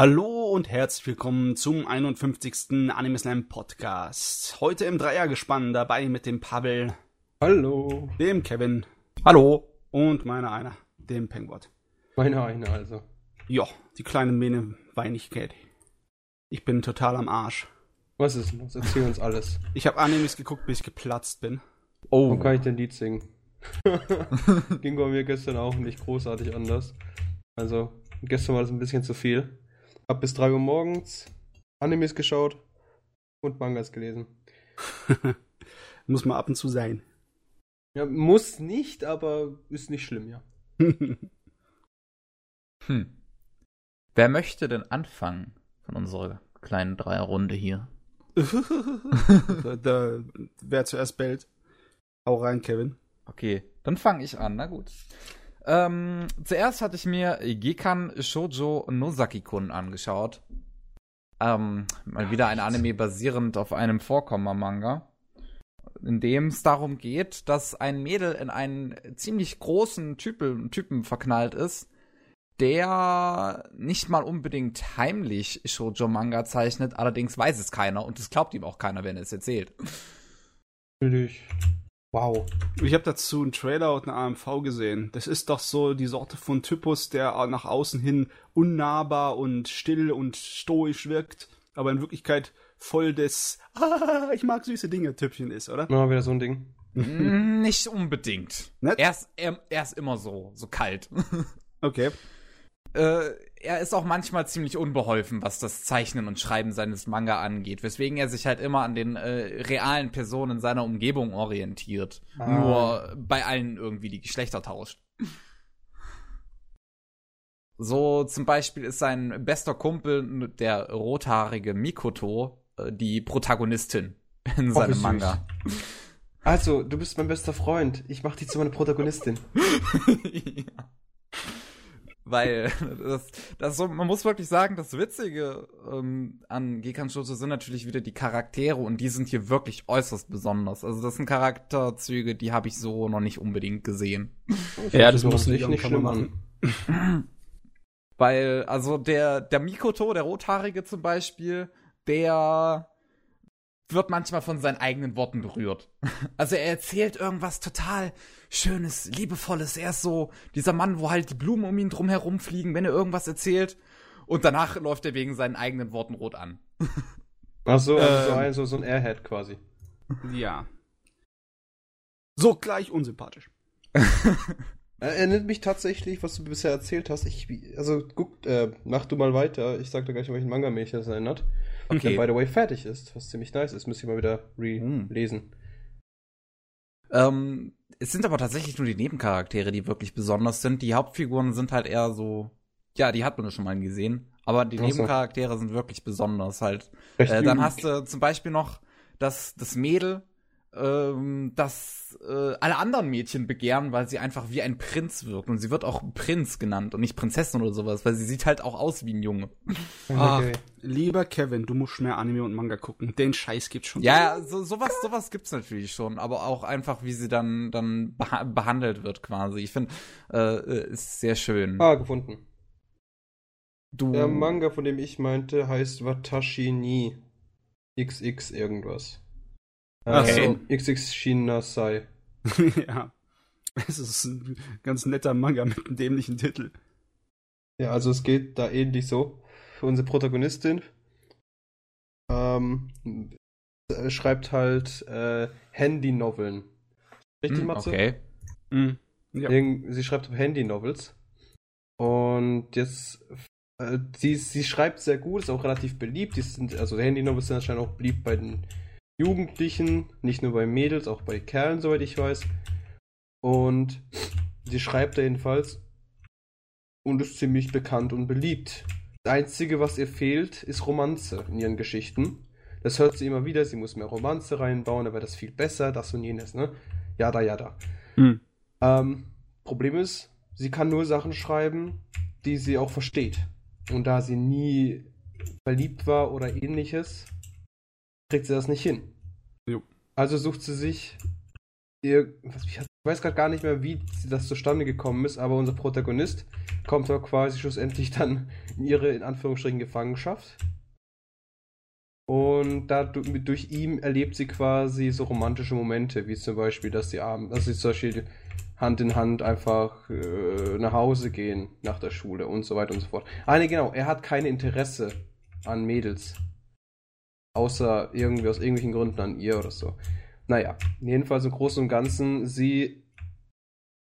Hallo und herzlich willkommen zum 51. Anime Slam Podcast. Heute im Dreiergespann dabei mit dem Pavel. Hallo. Dem Kevin. Hallo. Und meiner einer, dem Penguin. Meiner eine also. Ja, die kleine Mähne Weinigkeit. Ich bin total am Arsch. Was ist los? Erzähl uns alles. Ich habe Animes geguckt, bis ich geplatzt bin. Oh. Wo kann ich denn Lied singen? Ging bei mir gestern auch nicht großartig anders. Also, gestern war das ein bisschen zu viel. Hab bis 3 Uhr morgens Animes geschaut und Mangas gelesen. muss mal ab und zu sein. Ja, muss nicht, aber ist nicht schlimm, ja. hm. Wer möchte denn anfangen von unserer kleinen Dreierrunde hier? da, da, wer zuerst bellt. Hau rein, Kevin. Okay, dann fange ich an, na gut. Ähm, zuerst hatte ich mir Gekan Shoujo Nozaki-kun angeschaut. Ähm, mal wieder ein Anime basierend auf einem Vorkommer-Manga, in dem es darum geht, dass ein Mädel in einen ziemlich großen Typen, Typen verknallt ist, der nicht mal unbedingt heimlich Shoujo-Manga zeichnet, allerdings weiß es keiner und es glaubt ihm auch keiner, wenn er es erzählt. Natürlich. Wow. Ich habe dazu einen Trailer und eine AMV gesehen. Das ist doch so die Sorte von Typus, der nach außen hin unnahbar und still und stoisch wirkt, aber in Wirklichkeit voll des ah, ich mag süße Dinge Typchen ist, oder? Mal wieder so ein Ding. Mm, nicht unbedingt. Er ist, er, er ist immer so, so kalt. Okay. Äh, er ist auch manchmal ziemlich unbeholfen, was das Zeichnen und Schreiben seines Manga angeht, weswegen er sich halt immer an den äh, realen Personen seiner Umgebung orientiert. Ah. Nur bei allen irgendwie die Geschlechter tauscht. So zum Beispiel ist sein bester Kumpel, der rothaarige Mikoto, äh, die Protagonistin in oh, seinem Manga. Also, du bist mein bester Freund. Ich mach dich zu meiner Protagonistin. ja. Weil das, das so, man muss wirklich sagen, das Witzige ähm, an Gekan Shoujo sind natürlich wieder die Charaktere und die sind hier wirklich äußerst besonders. Also das sind Charakterzüge, die habe ich so noch nicht unbedingt gesehen. Ja, das muss nicht, nicht schlimm machen. Weil, also der, der Mikoto, der Rothaarige zum Beispiel, der wird manchmal von seinen eigenen Worten berührt. Also er erzählt irgendwas total Schönes, Liebevolles. Er ist so dieser Mann, wo halt die Blumen um ihn drum herum fliegen, wenn er irgendwas erzählt. Und danach läuft er wegen seinen eigenen Worten rot an. Ach so, also ähm, so, ein, so, ein Airhead quasi. Ja. So gleich unsympathisch. Er erinnert mich tatsächlich, was du bisher erzählt hast. Ich, also, guck, äh, mach du mal weiter. Ich sag dir gleich, welchen Manga mich das erinnert. Okay. Der, by the way, fertig ist, was ziemlich nice ist. Müsste ich mal wieder relesen. Ähm, es sind aber tatsächlich nur die Nebencharaktere, die wirklich besonders sind. Die Hauptfiguren sind halt eher so, ja, die hat man ja schon mal gesehen. Aber die Achso. Nebencharaktere sind wirklich besonders halt. Äh, dann hast du zum Beispiel noch das, das Mädel, ähm, das äh, alle anderen Mädchen begehren, weil sie einfach wie ein Prinz wirkt. Und sie wird auch Prinz genannt und nicht Prinzessin oder sowas, weil sie sieht halt auch aus wie ein Junge. Okay. Ach, lieber Kevin, du musst mehr Anime und Manga gucken. Den Scheiß gibt's schon. Ja, so, sowas, sowas gibt's natürlich schon, aber auch einfach, wie sie dann, dann beha behandelt wird quasi. Ich finde, äh, ist sehr schön. Ah, gefunden. Du Der Manga, von dem ich meinte, heißt Watashi ni XX irgendwas. Okay. Also XX Shinasai. ja. Es ist ein ganz netter Manga mit einem dämlichen Titel. Ja, also es geht da ähnlich so. Für unsere Protagonistin ähm, schreibt halt äh, Handy-Noveln. Richtig, mm, Matze? Okay. Mm, ja. Sie schreibt Handy-Novels. Und jetzt, äh, sie, sie schreibt sehr gut, ist auch relativ beliebt. Die sind, also Handy-Novels sind anscheinend auch beliebt bei den Jugendlichen, nicht nur bei Mädels, auch bei Kerlen, soweit ich weiß. Und sie schreibt da jedenfalls und ist ziemlich bekannt und beliebt. Das Einzige, was ihr fehlt, ist Romanze in ihren Geschichten. Das hört sie immer wieder, sie muss mehr Romanze reinbauen, wäre das viel besser, das und jenes, ne? Jada, jada. Hm. Ähm, Problem ist, sie kann nur Sachen schreiben, die sie auch versteht. Und da sie nie verliebt war oder ähnliches, kriegt sie das nicht hin. Jo. Also sucht sie sich ihr, was, hat, weiß gerade gar nicht mehr, wie das zustande gekommen ist, aber unser Protagonist kommt da quasi schlussendlich dann in ihre, in Anführungsstrichen, Gefangenschaft. Und da, durch ihn erlebt sie quasi so romantische Momente, wie zum Beispiel, dass sie abends, dass sie zum Beispiel Hand in Hand einfach äh, nach Hause gehen nach der Schule und so weiter und so fort. Ah, nee, genau, er hat kein Interesse an Mädels. Außer irgendwie aus irgendwelchen Gründen an ihr oder so. Naja, jedenfalls im Großen und Ganzen, sie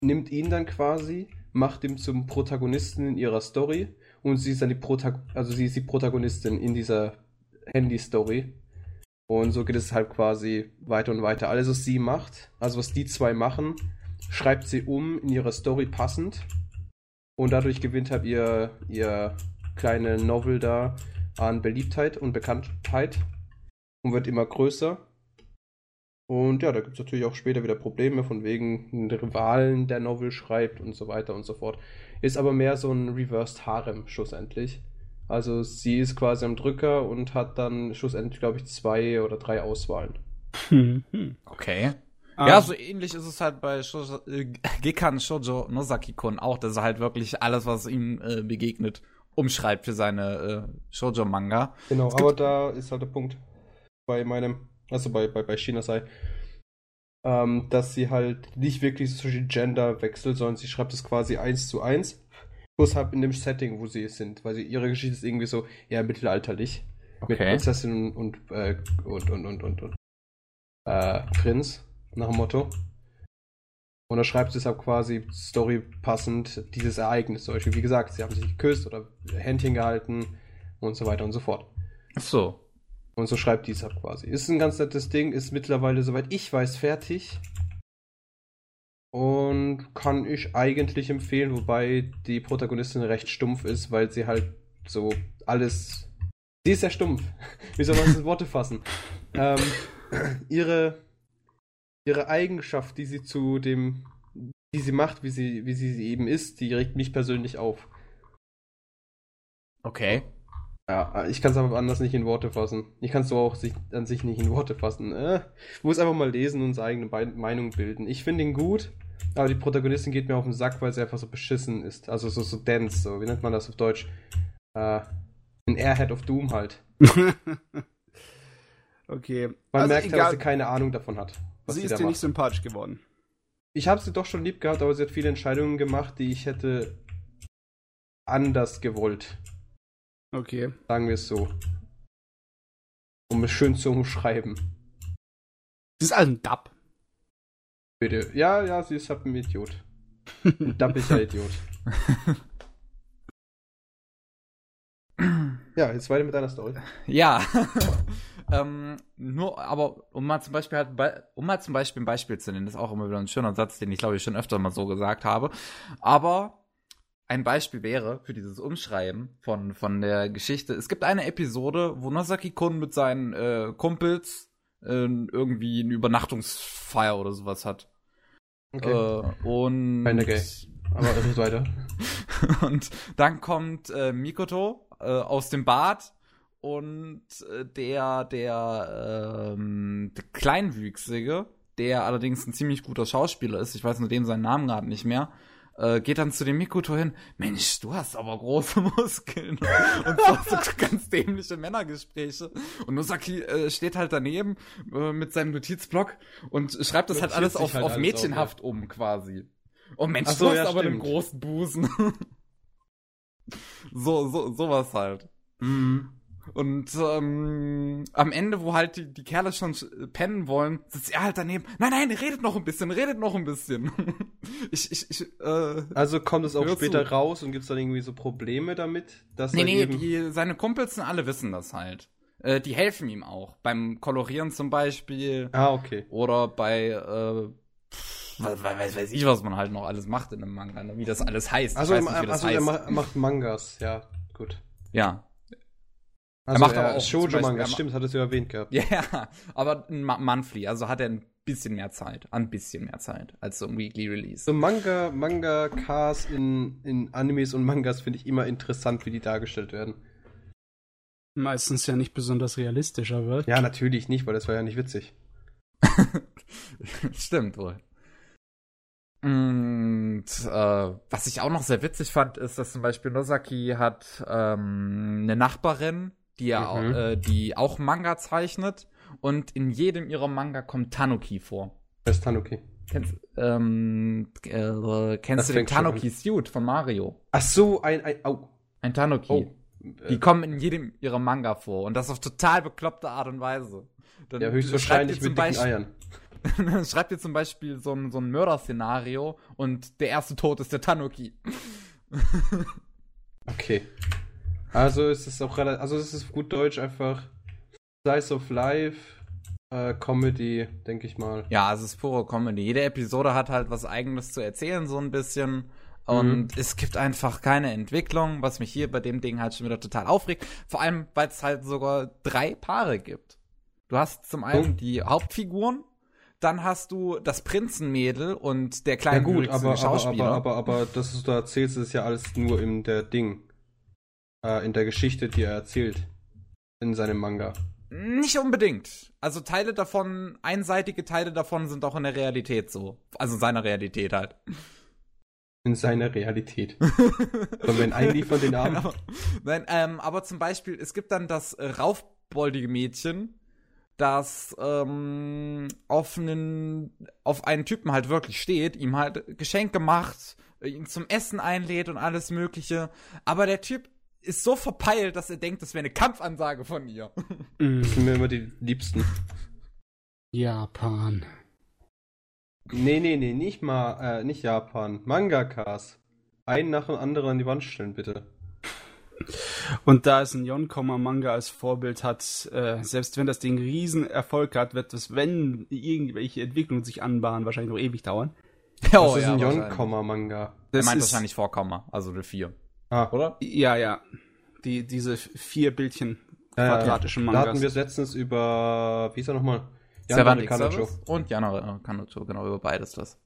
nimmt ihn dann quasi, macht ihn zum Protagonisten in ihrer Story und sie ist dann die Protag also sie ist die Protagonistin in dieser Handy-Story. Und so geht es halt quasi weiter und weiter. Alles, was sie macht, also was die zwei machen, schreibt sie um in ihrer Story passend. Und dadurch gewinnt halt ihr, ihr kleine Novel da an Beliebtheit und Bekanntheit und wird immer größer. Und ja, da gibt es natürlich auch später wieder Probleme, von wegen Rivalen, der Novel schreibt und so weiter und so fort. Ist aber mehr so ein Reversed Harem schlussendlich. Also sie ist quasi am Drücker und hat dann schlussendlich, glaube ich, zwei oder drei Auswahlen. Okay. Um, ja, so ähnlich ist es halt bei Shoujo, äh, Gekan Shoujo Nozaki-kun auch, dass er halt wirklich alles, was ihm äh, begegnet, umschreibt für seine äh, Shoujo-Manga. Genau, aber da ist halt der Punkt bei meinem, also bei, bei, bei Shinasai, ähm, dass sie halt nicht wirklich so viel Gender wechselt, sondern sie schreibt es quasi eins zu eins. Bloß halt in dem Setting, wo sie sind, weil sie, ihre Geschichte ist irgendwie so eher mittelalterlich. Okay. Mit Prinzessin und, äh, und, und, und, und, und äh, Prinz, nach dem Motto. Und da schreibt sie deshalb quasi Story passend dieses Ereignis. Zum Beispiel, wie gesagt, sie haben sich geküsst oder Händchen gehalten und so weiter und so fort. Ach so. Und so schreibt dies ab quasi. Ist ein ganz nettes Ding, ist mittlerweile, soweit ich weiß, fertig. Und kann ich eigentlich empfehlen, wobei die Protagonistin recht stumpf ist, weil sie halt so alles. Sie ist ja stumpf. Wie soll man das in Worte fassen? ähm, ihre, ihre Eigenschaft, die sie zu dem, die sie macht, wie sie, wie sie eben ist, die regt mich persönlich auf. Okay. Ja, ich kann es aber anders nicht in Worte fassen. Ich kann es so auch sich, an sich nicht in Worte fassen. Äh, muss einfach mal lesen und seine eigene Be Meinung bilden. Ich finde ihn gut, aber die Protagonistin geht mir auf den Sack, weil sie einfach so beschissen ist. Also so, so dense, so, wie nennt man das auf Deutsch? Äh, ein Airhead of Doom halt. okay. Man also merkt halt, dass sie keine Ahnung davon hat. sie ist dir macht. nicht sympathisch geworden. Ich habe sie doch schon lieb gehabt, aber sie hat viele Entscheidungen gemacht, die ich hätte anders gewollt. Okay. Sagen wir es so. Um es schön zu umschreiben. Sie ist also ein Dub. Bitte. Ja, ja, sie ist halt ein Idiot. Ein dappiger Idiot. ja, jetzt weiter mit deiner Story. Ja. ähm, nur, aber um mal zum Beispiel halt, um mal zum Beispiel ein Beispiel zu nennen, das ist auch immer wieder ein schöner Satz, den ich glaube ich schon öfter mal so gesagt habe. Aber ein Beispiel wäre für dieses Umschreiben von, von der Geschichte. Es gibt eine Episode, wo Nosaki-kun mit seinen äh, Kumpels äh, irgendwie eine Übernachtungsfeier oder sowas hat. Okay. Äh, und. Keine Gay. Aber es weiter. und dann kommt äh, Mikoto äh, aus dem Bad und äh, der, der, ähm, der Kleinwüchsige, der allerdings ein ziemlich guter Schauspieler ist, ich weiß nur den seinen Namen gerade nicht mehr, äh, geht dann zu dem Mikoto hin, Mensch, du hast aber große Muskeln. und so, so ganz dämliche Männergespräche. Und Nusaki äh, steht halt daneben äh, mit seinem Notizblock und schreibt das halt alles auf, halt auf Mädchenhaft auf, ja. um quasi. Oh Mensch, so, du hast ja, aber einen großen Busen. so, so, sowas halt. Mhm. Und ähm, am Ende, wo halt die, die Kerle schon pennen wollen, sitzt er halt daneben. Nein, nein, redet noch ein bisschen, redet noch ein bisschen. ich, ich, ich, äh, also kommt es auch später zu. raus und gibt es dann irgendwie so Probleme damit? Dass nee, nee, die, seine Kumpels alle wissen das halt. Äh, die helfen ihm auch. Beim Kolorieren zum Beispiel. Ah, okay. Oder bei, äh, weiß, weiß, weiß ich, was man halt noch alles macht in einem Manga, ne? wie das alles heißt. Also, nicht, das also heißt. er macht Mangas, ja, gut. Ja, also, er macht aber auch Shoujo-Manga, stimmt, hattest du erwähnt gehabt. Ja, aber monthly, also hat er ein bisschen mehr Zeit, ein bisschen mehr Zeit als so ein Weekly Release. So Manga, Manga-Cars in, in Animes und Mangas finde ich immer interessant, wie die dargestellt werden. Meistens ja nicht besonders realistisch, aber. Ja, natürlich nicht, weil das war ja nicht witzig. Stimmt wohl. Und äh, was ich auch noch sehr witzig fand, ist, dass zum Beispiel Nosaki hat ähm, eine Nachbarin, die, ja, Mhm. äh, die auch Manga zeichnet. Und in jedem ihrer Manga kommt Tanuki vor. Wer ist Tanuki? Kennst, ähm, äh, kennst Das du den Tanuki Suit von Mario? Ach so, ein, ein, au. Ein Tanuki. Oh. Die kommen in jedem ihrer Manga vor. Und das auf total bekloppte Art und Weise. Dann Ja, schreibt höchstwahrscheinlich mit dicken Beispiel- Eiern. schreibt ihr zum Beispiel so ein, so ein Mörderszenario und der erste Tod ist der Tanuki. Okay. Also ist es auch relativ, also es ist gut Deutsch einfach Slice of Life, äh, Comedy, denke ich mal. Ja, es ist pure Comedy. Jede Episode hat halt was eigenes zu erzählen, so ein bisschen. Und es gibt einfach keine Entwicklung, was mich hier bei dem Ding halt schon wieder total aufregt. Vor allem, weil es halt sogar drei Paare gibt. Du hast zum einen Oh. die Hauptfiguren, dann hast du das Prinzenmädel und der Ja kleine gut, aber, aber, Schauspieler. aber, aber, aber das, was du erzählst, ist ja alles nur in der Ding. Äh, in der Geschichte, die er erzählt. In seinem Manga. Nicht unbedingt. Also Teile davon, einseitige Teile davon sind auch in der Realität so. Also seiner Realität halt. In seiner Realität. Und wenn eigentlich von den Armen. Aber, nein, ähm, aber zum Beispiel, es gibt dann das äh, raufboldige Mädchen, das ähm, auf einen, auf einen Typen halt wirklich steht, ihm halt Geschenke macht, ihn zum Essen einlädt und alles Mögliche. Aber der Typ ist so verpeilt, dass er denkt, das wäre eine Kampfansage von ihr. Das sind mir immer die Liebsten. Japan. Nee, nee, nee, nicht mal, äh, nicht Japan. Mangakas. Einen nach dem anderen an die Wand stellen, bitte. Und da es ein Yonkoma-Manga als Vorbild hat, äh, selbst wenn das Ding riesen Erfolg hat, wird es, wenn irgendwelche Entwicklungen sich anbahnen, wahrscheinlich noch ewig dauern. Das ist ein Oh, wahrscheinlich. Yonkoma-Manga. Er Das meint ist- wahrscheinlich Vorkomma, also eine 4. Ah, Oder? Ja, ja. Die, diese vier Bildchen Ja, ja. quadratischen Da hatten Mangas. wir es letztens über, wie ist er nochmal? Kanocho. Service und Jana Kanocho, genau, über beides das.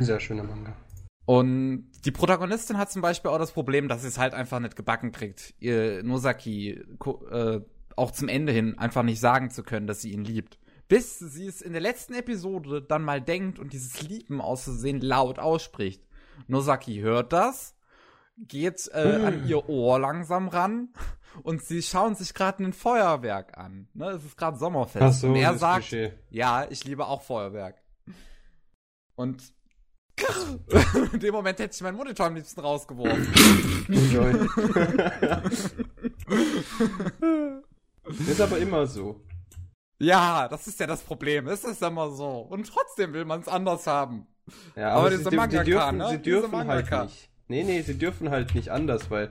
Sehr schöner Manga. Und die Protagonistin hat zum Beispiel auch das Problem, dass sie es halt einfach nicht gebacken kriegt, ihr Nosaki äh, auch zum Ende hin einfach nicht sagen zu können, dass sie ihn liebt. Bis sie es in der letzten Episode dann mal denkt und dieses Lieben aus Versehen laut ausspricht. Nosaki hört das, geht äh, an ihr Ohr langsam ran und sie schauen sich gerade ein Feuerwerk an. Ne, es ist gerade Sommerfest. Ach so, und er sagt, Klischee. ja, ich liebe auch Feuerwerk. Und in dem Moment hätte ich meinen Monitor am liebsten rausgeworfen. Ist aber immer so. ja, das ist ja das Problem. Es ist immer so. Und trotzdem will man es anders haben. Ja, Aber aber, diese sie, Mangaka, sie dürfen, ne? sie Diese dürfen halt nicht. Nee, nee, sie dürfen halt nicht anders, weil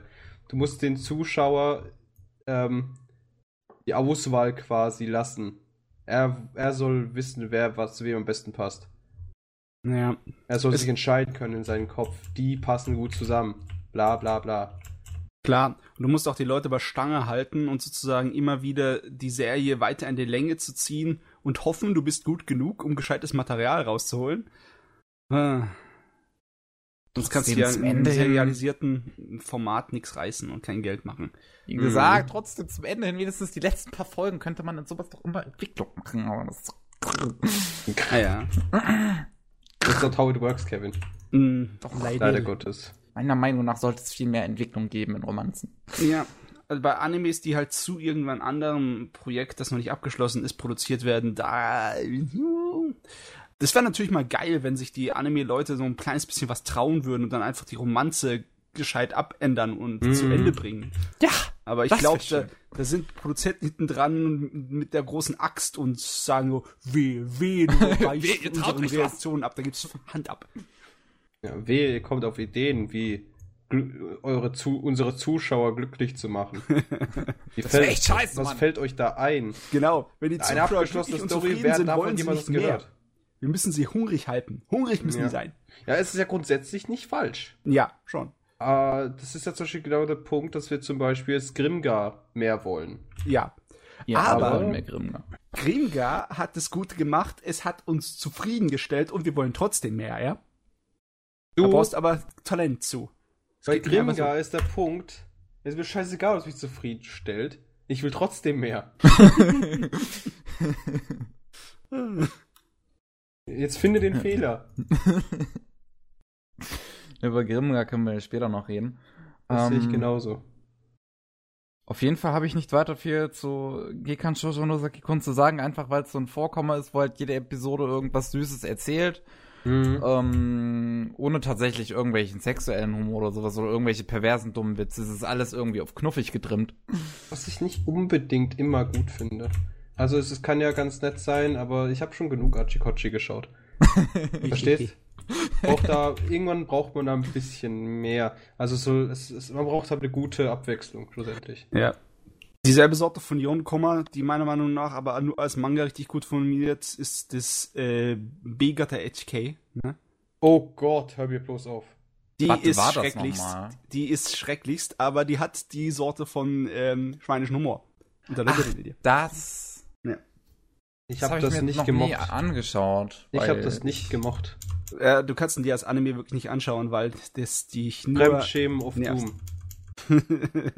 du musst den Zuschauer ähm, die Auswahl quasi lassen. Er, er soll wissen, wer was zu wem am besten passt. Ja. Er soll Es- sich entscheiden können in seinem Kopf. Die passen gut zusammen. Bla bla bla. Klar, und du musst auch die Leute bei Stange halten und sozusagen immer wieder die Serie weiter in die Länge zu ziehen und hoffen, du bist gut genug, um gescheites Material rauszuholen. Ah. Sonst kannst du ja im Ende serialisierten Format nichts reißen und kein Geld machen. Wie Mhm. gesagt, trotzdem zum Ende hin, wenigstens die letzten paar Folgen könnte man in sowas doch immer Entwicklung machen. Aber das Ah ja. Das ist not how it works, Kevin. Mm, Doch, Leider Gottes. meiner Meinung nach sollte es viel mehr Entwicklung geben in Romanzen. Ja. Also bei Animes, die halt zu irgendwann anderem Projekt, das noch nicht abgeschlossen ist, produziert werden, da. Das wäre natürlich mal geil, wenn sich die Anime-Leute so ein kleines bisschen was trauen würden und dann einfach die Romanze gescheit abändern und Mhm. zu Ende bringen. Ja, Aber ich glaube, da, da sind Produzenten hinten dran mit der großen Axt und sagen so, weh, weh, du weichst ihr von traut unseren. Reaktionen ab, da gibt's Hand ab. Ja, wehe, ihr kommt auf Ideen, wie eure zu unsere Zuschauer glücklich zu machen. Das wär echt scheiße, Was Mann. fällt euch da ein? Genau, wenn die Eine Zuschauer abgeschlossene glücklich und Story, zufrieden wer sind, davon mehr. gehört? Wir müssen sie hungrig halten. Hungrig müssen Ja. die sein. Ja, es ist ja grundsätzlich nicht falsch. Ja, schon. Äh, das ist ja zum Beispiel genau der Punkt, dass wir zum Beispiel Skrimgar mehr wollen. Ja. ja Aber- aber mehr Grimmer. Grimgar hat es gut gemacht, es hat uns zufriedengestellt und wir wollen trotzdem mehr, ja? Du Du, brauchst aber Talent zu. Bei Grimgar ist der Punkt, es ist mir scheißegal, was mich zufriedenstellt. Ich will trotzdem mehr. Jetzt finde den Fehler. Über Grimgar können wir später noch reden. Das sehe ich Ähm, genauso. Auf jeden Fall habe ich nicht weiter viel zu Gekan Shoujo no Saki-kun zu sagen, einfach weil es so ein Vorkommer ist, wo halt jede Episode irgendwas Süßes erzählt, Mhm. ähm, ohne tatsächlich irgendwelchen sexuellen Humor oder sowas oder irgendwelche perversen dummen Witze. Es ist alles irgendwie auf knuffig getrimmt. Was ich nicht unbedingt immer gut finde. Also es, es kann ja ganz nett sein, aber ich habe schon genug Achikochi geschaut. Verstehst? Braucht da, irgendwann braucht man da ein bisschen mehr. Also so, es, es, man braucht halt eine gute Abwechslung schlussendlich. Ja. Dieselbe Sorte von Yonkoma, die meiner Meinung nach aber nur als Manga richtig gut formuliert, ist das äh, Begata HK. Ne? Oh Gott, hör mir bloß auf. Die Was ist war das schrecklichst. Die ist schrecklichst, aber die hat die Sorte von ähm, schweinischen Humor. Und da Ach. Das, Ich das habe hab das, ich mir nicht noch gemocht. nie angeschaut. Ich habe das nicht gemocht. Äh, du kannst ihn dir als Anime wirklich nicht anschauen, weil das dich nur. Fremdschämen auf nervt. Doom.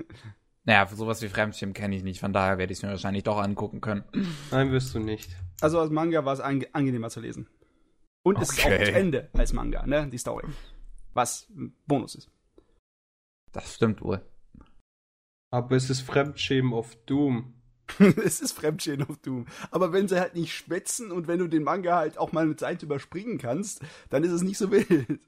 Naja, für sowas wie Fremdschirm kenne ich nicht, von daher werde ich es mir wahrscheinlich doch angucken können. Nein, wirst du nicht. Also als Manga war es ange angenehmer zu lesen. Und es ist auch Okay. zu Ende als Manga, ne? Die Story. Was ein Bonus ist. Das stimmt wohl. Aber es ist Fremdschämen auf Doom. es ist Fremdschäden auf Doom. Aber wenn sie halt nicht schwätzen und wenn du den Manga halt auch mal eine Zeit überspringen kannst, dann ist es nicht so wild.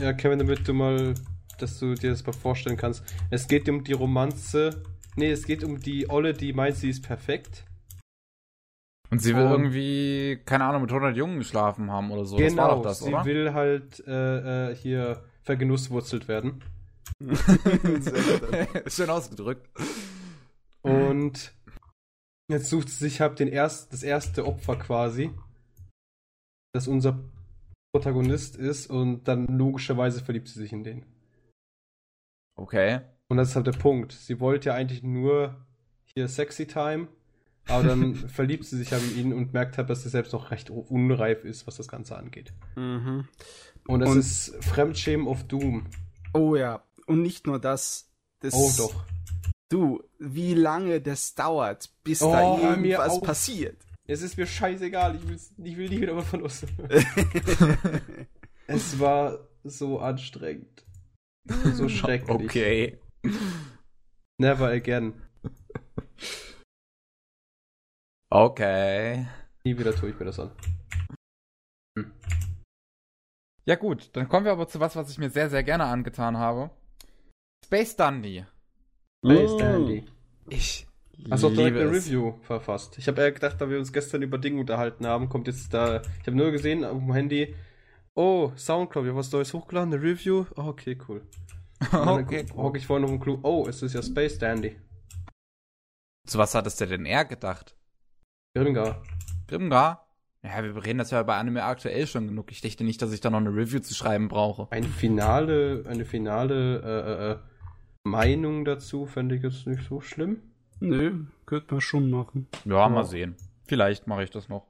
Ja, Kevin, damit du mal, dass du dir das mal vorstellen kannst. Es geht um die Romanze. Nee, es geht um die Olle, die meint, sie ist perfekt. Und sie will Und- irgendwie, keine Ahnung, mit 100 Jungen geschlafen haben oder so. das war genau, doch das, sie oder? will halt äh, äh, hier vergenusswurzelt werden. Schön ausgedrückt. Und jetzt sucht sie sich halt den erst, das erste Opfer quasi, das unser Protagonist ist und dann logischerweise verliebt sie sich in den. Okay. Und das ist halt der Punkt. Sie wollte ja eigentlich nur hier Sexy Time, aber dann verliebt sie sich halt in ihn und merkt halt, dass sie selbst noch recht unreif ist, was das Ganze angeht. Mhm. Und es Und- ist Fremdschämen of Doom. Oh ja. Und nicht nur das. das Oh doch. Du, wie lange das dauert, bis Oh, da irgendwas passiert. Es ist mir scheißegal, ich, ich will nie wieder von uns. es war so anstrengend. So schrecklich. Okay. Never again. Okay. Nie wieder tue ich mir das an. Ja gut, dann kommen wir aber zu was, was ich mir sehr, sehr gerne angetan habe. Space Dundee. Space Dandy. Ich Hast du auch direkt eine es. Review verfasst? Ich habe eher gedacht, da wir uns gestern über Dinge unterhalten haben, kommt jetzt da. Ich habe nur gesehen auf dem Handy. Oh, Soundcloud, wir haben was Neues hochgeladen, eine Review. Oh, okay, cool. Okay. hocke ich vorhin auf dem Clou. Oh, es ist ja Space Dandy. Zu was hattest du denn eher gedacht? Grimgar. Grimgar? Ja, wir reden das ja bei Anime aktuell schon genug. Ich dachte nicht, dass ich da noch eine Review zu schreiben brauche. Ein finale, eine finale äh, äh, äh, Meinung dazu fände ich jetzt nicht so schlimm. Nö, könnte man schon machen. Ja, mal sehen. Vielleicht mache ich das noch.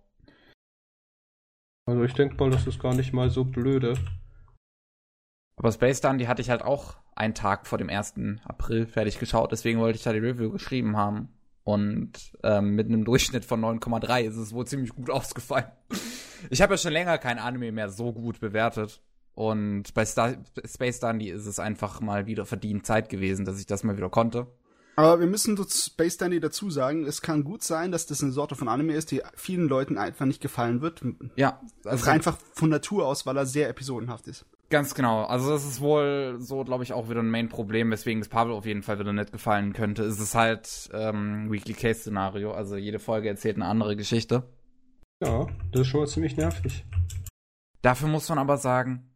Also ich denke mal, das ist gar nicht mal so blöde. Aber Space Dundee hatte ich halt auch einen Tag vor dem 1. April fertig geschaut, deswegen wollte ich da die Review geschrieben haben. Und ähm, mit einem Durchschnitt von 9,3 ist es wohl ziemlich gut ausgefallen. Ich habe ja schon länger kein Anime mehr so gut bewertet. Und bei Star Space Dundee ist es einfach mal wieder verdient Zeit gewesen, dass ich das mal wieder konnte. Aber wir müssen zu Space Dandy dazu sagen, es kann gut sein, dass das eine Sorte von Anime ist, die vielen Leuten einfach nicht gefallen wird. Ja, Also also einfach von Natur aus, weil er sehr episodenhaft ist. ganz genau. Also das ist wohl so, glaube ich, auch wieder ein Main-Problem, weswegen es Pavel auf jeden Fall wieder nicht gefallen könnte. Es ist halt ähm, Weekly Case-Szenario, also jede Folge erzählt eine andere Geschichte. Ja, das ist schon mal ziemlich nervig. Dafür muss man aber sagen,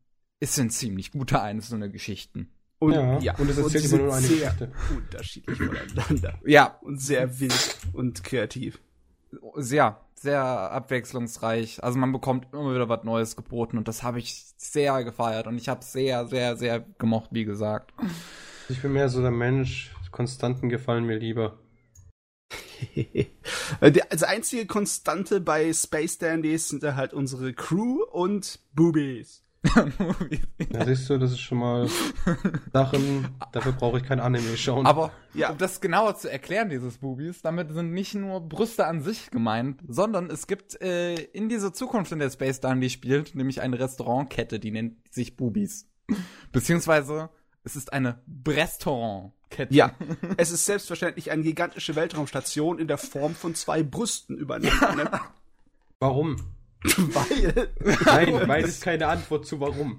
es sind ziemlich gute einzelne Geschichten. Und Ja, und es erzählt immer nur eine sehr Geschichte. unterschiedlich voneinander. Ja, Und sehr wild und kreativ. sehr, sehr abwechslungsreich. Also man bekommt immer wieder was Neues geboten und das habe ich sehr gefeiert und ich habe sehr, sehr, sehr gemocht, wie gesagt. Ich bin mehr so der Mensch, Konstanten gefallen mir lieber. Die- also einzige Konstante bei Space Dandies sind da halt unsere Crew und Boobies. Ja, siehst du, das ist schon mal Sachen, dafür brauche ich kein Anime schauen. Aber ja. um das genauer zu erklären, dieses Boobies, damit sind nicht nur Brüste an sich gemeint, sondern es gibt äh, in dieser Zukunft, in der Space Dandy spielt, nämlich eine Restaurantkette, die nennt sich Boobies. Beziehungsweise es ist eine Restaurantkette. Ja, es ist selbstverständlich eine gigantische Weltraumstation in der Form von zwei Brüsten übereinander. Ne? Warum? Weil. Nein, weil ist keine Antwort zu warum.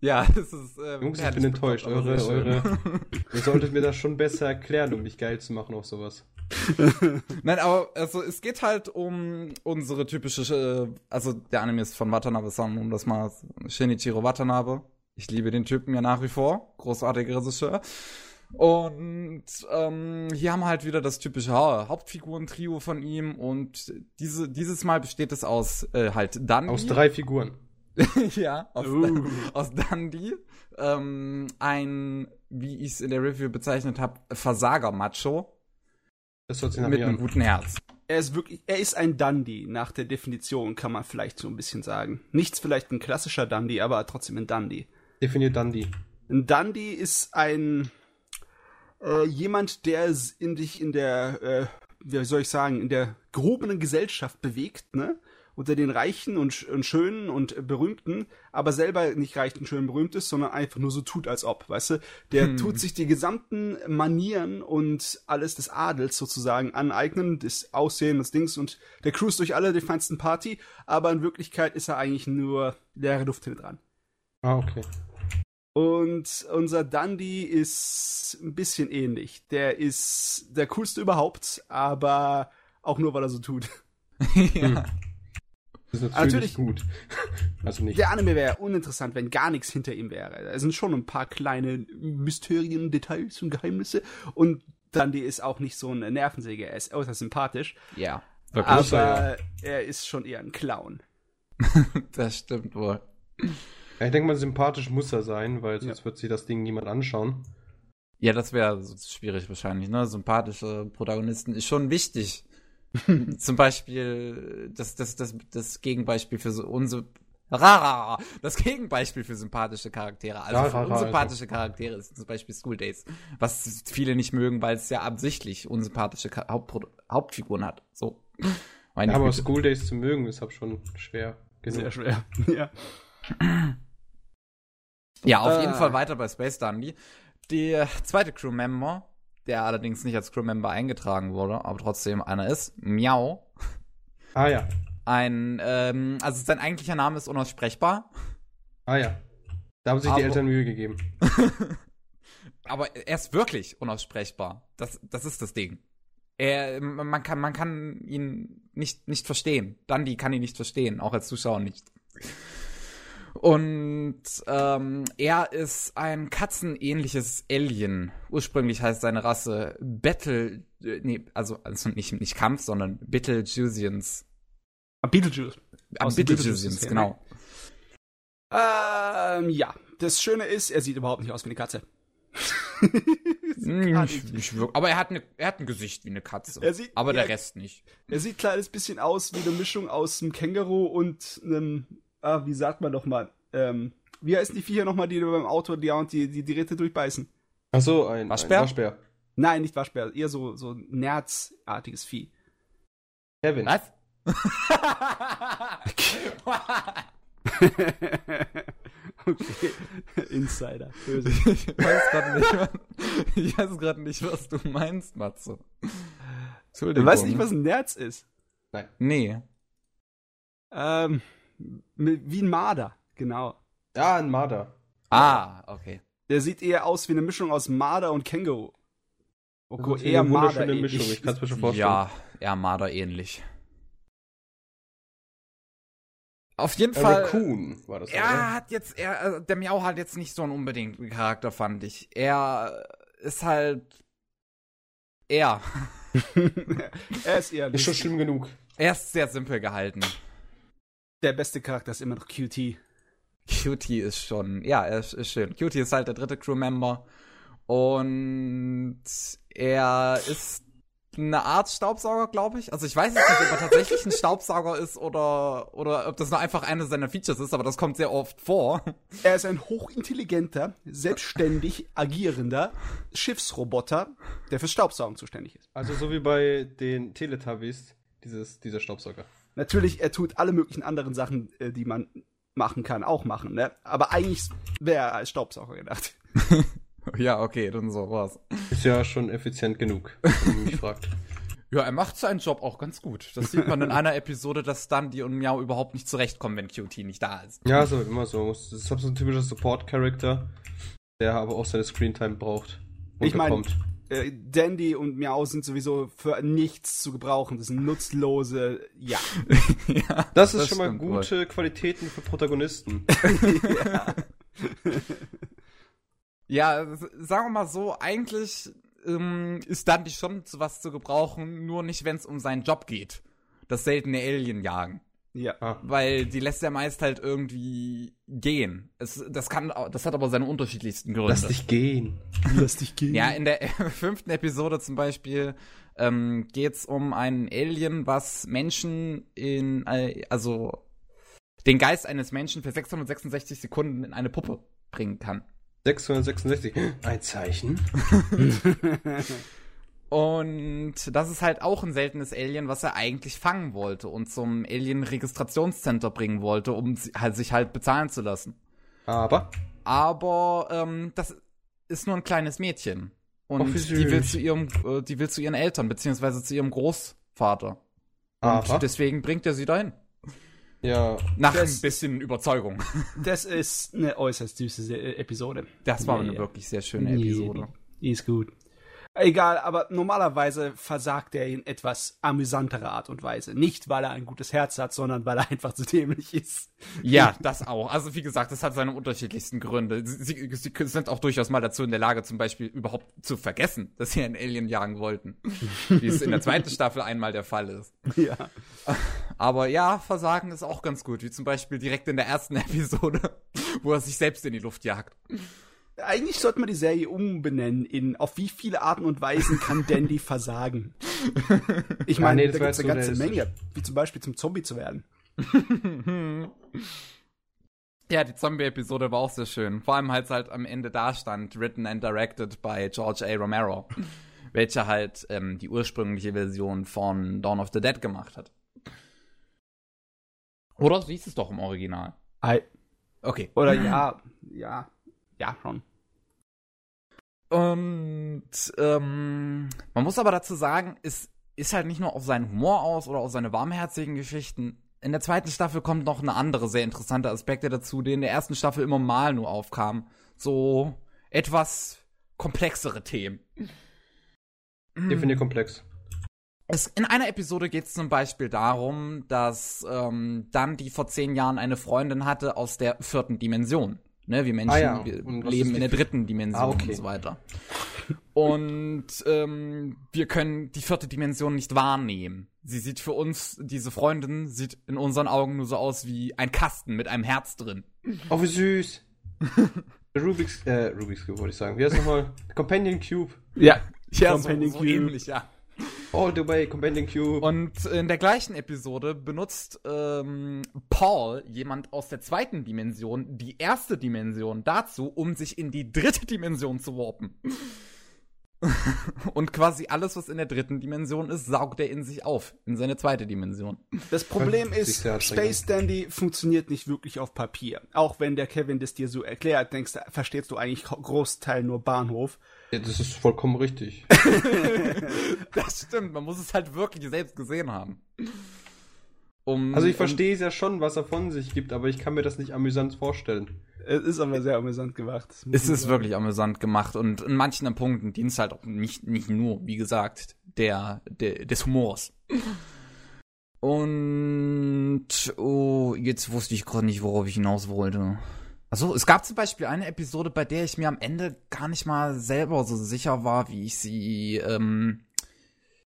ja, es ist. Äh, Jungs, ich bin enttäuscht. Eure, eure. ihr solltet mir das schon besser erklären, um mich geil zu machen auf sowas. Nein, aber also es geht halt um unsere typische, äh, also der Anime ist von Watanabe-san, um das mal Shinichiro Watanabe. Ich liebe den Typen ja nach wie vor, großartiger Regisseur. Und ähm, hier haben wir halt wieder das typische Hauptfiguren-Trio von ihm und diese, dieses Mal besteht es aus äh, halt Dundee. Aus drei Figuren. ja, aus, uh. aus Dundee. Ähm, ein, wie ich es in der Review bezeichnet habe, Versager-Macho. Das hört sich nach Mit einem guten Herz. Er ist wirklich, er ist ein Dundee, nach der Definition kann man vielleicht so ein bisschen sagen. Nichts vielleicht ein klassischer Dundee, aber trotzdem ein Dundee. Definiert Dundee. Ein Dundee ist ein äh, jemand, der in dich in der, äh, wie soll ich sagen, in der gehobenen Gesellschaft bewegt, ne? Unter den Reichen und, und Schönen und Berühmten, aber selber nicht reich und schön berühmt ist, sondern einfach nur so tut, als ob, weißt du? Der hm. tut sich die gesamten Manieren und alles des Adels sozusagen aneignen, das Aussehen, des Dings und der cruist durch alle die feinsten Party, aber in Wirklichkeit ist er eigentlich nur leere Luft hinten dran. Ah, okay. Und unser Dundee ist ein bisschen ähnlich. Der ist der coolste überhaupt, aber auch nur, weil er so tut. ja. Das ist natürlich, natürlich gut. Also nicht. Der Anime wäre uninteressant, wenn gar nichts hinter ihm wäre. Es sind schon ein paar kleine Mysterien, Details und Geheimnisse. Und Dundee ist auch nicht so eine Nervensäge. Er ist äußerst sympathisch. Ja. Aber ja. er ist schon eher ein Clown. das stimmt wohl. Ja, ich denke mal, sympathisch muss er sein, weil sonst ja. wird sich das Ding niemand anschauen. Ja, das wäre schwierig wahrscheinlich, ne? Sympathische Protagonisten ist schon wichtig. Zum Beispiel das, das, das, das Gegenbeispiel für so unsere das Gegenbeispiel für sympathische Charaktere. Also für unsympathische Charaktere ist zum Beispiel School Days. Was viele nicht mögen, weil es ja absichtlich unsympathische Haupt Hauptfiguren hat. So. Meine ja, aber School Days zu mögen ist halt schon schwer. Genug. Sehr schwer. ja. Ja, auf äh. jeden Fall weiter bei Space Dundee. Der zweite Crewmember, der allerdings nicht als Crewmember eingetragen wurde, aber trotzdem einer ist, Miau. Ah ja. Ein, ähm, also sein eigentlicher Name ist unaussprechbar. Ah ja. Da haben sich aber, die Eltern Mühe gegeben. aber er ist wirklich unaussprechbar. Das, das ist das Ding. Er, man kann, man kann ihn nicht, nicht verstehen. Dundee kann ihn nicht verstehen, auch als Zuschauer nicht. Und ähm, er ist ein katzenähnliches Alien. Ursprünglich heißt seine Rasse Battle, äh, nee, also, also nicht, nicht Kampf, sondern Betelgeusians. Ah, Beetlejuice. Ah, genau. Ähm, ja. Das Schöne ist, er sieht überhaupt nicht aus wie eine Katze. Hm, nicht, nicht wirklich. Aber er hat, eine, er hat ein Gesicht wie eine Katze. Sieht, aber der Rest nicht. Er sieht ein kleines bisschen aus wie eine Mischung aus einem Känguru und einem ah, wie sagt man doch mal, ähm, wie heißen die Viecher nochmal, die beim Auto die, die, die, die Räte durchbeißen? Ach so, ein Waschbär? Ein Waschbär. Nein, nicht Waschbär, eher so, so ein Nerzartiges Vieh. Kevin. Was? okay. Insider. Böse. Ich weiß gerade nicht, ich weiß gerade nicht, was du meinst, Matze. Entschuldigung. Du weißt nicht, was ein Nerz ist? Nein. Nee. Ähm, wie ein Marder, genau. Ja, ein Marder. Ah, okay. Der sieht eher aus wie eine Mischung aus Marder und Känguru. Okay, eher Marder Mischung, ich kann es mir schon vorstellen. Ja, eher Marder ähnlich. Auf jeden äh, Fall. Raccoon war das. Er oder? hat jetzt, er, also der Miau hat jetzt nicht so einen unbedingten Charakter, fand ich. Er ist halt er. er ist eher. Ist schon schlimm genug. Er ist sehr simpel gehalten der beste Charakter ist immer noch QT. QT ist schon, ja, er ist, ist schön. QT ist halt der dritte Crewmember. Und er ist eine Art Staubsauger, glaube ich. Also ich weiß jetzt nicht, ob er tatsächlich ein Staubsauger ist oder, oder ob das nur einfach eine seiner Features ist, aber das kommt sehr oft vor. Er ist ein hochintelligenter, selbstständig agierender Schiffsroboter, der fürs Staubsaugen zuständig ist. Also so wie bei den Teletubbies, dieses, dieser Staubsauger. Natürlich, er tut alle möglichen anderen Sachen, äh, die man machen kann, auch machen, ne? Aber eigentlich wäre er als Staubsauger gedacht. ja, okay, dann so was. Ist ja schon effizient genug, wenn man mich fragt. Ja, er macht seinen Job auch ganz gut. Das sieht man in einer Episode, dass Dundee und Miau überhaupt nicht zurechtkommen, wenn QT nicht da ist. Ja, so immer so. Das ist so ein typischer Support-Character, der aber auch seine Screentime braucht. ich meine, äh, Dandy und Miau sind sowieso für nichts zu gebrauchen. Das sind nutzlose, ja. ja das ist das schon mal gute wohl. Qualitäten für Protagonisten. ja. ja, sagen wir mal so, eigentlich ähm, ist Dundee schon zu was zu gebrauchen, nur nicht, wenn es um seinen Job geht. Das seltene Alien jagen. Ja. Ah. Weil die lässt er meist halt irgendwie gehen. Es, das kann, das hat aber seine unterschiedlichsten Gründe. Lass dich gehen. Lass dich gehen. Ja, in der fünften Episode zum Beispiel ähm, geht um einen Alien, was Menschen in, also den Geist eines Menschen für 666 Sekunden in eine Puppe bringen kann. 666. Ein Zeichen. Und das ist halt auch ein seltenes Alien, was er eigentlich fangen wollte und zum Alien-Registrationscenter bringen wollte, um halt, sich halt bezahlen zu lassen. Aber? Aber ähm, das ist nur ein kleines Mädchen. Und die will zu ihrem, äh, die will zu ihren Eltern, beziehungsweise zu ihrem Großvater. Aber? Und deswegen bringt er sie dahin. Ja. Nach das, ein bisschen Überzeugung. Das ist eine äußerst süße Episode. Das war eine wirklich sehr schöne Episode. Die ist gut. Egal, aber normalerweise versagt er in etwas amüsanterer Art und Weise. Nicht, weil er ein gutes Herz hat, sondern weil er einfach zu dämlich ist. Ja, das auch. Also wie gesagt, das hat seine unterschiedlichsten Gründe. Sie, sie, sie sind auch durchaus mal dazu in der Lage, zum Beispiel überhaupt zu vergessen, dass sie einen Alien jagen wollten. wie es in der zweiten Staffel einmal der Fall ist. Ja. Aber ja, Versagen ist auch ganz gut, wie zum Beispiel direkt in der ersten Episode, wo er sich selbst in die Luft jagt. Eigentlich sollte man die Serie umbenennen in auf wie viele Arten und Weisen kann Dandy versagen. Ich meine, ja, nee, da gibt es eine ganze Menge, wie zum Beispiel zum Zombie zu werden. ja, die Zombie-Episode war auch sehr schön. Vor allem, als halt am Ende da stand, written and directed by George A. Romero, welcher halt ähm, die ursprüngliche Version von Dawn of the Dead gemacht hat. Oder siehst es doch im Original. I okay. Oder ja, ja, ja, schon. Und ähm, man muss aber dazu sagen, es ist halt nicht nur auf seinen Humor aus oder auf seine warmherzigen Geschichten. In der zweiten Staffel kommt noch eine andere sehr interessante Aspekte dazu, die in der ersten Staffel immer mal nur aufkamen. So etwas komplexere Themen. Definier komplex. Es, in einer Episode geht es zum Beispiel darum, dass ähm, dann die vor zehn Jahren eine Freundin hatte aus der vierten Dimension. Ne, wir Menschen ah, ja. wir leben in der dritten Dimension ah, okay. und so weiter. Und ähm, wir können die vierte Dimension nicht wahrnehmen. Sie sieht für uns, diese Freundin sieht in unseren Augen nur so aus wie ein Kasten mit einem Herz drin. Oh, wie süß. Rubik's, äh, Rubik's Cube wollte ich sagen. Wie heißt nochmal? Companion Cube. Ja, ja Companion so, so Cube. ähnlich, ja. All the way, Companion Cube. Und in der gleichen Episode benutzt ähm, Paul, jemand aus der zweiten Dimension, die erste Dimension dazu, um sich in die dritte Dimension zu warpen. Und quasi alles, was in der dritten Dimension ist, saugt er in sich auf, in seine zweite Dimension. Das Problem ist, Space Dandy funktioniert nicht wirklich auf Papier. Auch wenn der Kevin das dir so erklärt, denkst du, verstehst du eigentlich Großteil nur Bahnhof. Ja, das ist vollkommen richtig. das stimmt, man muss es halt wirklich selbst gesehen haben. Um, also ich verstehe es ja schon, was er von sich gibt, aber ich kann mir das nicht amüsant vorstellen. Es ist aber sehr amüsant gemacht. Es ist sagen. wirklich amüsant gemacht und in manchen Punkten dient es halt auch nicht, nicht nur, wie gesagt, der, der des Humors. Und oh, jetzt wusste ich gerade nicht, worauf ich hinaus wollte. Also es gab zum Beispiel eine Episode, bei der ich mir am Ende gar nicht mal selber so sicher war, wie ich sie, ähm,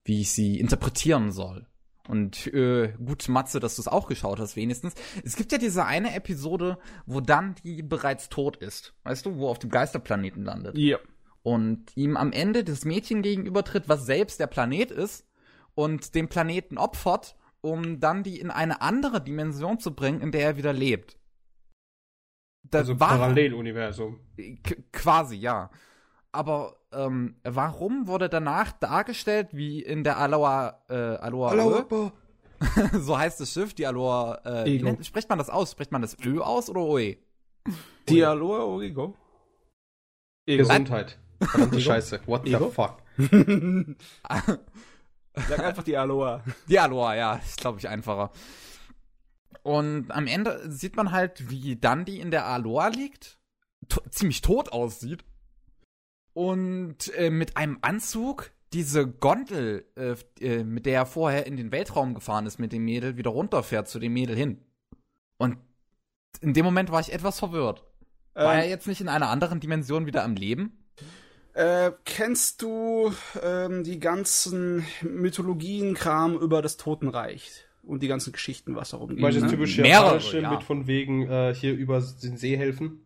wie ich sie interpretieren soll. Und äh, gut, Matze, dass du es auch geschaut hast, wenigstens. Es gibt ja diese eine Episode, wo dann die bereits tot ist. Weißt du, wo auf dem Geisterplaneten landet. Ja. und ihm am Ende das Mädchen gegenübertritt, was selbst der Planet ist und den Planeten opfert, um dann die in eine andere Dimension zu bringen, in der er wieder lebt. Das also war, Paralleluniversum. Quasi, ja. Aber ähm, warum wurde danach dargestellt, wie in der Aloha, äh, Aloha, Aloha so heißt das Schiff, die Aloha, äh, wie nennt, spricht man das aus? Spricht man das Ö aus oder Oe? Die Aloha Origo. Gesundheit. Verdammte Scheiße. What Ego? the fuck? Sag einfach die Aloha. Die Aloha, ja, ist glaube ich einfacher. Und am Ende sieht man halt, wie Dandy in der Aloha liegt, ziemlich tot aussieht und äh, mit einem Anzug diese Gondel, äh, äh, mit der er vorher in den Weltraum gefahren ist mit dem Mädel, wieder runterfährt zu dem Mädel hin. Und in dem Moment war ich etwas verwirrt. War ähm, er jetzt nicht in einer anderen Dimension wieder am Leben? Äh, kennst du ähm, die ganzen Mythologien-Kram über das Totenreich? Und die ganzen Geschichten, was darum geht. Weil das ne? typische Japanische ja. mit von wegen äh, hier über den See helfen?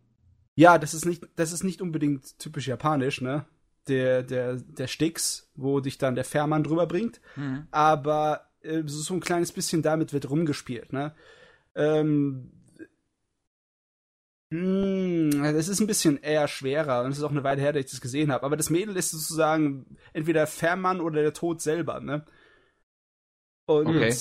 Ja, das ist nicht, das ist nicht unbedingt typisch japanisch, ne? Der, der, der Stix, wo dich dann der Fährmann drüber bringt. Mhm. Aber äh, so ein kleines bisschen damit wird rumgespielt, ne? Ähm, hm, das ist ein bisschen eher schwerer und es ist auch eine Weile her, dass ich das gesehen habe. Aber das Mädel ist sozusagen entweder Fährmann oder der Tod selber, ne? Und okay.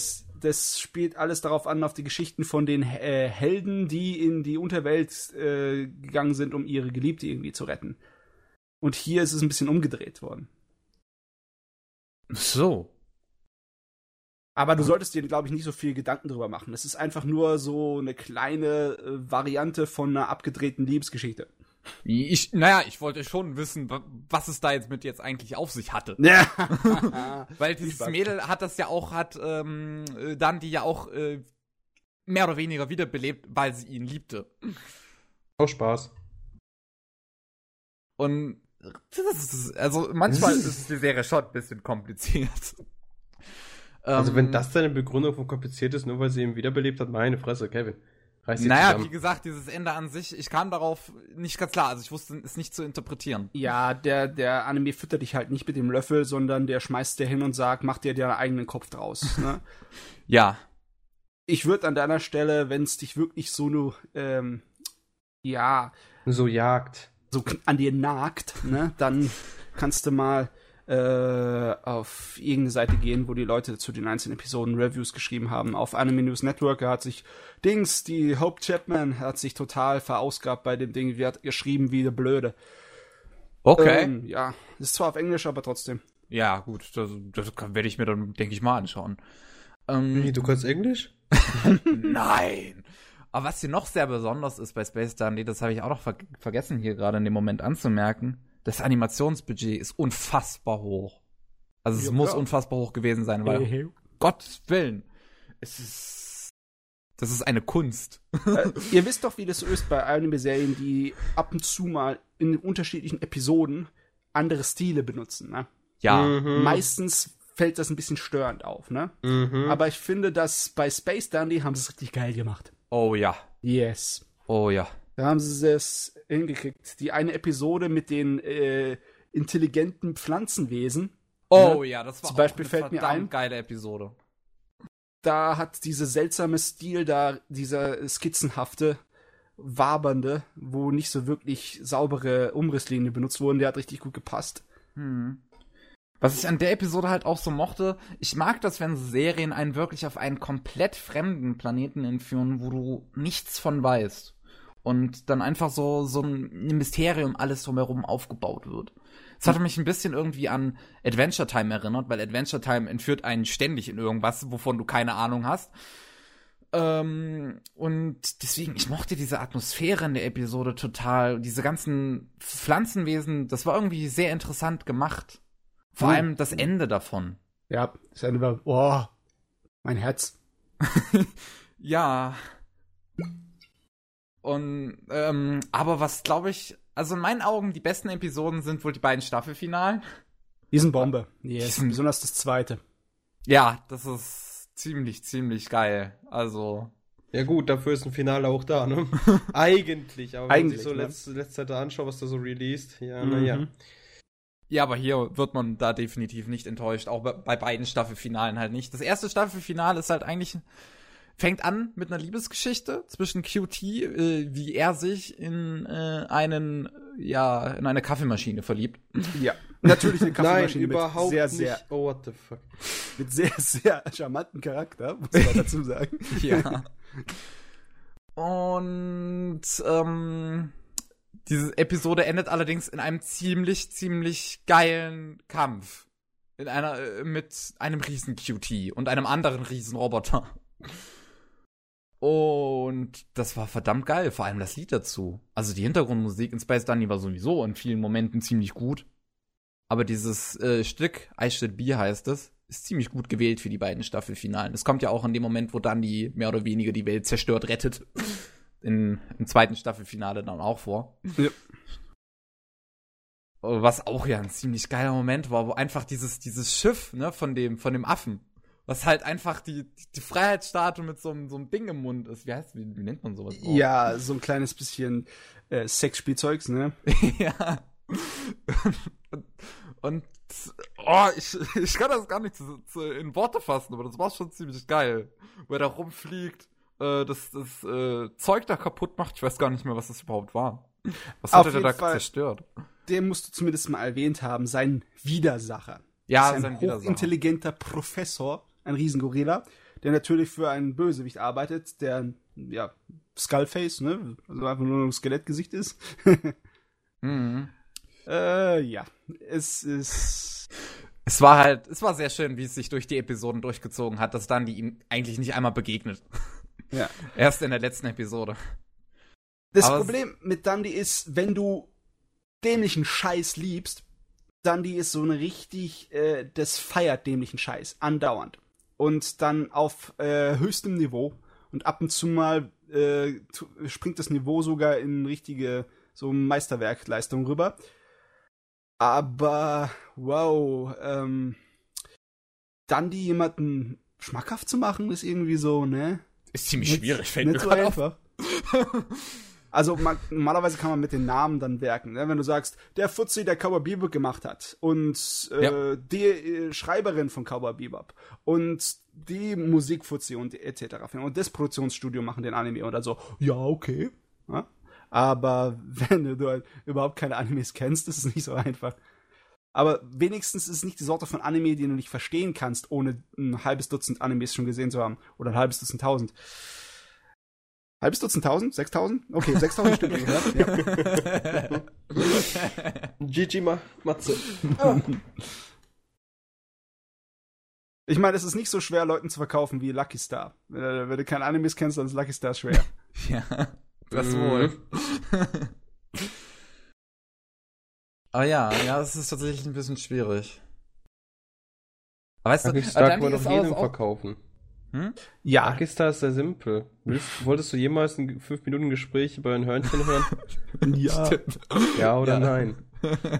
Das spielt alles darauf an, auf die Geschichten von den äh, Helden, die in die Unterwelt äh, gegangen sind, um ihre Geliebte irgendwie zu retten. Und hier ist es ein bisschen umgedreht worden. So. Aber du solltest dir, glaube ich, nicht so viel Gedanken drüber machen. Es ist einfach nur so eine kleine äh, Variante von einer abgedrehten Liebesgeschichte. Ich, naja, ich wollte schon wissen, was es da jetzt mit jetzt eigentlich auf sich hatte. Ja. Weil dieses Mädel hat das ja auch, hat ähm, dann die ja auch äh, mehr oder weniger wiederbelebt, weil sie ihn liebte. Auch Spaß. Und das ist, also manchmal ist die Serie schon ein bisschen kompliziert. Also wenn ähm, das deine Begründung von kompliziert ist, nur weil sie ihn wiederbelebt hat, meine Fresse, Kevin. Naja, zusammen. wie gesagt, dieses Ende an sich, ich kam darauf nicht ganz klar, also ich wusste es nicht zu interpretieren. Ja, der, der Anime füttert dich halt nicht mit dem Löffel, sondern der schmeißt dir hin und sagt, mach dir deinen eigenen Kopf draus. Ne? ja. Ich würde an deiner Stelle, wenn es dich wirklich so nur, ähm, ja. So jagt. So an dir nagt, ne, dann kannst du mal äh, auf irgendeine Seite gehen, wo die Leute zu den einzelnen Episoden Reviews geschrieben haben. Auf Anime News Network hat sich Dings, die Hope Chapman hat sich total verausgabt bei dem Ding, die hat geschrieben wie der Blöde. Okay. Ähm, ja, ist zwar auf Englisch, aber trotzdem. Ja, gut, das, das werde ich mir dann, denke ich mal, anschauen. Ähm, du kannst Englisch? Nein. Aber was hier noch sehr besonders ist bei Space Dandy, das habe ich auch noch ver vergessen hier gerade in dem Moment anzumerken das Animationsbudget ist unfassbar hoch. Also es ja, muss ja. unfassbar hoch gewesen sein, weil hey. Gottes Willen, es ist das ist eine Kunst. Äh, ihr wisst doch, wie das so ist bei Anime-Serien, die ab und zu mal in unterschiedlichen Episoden andere Stile benutzen. Ne? Ja. Mhm. Meistens fällt das ein bisschen störend auf, ne? Mhm. Aber ich finde, dass bei Space Dandy haben sie es richtig geil gemacht. Oh ja. Yes. Oh ja. Da haben sie es hingekriegt. Die eine Episode mit den äh, intelligenten Pflanzenwesen. Oh ne? ja, das war Zum Beispiel fällt mir ein. geile Episode. Da hat dieser seltsame Stil da, dieser skizzenhafte, wabernde, wo nicht so wirklich saubere Umrisslinien benutzt wurden, der hat richtig gut gepasst. Hm. Was ich an der Episode halt auch so mochte, ich mag das, wenn Serien einen wirklich auf einen komplett fremden Planeten entführen, wo du nichts von weißt und dann einfach so, so ein Mysterium alles drumherum aufgebaut wird. Das hatte mich ein bisschen irgendwie an Adventure Time erinnert, weil Adventure Time entführt einen ständig in irgendwas, wovon du keine Ahnung hast. Ähm, und deswegen, ich mochte diese Atmosphäre in der Episode total. Diese ganzen Pflanzenwesen, das war irgendwie sehr interessant gemacht. Vor mhm. allem das Ende davon. Ja, das Ende war, boah, mein Herz. ja. Und ähm, aber was glaube ich, also in meinen Augen die besten Episoden sind wohl die beiden Staffelfinalen. Die sind Bombe. Yes. Die besonders das zweite. Ja, das ist ziemlich, ziemlich geil. Also. Ja gut, dafür ist ein Finale auch da, ne? Eigentlich, aber wenn Eigentlich, ich so ne? letzte, letzte Zeit anschaue, was da so released, ja, mhm. naja. Ja, aber hier wird man da definitiv nicht enttäuscht. Auch bei, bei beiden Staffelfinalen halt nicht. Das erste Staffelfinale ist halt eigentlich fängt an mit einer Liebesgeschichte zwischen QT, äh, wie er sich in äh, einen ja in eine Kaffeemaschine verliebt. Ja, natürlich eine Kaffeemaschine Nein, überhaupt mit sehr nicht. sehr Oh, what the fuck. mit sehr sehr charmanten Charakter, muss man dazu sagen. Ja. Und ähm, diese Episode endet allerdings in einem ziemlich, ziemlich geilen Kampf. In einer, äh, mit einem riesen QT und einem anderen riesen Roboter. Und das war verdammt geil, vor allem das Lied dazu. Also die Hintergrundmusik in Space Dunny war sowieso in vielen Momenten ziemlich gut. Aber dieses äh, Stück, I Should Be heißt es, ist ziemlich gut gewählt für die beiden Staffelfinalen. Es kommt ja auch in dem Moment, wo Dunny mehr oder weniger die Welt zerstört rettet. In, Im zweiten Staffelfinale dann auch vor. Ja. Was auch ja ein ziemlich geiler Moment war, wo einfach dieses, dieses Schiff, ne, von dem, von dem Affen, was halt einfach die, die Freiheitsstatue mit so einem, so einem Ding im Mund ist. Wie heißt, wie, wie nennt man sowas? überhaupt? Ja, so ein kleines bisschen äh, Sexspielzeugs, ne? ja. Und, und oh, ich, ich kann das gar nicht zu, zu, in Worte fassen, aber das war schon ziemlich geil. Wo er da rumfliegt, äh, das, das äh, Zeug da kaputt macht. Ich weiß gar nicht mehr, was das überhaupt war. Was hat er da Fall. zerstört? Den musst du zumindest mal erwähnt haben, sein Widersacher. Ja, ist ein sein Widersacher. hochintelligenter Professor, ein Riesengorilla, der natürlich für einen Bösewicht arbeitet, der ja Skullface, ne, also einfach nur ein Skelettgesicht ist. Mhm. äh, ja, es ist Es war halt, es war sehr schön, wie es sich durch die Episoden durchgezogen hat, dass dann die ihm eigentlich nicht einmal begegnet. ja. Erst in der letzten Episode. Das Aber Problem mit Dundee ist, wenn du dämlichen Scheiß liebst, Dundee ist so eine richtig, äh, das feiert dämlichen Scheiß, andauernd. Und dann auf äh, höchstem Niveau und ab und zu mal äh, springt das Niveau sogar in richtige so Meisterwerkleistung rüber. Aber wow, ähm, Dundee jemanden schmackhaft zu machen, ist irgendwie so, ne? Ist ziemlich Nicht- schwierig, fällt mir so einfach. Also man, normalerweise kann man mit den Namen dann werken. Ne? Wenn du sagst, der Fuzzi, der Cowboy Bebop gemacht hat und äh, Ja. die äh, Schreiberin von Cowboy Bebop und die Musikfuzzi und etc. Und das Produktionsstudio machen den Anime oder so. Ja, okay. Ja? Aber wenn du halt überhaupt keine Animes kennst, ist es nicht so einfach. Aber wenigstens ist es nicht die Sorte von Anime, die du nicht verstehen kannst, ohne ein halbes Dutzend Animes schon gesehen zu haben. Oder ein halbes Dutzend tausend. Halbes Dutzend tausend? Sechstausend? Okay, sechstausend Stück. Ja. GG Ma Matze. Ich meine, es ist nicht so schwer, Leuten zu verkaufen wie Lucky Star. Äh, wenn du kein Animes kennst, dann ist Lucky Star schwer. Ja, das Mhm. wohl. Aber ja, ja, es ist tatsächlich ein bisschen schwierig. Aber weißt du, Lucky äh, Star kann man doch jedem auch- verkaufen. Hm? Ja, Star ist sehr simpel. Willst, wolltest du jemals ein 5-Minuten-Gespräch über ein Hörnchen hören? ja. Ja oder Ja. nein?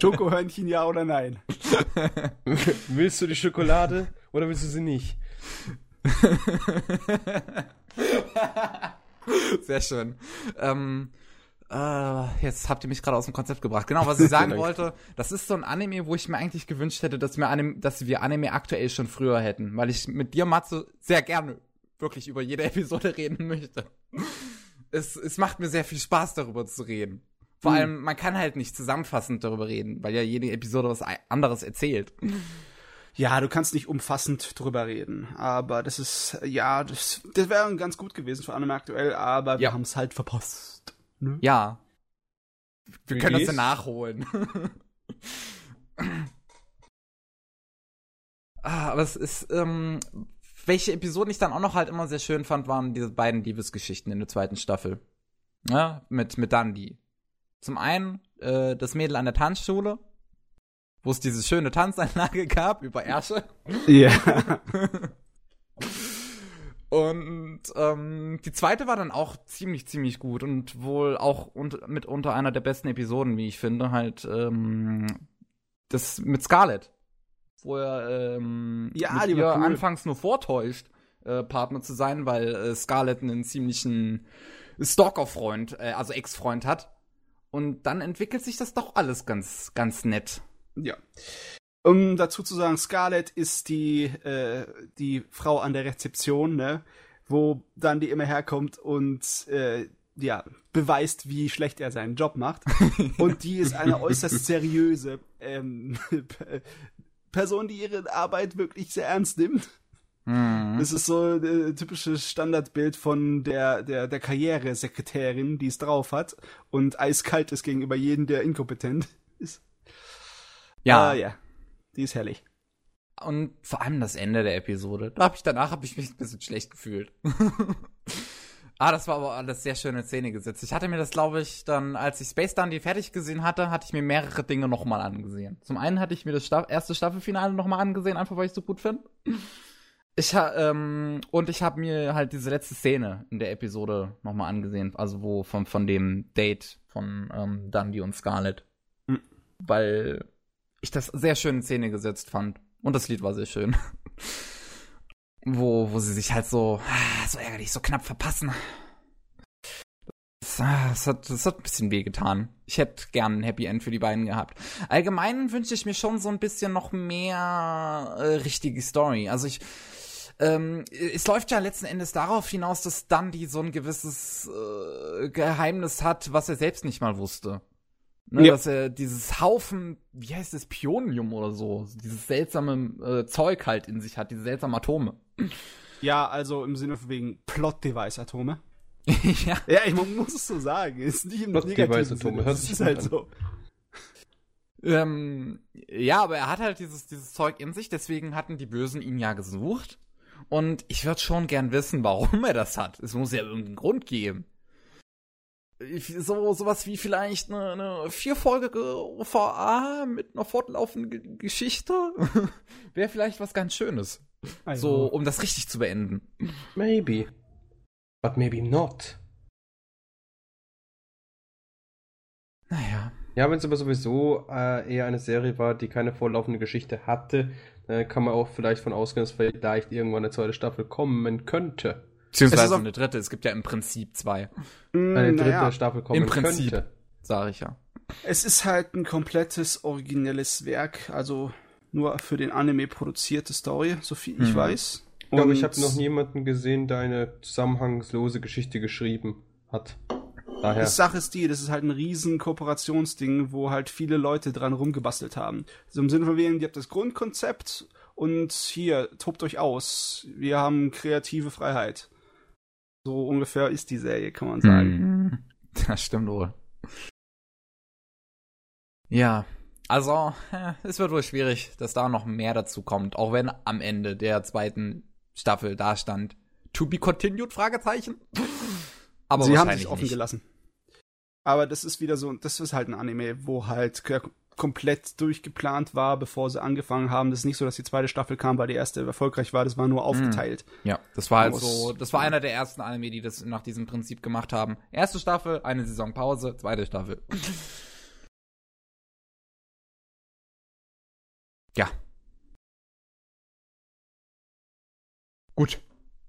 Schokohörnchen, ja oder nein? willst du die Schokolade oder willst du sie nicht? Sehr schön. Ähm, äh, jetzt habt ihr mich gerade aus dem Konzept gebracht. Genau, was ich sagen wollte, das ist so ein Anime, wo ich mir eigentlich gewünscht hätte, dass wir, Anime, dass wir Anime aktuell schon früher hätten, weil ich mit dir, Matze, sehr gerne wirklich über jede Episode reden möchte. Es, es macht mir sehr viel Spaß, darüber zu reden. Vor Mhm. allem, man kann halt nicht zusammenfassend darüber reden, weil ja jede Episode was anderes erzählt. Ja, du kannst nicht umfassend drüber reden. Aber das ist, ja, das, das wäre ganz gut gewesen für Anime aktuell, aber wir Ja. haben es halt verpasst. Ne? Ja. Wir können das ja geht's? nachholen. ah, aber es ist, ähm, welche Episoden ich dann auch noch halt immer sehr schön fand, waren diese beiden Liebesgeschichten in der zweiten Staffel. Ja, mit, mit Dundee. Zum einen, äh, das Mädel an der Tanzschule, wo es diese schöne Tanzanlage gab über Ärsche. Ja. Und ähm, die zweite war dann auch ziemlich, ziemlich gut und wohl auch und, mitunter einer der besten Episoden, wie ich finde, halt ähm, das mit Scarlett. Wo er ähm, Ja, mit ihr cool. anfangs nur vortäuscht, äh, Partner zu sein, weil äh, Scarlett einen ziemlichen Stalker-Freund, äh, also Ex-Freund hat. Und dann entwickelt sich das doch alles ganz, ganz nett. Ja. Um dazu zu sagen, Scarlett ist die, äh, die Frau an der Rezeption, ne? Wo dann die immer herkommt und äh, ja, beweist, wie schlecht er seinen Job macht. und die ist eine äußerst seriöse ähm, Person, die ihre Arbeit wirklich sehr ernst nimmt. Mhm. Das ist so ein äh, typisches Standardbild von der, der, der Karrieresekretärin, die es drauf hat und eiskalt ist gegenüber jedem, der inkompetent ist. Ja. Uh, ja. Die ist herrlich. Und vor allem das Ende der Episode. Da habe ich danach hab ich mich ein bisschen schlecht gefühlt. ah, das war aber alles sehr schöne Szene gesetzt. Ich hatte mir das, glaube ich, dann, als ich Space Dandy fertig gesehen hatte, hatte ich mir mehrere Dinge nochmal angesehen. Zum einen hatte ich mir das Staff erste Staffelfinale nochmal angesehen, einfach weil ich es so gut finde. Ich ha, ähm, und ich habe mir halt diese letzte Szene in der Episode nochmal angesehen, also wo von, von dem Date von ähm, Dundee und Scarlett. Mhm. Weil ich das sehr schön in Szene gesetzt fand. Und das Lied war sehr schön. wo, wo sie sich halt so, ah, so ärgerlich, so knapp verpassen. Das, ah, das, hat, das hat ein bisschen wehgetan. Ich hätte gern ein Happy End für die beiden gehabt. Allgemein wünsche ich mir schon so ein bisschen noch mehr äh, richtige Story. Also ich, ähm, es läuft ja letzten Endes darauf hinaus, dass Dundee so ein gewisses äh, Geheimnis hat, was er selbst nicht mal wusste. Ne, ja. Dass er dieses Haufen, wie heißt es, Pionium oder so, dieses seltsame äh, Zeug halt in sich hat, diese seltsamen Atome. Ja, also im Sinne von wegen Plot-Device-Atome. ja. ja, ich muss es so sagen. Ist nicht im Plot-Device-Atome, hört sich ist halt so. Ähm, ja, aber er hat halt dieses, dieses Zeug in sich, deswegen hatten die Bösen ihn ja gesucht. Und ich würde schon gern wissen, warum er das hat. Es muss ja irgendeinen Grund geben so sowas wie vielleicht eine, eine vierfolgige OVA mit einer fortlaufenden Geschichte wäre vielleicht was ganz Schönes. Also. So, um das richtig zu beenden. Maybe. But maybe not. Naja. Ja, wenn es aber sowieso äh, eher eine Serie war, die keine vorlaufende Geschichte hatte, dann kann man auch vielleicht von ausgehen, dass vielleicht irgendwann eine zweite Staffel kommen könnte. Beziehungsweise eine dritte. Es gibt ja im Prinzip zwei. Eine dritte naja, Staffel kommen Im Prinzip, könnte. sage ich ja. Es ist halt ein komplettes originelles Werk, also nur für den Anime produzierte Story, so viel ich mhm. weiß. Ich glaube, ich habe noch niemanden gesehen, der eine zusammenhangslose Geschichte geschrieben hat. Daher. Die Sache ist die, das ist halt ein riesen Kooperationsding, wo halt viele Leute dran rumgebastelt haben. Also im Sinne von wegen, ihr habt das Grundkonzept und hier, tobt euch aus. Wir haben kreative Freiheit. So ungefähr ist die Serie, kann man sagen. Das stimmt wohl. Ja, also es wird wohl schwierig, dass da noch mehr dazu kommt, auch wenn am Ende der zweiten Staffel da stand To be continued? Fragezeichen. Aber sie haben sich offen nicht. gelassen. Aber das ist wieder so, das ist halt ein Anime, wo halt komplett durchgeplant war, bevor sie angefangen haben. Das ist nicht so, dass die zweite Staffel kam, weil die erste erfolgreich war. Das war nur mhm. aufgeteilt. Ja, das war halt so. Das war einer der ersten Anime, die das nach diesem Prinzip gemacht haben. Erste Staffel, eine Saison Pause, zweite Staffel. ja. Gut.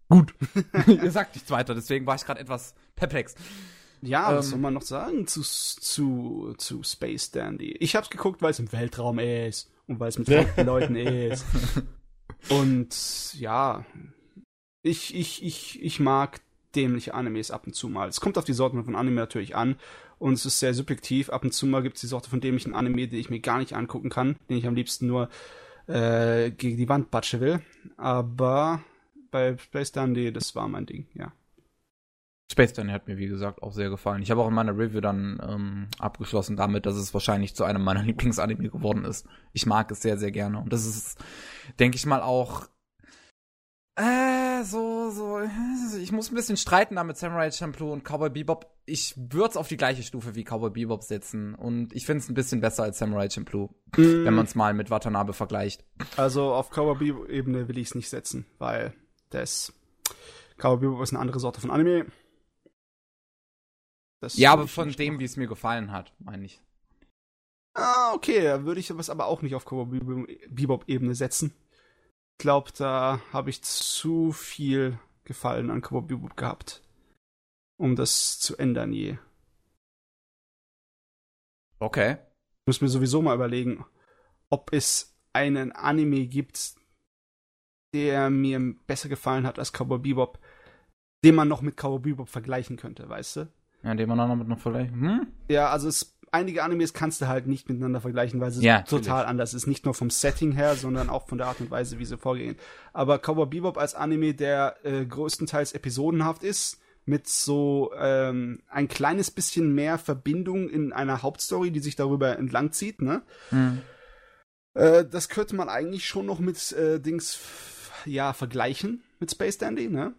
Gut. Ihr sagt nichts weiter, deswegen war ich gerade etwas perplex. Ja, ähm, was soll man noch sagen zu, zu, zu Space Dandy? Ich hab's geguckt, weil es im Weltraum ist und weil es mit verrückten Leuten ist. Und ja, ich, ich, ich, ich mag dämliche Animes ab und zu mal. Es kommt auf die Sorte von Anime natürlich an und es ist sehr subjektiv. Ab und zu mal gibt es die Sorte von dämlichen Anime, die ich mir gar nicht angucken kann, den ich am liebsten nur äh, gegen die Wand batsche will. Aber bei Space Dandy, das war mein Ding, ja. Space Danny hat mir, wie gesagt, auch sehr gefallen. Ich habe auch in meiner Review dann ähm, abgeschlossen damit, dass es wahrscheinlich zu einem meiner Lieblingsanime geworden ist. Ich mag es sehr, sehr gerne. Und das ist, denke ich mal, auch äh, so, so, ich muss ein bisschen streiten da mit Samurai Champloo und Cowboy Bebop. Ich würde es auf die gleiche Stufe wie Cowboy Bebop setzen und ich finde es ein bisschen besser als Samurai Champloo, mm. wenn man es mal mit Watanabe vergleicht. Also auf Cowboy Bebop Ebene will ich es nicht setzen, weil das Cowboy Bebop ist eine andere Sorte von Anime. Das ja, aber von dem, wie es mir gefallen hat, meine ich. Ah, okay, da würde ich es aber auch nicht auf Cowboy Bebop-Ebene setzen. Ich glaube, da habe ich zu viel Gefallen an Cowboy Bebop gehabt, um das zu ändern je. Okay. Ich muss mir sowieso mal überlegen, ob es einen Anime gibt, der mir besser gefallen hat als Cowboy Bebop, den man noch mit Cowboy Bebop vergleichen könnte, weißt du? Ja, den man auch noch mit noch vergleichen. Hm? Ja, also es, einige Animes kannst du halt nicht miteinander vergleichen, weil sie Ja, total natürlich. anders ist. Nicht nur vom Setting her, sondern auch von der Art und Weise, wie sie vorgehen. Aber Cowboy Bebop als Anime, der äh, größtenteils episodenhaft ist, mit so ähm, ein kleines bisschen mehr Verbindung in einer Hauptstory, die sich darüber entlang zieht, ne? Hm. Äh, das könnte man eigentlich schon noch mit äh, Dings ja vergleichen mit Space Dandy, ne?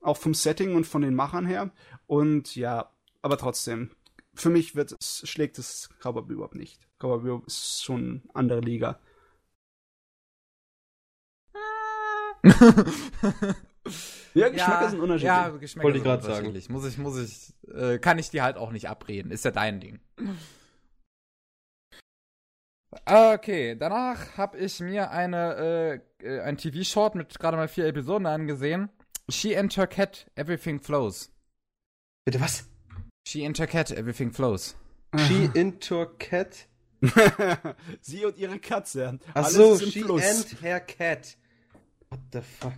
Auch vom Setting und von den Machern her. Und ja, aber trotzdem, für mich wird es, schlägt es Cowboy Bebop nicht. Cowboy Bebop ist schon eine andere Liga. Ja, Geschmäcker sind unterschiedlich. Ja, Geschmäcker Wollte ich sind grad sagen. unterschiedlich. Muss ich, muss ich, äh, kann ich dir halt auch nicht abreden. Ist ja dein Ding. Okay, danach habe ich mir eine, äh, äh, ein TV-Short mit gerade mal vier Episoden angesehen. She and her cat, everything flows. Bitte was? She and her cat, everything flows. She into a cat. Sie und ihre Katze. Ach Alles so, ist im she Fluss. and her cat. What the fuck?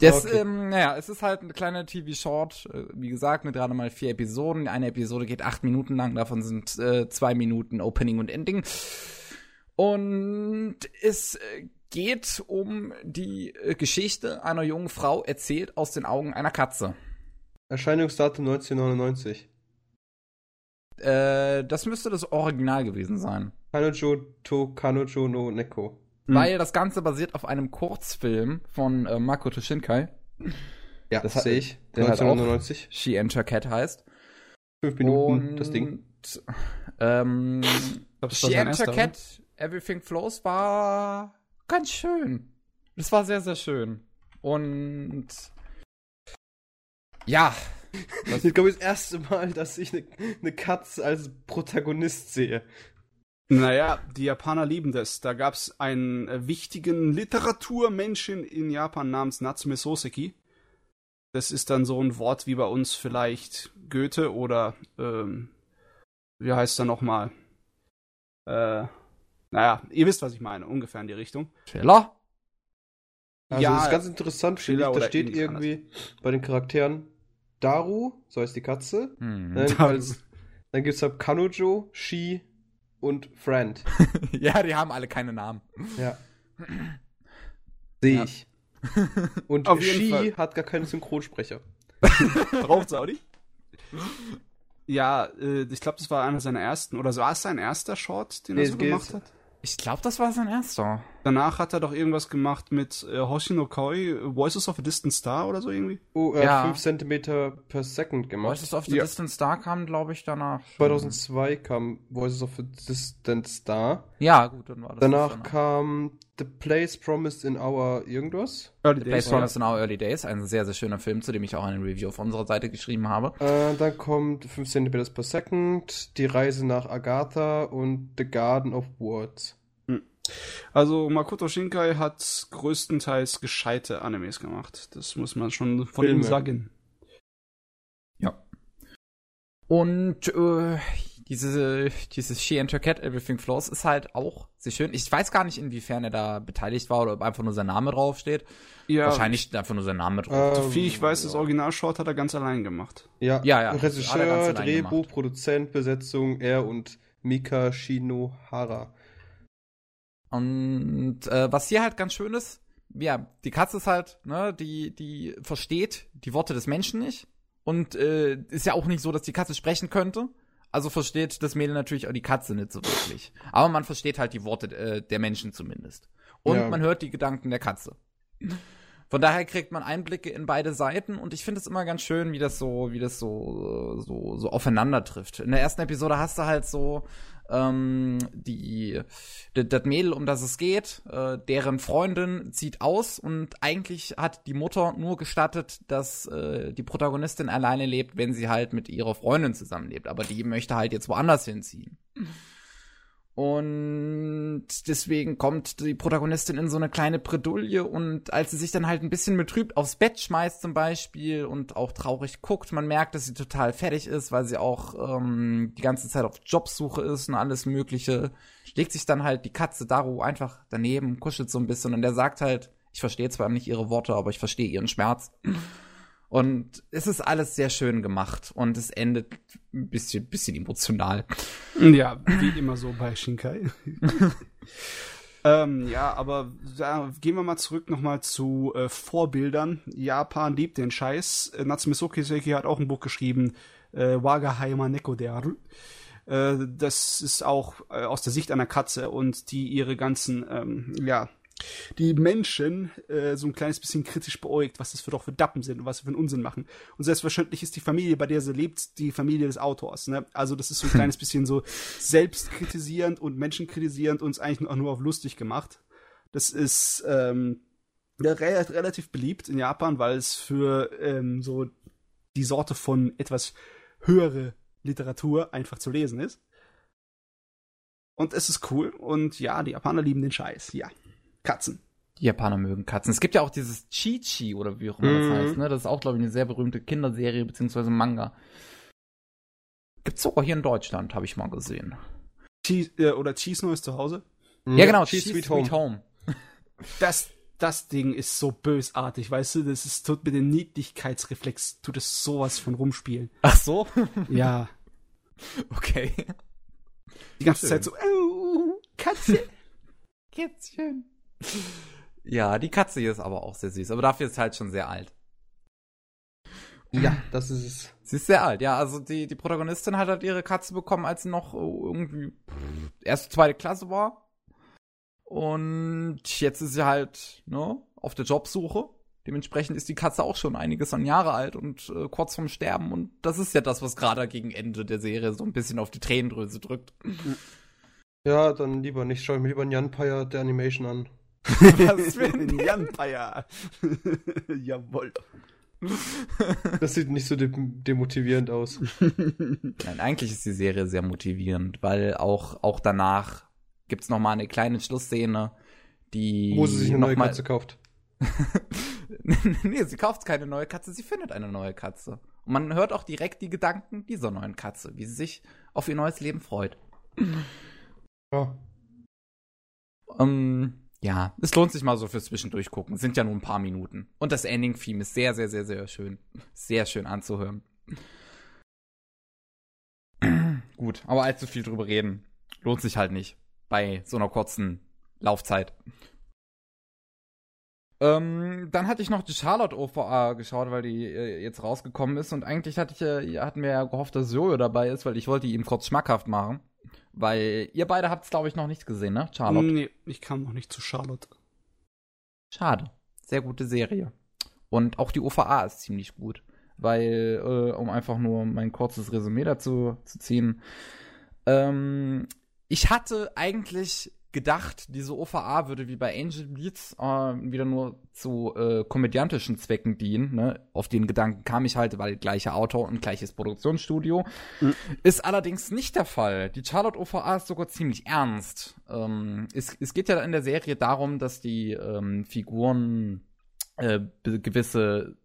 Das, Okay. ähm, naja, es ist halt eine kleine TV-Short, äh, wie gesagt, mit gerade mal vier Episoden. Eine Episode geht acht Minuten lang, davon sind äh, zwei Minuten Opening und Ending. Und es äh, geht um die äh, Geschichte einer jungen Frau, erzählt aus den Augen einer Katze. Erscheinungsdatum 1999. Äh, das müsste das Original gewesen sein. Kanojo to Kanojo no Neko. Hm. Weil das Ganze basiert auf einem Kurzfilm von äh, Makoto Shinkai. Ja, Das sehe ich. der hat auch- 1999. She and Her Cat heißt. Fünf Minuten Und, das Ding. Ähm, glaub, She sein and Her erster, Cat, Everything Flows war ganz schön. Das war sehr, sehr schön. Und ja, Das ist, glaube ich, das erste Mal, dass ich eine ne Katze als Protagonist sehe. Naja, die Japaner lieben das. Da gab es einen äh, wichtigen Literaturmenschen in Japan namens Natsume Soseki. Das ist dann so ein Wort wie bei uns vielleicht Goethe oder ähm, wie heißt er nochmal? Äh, naja, ihr wisst, was ich meine, ungefähr in die Richtung. Schiller? Also, Ja, das ist ganz interessant, Schiller. Da steht irgendwie bei den Charakteren Daru, so heißt die Katze. Hm. Dann, als, dann gibt es halt Kanojo, Shi und Friend. ja, die haben alle keine Namen. Ja. Sehe Ja. ich. Und Auf Shi hat gar keinen Synchronsprecher. Braucht Saudi? Ja, äh, ich glaube, das war einer seiner ersten, oder war es sein erster Short, den Nee, er so gemacht hat? Ich glaube, das war sein erster. Danach hat er doch irgendwas gemacht mit äh, Hoshino Koi, Voices of a Distant Star oder so irgendwie. Oh, er Ja. hat 5 cm per Second gemacht. Voices of the Ja. Distant Star kam, glaube ich, danach. 2002 kam Voices of a Distant Star. Ja, gut, dann war das Danach das kam The Place Promised in Our irgendwas. Early The Place Days, Promised in Our Early Days, ein sehr, sehr schöner Film, zu dem ich auch eine Review auf unserer Seite geschrieben habe. Äh, dann kommt 5 cm per Second, Die Reise nach Agatha und The Garden of Words. Also Makoto Shinkai hat größtenteils gescheite Animes gemacht. Das muss man schon von ihm Filme. sagen. Ja. Und äh, diese, dieses She and Her Cat, Everything Flows, ist halt auch sehr schön. Ich weiß gar nicht, inwiefern er da beteiligt war oder ob einfach nur sein Name draufsteht. Ja, Wahrscheinlich einfach nur sein Name drauf. Äh, Soviel ich weiß, das. Original-Short hat er ganz allein gemacht. Ja, Ja, ja, Regisseur, Drehbuch, gemacht. Produzent, Besetzung, er und Mika Shinohara. Und äh, was hier halt ganz schön ist, ja, die Katze ist halt, ne, die, die versteht die Worte des Menschen nicht. Und äh, ist ja auch nicht so, dass die Katze sprechen könnte. Also versteht das Mädel natürlich auch die Katze nicht so wirklich. Aber man versteht halt die Worte äh, der Menschen zumindest. Und Ja. man hört die Gedanken der Katze. Von daher kriegt man Einblicke in beide Seiten und ich finde es immer ganz schön, wie das so, wie das so, so, so aufeinander trifft. In der ersten Episode hast du halt so ähm, die, das Mädel, um das es geht, äh, deren Freundin zieht aus und eigentlich hat die Mutter nur gestattet, dass äh, die Protagonistin alleine lebt, wenn sie halt mit ihrer Freundin zusammenlebt. Aber die möchte halt jetzt woanders hinziehen. Und deswegen kommt die Protagonistin in so eine kleine Bredouille und als sie sich dann halt ein bisschen betrübt aufs Bett schmeißt zum Beispiel und auch traurig guckt, man merkt, dass sie total fertig ist, weil sie auch ähm, die ganze Zeit auf Jobsuche ist und alles mögliche, legt sich dann halt die Katze Daru einfach daneben, kuschelt so ein bisschen und der sagt halt, ich verstehe zwar nicht ihre Worte, aber ich verstehe ihren Schmerz. Und es ist alles sehr schön gemacht und es endet ein bisschen, bisschen emotional. Ja, wie immer so bei Shinkai. ähm, ja, aber ja, gehen wir mal zurück nochmal zu äh, Vorbildern. Japan liebt den Scheiß. Äh, Natsume Sokiseki hat auch ein Buch geschrieben, äh, Wagahaima Neko Dearu. Äh, das ist auch äh, aus der Sicht einer Katze und die ihre ganzen, ähm, ja, die Menschen äh, so ein kleines bisschen kritisch beäugt, was das für doch für Dappen sind und was sie für einen Unsinn machen. Und selbstverständlich ist die Familie, bei der sie lebt, die Familie des Autors. Ne? Also das ist so ein kleines bisschen so selbstkritisierend und menschenkritisierend und es eigentlich auch nur auf lustig gemacht. Das ist ähm, re relativ beliebt in Japan, weil es für ähm, so die Sorte von etwas höhere Literatur einfach zu lesen ist. Und es ist cool. Und ja, die Japaner lieben den Scheiß, ja. Katzen. Die Japaner mögen Katzen. Es gibt ja auch dieses Chi-Chi oder wie auch immer das Mhm. heißt, ne? Das ist auch, glaube ich, eine sehr berühmte Kinderserie beziehungsweise Manga. Gibt's sogar hier in Deutschland, habe ich mal gesehen. Cheese, äh, oder Cheese Neues zu Hause. Ja, genau, Cheese Cheese Sweet Home. Das, das Ding ist so bösartig, weißt du? Das ist, tut mit dem Niedlichkeitsreflex, tut es sowas von rumspielen. Ach so? Ja. okay. Die ganze Schön. Zeit so, oh, Katze. Kätzchen. Ja, die Katze hier ist aber auch sehr süß, aber dafür ist halt schon sehr alt. Ja, das ist es. Sie ist sehr alt, ja. Also die, die Protagonistin hat halt ihre Katze bekommen, als sie noch äh, irgendwie erste, zweite Klasse war. Und jetzt ist sie halt, ne, auf der Jobsuche. Dementsprechend ist die Katze auch schon einiges an Jahre alt und äh, kurz vorm Sterben. Und das ist ja das, was gerade gegen Ende der Serie so ein bisschen auf die Tränendrüse drückt. Ja, dann lieber nicht. Schau ich mir lieber einen Janpire der Animation an. Was für ein Janpire. Jawohl. Das sieht nicht so de demotivierend aus. Nein, eigentlich ist die Serie sehr motivierend, weil auch, auch danach gibt's noch mal eine kleine Schlussszene, die Wo sie sich eine neue mal- Katze kauft. nee, sie kauft keine neue Katze, sie findet eine neue Katze. Und man hört auch direkt die Gedanken dieser neuen Katze, wie sie sich auf ihr neues Leben freut. Ja. Ähm, ja, es lohnt sich mal so fürs Zwischendurch gucken. Es sind ja nur ein paar Minuten. Und das Ending-Theme ist sehr, sehr, sehr, sehr schön. Sehr schön anzuhören. Gut, aber allzu viel drüber reden lohnt sich halt nicht bei so einer kurzen Laufzeit. Ähm, dann hatte ich noch die Charlotte OVA geschaut, weil die äh, jetzt rausgekommen ist und eigentlich hatte ich, äh, hatten wir ja gehofft, dass Jojo dabei ist, weil ich wollte ihn kurz schmackhaft machen. Weil ihr beide habt es, glaube ich, noch nicht gesehen, ne? Charlotte. Nee, ich kam noch nicht zu Charlotte. Schade. Sehr gute Serie. Und auch die OVA ist ziemlich gut. Weil, äh, um einfach nur mein kurzes Resümee dazu zu ziehen. Ähm, ich hatte eigentlich gedacht, diese OVA würde wie bei Angel Beats äh, wieder nur zu äh, komödiantischen Zwecken dienen. Ne? Auf den Gedanken kam ich halt, weil gleicher Autor und gleiches Produktionsstudio. Mhm. Ist allerdings nicht der Fall. Die Charlotte OVA ist sogar ziemlich ernst. Ähm, es, es geht ja in der Serie darum, dass die ähm, Figuren äh, gewisse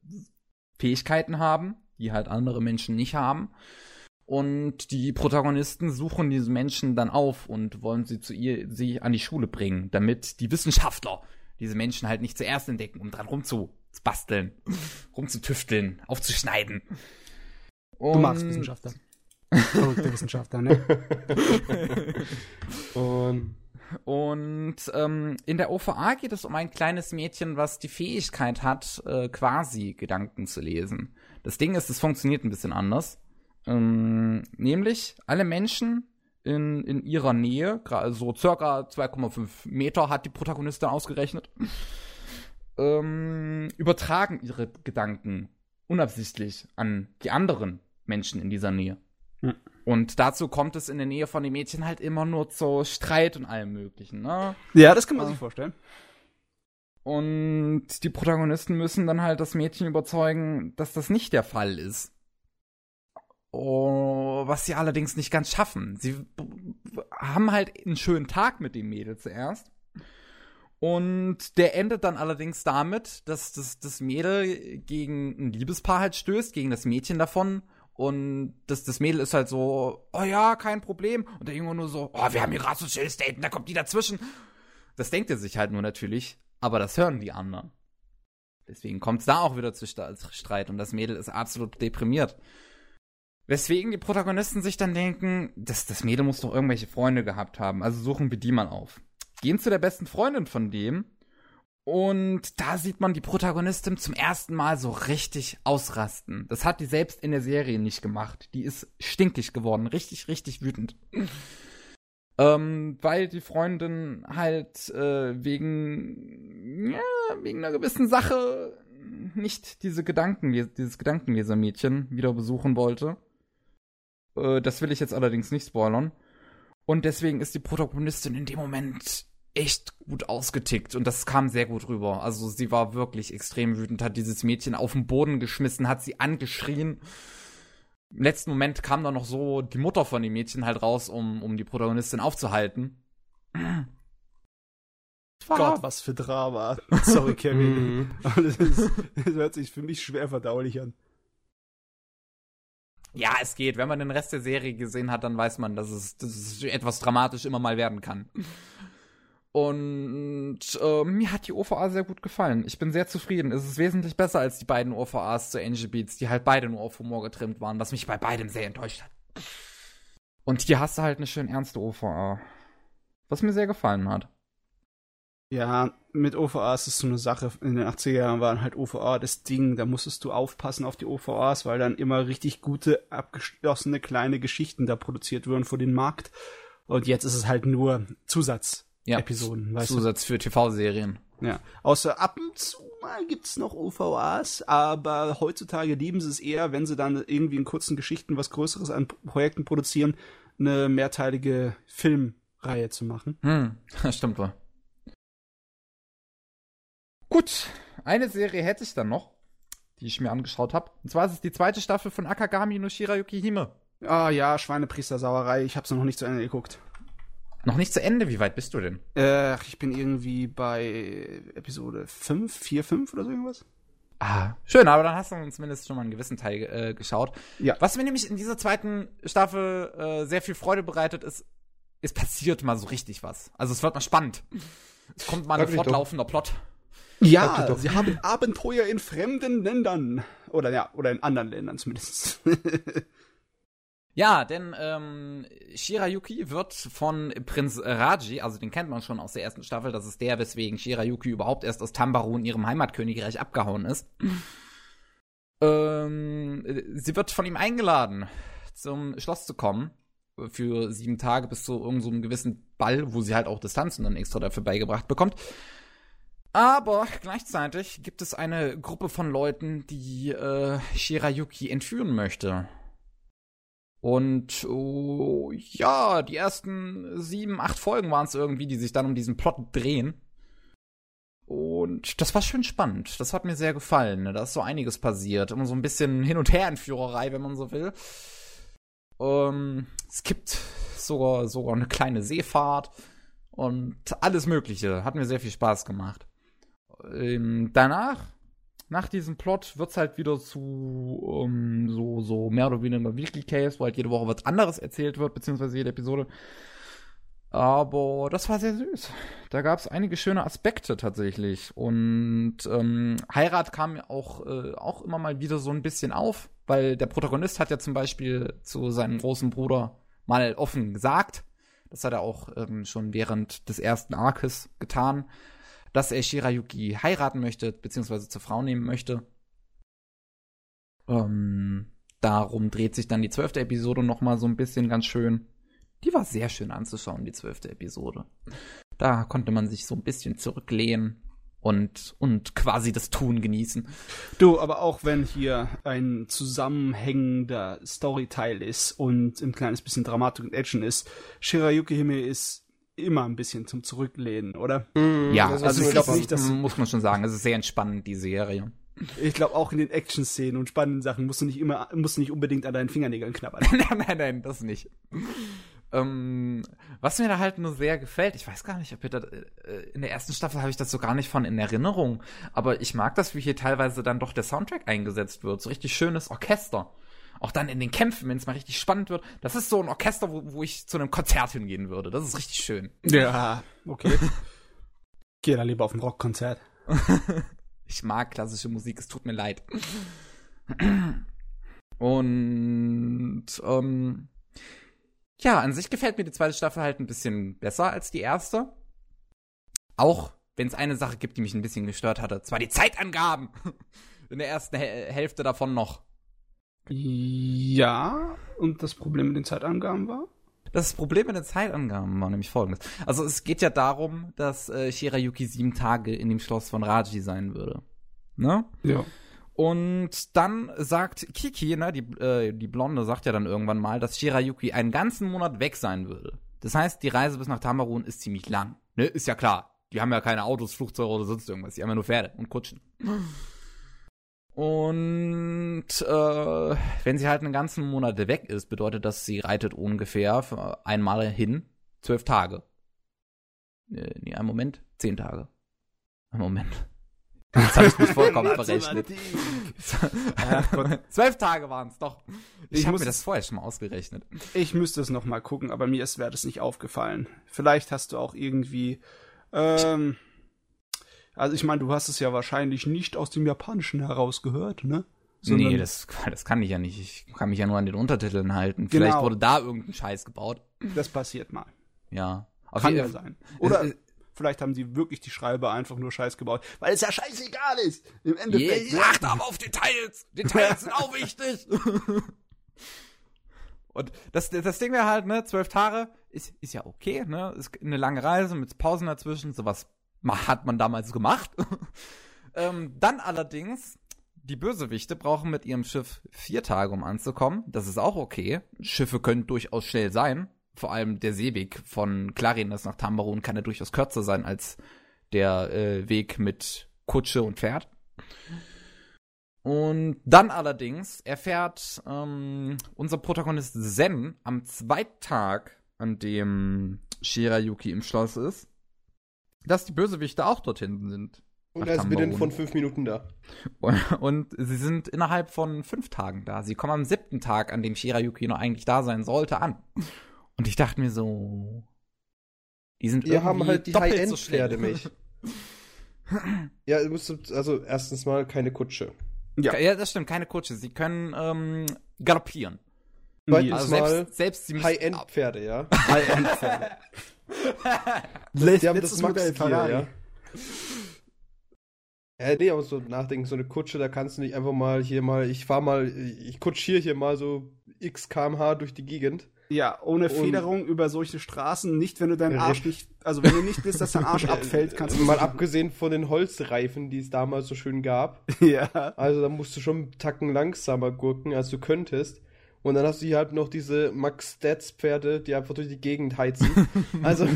Fähigkeiten haben, die halt andere Menschen nicht haben. Und die Protagonisten suchen diese Menschen dann auf und wollen sie zu ihr, sie an die Schule bringen, damit die Wissenschaftler diese Menschen halt nicht zuerst entdecken, um dran rumzubasteln, rumzutüfteln, aufzuschneiden. Du magst Wissenschaftler. Verrückte Wissenschaftler, ne? Und Und ähm, in der OVA geht es um ein kleines Mädchen, was die Fähigkeit hat, äh, quasi Gedanken zu lesen. Das Ding ist, es funktioniert ein bisschen anders. Ähm, nämlich alle Menschen in, in ihrer Nähe, so circa 2,5 Meter hat die Protagonistin ausgerechnet, ähm, übertragen ihre Gedanken unabsichtlich an die anderen Menschen in dieser Nähe. Hm. Und dazu kommt es in der Nähe von den Mädchen halt immer nur zu Streit und allem möglichen, ne? Ja, das kann man Ah. sich vorstellen. Und die Protagonisten müssen dann halt das Mädchen überzeugen, dass das nicht der Fall ist. Oh, was sie allerdings nicht ganz schaffen. Sie haben halt einen schönen Tag mit dem Mädel zuerst. Und der endet dann allerdings damit, dass das, das Mädel gegen ein Liebespaar halt stößt, gegen das Mädchen davon. Und das, das Mädel ist halt so, oh ja, kein Problem. Und der Junge nur so, oh, wir haben hier gerade so ein schönes da kommt die dazwischen. Das denkt er sich halt nur natürlich, aber das hören die anderen. Deswegen kommt es da auch wieder zu Streit und das Mädel ist absolut deprimiert. Weswegen die Protagonisten sich dann denken, das, das Mädel muss doch irgendwelche Freunde gehabt haben, also suchen wir die mal auf. Gehen zu der besten Freundin von dem und da sieht man die Protagonistin zum ersten Mal so richtig ausrasten. Das hat die selbst in der Serie nicht gemacht. Die ist stinkig geworden, richtig, richtig wütend. ähm, weil die Freundin halt äh, wegen, ja, wegen einer gewissen Sache nicht diese Gedanken, dieses Gedankenlesermädchen wieder besuchen wollte. Äh, das will ich jetzt allerdings nicht spoilern. Und deswegen ist die Protagonistin in dem Moment echt gut ausgetickt und das kam sehr gut rüber. Also sie war wirklich extrem wütend, hat dieses Mädchen auf den Boden geschmissen, hat sie angeschrien. Im letzten Moment kam dann noch so die Mutter von dem Mädchen halt raus, um, um die Protagonistin aufzuhalten. Gott, was für Drama. Sorry, Kevin. Mhm. Aber das, ist, das hört sich für mich schwer verdaulich an. Ja, es geht. Wenn man den Rest der Serie gesehen hat, dann weiß man, dass es, dass es etwas dramatisch immer mal werden kann. Und äh, mir hat die OVA sehr gut gefallen. Ich bin sehr zufrieden. Es ist wesentlich besser als die beiden OVAs zu Angel Beats, die halt beide nur auf Humor getrimmt waren, was mich bei beidem sehr enttäuscht hat. Und hier hast du halt eine schön ernste OVA. Was mir sehr gefallen hat. Ja, mit OVAs ist so eine Sache. In den 80er Jahren waren halt OVA das Ding. Da musstest du aufpassen auf die OVAs, weil dann immer richtig gute, abgeschlossene kleine Geschichten da produziert wurden für den Markt. Und jetzt ist es halt nur Zusatz ja, Zusatz du? für TV-Serien. Ja, außer ab und zu mal gibt's noch OVAs, aber heutzutage lieben sie es eher, wenn sie dann irgendwie in kurzen Geschichten was Größeres an Projekten produzieren, eine mehrteilige Filmreihe zu machen. Hm, stimmt wohl. Gut, eine Serie hätte ich dann noch, die ich mir angeschaut habe. Und zwar ist es die zweite Staffel von Akagami no Shirayuki Hime. Ah ja, Schweinepriester-Sauerei. Ich habe es noch nicht zu Ende geguckt. Noch nicht zu Ende? Wie weit bist du denn? Äh, ich bin irgendwie bei Episode 5, 4, 5 oder so irgendwas. Ah, schön, aber dann hast du zumindest schon mal einen gewissen Teil äh, geschaut. Ja. Was mir nämlich in dieser zweiten Staffel äh, sehr viel Freude bereitet, ist, es passiert mal so richtig was. Also es wird mal spannend. Es kommt mal ein fortlaufender Plot. Ja, sie haben Abenteuer in fremden Ländern. Oder ja, oder in anderen Ländern zumindest. Ja, denn ähm, Shirayuki wird von Prinz Raji, also den kennt man schon aus der ersten Staffel, das ist der, weswegen Shirayuki überhaupt erst aus Tambaru in ihrem Heimatkönigreich abgehauen ist. ähm, sie wird von ihm eingeladen, zum Schloss zu kommen für sieben Tage bis zu irgendeinem so gewissen Ball, wo sie halt auch Distanzen dann extra dafür beigebracht bekommt. Aber gleichzeitig gibt es eine Gruppe von Leuten, die äh, Shirayuki entführen möchte. Und oh, ja, die ersten sieben, acht Folgen waren es irgendwie, die sich dann um diesen Plot drehen. Und das war schön spannend. Das hat mir sehr gefallen. Ne? Da ist so einiges passiert. Immer so ein bisschen Hin- und Her-Entführerei, wenn man so will. Ähm, es gibt sogar, sogar eine kleine Seefahrt und alles Mögliche. Hat mir sehr viel Spaß gemacht. Ähm, danach nach diesem Plot wird's halt wieder zu ähm, so, so mehr oder weniger Weekly Case, wo halt jede Woche was anderes erzählt wird, beziehungsweise jede Episode. Aber das war sehr süß. Da gab es einige schöne Aspekte tatsächlich. Und ähm, Heirat kam auch, äh, auch immer mal wieder so ein bisschen auf, weil der Protagonist hat ja zum Beispiel zu seinem großen Bruder mal offen gesagt. Das hat er auch ähm, schon während des ersten Arkes getan dass er Shirayuki heiraten möchte, beziehungsweise zur Frau nehmen möchte. Ähm, darum dreht sich dann die zwölfte Episode noch mal so ein bisschen ganz schön. Die war sehr schön anzuschauen, die zwölfte Episode. Da konnte man sich so ein bisschen zurücklehnen und, und quasi das Tun genießen. Du, aber auch wenn hier ein zusammenhängender Storyteil ist und ein kleines bisschen Dramatik und Action ist, Shirayuki Hime ist immer ein bisschen zum Zurücklehnen, oder? Mm, ja, also, also ich glaube nicht, das muss man schon sagen. Es ist sehr entspannend, die Serie. Ich glaube auch in den Action-Szenen und spannenden Sachen musst du nicht immer, musst du nicht unbedingt an deinen Fingernägeln knabbern. nein, nein, nein, das nicht. ähm, was mir da halt nur sehr gefällt, ich weiß gar nicht, ob ihr da, äh, in der ersten Staffel habe ich das so gar nicht von in Erinnerung, aber ich mag das, wie hier teilweise dann doch der Soundtrack eingesetzt wird. So richtig schönes Orchester. Auch dann in den Kämpfen, wenn es mal richtig spannend wird. Das ist so ein Orchester, wo, wo ich zu einem Konzert hingehen würde. Das ist richtig schön. Ja, okay. Geh da lieber auf ein Rockkonzert. ich mag klassische Musik, es tut mir leid. Und ähm, ja, an sich gefällt mir die zweite Staffel halt ein bisschen besser als die erste. Auch wenn es eine Sache gibt, die mich ein bisschen gestört hatte. Zwar die Zeitangaben. In der ersten Hälfte davon noch. Ja, und das Problem mit den Zeitangaben war? Das Problem mit den Zeitangaben war nämlich folgendes. Also es geht ja darum, dass äh, Shirayuki sieben Tage in dem Schloss von Raji sein würde. Ne? Ja. Und dann sagt Kiki, ne, die, äh, die Blonde, sagt ja dann irgendwann mal, dass Shirayuki einen ganzen Monat weg sein würde. Das heißt, die Reise bis nach Tamarun ist ziemlich lang. Ne, ist ja klar. Die haben ja keine Autos, Flugzeuge oder sonst irgendwas. Die haben ja nur Pferde und Kutschen. Und äh, wenn sie halt einen ganzen Monat weg ist, bedeutet das, sie reitet ungefähr einmal hin zwölf Tage. Äh, nee, einen Moment, zehn Tage. Ein Moment. Jetzt habe ich mich vollkommen verrechnet. Zwölf Tage waren es doch. Ich, ich habe mir das vorher schon mal ausgerechnet. Ich müsste es noch mal gucken, aber mir wäre das nicht aufgefallen. Vielleicht hast du auch irgendwie. Ähm, also ich meine, du hast es ja wahrscheinlich nicht aus dem Japanischen herausgehört, ne? Sondern nee, das, das kann ich ja nicht. Ich kann mich ja nur an den Untertiteln halten. Vielleicht genau. wurde da irgendein Scheiß gebaut. Das passiert mal. Ja. Auf kann ja sein. Oder es, Vielleicht haben sie wirklich die Schreiber einfach nur Scheiß gebaut, weil es ja scheißegal ist. Im Endeffekt. Yeah, achte aber auf Details. Details sind auch wichtig. Und das, das Ding wäre halt, ne, zwölf Tage ist, ist ja okay, ne? Ist eine lange Reise mit Pausen dazwischen, sowas hat man damals gemacht. ähm, dann allerdings, die Bösewichte brauchen mit ihrem Schiff vier Tage, um anzukommen. Das ist auch okay. Schiffe können durchaus schnell sein vor allem der Seeweg von Clarinas nach Tambaroun kann ja durchaus kürzer sein als der äh, Weg mit Kutsche und Pferd. Und dann allerdings erfährt ähm, unser Protagonist Zen am zweiten Tag, an dem Shirayuki im Schloss ist, dass die Bösewichte auch dort hinten sind. Und er ist binnen von fünf Minuten da. Und, und, sie sind innerhalb von fünf Tagen da. Sie kommen am siebten Tag, an dem Shirayuki noch eigentlich da sein sollte, an. Und ich dachte mir so, die sind Wir haben halt die High-End-Pferde, mich. ja, du musst, also erstens mal keine Kutsche. Ja. ja, das stimmt, keine Kutsche. Sie können ähm, galoppieren. Zweitens also mal selbst, selbst High-End-Pferde, ja. High-End-Pferde. die haben das Max Gear, ja. Ja, nee, aber so nachdenken, so eine Kutsche, da kannst du nicht einfach mal hier mal, ich fahr mal, ich kutschiere hier mal so x kmh durch die Gegend. Ja, ohne Federung und über solche Straßen, nicht wenn du deinen Arsch nicht, also wenn du nicht willst, dass dein Arsch abfällt, kannst du Mal abgesehen von den Holzreifen, die es damals so schön gab. Ja. Also da musst du schon einen Tacken langsamer gurken, als du könntest. Und dann hast du hier halt noch diese Max Stats Pferde, die einfach durch die Gegend heizen. also,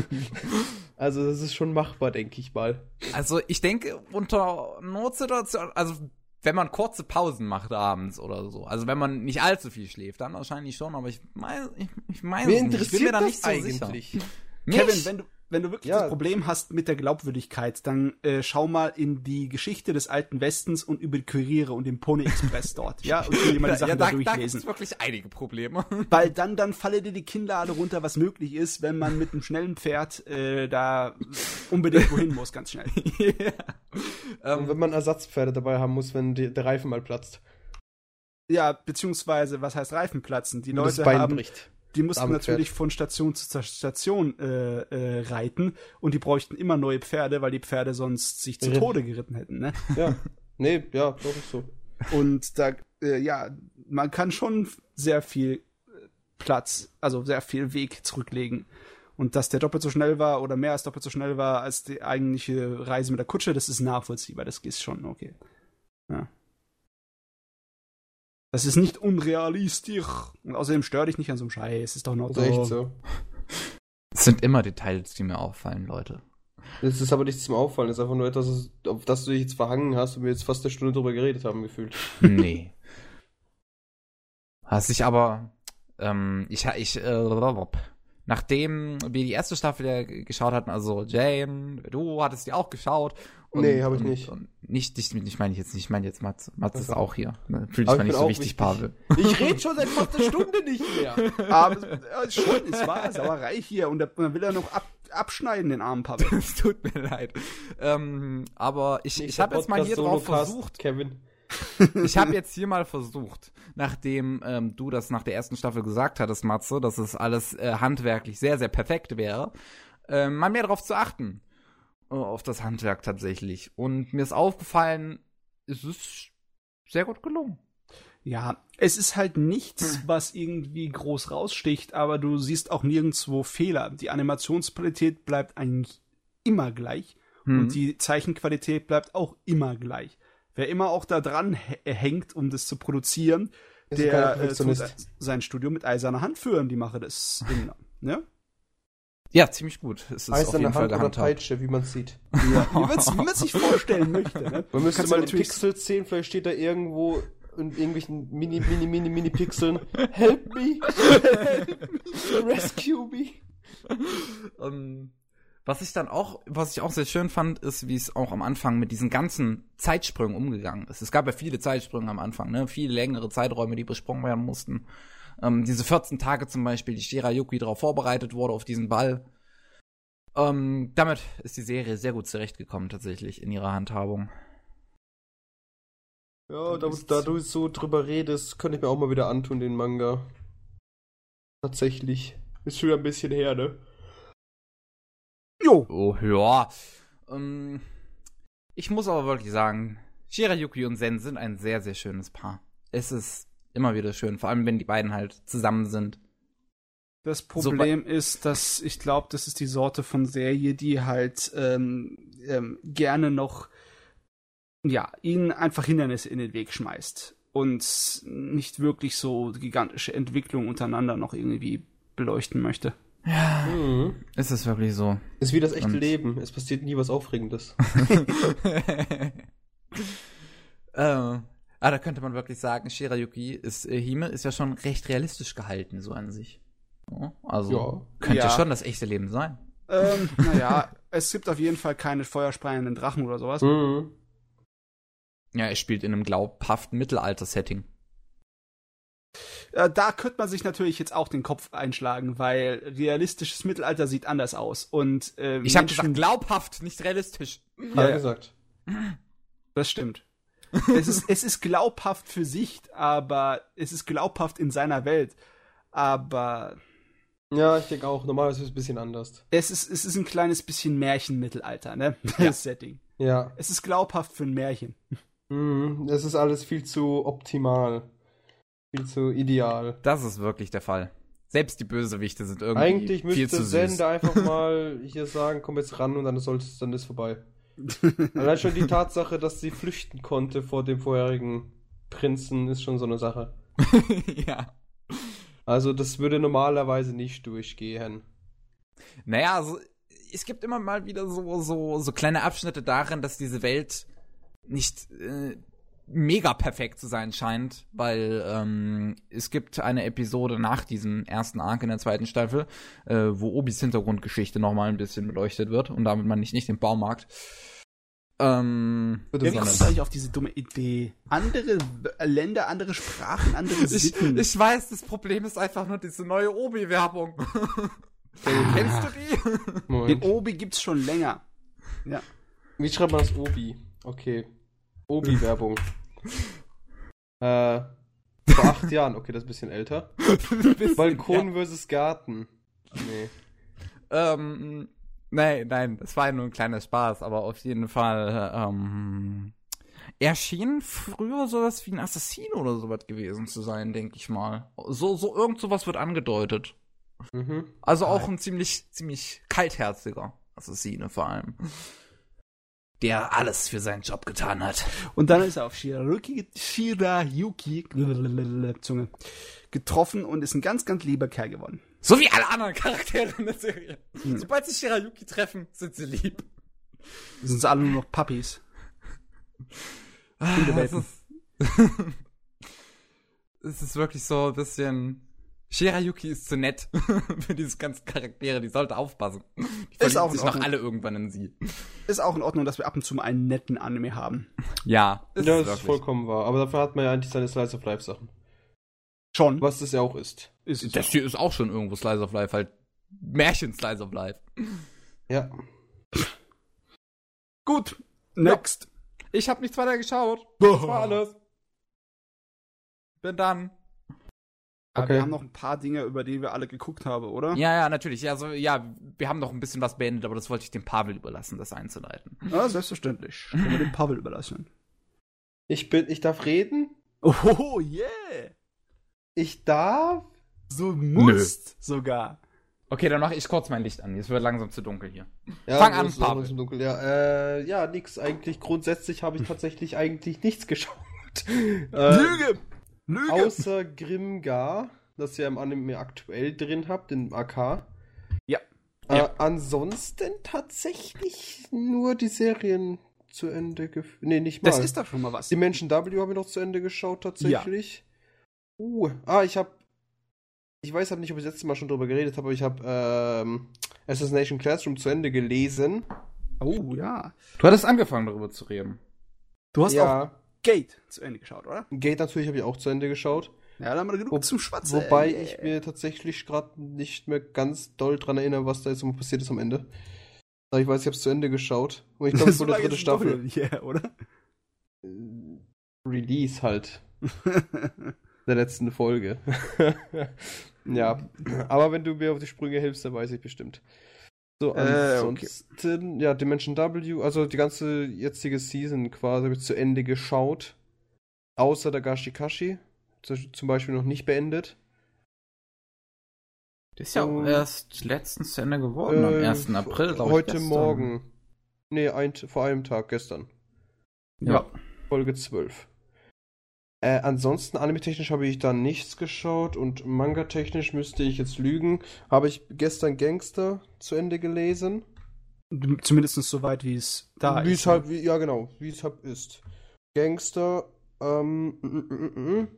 also das ist schon machbar, denke ich mal. Also ich denke, unter Notsituationen, also wenn man kurze Pausen macht abends oder so. Also wenn man nicht allzu viel schläft, dann wahrscheinlich schon, aber ich meine, ich, ich meine, ich bin mir da nicht so eigentlich? sicher. Kevin, wenn du, wenn du wirklich ja. das Problem hast mit der Glaubwürdigkeit, dann äh, schau mal in die Geschichte des alten Westens und über die Kuriere und den Pony Express dort. Ja, und dir mal die Sachen ja, da, da durchlesen. Da wirklich einige Probleme. Weil dann, dann falle dir die Kinnlade runter, was möglich ist, wenn man mit einem schnellen Pferd äh, da unbedingt wohin muss, ganz schnell. yeah. ähm, und wenn man Ersatzpferde dabei haben muss, wenn die, der Reifen mal platzt. Ja, beziehungsweise, was heißt Reifen platzen? Die Leute haben, bricht. Die mussten Damit natürlich Pferd. von Station zu Station äh, äh, reiten und die bräuchten immer neue Pferde, weil die Pferde sonst sich zu Tode geritten hätten, ne? Ja. Nee, ja, glaube ich so. Und da, äh, ja, man kann schon sehr viel äh, Platz, also sehr viel Weg zurücklegen. Und dass der doppelt so schnell war oder mehr als doppelt so schnell war als die eigentliche Reise mit der Kutsche, das ist nachvollziehbar. Das ist schon okay. Ja. Das ist nicht unrealistisch. Und außerdem stör dich nicht an so einem Scheiß. Ist doch noch so. Echt so. Es sind immer Details, die mir auffallen, Leute. Es ist aber nichts zum Auffallen. Es ist einfach nur etwas, auf das du dich jetzt verhangen hast und wir jetzt fast eine Stunde drüber geredet haben, gefühlt. Nee. Hast ich aber, ähm, ich, ich, äh, nachdem wir die erste Staffel ja geschaut hatten, also Jane, du hattest die auch geschaut. Und, nee, habe ich nicht. Und, und nicht, ich, ich meine jetzt nicht, ich meine jetzt Mats. Mats ist auch hier. Ne? Fühl dich mal nicht so wichtig, wichtig, Pavel. Ich rede schon seit fast einer Stunde nicht mehr. Aber es, schon, es war Sauerei hier und dann will er noch ab, abschneiden, den armen Pavel. Es tut mir leid. Ähm, aber ich, ich habe jetzt mal hier drauf versucht. Kevin. ich habe jetzt hier mal versucht, nachdem ähm, du das nach der ersten Staffel gesagt hattest, Matze, dass es alles äh, handwerklich sehr, sehr perfekt wäre, äh, mal mehr darauf zu achten. Äh, auf das Handwerk tatsächlich. Und mir ist aufgefallen, es ist sehr gut gelungen. Ja, es ist halt nichts, hm. was irgendwie groß raussticht, aber du siehst auch nirgendwo Fehler. Die Animationsqualität bleibt eigentlich immer gleich hm. und die Zeichenqualität bleibt auch immer gleich. Wer immer auch da dran hängt, um das zu produzieren, ist der äh, tut sein Studio mit eiserner Hand führen, die mache das immer. Ne? Ja, ziemlich gut. Es ist Eiserne auf jeden Hand Fall oder Peitsche, wie man sieht. Ja, wie man es sich vorstellen möchte. Ne? Man müsste mal die Pixels sehen, vielleicht steht da irgendwo in irgendwelchen Mini, Mini, Mini, Mini Pixeln. Help me! Help me! Rescue me! Um, ähm, was ich dann auch, was ich auch sehr schön fand, ist, wie es auch am Anfang mit diesen ganzen Zeitsprüngen umgegangen ist. Es gab ja viele Zeitsprünge am Anfang, ne? Viele längere Zeiträume, die besprungen werden mussten. Ähm, diese 14 Tage zum Beispiel, die Shirayuki darauf vorbereitet wurde, auf diesen Ball. Ähm, damit ist die Serie sehr gut zurechtgekommen, tatsächlich, in ihrer Handhabung. Ja, da, da du so drüber redest, könnte ich mir auch mal wieder antun, den Manga. Tatsächlich. Ist schon ein bisschen her, ne? Jo. Oh, ja. Ähm, ich muss aber wirklich sagen, Shirayuki und Zen sind ein sehr, sehr schönes Paar. Es ist immer wieder schön, vor allem wenn die beiden halt zusammen sind. Das Problem so, ist, dass ich glaube, das ist die Sorte von Serie, die halt ähm, ähm, gerne noch ja, ihnen einfach Hindernisse in den Weg schmeißt und nicht wirklich so gigantische Entwicklung untereinander noch irgendwie beleuchten möchte. Ja, mhm. ist es wirklich so. Ist wie das echte und Leben. Es passiert nie was Aufregendes. äh, Ah, da könnte man wirklich sagen, Shirayuki ist, äh, Hime ist ja schon recht realistisch gehalten, so an sich. Also ja. könnte ja. schon das echte Leben sein. Ähm, naja, es gibt auf jeden Fall keine feuerspeienden Drachen oder sowas. Mhm. Ja, er spielt in einem glaubhaften Mittelalter-Setting. Äh, da könnte man sich natürlich jetzt auch den Kopf einschlagen, weil realistisches Mittelalter sieht anders aus. Und, äh, ich habe gesagt glaubhaft, nicht realistisch. Ja, ja, gesagt. Das stimmt es, ist, es ist glaubhaft für sich, aber es ist glaubhaft in seiner Welt. Aber. Ja, ich denke auch. Normalerweise ist es ein bisschen anders. Es ist, es ist ein kleines bisschen Märchenmittelalter, ne? Ja. Das Setting. Ja. Es ist glaubhaft für ein Märchen. Mhm, es ist alles viel zu optimal. Viel zu ideal. Das ist wirklich der Fall. Selbst die Bösewichte sind irgendwie Eigentlich viel zu süß. Eigentlich müsste Zen einfach mal hier sagen, komm jetzt ran und dann, soll's, dann ist vorbei. Allein schon die Tatsache, dass sie flüchten konnte vor dem vorherigen Prinzen, ist schon so eine Sache. ja. Also, das würde normalerweise nicht durchgehen. Naja, also, es gibt immer mal wieder so, so, so kleine Abschnitte darin, dass diese Welt nicht äh, mega perfekt zu sein scheint, weil ähm, es gibt eine Episode nach diesem ersten Arc in der zweiten Staffel, äh, wo Obis Hintergrundgeschichte nochmal ein bisschen beleuchtet wird und damit man nicht, nicht den Baumarkt. Ähm, ja, wie kommst du eigentlich auf diese dumme Idee? Andere Länder, andere Sprachen, andere Sitten. Ich, ich weiß, das Problem ist einfach nur diese neue Obi-Werbung. Ah. Kennst du die? Moment. Den Obi gibt's schon länger. Ja. Wie schreibt man das Obi? Okay. Obi-Werbung. äh, vor acht Jahren, okay, das ist ein bisschen älter. bisschen, Balkon ja. versus Garten. Nee. Ähm, nein, nein, das war ja nur ein kleiner Spaß, aber auf jeden Fall, ähm, erschien früher sowas wie ein Assassin oder sowas gewesen zu sein, denke ich mal. So, so irgend sowas wird angedeutet. Mhm. Also auch ein ziemlich, ziemlich kaltherziger Assassine vor allem der alles für seinen Job getan hat. Und dann ist er auf Shirayuki, Shirayuki Zunge, getroffen und ist ein ganz, ganz lieber Kerl geworden. So wie alle anderen Charaktere in der Serie. Hm. Sobald sie Shirayuki treffen, sind sie lieb. Sind sie alle nur noch Puppies. Ah, es, ist, es ist wirklich so ein bisschen Shirayuki ist zu nett für diese ganzen Charaktere, die sollte aufpassen. Die Ist auch in sich noch alle irgendwann in sie. Ist auch in Ordnung, dass wir ab und zu mal einen netten Anime haben. Ja, ist ja, das ist vollkommen wahr. Aber dafür hat man ja eigentlich seine Slice of Life Sachen. Schon. Was das ja auch ist. Ist Das hier ist auch schon irgendwo Slice of Life, halt Märchen Slice of Life. Ja. Gut. Next. Ich habe nichts weiter geschaut. Das war alles. Bin dann. Aber Okay. wir haben noch ein paar Dinge, über die wir alle geguckt haben, oder? Ja, ja, natürlich. Ja, so, ja, wir haben noch ein bisschen was beendet, aber das wollte ich dem Pavel überlassen, das einzuleiten. Ja, selbstverständlich. Können wir dem Pavel überlassen. Ich bin, ich darf reden? Oh, yeah. Ich darf? So musst sogar. Okay, dann mache ich kurz mein Licht an. Es wird langsam zu dunkel hier. Ja, Fang an, Pavel. Dunkeln. Ja, äh, ja, nix. Eigentlich grundsätzlich habe ich tatsächlich eigentlich nichts geschaut. Äh, Lüge! Lüge! Außer Grimgar, das ihr im Anime aktuell drin habt, in AK. Ja. Äh, Ja. Ansonsten tatsächlich nur die Serien zu Ende geführt. Nee, nicht mal. das ist doch schon mal was. Die Menschen W habe ich noch zu Ende geschaut, tatsächlich. Uh, ah, ich habe. Ich weiß halt nicht, ob ich das letzte Mal schon drüber geredet habe, aber ich habe ähm, Assassination Classroom zu Ende gelesen. Oh, ja. Du hattest angefangen, darüber zu reden. Du hast auch ja, Gate zu Ende geschaut, oder? Gate natürlich habe ich auch zu Ende geschaut. Ja, dann haben wir genug Wo- zum Schwatzen. Wobei Yeah. ich mir tatsächlich gerade nicht mehr ganz doll dran erinnere, was da jetzt immer passiert ist am Ende. Aber ich weiß, ich habe es zu Ende geschaut. Und ich glaube, es So wurde die dritte Staffel. nicht her, oder? Äh, Release halt. Der letzten Folge. ja. Aber wenn du mir auf die Sprünge hilfst, dann weiß ich bestimmt. So, Äh, okay. ansonsten, ja, Dimension W, also die ganze jetzige Season quasi habe ich zu Ende geschaut. Außer der Gashikashi. Zum Beispiel noch nicht beendet. Das ist ja auch erst letztens zu Ende geworden, am Äh, 1. April, glaube ich. Heute gestern. Morgen. Nee, ein, vor einem Tag, gestern. Ja. Folge 12. Äh, ansonsten, anime-technisch habe ich da nichts geschaut und manga-technisch müsste ich jetzt lügen. Habe ich gestern Gangster zu Ende gelesen. Zumindest so weit, wie es da wie ist. es halt, wie, ja genau, wie es halt ist. Gangster, ähm, mm, mm, mm.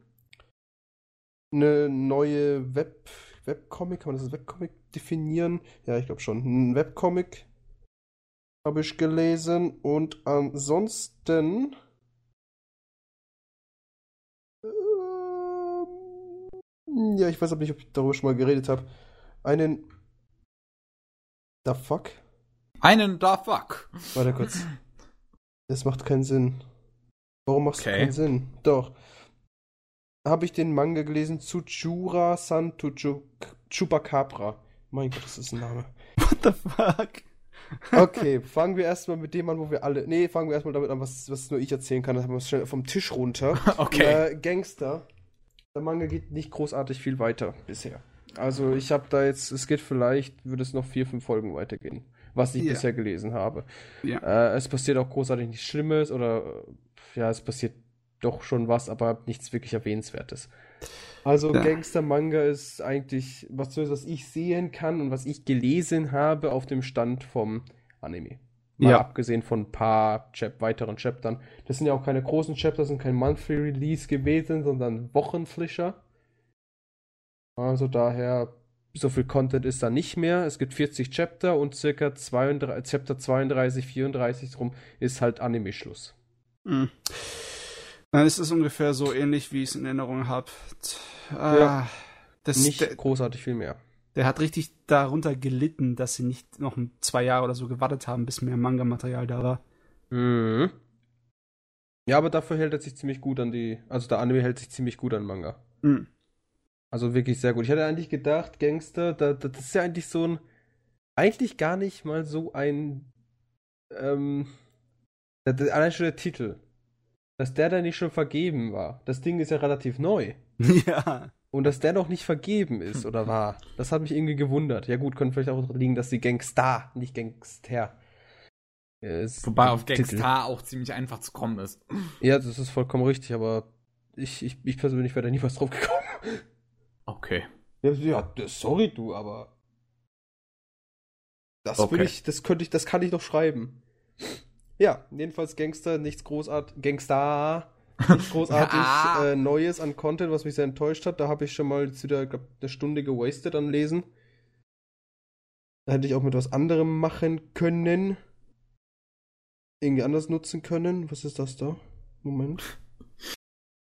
eine neue Web, Webcomic, kann man das als Webcomic definieren? Ja, ich glaube schon. Ein Webcomic habe ich gelesen und ansonsten ja, ich weiß aber nicht, ob ich darüber schon mal geredet habe. Einen The fuck? Einen da fuck. Warte kurz. Das macht keinen Sinn. Warum macht es Okay. keinen Sinn? Doch. Habe ich den Manga gelesen Tsujura San Chupacabra. Mein Gott, das ist ein Name. What the fuck? Okay, fangen wir erstmal mit dem an, wo wir alle. Nee, fangen wir erstmal damit an, was, was nur ich erzählen kann. Dann haben wir es schnell vom Tisch runter. Okay. Äh, Gangster. Der Manga geht nicht großartig viel weiter bisher. Also ich habe da jetzt, es geht vielleicht, würde es noch vier, fünf Folgen weitergehen, was ich Ja. bisher gelesen habe. Ja. Äh, es passiert auch großartig nichts Schlimmes oder äh, ja, es passiert doch schon was, aber nichts wirklich Erwähnenswertes. Also Ja. Gangster-Manga ist eigentlich, was, was ich sehen kann und was ich gelesen habe, auf dem Stand vom Anime. Mal Ja. abgesehen von ein paar Chap weiteren Chaptern. Das sind ja auch keine großen Chapter, sind kein Monthly Release gewesen, sondern Wochenflischer. Also daher, so viel Content ist da nicht mehr. Es gibt 40 Chapter und circa 32, Chapter 32, 34 drum ist halt Anime-Schluss. Hm. Dann ist es ungefähr so ähnlich, wie ich es in Erinnerung habe. Ja. Das, Nicht großartig viel mehr. Der hat richtig darunter gelitten, dass sie nicht noch ein- zwei Jahre oder so gewartet haben, bis mehr Manga-Material da war. Mhm. Ja, aber dafür hält er sich ziemlich gut an die, also der Anime hält sich ziemlich gut an Manga. Hm. Also wirklich sehr gut. Ich hätte eigentlich gedacht, Gangster, da, da, das ist ja eigentlich so ein, eigentlich gar nicht mal so ein, ähm, allein schon der Titel, dass der da nicht schon vergeben war. Das Ding ist ja relativ neu. ja. Und dass der noch nicht vergeben ist oder war, das hat mich irgendwie gewundert. Ja gut, könnte vielleicht auch daran liegen, dass die Gangster, nicht Gangster. äh, ist Wobei der auf Titel. Gangstar auch ziemlich einfach zu kommen ist. Ja, das ist vollkommen richtig, aber ich, ich, ich persönlich wäre da nie was drauf gekommen. Okay. Ja, sorry du, aber das Okay. würde ich, das könnte ich, das kann ich noch schreiben. Ja, jedenfalls Gangster, nichts großartig, Gangster, großartig ah. äh, Neues an Content, was mich sehr enttäuscht hat. Da habe ich schon mal jetzt wieder, glaub, eine Stunde gewastet an Lesen. Da hätte ich auch mit was anderem machen können. Irgendwie anders nutzen können. Was ist das da? Moment.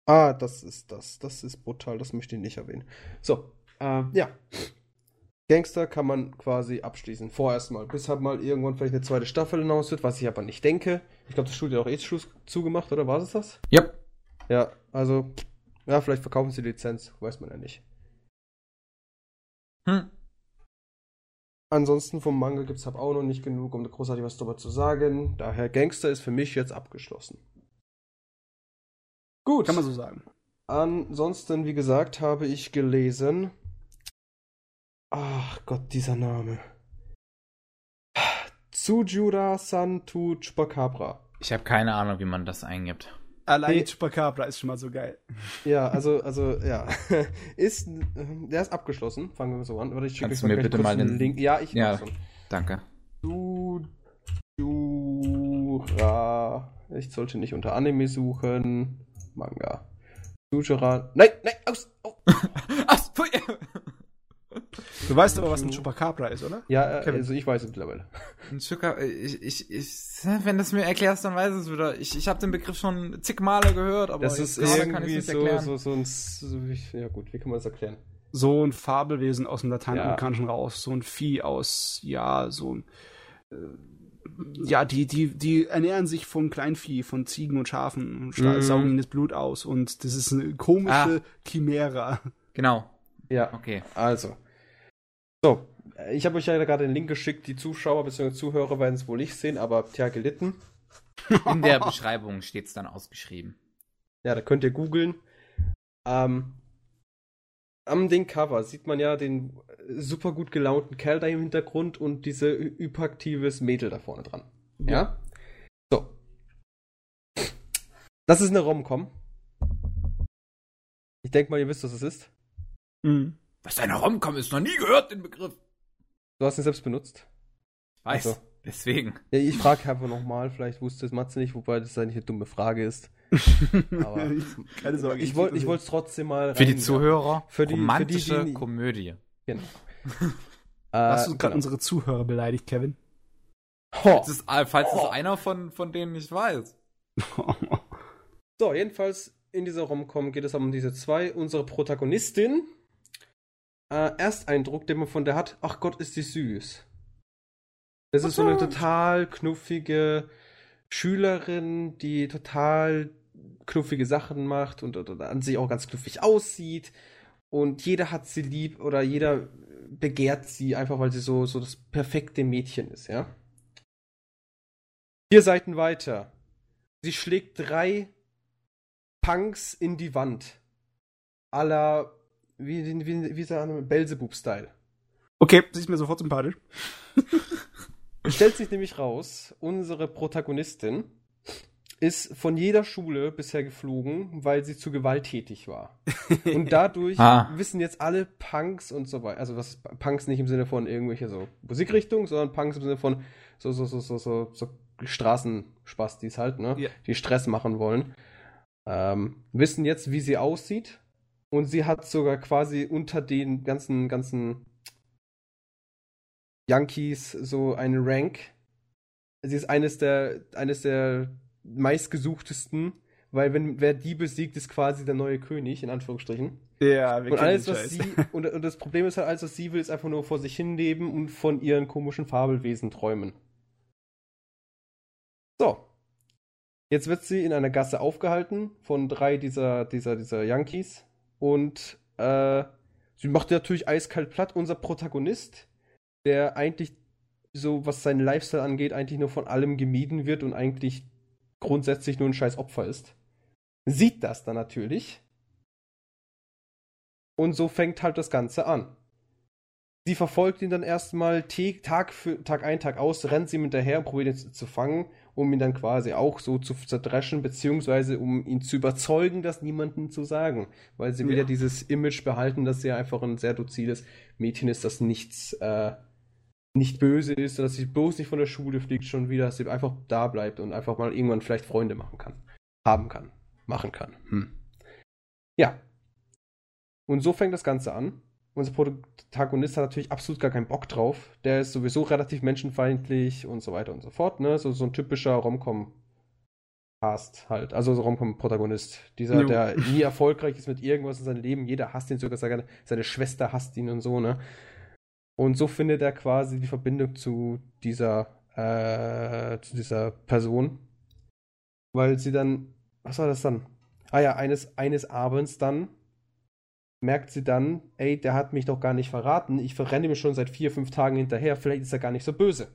Ah, das ist das. Das ist brutal. Das möchte ich nicht erwähnen. So, äh, ja. Gangster kann man quasi abschließen. Vorerst mal. Bis halt mal irgendwann vielleicht eine zweite Staffel hinaus wird, was ich aber nicht denke. Ich glaube, das Studio hat auch eh Schluss zugemacht, oder war es das? Yep. Ja, also, ja, vielleicht verkaufen sie die Lizenz, weiß man ja nicht. Hm. Ansonsten vom Manga gibt es halt auch noch nicht genug, um großartig was darüber zu sagen. Daher Gangster ist für mich jetzt abgeschlossen. Gut. Kann man so sagen. Ansonsten, wie gesagt, habe ich gelesen Ach Gott, dieser Name. Tsujura Santu Chupacabra. Ich habe keine Ahnung, wie man das eingibt. Allein hey. Chupacabra ist schon mal so geil. Ja, also, also, ja. ist, der ist abgeschlossen. Fangen wir so an. Warte, ich schicke Kannst du mir bitte mal den Link. Ja, ich ja, schon. Danke. Tsujura. Ich sollte nicht unter Anime suchen. Manga. Tsujura. Nein, nein, aus, Du weißt aber, was ein Chupacabra ist, oder? Ja, äh, Kevin. also ich weiß es mittlerweile. Ein Chupacabra, ich, ich, ich, wenn du es mir erklärst, dann weiß ich es wieder. Ich, ich habe den Begriff schon zig Male gehört, aber das ist irgendwie so, so, so ein, so, ja gut, wie kann man das erklären? So ein Fabelwesen aus dem Lateinamerikanischen ja. raus, so ein Vieh aus, ja, so ein, äh, ja, die, die, die ernähren sich von Kleinvieh, von Ziegen und Schafen und mm. saugen ihnen das Blut aus und das ist eine komische ah. Chimera. Genau. Ja, okay. Also, so, ich habe euch ja gerade den Link geschickt. Die Zuschauer bzw. Zuhörer werden es wohl nicht sehen, aber tja, gelitten. In der Beschreibung steht es dann ausgeschrieben. Ja, da könnt ihr googeln. Ähm, am den Cover sieht man ja den super gut gelaunten Kerl da im Hintergrund und diese hyperaktives Mädel da vorne dran. Ja? ja? So. Das ist eine Rom-Com. Ich denke mal, ihr wisst, was es ist. Mhm. Was eine Romcom ist, noch nie gehört, den Begriff. Du hast ihn selbst benutzt. Ich weiß, also. deswegen. Ja, ich frage einfach nochmal, vielleicht wusste es Matze nicht, wobei das eigentlich eine dumme Frage ist. Aber keine Sorge. Ich, wollte es trotzdem mal. Für die Zuhörer, für die, romantische für die, die, Komödie. Genau. Hast du gerade genau. unsere Zuhörer beleidigt, Kevin? Falls, es, falls oh. es einer von, von denen nicht weiß. so, jedenfalls in dieser Romcom geht es um diese zwei. Unsere Protagonistin äh, Ersteindruck, den man von der hat, ach Gott, ist die süß. Das ist so eine total knuffige Schülerin, die total knuffige Sachen macht und, und, und an sich auch ganz knuffig aussieht. Und jeder hat sie lieb oder jeder begehrt sie einfach, weil sie so, so das perfekte Mädchen ist, ja. Vier Seiten weiter. Sie schlägt drei Punks in die Wand. Aller wie, wie, wie, wie der Name? Belzebub-Style. Okay, sie ist mir sofort sympathisch. Stellt sich nämlich raus, unsere Protagonistin ist von jeder Schule bisher geflogen, weil sie zu gewalttätig war. Und dadurch ah. wissen jetzt alle Punks und so weiter, also was Punks nicht im Sinne von irgendwelche so Musikrichtungen, sondern Punks im Sinne von so so so so so, so Straßenspastis halt, ne, yeah. die Stress machen wollen, ähm, wissen jetzt, wie sie aussieht und sie hat sogar quasi unter den ganzen, ganzen Yankees so einen Rank. Sie ist eines der, eines der meistgesuchtesten, weil wenn wer die besiegt, ist quasi der neue König, in Anführungsstrichen. Ja, wir und alles, was sie, und, und, das Problem ist halt, alles, was sie will, ist einfach nur vor sich hinleben und von ihren komischen Fabelwesen träumen. So. Jetzt wird sie in einer Gasse aufgehalten von drei dieser, dieser, dieser Yankees und äh, sie macht natürlich eiskalt platt. Unser Protagonist, der eigentlich so, was seinen Lifestyle angeht, eigentlich nur von allem gemieden wird und eigentlich grundsätzlich nur ein scheiß Opfer ist, sieht das dann natürlich. Und so fängt halt das Ganze an. Sie verfolgt ihn dann erstmal Tag für Tag ein, Tag aus, rennt sie ihm hinterher und probiert ihn zu fangen um ihn dann quasi auch so zu zerdreschen, beziehungsweise um ihn zu überzeugen, das niemandem zu sagen. Weil sie ja, dieses Image behalten, dass sie einfach ein sehr doziles Mädchen ist, das nichts, äh, nicht böse ist, dass sie bloß nicht von der Schule fliegt schon wieder, dass sie einfach da bleibt und einfach mal irgendwann vielleicht Freunde machen kann. Haben kann. machen kann. Hm. Ja. Und so fängt das Ganze an. Unser Protagonist hat natürlich absolut gar keinen Bock drauf. Der ist sowieso relativ menschenfeindlich und so weiter und so fort. Ne? So, so ein typischer Romcom Cast halt, also so Romcom-Protagonist. Dieser, jo. der nie erfolgreich ist mit irgendwas in seinem Leben. Jeder hasst ihn sogar, seine, seine Schwester hasst ihn und so, ne? Und so findet er quasi die Verbindung zu dieser, äh, zu dieser Person. Weil sie dann, was war das dann? Ah ja, eines, eines Abends dann merkt sie dann, ey, der hat mich doch gar nicht verraten. Ich verrenne mir schon seit vier, fünf Tagen hinterher. Vielleicht ist er gar nicht so böse.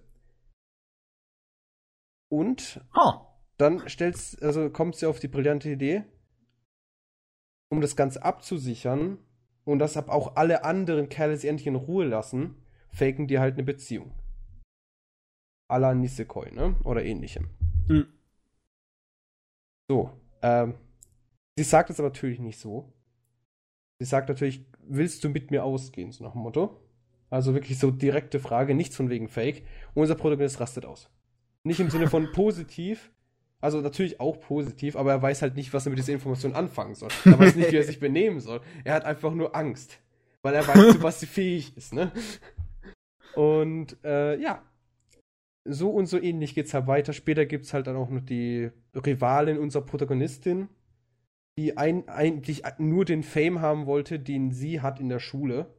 Und oh dann stellst, also kommt sie auf die brillante Idee, um das Ganze abzusichern und dass ab auch alle anderen Kerle sie endlich in Ruhe lassen, faken die halt eine Beziehung. A la Nisekoi, ne? Oder ähnlichem. Mhm. So, ähm, sie sagt es aber natürlich nicht so. Sie sagt natürlich, willst du mit mir ausgehen, so nach dem Motto. Also wirklich so direkte Frage, nichts von wegen Fake. Und unser Protagonist rastet aus. Nicht im Sinne von positiv, also natürlich auch positiv, aber er weiß halt nicht, was er mit dieser Information anfangen soll. Er weiß nicht, wie er sich benehmen soll. Er hat einfach nur Angst, weil er weiß, zu was sie fähig ist, ne? Und äh, ja, so und so ähnlich geht's halt weiter. Später gibt's halt dann auch noch die Rivalin unserer Protagonistin, die ein, eigentlich nur den Fame haben wollte, den sie hat in der Schule,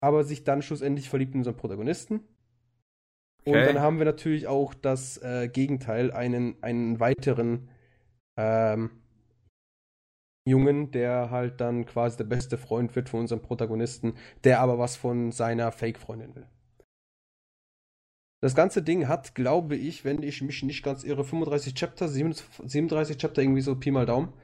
aber sich dann schlussendlich verliebt in unseren Protagonisten. Okay. Und dann haben wir natürlich auch das äh, Gegenteil, einen, einen weiteren ähm, Jungen, der halt dann quasi der beste Freund wird von unserem Protagonisten, der aber was von seiner Fake-Freundin will. Das ganze Ding hat, glaube ich, wenn ich mich nicht ganz irre, 35 Chapter, 37 Chapter, irgendwie so Pi mal Daumen.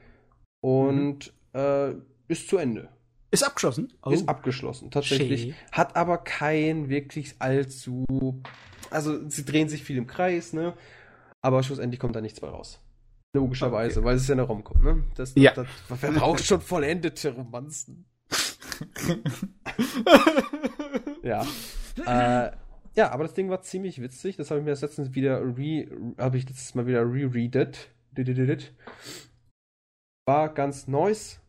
Und mhm. äh, ist zu Ende. Ist abgeschlossen? Oh. Ist abgeschlossen, tatsächlich. Schee. Hat aber kein wirklich allzu also sie drehen sich viel im Kreis, ne? Aber schlussendlich kommt da nichts mehr raus. Logischerweise, okay. weil es ja eine Romcom, ne? Das, ja. Das, das, wer braucht schon vollendete Romanzen? ja. Äh, ja, aber das Ding war ziemlich witzig. Das habe ich mir das letztens wieder re, habe ich letztes Mal wieder rereadet. War ganz nice.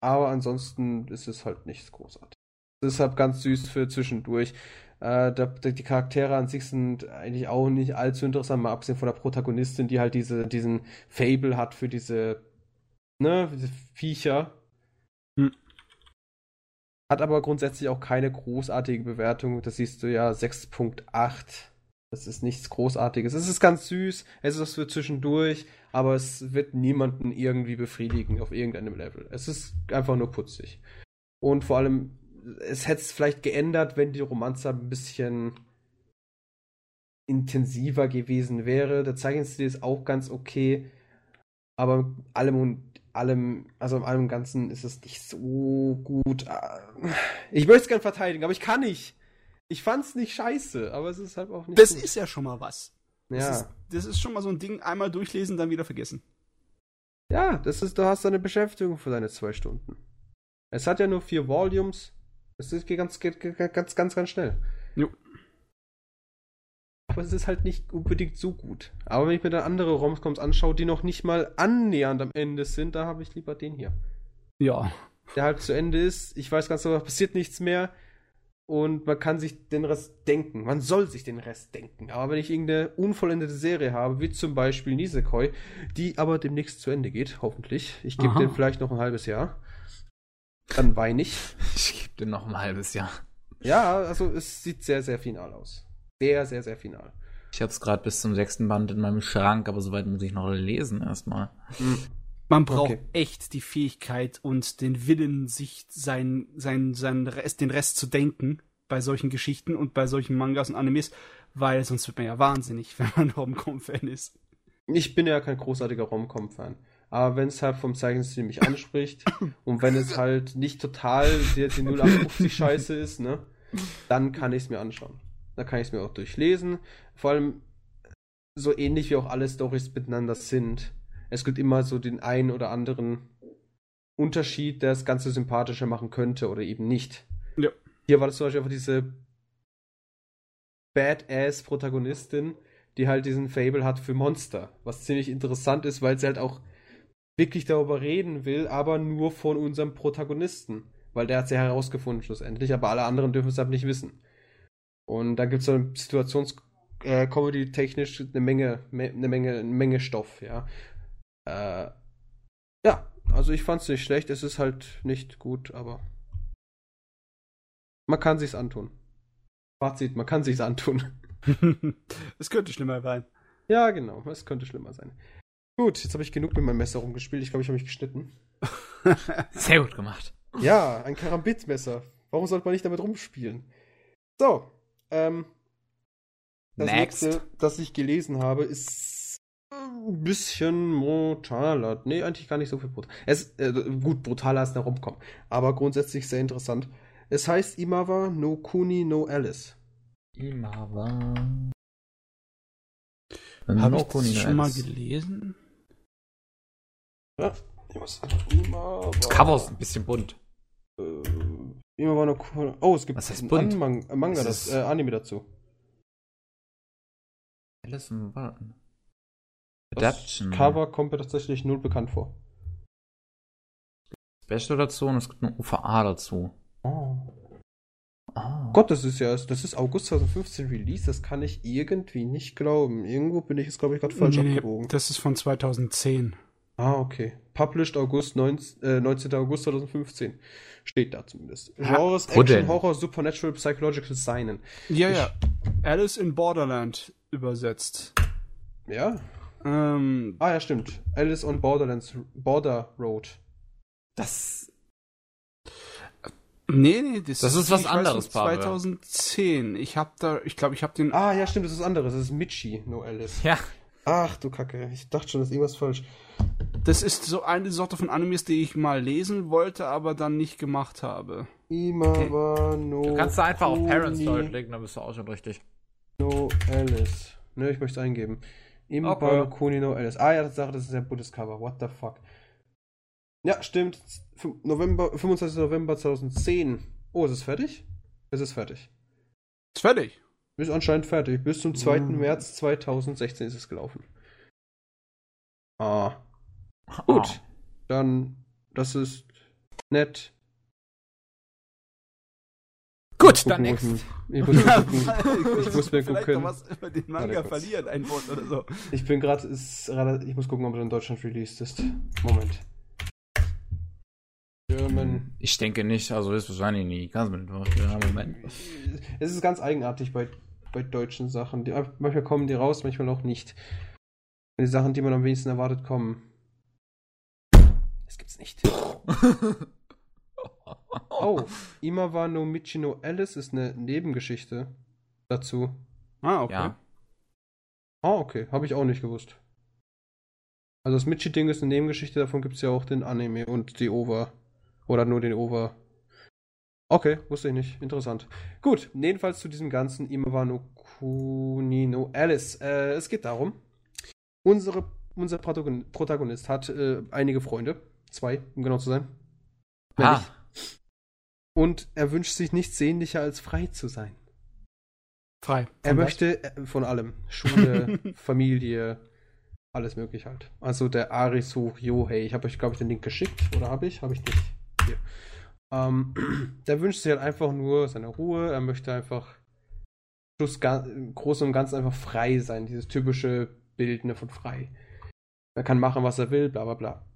Aber ansonsten ist es halt nichts großartig. Deshalb ganz süß für zwischendurch. Äh, die Charaktere an sich sind eigentlich auch nicht allzu interessant, mal abgesehen von der Protagonistin, die halt diese, diesen Fable hat für diese, ne, diese Viecher. Hm. Hat aber grundsätzlich auch keine großartige Bewertung. Das siehst du ja 6.8. Das ist nichts Großartiges. Es ist ganz süß, es ist was für zwischendurch, aber es wird niemanden irgendwie befriedigen auf irgendeinem Level. Es ist einfach nur putzig. Und vor allem es hätte es vielleicht geändert, wenn die Romanze ein bisschen intensiver gewesen wäre. Der Zeichenstil ist auch ganz okay, aber allem und allem, also in allem Ganzen ist es nicht so gut. Ich möchte es gern verteidigen, aber ich kann nicht. Ich fand's nicht scheiße, aber es ist halt auch nicht. Das gut. ist ja schon mal was. Ja. Das ist, das ist schon mal so ein Ding, einmal durchlesen, dann wieder vergessen. Ja, das ist, du hast deine Beschäftigung für deine zwei Stunden. Es hat ja nur vier Volumes. Es geht ganz, geht ganz, ganz, ganz schnell. Jo. Aber es ist halt nicht unbedingt so gut. Aber wenn ich mir dann andere Romcoms anschaue, die noch nicht mal annähernd am Ende sind, da habe ich lieber den hier. Ja. Der halt zu Ende ist. Ich weiß ganz genau, passiert nichts mehr. Und man kann sich den Rest denken. Man soll sich den Rest denken. Aber wenn ich irgendeine unvollendete Serie habe, wie zum Beispiel Nisekoi, die aber demnächst zu Ende geht, hoffentlich. Ich gebe den vielleicht noch ein halbes Jahr. Dann weine ich. Ich gebe dir noch ein halbes Jahr. Ja, also es sieht sehr, sehr final aus. Sehr, sehr, sehr final. Ich habe es gerade bis zum sechsten Band in meinem Schrank, aber soweit muss ich noch lesen erstmal. Man braucht okay. echt die Fähigkeit und den Willen, sich sein, sein, sein Rest, den Rest zu denken bei solchen Geschichten und bei solchen Mangas und Animes, weil sonst wird man ja wahnsinnig, wenn man Romcom-Fan ist. Ich bin ja kein großartiger Romcom-Fan. Aber wenn es halt vom Zeichenstil mich anspricht und wenn es halt nicht total die, die 0850 Scheiße ist, ne, dann kann ich es mir anschauen. Da kann ich es mir auch durchlesen. Vor allem so ähnlich wie auch alle Stories miteinander sind. Es gibt immer so den einen oder anderen Unterschied, der das Ganze sympathischer machen könnte oder eben nicht. Ja. Hier war das zum Beispiel einfach diese Badass-Protagonistin, die halt diesen Fable hat für Monster. Was ziemlich interessant ist, weil sie halt auch wirklich darüber reden will, aber nur von unserem Protagonisten. Weil der hat sie herausgefunden schlussendlich, aber alle anderen dürfen es halt nicht wissen. Und da gibt es so eine Situations- äh, Comedy-technisch eine Menge, eine Menge, eine Menge Stoff, ja. Äh, ja, also ich fand es nicht schlecht. Es ist halt nicht gut, aber man kann sich's antun. Fazit, man kann sich's antun. es könnte schlimmer sein. Ja, genau, es könnte schlimmer sein. Gut, jetzt habe ich genug mit meinem Messer rumgespielt. Ich glaube, ich habe mich geschnitten. Sehr gut gemacht. Ja, ein Karambitmesser. Warum sollte man nicht damit rumspielen? So, ähm, das Next. nächste, das ich gelesen habe, ist ein bisschen brutaler. Nee, eigentlich gar nicht so viel brutal. Es, äh, gut, brutaler als der Romcom, aber grundsätzlich sehr interessant. Es heißt Imawa no Kuni no Alice. Imawa. Habe ich das schon mal gelesen? Ja, ich muss Imawa. Das Cover ist ein bisschen bunt. Äh, Imawa no Kuni. Oh, es gibt Was heißt einen bunt? Manga, Das das, ist- äh, Anime dazu. Alice in Warten. Das Adaption. Cover kommt mir tatsächlich null bekannt vor. Special dazu und es gibt eine UVA dazu. Oh. Ah. Gott, das ist ja, das ist August 2015 Release, das kann ich irgendwie nicht glauben. Irgendwo bin ich jetzt, glaube ich, gerade falsch Nee, abgebogen. das ist von 2010. Ah, okay. Published August 19, äh, 19. August 2015. Steht da zumindest. Genres wo Action? Horror, Supernatural, Psychological Seinen. Ja, Ich- ja. Alice in Borderland übersetzt. Ja? Ähm, Ah, ja, stimmt. Alice on Borderlands, Border Road. Das. nee, nee, das, Das ist was ich weiß anderes, nicht, Pavel. 2010. Ich hab da, ich glaube, ich habe den. Ah, ja, stimmt, das ist anderes. Das ist Michi, no Alice. Ja. Ach, du Kacke. Ich dachte schon, das ist irgendwas falsch. Das ist so eine Sorte von Animes, die ich mal lesen wollte, aber dann nicht gemacht habe. Imawa no Du kannst da einfach auf Parents Kuni deutlegen, dann bist du auch schon richtig. No Alice. Ne, ich möchte es eingeben. Imawa Okay. no Kuni no Alice. Ah ja, das Sache, das ist ein buntes Cover. What the fuck. Ja, stimmt. November, 25. November 2010. Oh, ist es fertig? Es ist fertig. Ist fertig. Ist anscheinend fertig. Bis zum 2. Mhm. März 2016 ist es gelaufen. Ah. Gut. Dann, das ist nett. Gut, Gucken, dann next. Ich, ich muss mir gucken. Ich muss mir Vielleicht gucken. noch was über den Manga verlieren, ein Wort oder so. Ich bin gerade, ich muss gucken, ob er in Deutschland released ist. Moment. German. Ich denke nicht, also ist wahrscheinlich. Kannst nicht ja, Moment. Es ist ganz eigenartig bei, bei deutschen Sachen. Die, manchmal kommen die raus, manchmal auch nicht. Die Sachen, die man am wenigsten erwartet, kommen. Das gibt's nicht. Oh, Imawa no Michino Alice ist eine Nebengeschichte dazu. Ah, okay. Ja. Ah, okay. Habe ich auch nicht gewusst. Also das Michi-Ding ist eine Nebengeschichte, davon gibt es ja auch den Anime und die Over. Oder nur den Over. Okay, wusste ich nicht. Interessant. Gut, jedenfalls zu diesem ganzen Imawa no Kuni no Alice. Äh, es geht darum, unsere, unser Protagon- Protagonist hat äh, einige Freunde. Zwei, um genau zu sein. Ah. Und er wünscht sich nichts sehnlicher als frei zu sein. Frei. Er was? möchte äh, von allem. Schule, Familie, alles möglich halt. Also der Arisu Yohei. Ich habe euch, glaube ich, den Link geschickt. Oder habe ich? Habe ich nicht. Hier. Ähm, der wünscht sich halt einfach nur seine Ruhe. Er möchte einfach im Großen und Ganzen einfach frei sein. Dieses typische Bild ne, von frei. Er kann machen, was er will, bla bla bla.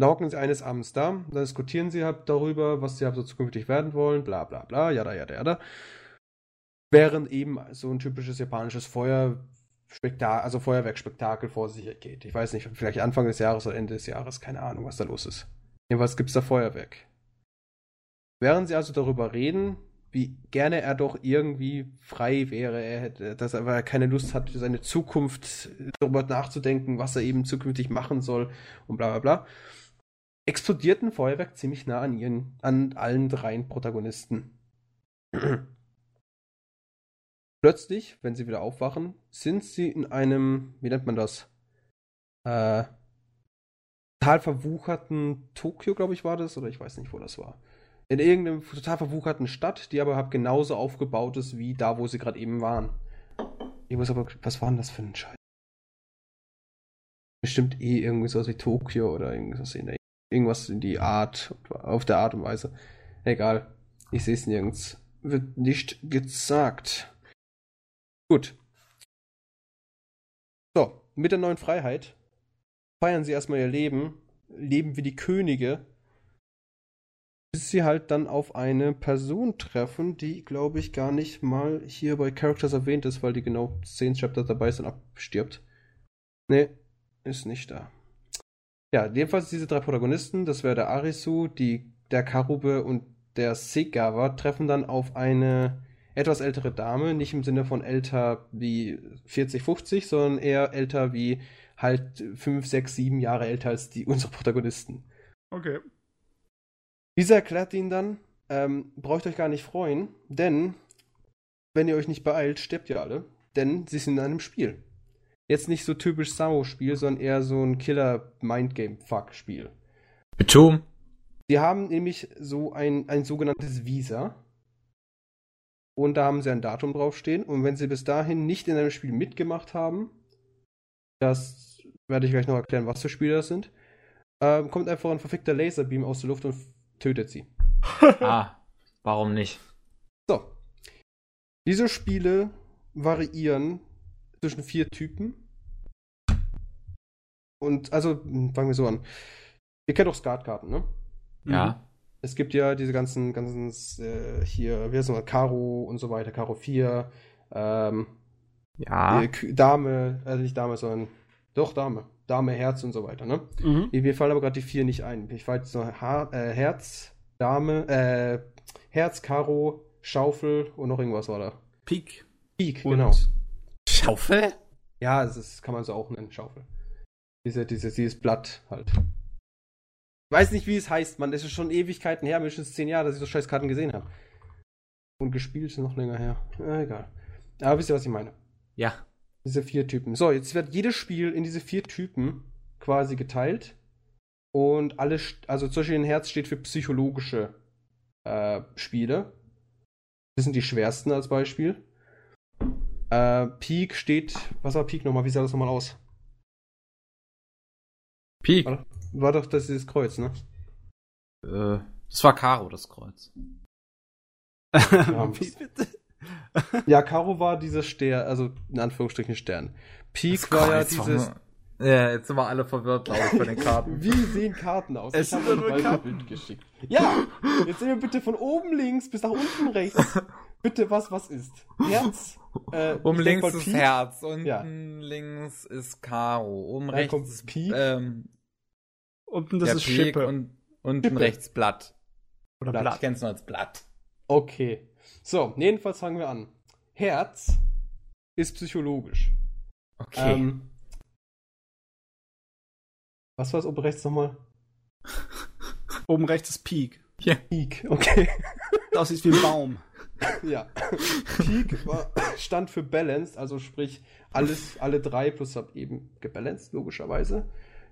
Da hocken sie eines Abends da, dann diskutieren sie halt darüber, was sie halt so zukünftig werden wollen, bla bla bla, jada jada jada. Während eben so ein typisches japanisches Feuerspektakel, also Feuerwerkspektakel vor sich geht. Ich weiß nicht, vielleicht Anfang des Jahres oder Ende des Jahres, keine Ahnung, was da los ist. Jedenfalls gibt es da Feuerwerk. Während sie also darüber reden, wie gerne er doch irgendwie frei wäre, er hätte, dass er aber keine Lust hat, für seine Zukunft darüber nachzudenken, was er eben zukünftig machen soll und bla bla bla, explodiert ein Feuerwerk ziemlich nah an ihren, an allen dreien Protagonisten. Plötzlich, wenn sie wieder aufwachen, sind sie in einem, wie nennt man das? Äh, total verwucherten Tokio, glaube ich, war das, oder ich weiß nicht, wo das war. In irgendeinem total verwucherten Stadt, die aber halt genauso aufgebaut ist wie da, wo sie gerade eben waren. Ich muss aber, was war denn das für ein Scheiß? Bestimmt eh irgendwie so wie Tokio oder irgendwas in, der, irgendwas in die Art, auf der Art und Weise. Egal. Ich sehe es nirgends. Wird nicht gesagt. Gut. So, mit der neuen Freiheit feiern sie erstmal ihr Leben, leben wie die Könige, bis sie halt dann auf eine Person treffen, die, glaube ich, gar nicht mal hier bei Characters erwähnt ist, weil die genau 10 Chapter dabei ist und abstirbt. Nee, ist nicht da. Ja, jedenfalls diese drei Protagonisten, das wäre der Arisu, die, der Karube und der Segawa, treffen dann auf eine etwas ältere Dame, nicht im Sinne von älter wie 40, 50, sondern eher älter wie halt 5, 6, 7 Jahre älter als die unsere Protagonisten. Okay. Dieser erklärt ihnen dann, ähm, braucht euch gar nicht freuen, denn wenn ihr euch nicht beeilt, stirbt ihr alle, denn sie sind in einem Spiel. Jetzt nicht so typisch Sao-Spiel, sondern eher so ein Killer-Mindgame-Fuck-Spiel. Betum. Sie haben nämlich so ein, ein sogenanntes Visa. Und da haben sie ein Datum draufstehen. Und wenn sie bis dahin nicht in einem Spiel mitgemacht haben, das werde ich gleich noch erklären, was für Spiele das sind, äh, kommt einfach ein verfickter Laserbeam aus der Luft und tötet sie. ah, warum nicht? So. Diese Spiele variieren zwischen vier Typen. Und also, fangen wir so an. Ihr kennt auch Skatkarten, ne? Ja. Es gibt ja diese ganzen, ganzen äh, hier, wie heißt es Karo und so weiter, Karo 4, ähm, Ja. äh, Dame, also nicht Dame, sondern doch Dame, Dame, Herz und so weiter, ne? Mhm. Mir fallen aber gerade die vier nicht ein. Ich weiß so ha äh, Herz, Dame, äh, Herz, Karo, Schaufel und noch irgendwas war da. Peak. Pik, Und genau. Schaufel? Ja, das kann man so auch nennen, Schaufel. Diese, diese, dieses Blatt halt. Ich weiß nicht, wie es heißt, Mann. Das ist schon Ewigkeiten her, mindestens zehn Jahre, dass ich so scheiß Karten gesehen habe. Und gespielt ist noch länger her. Ja, egal. Aber wisst ihr, was ich meine? Ja. Diese vier Typen. So, jetzt wird jedes Spiel in diese vier Typen quasi geteilt. Und alle, also zum Beispiel ein Herz steht für psychologische äh, Spiele. Das sind die schwersten als Beispiel. Äh, Peak steht, was war Peak nochmal? Wie sah das nochmal aus? Pik. War, war doch das dieses Kreuz, ne? Äh, das war Karo, das Kreuz. Wie bitte? Ja, Karo war dieser Stern, also in Anführungsstrichen Stern. Peak Das war ja Kreuz war dieses. Ja, jetzt sind wir alle verwirrt, glaube ich, von den Karten. Wie sehen Karten aus? Es ich habe nur ein Karten. Bild geschickt. Ja, jetzt sehen wir bitte von oben links bis nach unten rechts. Bitte was, was ist? Herz. Äh, Um links ist Pik. Herz, unten Ja. links ist Karo, oben Dann rechts ist Pik. ähm, Unten das ist Pik Schippe. und unten Schippe. rechts Blatt. Oder Blatt. Blatt. Ich kenn's nur als Blatt. Okay. So, jedenfalls fangen wir an. Herz ist psychologisch. Okay. Ähm, was war es oben rechts nochmal? Oben rechts ist Peak. ja. Peak, okay. Das sieht wie ein Baum. Ja. Peak war, stand für balanced, also sprich alles, alle drei plus hab eben gebalanced, logischerweise.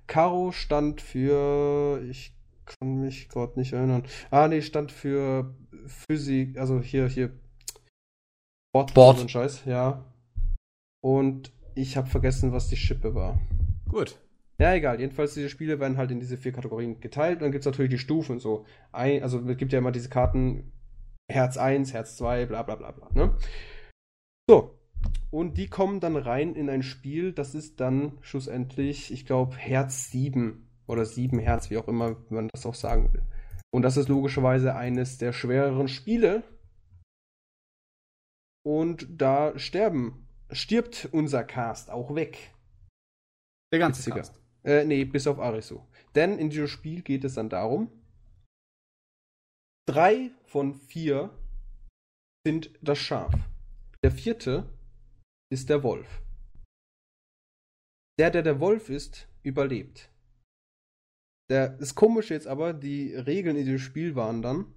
Karo stand für, ich kann mich gerade nicht erinnern. Ah, nee, stand für Physik, also hier, hier. Bord. So ein Scheiß, ja. Und ich habe vergessen, was die Schippe war. Gut. Ja, egal. Jedenfalls, diese Spiele werden halt in diese vier Kategorien geteilt. Und dann gibt es natürlich die Stufen. So, ein, also es gibt ja immer diese Karten Herz 1, Herz 2, bla bla bla bla. Ne? So. Und die kommen dann rein in ein Spiel, das ist dann schlussendlich, ich glaube, Herz 7 oder 7 Herz, wie auch immer man das auch sagen will. Und das ist logischerweise eines der schwereren Spiele. Und da sterben, stirbt unser Cast auch weg. Der ganze Witziger. Cast. Äh, nee, bis auf Arisu. Denn in diesem Spiel geht es dann darum, drei von vier sind das Schaf. Der vierte ist der Wolf. Der, der der Wolf ist, überlebt. Der, das Komische jetzt aber, die Regeln in diesem Spiel waren dann,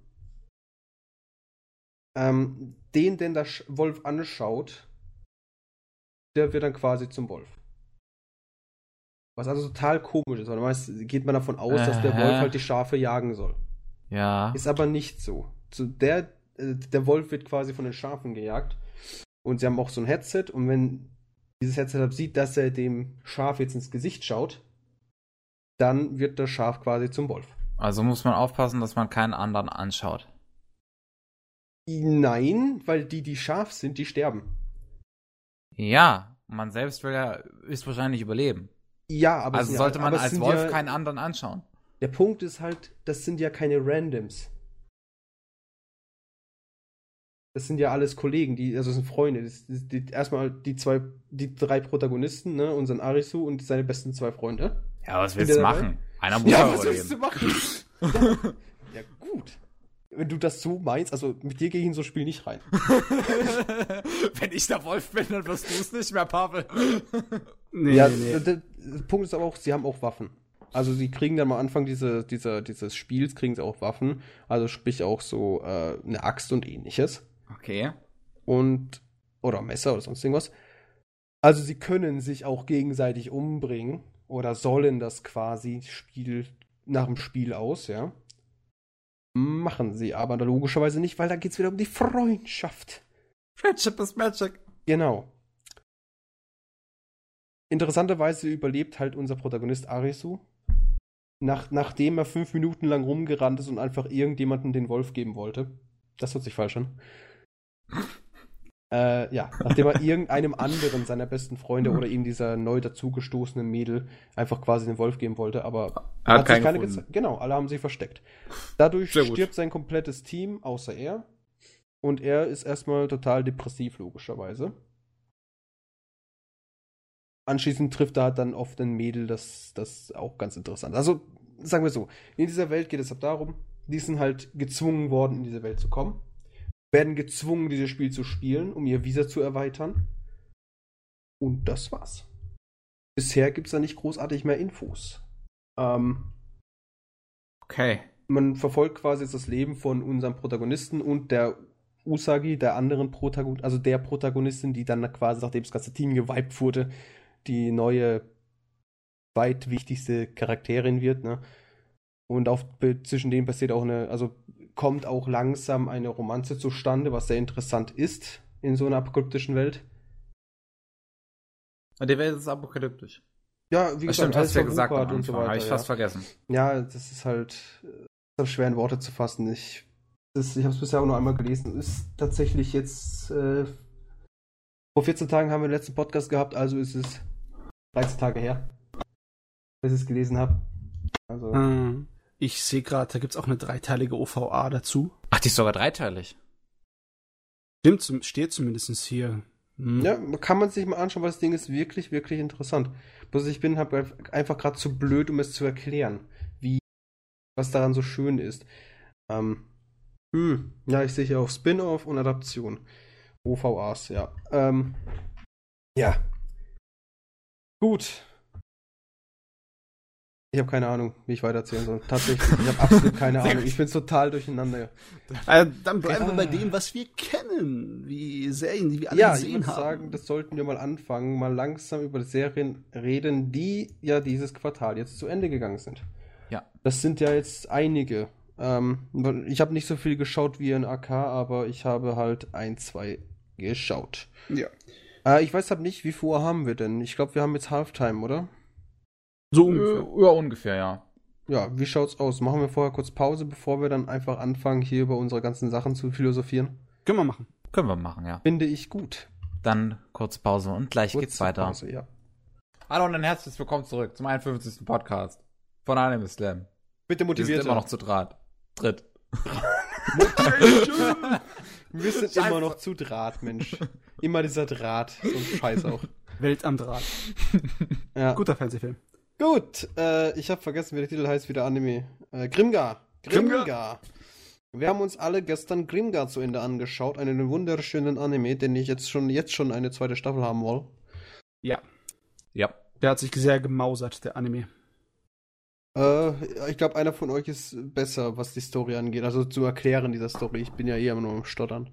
ähm, den, den der Wolf anschaut, der wird dann quasi zum Wolf. Was also total komisch ist, weil meist geht man davon aus, dass der Aha. Wolf halt die Schafe jagen soll. Ja. Ist aber nicht so. Zu der, äh, der Wolf wird quasi von den Schafen gejagt. Und sie haben auch so ein Headset und wenn dieses Headset sieht, dass er dem Schaf jetzt ins Gesicht schaut, dann wird das Schaf quasi zum Wolf. Also muss man aufpassen, dass man keinen anderen anschaut. Nein, weil die, die scharf sind, die sterben. Ja, man selbst will ja höchstwahrscheinlich überleben. Ja, aber also sollte man als Wolf ja, keinen anderen anschauen. Der Punkt ist halt, das sind ja keine Randoms. Das sind ja alles Kollegen, die, also das sind Freunde. Das, das, die, erstmal die zwei, die drei Protagonisten, ne, unseren Arisu und seine besten zwei Freunde. Ja, was willst du machen? Einer muss Ja, ja, was willst du machen? ja, ja, gut. Wenn du das so meinst, also mit dir gehe ich in so ein Spiel nicht rein. Wenn ich der Wolf bin, dann wirst du es nicht mehr, Pavel. Nee, ja, nee. Der, der Punkt ist aber auch, sie haben auch Waffen. Also sie kriegen dann am Anfang diese, dieser, dieses Spiels, kriegen sie auch Waffen. Also sprich auch so äh, eine Axt und ähnliches. Okay. Und, oder Messer oder sonst irgendwas. Also sie können sich auch gegenseitig umbringen oder sollen das quasi Spiel nach dem Spiel aus, ja. Machen sie aber logischerweise nicht, weil da geht es wieder um die Freundschaft. Friendship is magic. Genau. Interessanterweise überlebt halt unser Protagonist Arisu, nach, nachdem er fünf Minuten lang rumgerannt ist und einfach irgendjemanden den Wolf geben wollte. Das hört sich falsch an. äh, ja, nachdem er irgendeinem anderen seiner besten Freunde oder ihm dieser neu dazugestoßenen Mädel einfach quasi den Wolf geben wollte, aber Er hat sich keine gefunden. geze- Genau, alle haben sich versteckt. Dadurch stirbt sein komplettes Team, außer er. Und er ist erstmal total depressiv, logischerweise. Anschließend trifft er halt dann oft ein Mädel, das, das auch ganz interessant. Also, sagen wir so, in dieser Welt geht es ab darum, die sind halt gezwungen worden, in diese Welt zu kommen. Werden gezwungen, dieses Spiel zu spielen, um ihr Visa zu erweitern. Und das war's. Bisher gibt's da nicht großartig mehr Infos. Ähm, Okay. man verfolgt quasi jetzt das Leben von unserem Protagonisten und der Usagi, der anderen Protagonistin, also der Protagonistin, die dann quasi, nachdem das ganze Team gewiped wurde, die neue zweitwichtigste Charakterin wird, ne? Und auf, zwischen denen passiert auch eine, also kommt auch langsam eine Romanze zustande, was sehr interessant ist in so einer apokalyptischen Welt. Die Welt ist apokalyptisch. Ja, wie Das gesagt, stimmt, hast du ja gesagt und so weiter. Habe ich ja. fast vergessen. Ja, das ist halt äh, das ist schwer in Worte zu fassen. Ich, das- ich habe es bisher auch nur einmal gelesen. Ist tatsächlich jetzt äh, vor 14 Tagen haben wir den letzten Podcast gehabt, also ist es 13 Tage her, bis ich es gelesen habe. Also Äh, Ich sehe gerade, da gibt's auch eine dreiteilige OVA dazu. Ach, die ist sogar dreiteilig. Stimmt, steht zumindest hier. Hm. ja, kann man sich mal anschauen, weil das Ding ist wirklich, wirklich interessant. Bloß ich bin halt einfach gerade zu blöd, um es zu erklären, wie was daran so schön ist. Ähm, hm, ja, ich sehe hier auch Spin-off und Adaption. OVAs, ja. Ähm, ja. Gut. Ich habe keine Ahnung, wie ich weitererzählen soll. Tatsächlich, ich habe absolut keine Ahnung. Ich bin total durcheinander. Äh, dann bleiben wir Ah. bei dem, was wir kennen. Wie Serien, die wir alle Ja, ich gesehen würde haben. sagen, das sollten wir mal anfangen, mal langsam über Serien reden, die ja dieses Quartal jetzt zu Ende gegangen sind. Ja. Das sind ja jetzt einige. Ähm, ich habe nicht so viel geschaut wie in AK, aber ich habe halt ein, zwei geschaut. Ja. Äh, ich weiß halt nicht, wie viel Uhr haben wir denn? Ich glaube, wir haben jetzt Halftime, oder? So Äh, ungefähr. ja, ungefähr, ja. Ja, wie schaut's aus? Machen wir vorher kurz Pause, bevor wir dann einfach anfangen, hier über unsere ganzen Sachen zu philosophieren? Können wir machen. Können wir machen, ja. Finde ich gut. Dann kurz Pause und gleich Kurze geht's weiter. Pause, ja. Hallo und ein herzlich willkommen zurück zum 51. Podcast von Anime Slam. Bitte Wir sind motiviert. immer noch zu Draht. Dritt. Wir sind Scheiße. immer noch zu Draht, Mensch. Immer dieser Draht. So ein Scheiß auch. Welt am Draht. Ja. Guter Fernsehfilm. Gut, äh, ich habe vergessen, wie der Titel heißt, wie der Anime. Äh, Grimgar. Grimgar. Grimgar. Wir haben uns alle gestern Grimgar zu Ende angeschaut, einen wunderschönen Anime, den ich jetzt schon jetzt schon eine zweite Staffel haben will. Ja. Ja. Der hat sich sehr gemausert, der Anime. Äh, ich glaube, einer von euch ist besser, was die Story angeht, also zu erklären dieser Story. Ich bin ja eh immer nur im Stottern.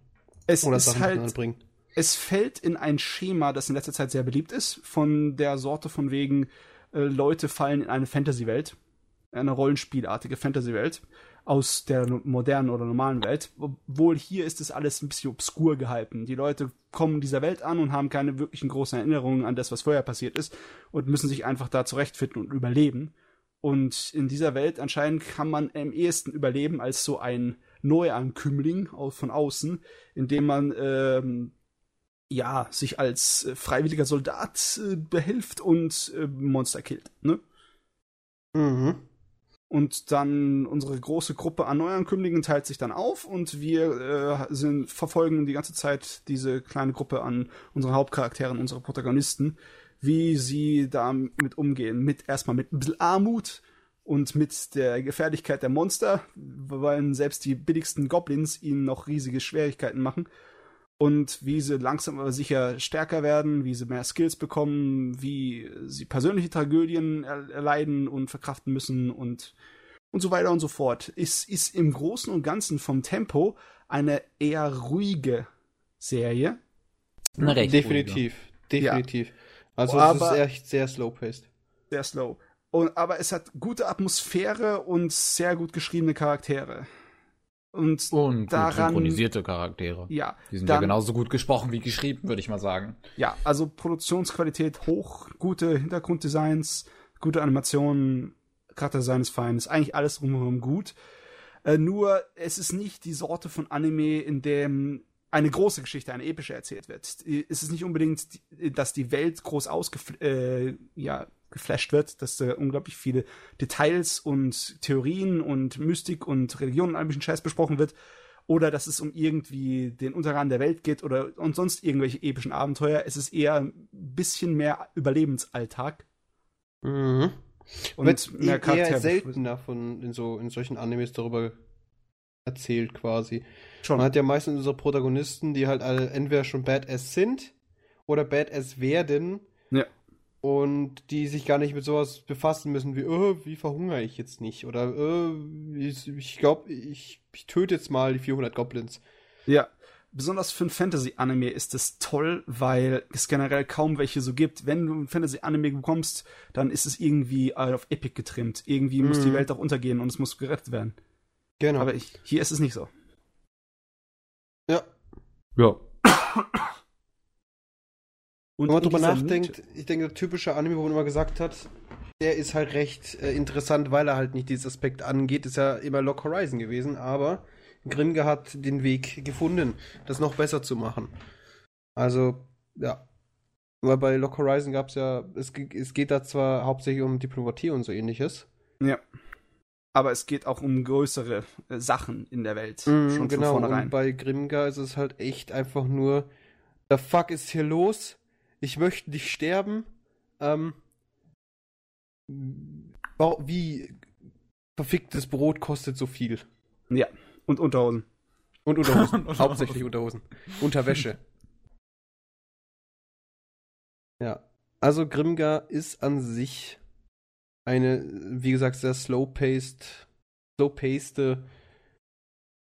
Es Oder ist Sachen halt, bringen. es fällt in ein Schema, das in letzter Zeit sehr beliebt ist, von der Sorte von wegen, äh, Leute fallen in eine Fantasy-Welt, eine rollenspielartige Fantasy-Welt aus der modernen oder normalen Welt. Obwohl hier ist es alles ein bisschen obskur gehalten. Die Leute kommen dieser Welt an und haben keine wirklichen großen Erinnerungen an das, was vorher passiert ist und müssen sich einfach da zurechtfinden und überleben. Und in dieser Welt anscheinend kann man am ehesten überleben als so ein Neuankömmling von außen, indem man ähm, ja sich als freiwilliger Soldat äh, behilft und äh, Monster killt. Ne? Mhm. Und dann unsere große Gruppe an Neuankömmlingen teilt sich dann auf und wir äh, sind, verfolgen die ganze Zeit diese kleine Gruppe an unseren Hauptcharakteren, unsere Protagonisten, wie sie damit umgehen. Mit erstmal mit ein bisschen Armut und mit der Gefährlichkeit der Monster, weil selbst die billigsten Goblins ihnen noch riesige Schwierigkeiten machen. Und wie sie langsam aber sicher stärker werden, wie sie mehr Skills bekommen, wie sie persönliche Tragödien erleiden und verkraften müssen und, und so weiter und so fort. Es ist im Großen und Ganzen vom Tempo eine eher ruhige Serie. Definitiv, ruhige. definitiv. Ja. Also es ist echt sehr slow-paced. Sehr slow. Und, aber es hat gute Atmosphäre und sehr gut geschriebene Charaktere. Und, und daran, synchronisierte Charaktere. Ja. Die sind dann, ja genauso gut gesprochen wie geschrieben, würde ich mal sagen. Ja, also Produktionsqualität hoch, gute Hintergrunddesigns, gute Animationen, Charakterdesign ist fein, ist eigentlich alles drumherum gut. Äh, nur, es ist nicht die Sorte von Anime, in dem eine große Geschichte, eine epische erzählt wird. Es ist nicht unbedingt, dass die Welt groß ausgefl äh, ja, wird, dass da unglaublich viele Details und Theorien und Mystik und Religion und all bisschen Scheiß besprochen wird. Oder dass es um irgendwie den Untergang der Welt geht oder und sonst irgendwelche epischen Abenteuer. Es ist eher ein bisschen mehr Überlebensalltag. Mhm. Und Wird mehr Charakter eher seltener von in so in solchen Animes darüber erzählt quasi. Schon. Man hat ja meistens unsere Protagonisten, die halt alle entweder schon Badass sind oder Badass werden. Ja und die sich gar nicht mit sowas befassen müssen wie, oh, wie verhungere ich jetzt nicht? Oder oh, ich, glaube, ich, ich töte jetzt mal die 400 Goblins. Ja, besonders für ein Fantasy-Anime ist es toll, weil es generell kaum welche so gibt. Wenn du ein Fantasy-Anime bekommst, dann ist es irgendwie auf Epic getrimmt. Irgendwie muss die mhm. Welt auch untergehen und es muss gerettet werden. Genau. Aber ich, hier ist es nicht so. Ja. Ja. Und Wenn man drüber nachdenkt, ich denke, der typische Anime, wo man immer gesagt hat, der ist halt recht äh, interessant, weil er halt nicht dieses Aspekt angeht, ist ja immer Lock Horizon gewesen, aber Grimge hat den Weg gefunden, das noch besser zu machen. Also, ja. Weil bei Lock Horizon gab es ja, es, es geht da zwar hauptsächlich um Diplomatie und so ähnliches. Ja. Aber es geht auch um größere äh, Sachen in der Welt. Mm, schon genau, von vornherein. und bei Grimga ist es halt echt einfach nur, the fuck ist hier los? ich möchte nicht sterben. Ähm, wie verficktes Brot kostet so viel. Ja, und Unterhosen. Und Unterhosen. Hauptsächlich Unterhosen. Unterwäsche. ja. Also Grimgar ist an sich eine, wie gesagt, sehr slow-paced, slow-paced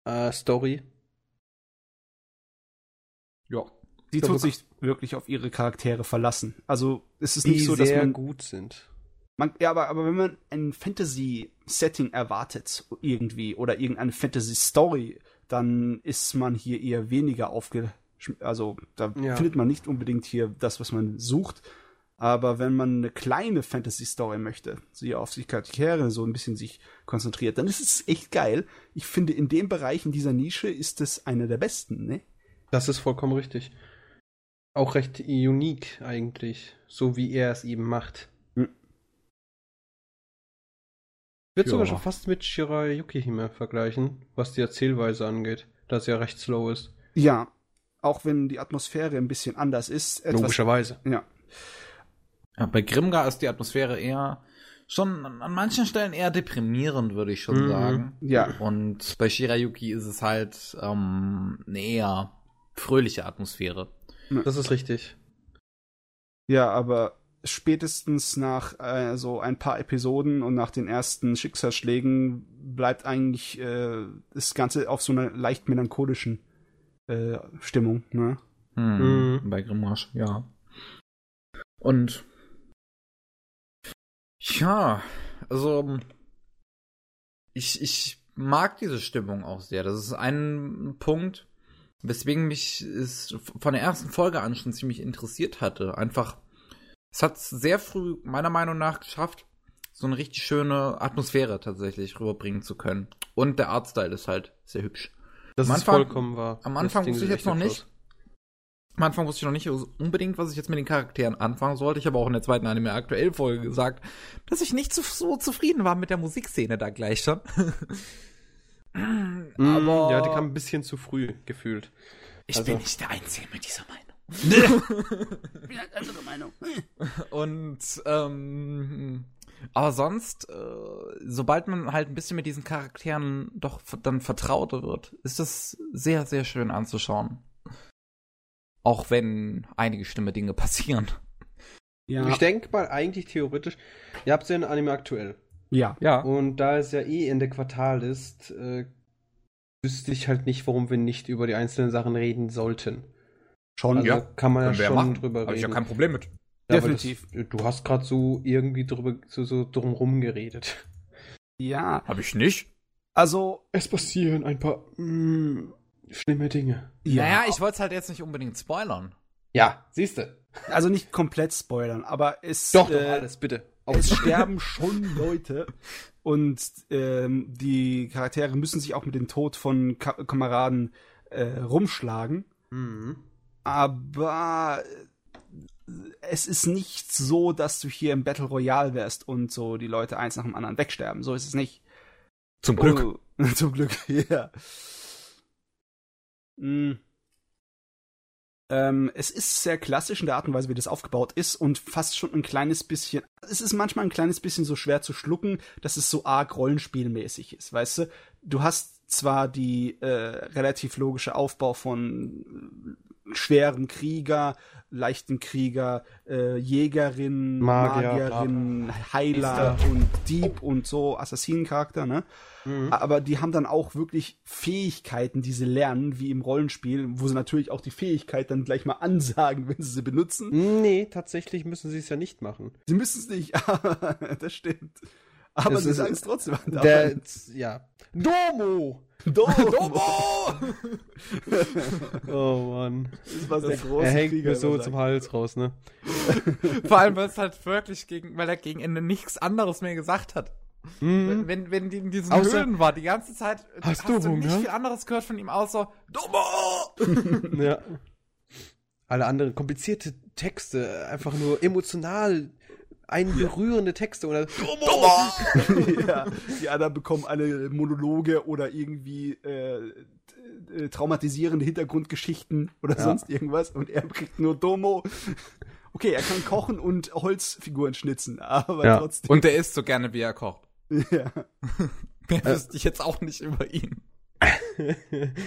äh, Story. Ja. Die tut sich wirklich auf ihre Charaktere verlassen. Also es ist nicht so, dass man gut sind. Man, ja, aber, aber wenn man ein Fantasy-Setting erwartet irgendwie oder irgendeine Fantasy-Story, dann ist man hier eher weniger aufge... Also da ja. findet man nicht unbedingt hier das, was man sucht. Aber wenn man eine kleine Fantasy-Story möchte, sie auf sich Charaktere so ein bisschen sich konzentriert, dann ist es echt geil. Ich finde, in dem Bereich, in dieser Nische, ist es eine der besten, ne? Das ist vollkommen richtig auch recht unique eigentlich, so wie er es eben macht. Hm. Ich würde sogar schon fast mit Shirai Yukihime vergleichen, was die Erzählweise angeht, da es ja recht slow ist. Ja, auch wenn die Atmosphäre ein bisschen anders ist. Etwas, Logischerweise. Ja. Ja. Bei Grimgar ist die Atmosphäre eher schon an manchen Stellen eher deprimierend, würde ich schon mhm. sagen. Ja. Und bei Shirayuki ist es halt ähm, eine eher fröhliche Atmosphäre. Das ist richtig. Ja, aber spätestens nach äh, so ein paar Episoden und nach den ersten Schicksalsschlägen bleibt eigentlich äh, das Ganze auf so einer leicht melancholischen äh, Stimmung, ne? Hm, mhm. Bei Grimoire, ja. Und ja, also ich, ich mag diese Stimmung auch sehr. Das ist ein Punkt, weswegen mich es von der ersten Folge an schon ziemlich interessiert hatte. Einfach, es hat sehr früh meiner Meinung nach geschafft, so eine richtig schöne Atmosphäre tatsächlich rüberbringen zu können. Und der Artstyle ist halt sehr hübsch. Das Am ist Anfang- vollkommen wahr. am Anfang wusste ich jetzt noch nicht. Am Anfang wusste ich noch nicht unbedingt, was ich jetzt mit den Charakteren anfangen sollte. Ich habe auch in der zweiten Anime aktuell Folge gesagt, dass ich nicht so, so zufrieden war mit der Musikszene da gleich schon. aus. Mm, Ja, die kam ein bisschen zu früh gefühlt. ich also- bin nicht der Einzige mit dieser Meinung. Ich bin halt andere Meinung. Und ähm, aber sonst, äh, sobald man halt ein bisschen mit diesen Charakteren doch dann vertrauter wird, ist das sehr, sehr schön anzuschauen. Auch wenn einige schlimme Dinge passieren. Ja. Ich denke mal, eigentlich theoretisch, ihr habt ja ein Anime aktuell. ja. Ja. Und da es ja eh Ende Quartal ist, äh, wüsste ich halt nicht, warum wir nicht über die einzelnen Sachen reden sollten. Schon, Also ja. kann man ja schon machen. drüber Hab reden. ich ja kein Problem mit. Ja, Definitiv. Das, du hast gerade so irgendwie drüber, so, so drumrum geredet. Ja. Hab ich nicht. Also, Es passieren ein paar mm, schlimme Dinge. Ja. Naja, ich wollte es halt jetzt nicht unbedingt spoilern. Ja, siehst du. also nicht komplett spoilern, aber es, Doch, doch, äh, alles, bitte. es sterben schon Leute und ähm, die Charaktere müssen sich auch mit dem Tod von Ka Kameraden äh, rumschlagen. Mhm. Aber äh, es ist nicht so, dass du hier im Battle Royale wärst und so die Leute eins nach dem anderen wegsterben. So ist es nicht. Zum Oh, zum Glück, ja. Mm. Ähm, es ist sehr klassisch in der Art und Weise, wie das aufgebaut ist und fast schon ein kleines bisschen. Es ist manchmal ein kleines bisschen so schwer zu schlucken, dass es so arg rollenspielmäßig ist, weißt du? Du hast zwar die äh, relativ logische Aufbau von äh, schweren Krieger, leichten Krieger, äh, Jägerin, Magier, Magierin, Heiler und Dieb und so Assassinencharakter, ne? Mhm. Aber die haben dann auch wirklich Fähigkeiten, die sie lernen, wie im Rollenspiel, wo sie natürlich auch die Fähigkeit dann gleich mal ansagen, wenn sie sie benutzen. Nee, tatsächlich müssen sie es ja nicht machen. Sie müssen es nicht, das stimmt. Aber Das sie sagen es trotzdem. Der, ja. Domo! Domo! Oh Mann. Das war der große Er hängt Krieger mir so zum. Hals raus, ne? Vor allem, weil es halt wirklich gegen, weil er gegen Ende nichts anderes mehr gesagt hat. Mhm. Wenn, wenn die in diesen Außer- Höhlen war, die ganze Zeit, Hast du nicht Hunger? viel anderes gehört von ihm, außer Domo! Ja. Alle anderen komplizierte Texte, einfach nur emotional einberührende Texte oder ja, die anderen bekommen alle Monologe oder irgendwie äh, äh, traumatisierende Hintergrundgeschichten oder Ja. sonst irgendwas und er kriegt nur Domo. Okay, er kann kochen und Holzfiguren schnitzen, aber Ja. trotzdem. Und der isst so gerne, wie er kocht. ja. Mehr wüsste ich jetzt auch nicht über ihn.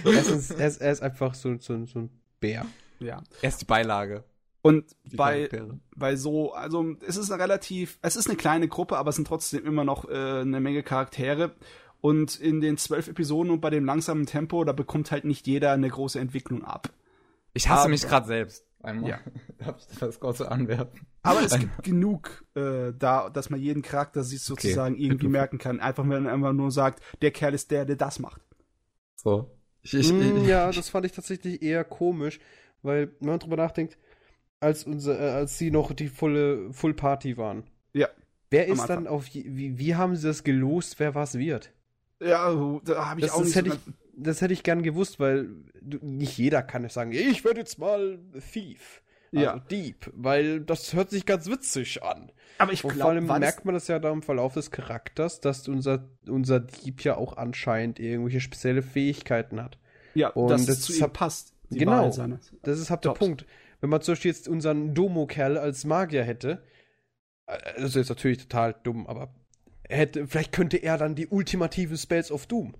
Erstens, er, ist, er ist einfach so, so, so ein Bär. ja. Er ist die Beilage. Und Die bei, bei so, also es ist eine relativ, es ist eine kleine Gruppe, aber es sind trotzdem immer noch äh, eine Menge Charaktere. Und in den zwölf Episoden und bei dem langsamen Tempo, da bekommt halt nicht jeder eine große Entwicklung ab. Ich hasse Aber- mich gerade selbst. Einmal. Ja. Darf ich das kurz anwerfen? Aber es gibt genug äh, da, dass man jeden Charakter sich sozusagen irgendwie Genug. merken kann. Einfach wenn man einfach nur sagt, der Kerl ist der, der das macht. So. Ich, ich, Mm, ich, ja, das fand ich tatsächlich eher komisch, weil wenn man drüber nachdenkt, als unser, äh, als sie noch die volle Full Party waren. Ja. Wer ist dann auf wie, wie haben sie das gelost, wer was wird? Ja, da habe ich Das, auch das nicht hätte so ich, das hätte ich gern gewusst, weil du, nicht jeder kann es sagen, ich werde jetzt mal Thief. Also Ja. Dieb, weil das hört sich ganz witzig an. Aber ich Und vor allem glaube, merkt man das ja da im Verlauf des Charakters, dass unser, unser Dieb ja auch anscheinend irgendwelche spezielle Fähigkeiten hat. ja, und das es zu ihm passt. Genau. Das ist halt der. Punkt. Wenn man zum Beispiel jetzt unseren Domo-Kerl als Magier hätte, das ist jetzt natürlich total dumm, aber hätte, vielleicht könnte er dann die ultimativen Spells of Doom.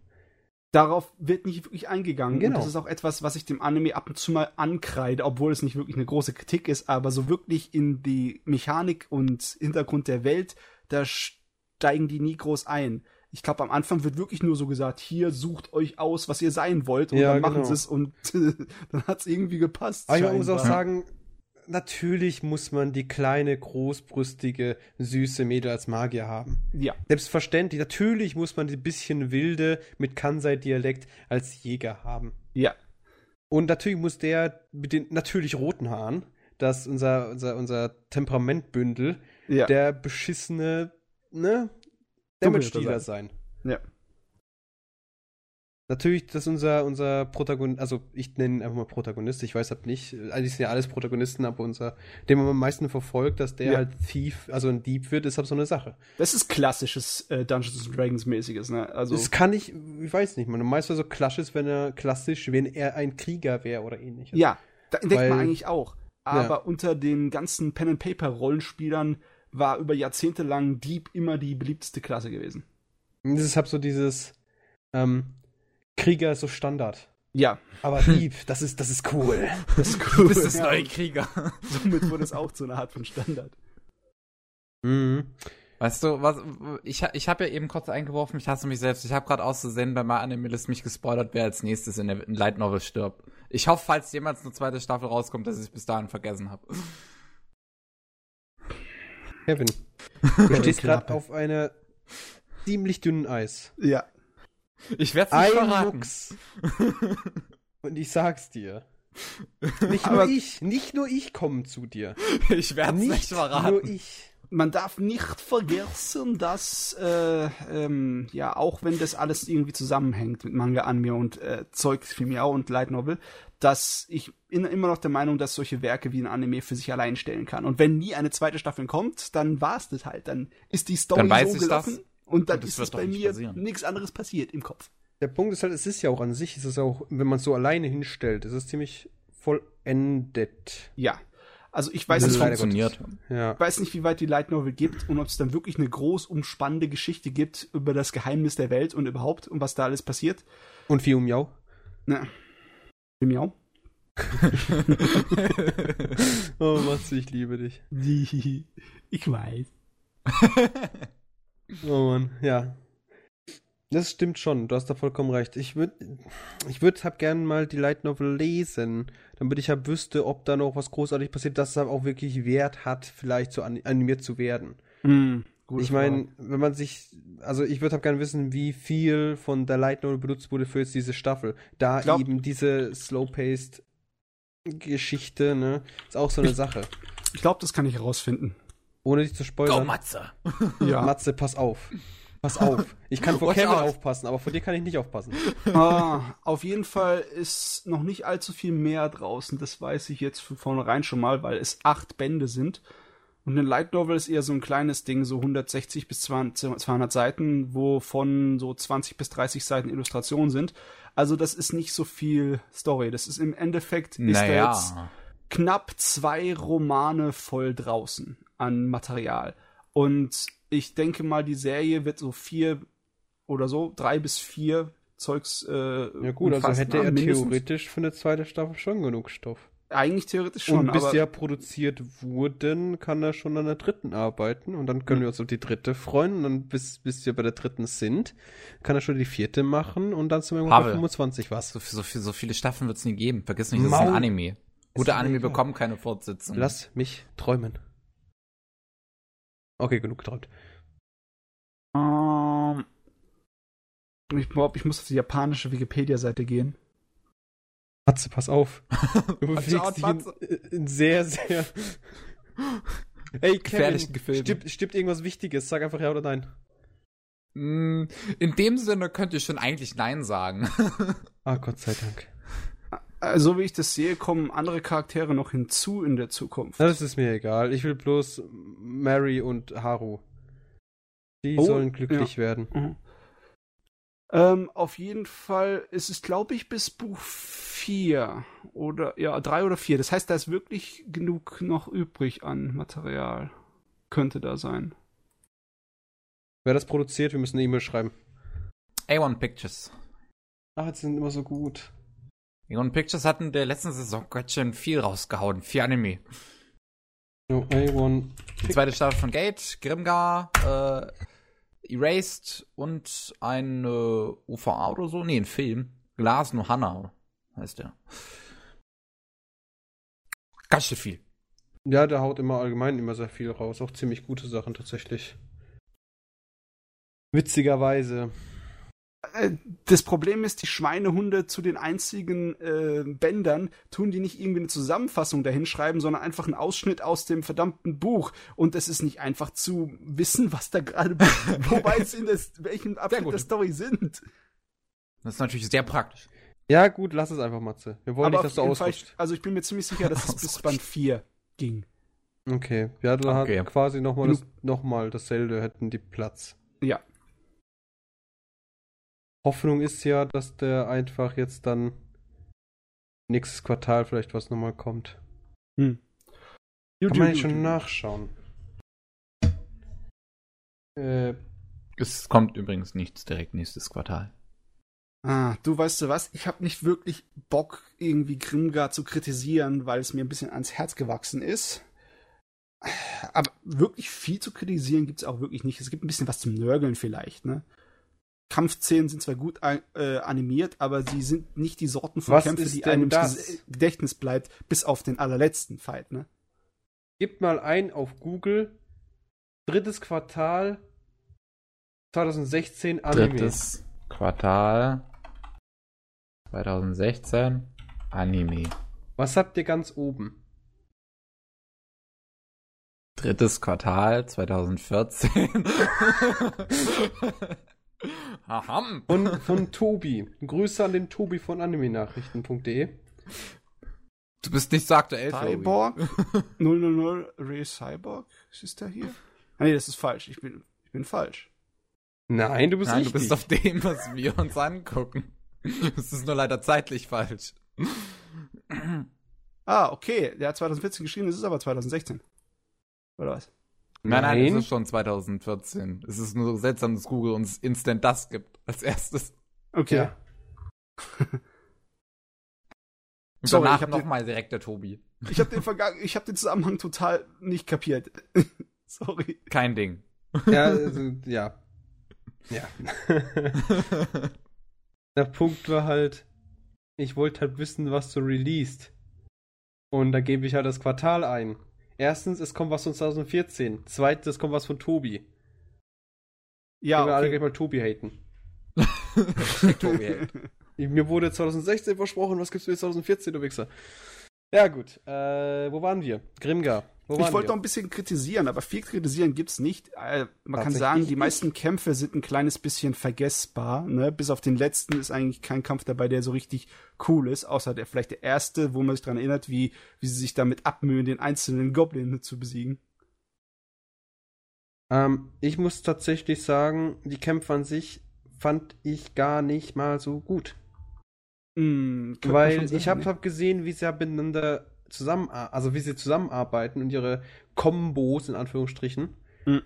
Darauf wird nicht wirklich eingegangen. Genau. Und das ist auch etwas, was ich dem Anime ab und zu mal ankreide, obwohl es nicht wirklich eine große Kritik ist, aber so wirklich in die Mechanik und Hintergrund der Welt, da steigen die nie groß ein. Ich glaube, am Anfang wird wirklich nur so gesagt, hier sucht euch aus, was ihr sein wollt, und Ja, dann machen genau. sie es und dann hat es irgendwie gepasst. Aber ich muss auch sagen, natürlich muss man die kleine, großbrüstige, süße Mädel als Magier haben. Ja, Selbstverständlich, natürlich muss man die bisschen wilde mit Kansai-Dialekt als Jäger haben. ja. Und natürlich muss der mit den natürlich roten Haaren, das unser, unser, unser Temperamentbündel, Ja. der beschissene, ne, Damage-Dealer sein. Ja. Natürlich, dass unser, unser Protagonist, also ich nenne ihn einfach mal Protagonist, ich weiß halt nicht, eigentlich sind ja alles Protagonisten, aber unser, den man am meisten verfolgt, dass der Ja. halt Thief, also ein Dieb wird, ist halt so eine Sache. Das ist klassisches äh, Dungeons and Dragons mäßiges, ne? Also Das kann ich, ich weiß nicht, man meist so klassisch, wenn er klassisch, wenn er ein Krieger wäre oder ähnliches. ja, da denkt man eigentlich auch. Aber unter den ganzen Pen and Paper Rollenspielern war über Jahrzehnte lang Dieb immer die beliebteste Klasse gewesen. Das ist halt so dieses, ähm, Krieger ist so Standard. Ja, Aber Dieb, das ist, das ist cool. das ist cool. Du bist das ja, neue Krieger. Somit wurde es auch zu einer Art von Standard. Mhm. Weißt du, was, ich, ich habe ja eben kurz eingeworfen, ich hasse mich selbst. Ich habe gerade auszusehen bei My Anime List mich gespoilert, wer als nächstes in der in Light Novel stirbt. Ich hoffe, falls jemals eine zweite Staffel rauskommt, dass ich es bis dahin vergessen habe. Kevin, du stehst Klappe. gerade auf einer ziemlich dünnen Eis. Ja. Ich werde es nicht Ein verraten. Mucks. Und ich sag's dir. Nicht nur Aber- ich, nicht nur ich komme zu dir. Ich werde es nicht, Nicht verraten. nur ich. Man darf nicht vergessen, dass, äh, ähm, ja, auch wenn das alles irgendwie zusammenhängt mit Manga, Anime und äh, Zeug für mich auch und Light Novel, dass ich in, immer noch der Meinung, dass solche Werke wie ein Anime für sich allein stellen kann. Und wenn nie eine zweite Staffel kommt, dann war's das halt. Dann ist die Story Dann weiß so ich gelaufen das. und dann Und es ist es bei mir nichts anderes passiert im Kopf. Der Punkt ist halt, es ist ja auch an sich, es ist auch, wenn man es so alleine hinstellt, es ist ziemlich vollendet. Ja. Also ich weiß Das Es nicht, funktioniert. Ja. Ich weiß nicht, wie weit die Light Novel gibt und ob es dann wirklich eine groß umspannende Geschichte gibt über das Geheimnis der Welt und überhaupt und was da alles passiert. Und Fiu Miau. Na. Miau. Oh, Matze, ich liebe dich. Ich weiß. Oh Mann, ja. Das stimmt schon, du hast da vollkommen recht. Ich würde ich würd halt gerne mal die Light Novel lesen, damit ich halt wüsste, ob da noch was großartig passiert, dass es halt auch wirklich Wert hat, vielleicht so an, animiert zu werden. Hm, gute ich meine, wenn man sich, also ich würde halt gerne wissen, wie viel von der Light Novel benutzt wurde für jetzt diese Staffel. Da Glaub- eben diese slow-paced Geschichte, ne, ist auch so eine Sache. Ich glaube, das kann ich herausfinden. Ohne dich zu Go, spoilern. Matze! Ja. Matze, pass auf. Pass auf. Ich kann vor Kevin aufpassen, aber vor dir kann ich nicht aufpassen. ah, auf jeden Fall ist noch nicht allzu viel mehr draußen. Das weiß ich jetzt von vornherein schon mal, weil es acht Bände sind. Und eine Light Novel ist eher so ein kleines Ding, so 160 bis 200 200 Seiten, wovon so 20 bis 30 Seiten Illustrationen sind. Also das ist nicht so viel Story. Das ist im Endeffekt ist da jetzt knapp zwei Romane voll draußen an Material. Und ich denke mal, die Serie wird so vier oder so, drei bis vier Zeugs. Äh, Ja gut, also hätte er mindestens. theoretisch für eine zweite Staffel schon genug Stoff. Eigentlich theoretisch schon, und bis ja produziert wurden, kann er schon an der dritten arbeiten und dann können wir uns auf die dritte freuen und dann bis, bis wir bei der dritten sind, kann er schon die vierte machen und dann sind wir irgendwann bei Pavel. 25 was. So, so, so viele Staffeln wird es nie geben. Vergiss nicht, das ist ein. Anime. Gute Anime egal. bekommen keine Fortsetzung. Lass mich träumen. Okay, genug geträumt. ähm, ich ich muss auf die japanische Wikipedia-Seite gehen. Matze, pass auf. Du bewegst dich in, in sehr, sehr... Ey, Gefährlichen Kevin, Gefilden. stimmt, stimmt irgendwas Wichtiges? Sag einfach ja oder nein. Mm, In dem Sinne könnte ich schon eigentlich Nein sagen. Ah, Gott sei Dank. Also wie ich das sehe, kommen andere Charaktere noch hinzu in der Zukunft. Das ist mir egal. Ich will bloß Mary und Haru. Die Oh, sollen glücklich werden. Mhm. Ähm, auf jeden Fall ist es, glaube ich, bis Buch 4 oder ja, 3 oder 4. Das heißt, da ist wirklich genug noch übrig an Material. Könnte da sein. Wer das produziert, wir müssen eine E-Mail schreiben. A1 Pictures. Ach, jetzt sind immer so gut. A1 Pictures hatten in der letzten Saison ganz schön viel rausgehauen. Vier Anime. No, A1. Die zweite Staffel von Gate, Grimgar, äh, Erased und ein äh, UVA oder so. Nee, ein Film. Glas no Hana heißt der. Ganz schön viel. Ja, der haut immer allgemein immer sehr viel raus. Auch ziemlich gute Sachen tatsächlich. Witzigerweise. Äh, das Problem ist, die Schweinehunde zu den einzigen äh, Bändern tun die nicht irgendwie eine Zusammenfassung dahin schreiben, sondern einfach einen Ausschnitt aus dem verdammten Buch. Und es ist nicht einfach zu wissen, was da gerade, wobei es in des, welchem Abschnitt der Story sind. Das ist natürlich sehr praktisch. Ja, gut, lass es einfach, Matze. Wir wollen Aber nicht, dass du ausrutscht. Also ich bin mir ziemlich sicher, dass es bis Band 4 ging. Okay. Ja, dann Okay. hat quasi nochmal das, noch mal dasselbe, hätten die Platz. Ja. Hoffnung ist ja, dass der einfach jetzt dann nächstes Quartal vielleicht was nochmal kommt. Hm. Kann man jetzt schon nachschauen. Äh, Es kommt übrigens nichts direkt nächstes Quartal. Ah, du weißt du was? Ich habe nicht wirklich Bock, irgendwie Grimgar zu kritisieren, weil es mir ein bisschen ans Herz gewachsen ist. Aber wirklich viel zu kritisieren gibt's auch wirklich nicht. Es gibt ein bisschen was zum Nörgeln vielleicht, ne? Kampfszenen sind zwar gut äh, animiert, aber sie sind nicht die Sorten von Was Kämpfen, die einem im Gedächtnis bleibt, bis auf den allerletzten Fight, ne? gib mal ein auf Google. Drittes Quartal 2016 Anime. Drittes Quartal 2016 Anime. Was habt ihr ganz oben? Drittes Quartal 2014. Aham. Von, von Tobi. Grüße an den Tobi von animenachrichten.de. Du bist nicht so aktuell, Tobi. Cyborg 000 Ray Cyborg ist der hier? Ah, nee, das ist falsch. Ich bin ich bin falsch. Nein, du bist Nein, du richtig. bist auf dem, was wir uns angucken. Es ist nur leider zeitlich falsch. Ah, okay. Der hat 2014 geschrieben, es ist aber 2016. Oder was? Nein, nein, es ist schon 2014. Es ist nur so seltsam, dass Google uns instant das gibt als erstes. Okay. Ja. Und Sorry, ich danach hab nochmal direkt der Tobi. Ich habe den Vergang ich habe den Zusammenhang total nicht kapiert. Sorry. Kein Ding. Ja, also, ja. Ja. Der Punkt war halt, ich wollte halt wissen, was du released. Und da gebe ich halt das Quartal ein. Erstens, es kommt was von 2014. Zweitens, es kommt was von Tobi. Ja, Können wir alle gleich mal Tobi haten. Tobi. Ich- Mir wurde 2016 versprochen, was gibt's für 2014, du Wichser? Ja, gut. Äh, wo waren wir? Grimgar. Ich wollte noch ein bisschen kritisieren, aber viel kritisieren gibt's nicht. Äh, man kann sagen, die meisten Kämpfe sind ein kleines bisschen vergessbar. Ne? Bis auf den letzten ist eigentlich kein Kampf dabei, der so richtig cool ist, außer der vielleicht der erste, wo man sich daran erinnert, wie, wie sie sich damit abmühen, den einzelnen Goblin zu besiegen. Ähm, ich muss tatsächlich sagen, die Kämpfe an sich fand ich gar nicht mal so gut. Man Weil ich habe ne? hab gesehen, wie sie ja miteinander zusammen, also wie sie zusammenarbeiten und ihre Kombos in Anführungsstrichen. Mhm.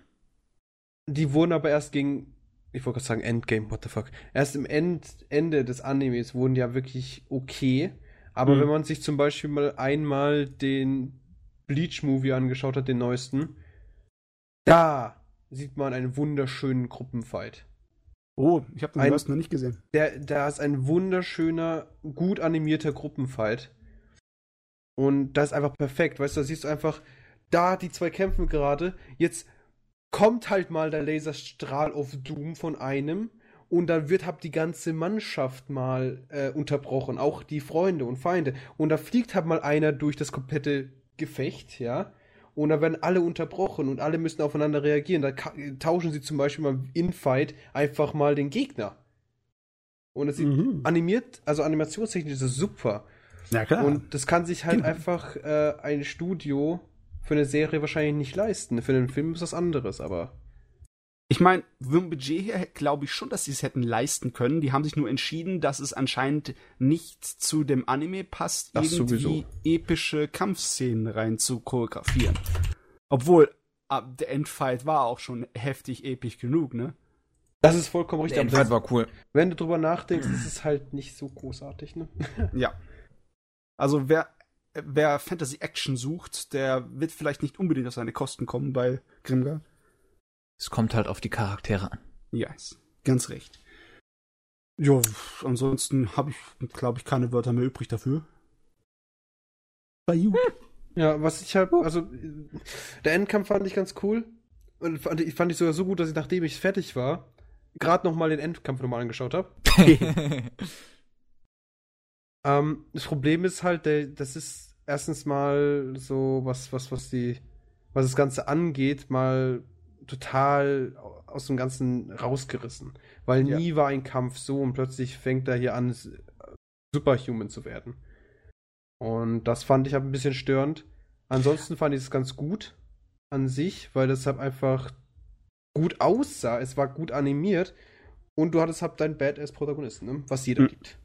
Die wurden aber erst gegen, ich wollte gerade sagen Endgame, what the fuck. Erst im End, Ende des Animes wurden ja wirklich okay. Aber Mhm. wenn man sich zum Beispiel mal einmal den Bleach-Movie angeschaut hat, den neuesten, da sieht man einen wunderschönen Gruppenfight. Oh, ich habe den Ein- Burst noch nicht gesehen. Der, da ist ein wunderschöner, gut animierter Gruppenfight. Und das ist einfach perfekt. Weißt du, da siehst du einfach, da die zwei kämpfen gerade. Jetzt kommt halt mal der Laserstrahl of Doom von einem. Und dann wird halt die ganze Mannschaft mal äh, unterbrochen. Auch die Freunde und Feinde. Und da fliegt halt mal einer durch das komplette Gefecht, ja. Und da werden alle unterbrochen und alle müssen aufeinander reagieren. Da tauschen sie zum Beispiel mal in Fight einfach mal den Gegner. Und es Mhm. animiert, also animationstechnisch ist es super. Ja, klar. Und das kann sich halt Genau. einfach äh, ein Studio für eine Serie wahrscheinlich nicht leisten. Für einen Film ist das anderes, aber. Ich meine, vom Budget her glaube ich schon, dass sie es hätten leisten können. Die haben sich nur entschieden, dass es anscheinend nicht zu dem Anime passt, Das irgendwie sowieso. epische Kampfszenen rein zu choreografieren. Obwohl, ab der Endfight war auch schon heftig episch genug, ne? Das ist vollkommen richtig. Der aber Endfight das, war cool. wenn du drüber nachdenkst, ist es halt nicht so großartig, ne? Ja. Also wer, wer Fantasy Action sucht, der wird vielleicht nicht unbedingt auf seine Kosten kommen bei Grimgar. Es kommt halt auf die Charaktere an. Ja, ist ganz recht. Ja, ansonsten habe ich, glaube ich, keine Wörter mehr übrig dafür. Bei you. Ja, was ich halt, also, der Endkampf fand ich ganz cool. Und fand ich, fand ich sogar so gut, dass ich, nachdem ich fertig war, gerade noch mal den Endkampf nochmal angeschaut habe. ähm, das Problem ist halt, der, das ist erstens mal so was, was, was die, was das Ganze angeht, mal total aus dem Ganzen rausgerissen. Weil Ja. nie war ein Kampf so und plötzlich fängt er hier an, Superhuman zu werden. Und das fand ich halt ein bisschen störend. Ansonsten fand ich es ganz gut an sich, weil das halt einfach gut aussah. Es war gut animiert und du hattest halt deinen Badass-Protagonisten, ne? was jeder Mhm. gibt.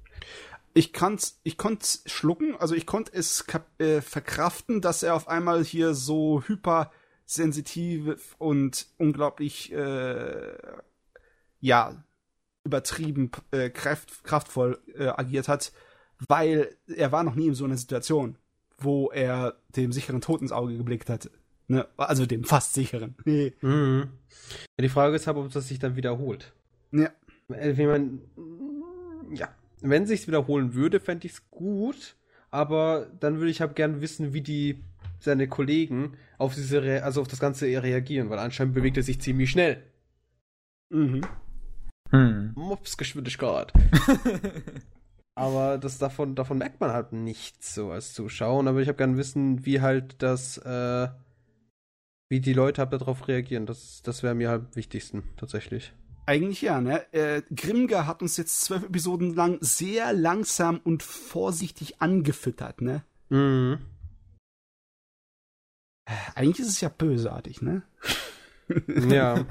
Ich kann's, ich konnte schlucken, also ich konnte es äh, verkraften, dass er auf einmal hier so hypersensitiv und unglaublich, äh, ja, übertrieben äh, kraft, kraftvoll äh, agiert hat, weil er war noch nie in so einer Situation, wo er dem sicheren Tod ins Auge geblickt hat. Ne? Also dem fast sicheren. Mhm. Ja, die Frage ist halt, ob das sich dann wiederholt. ja. Äh, Wenn man, ja, wenn sich's wiederholen würde, fände ich es gut, aber dann würde ich halt gern wissen, wie die seine Kollegen auf diese, Re also auf das Ganze reagieren, weil anscheinend bewegt er sich ziemlich schnell. Mhm. Hm. Mopsgeschwindigkeit. aber das davon, davon merkt man halt nichts so als Zuschauer. Aber ich habe gern wissen, wie halt das, äh, wie die Leute halt darauf reagieren. Das, das wäre mir halt am wichtigsten, tatsächlich. Eigentlich ja, ne? Äh, Grimger hat uns jetzt zwölf Episoden lang sehr langsam und vorsichtig angefüttert, ne? Mhm. Eigentlich ist es ja bösartig, ne? Ja.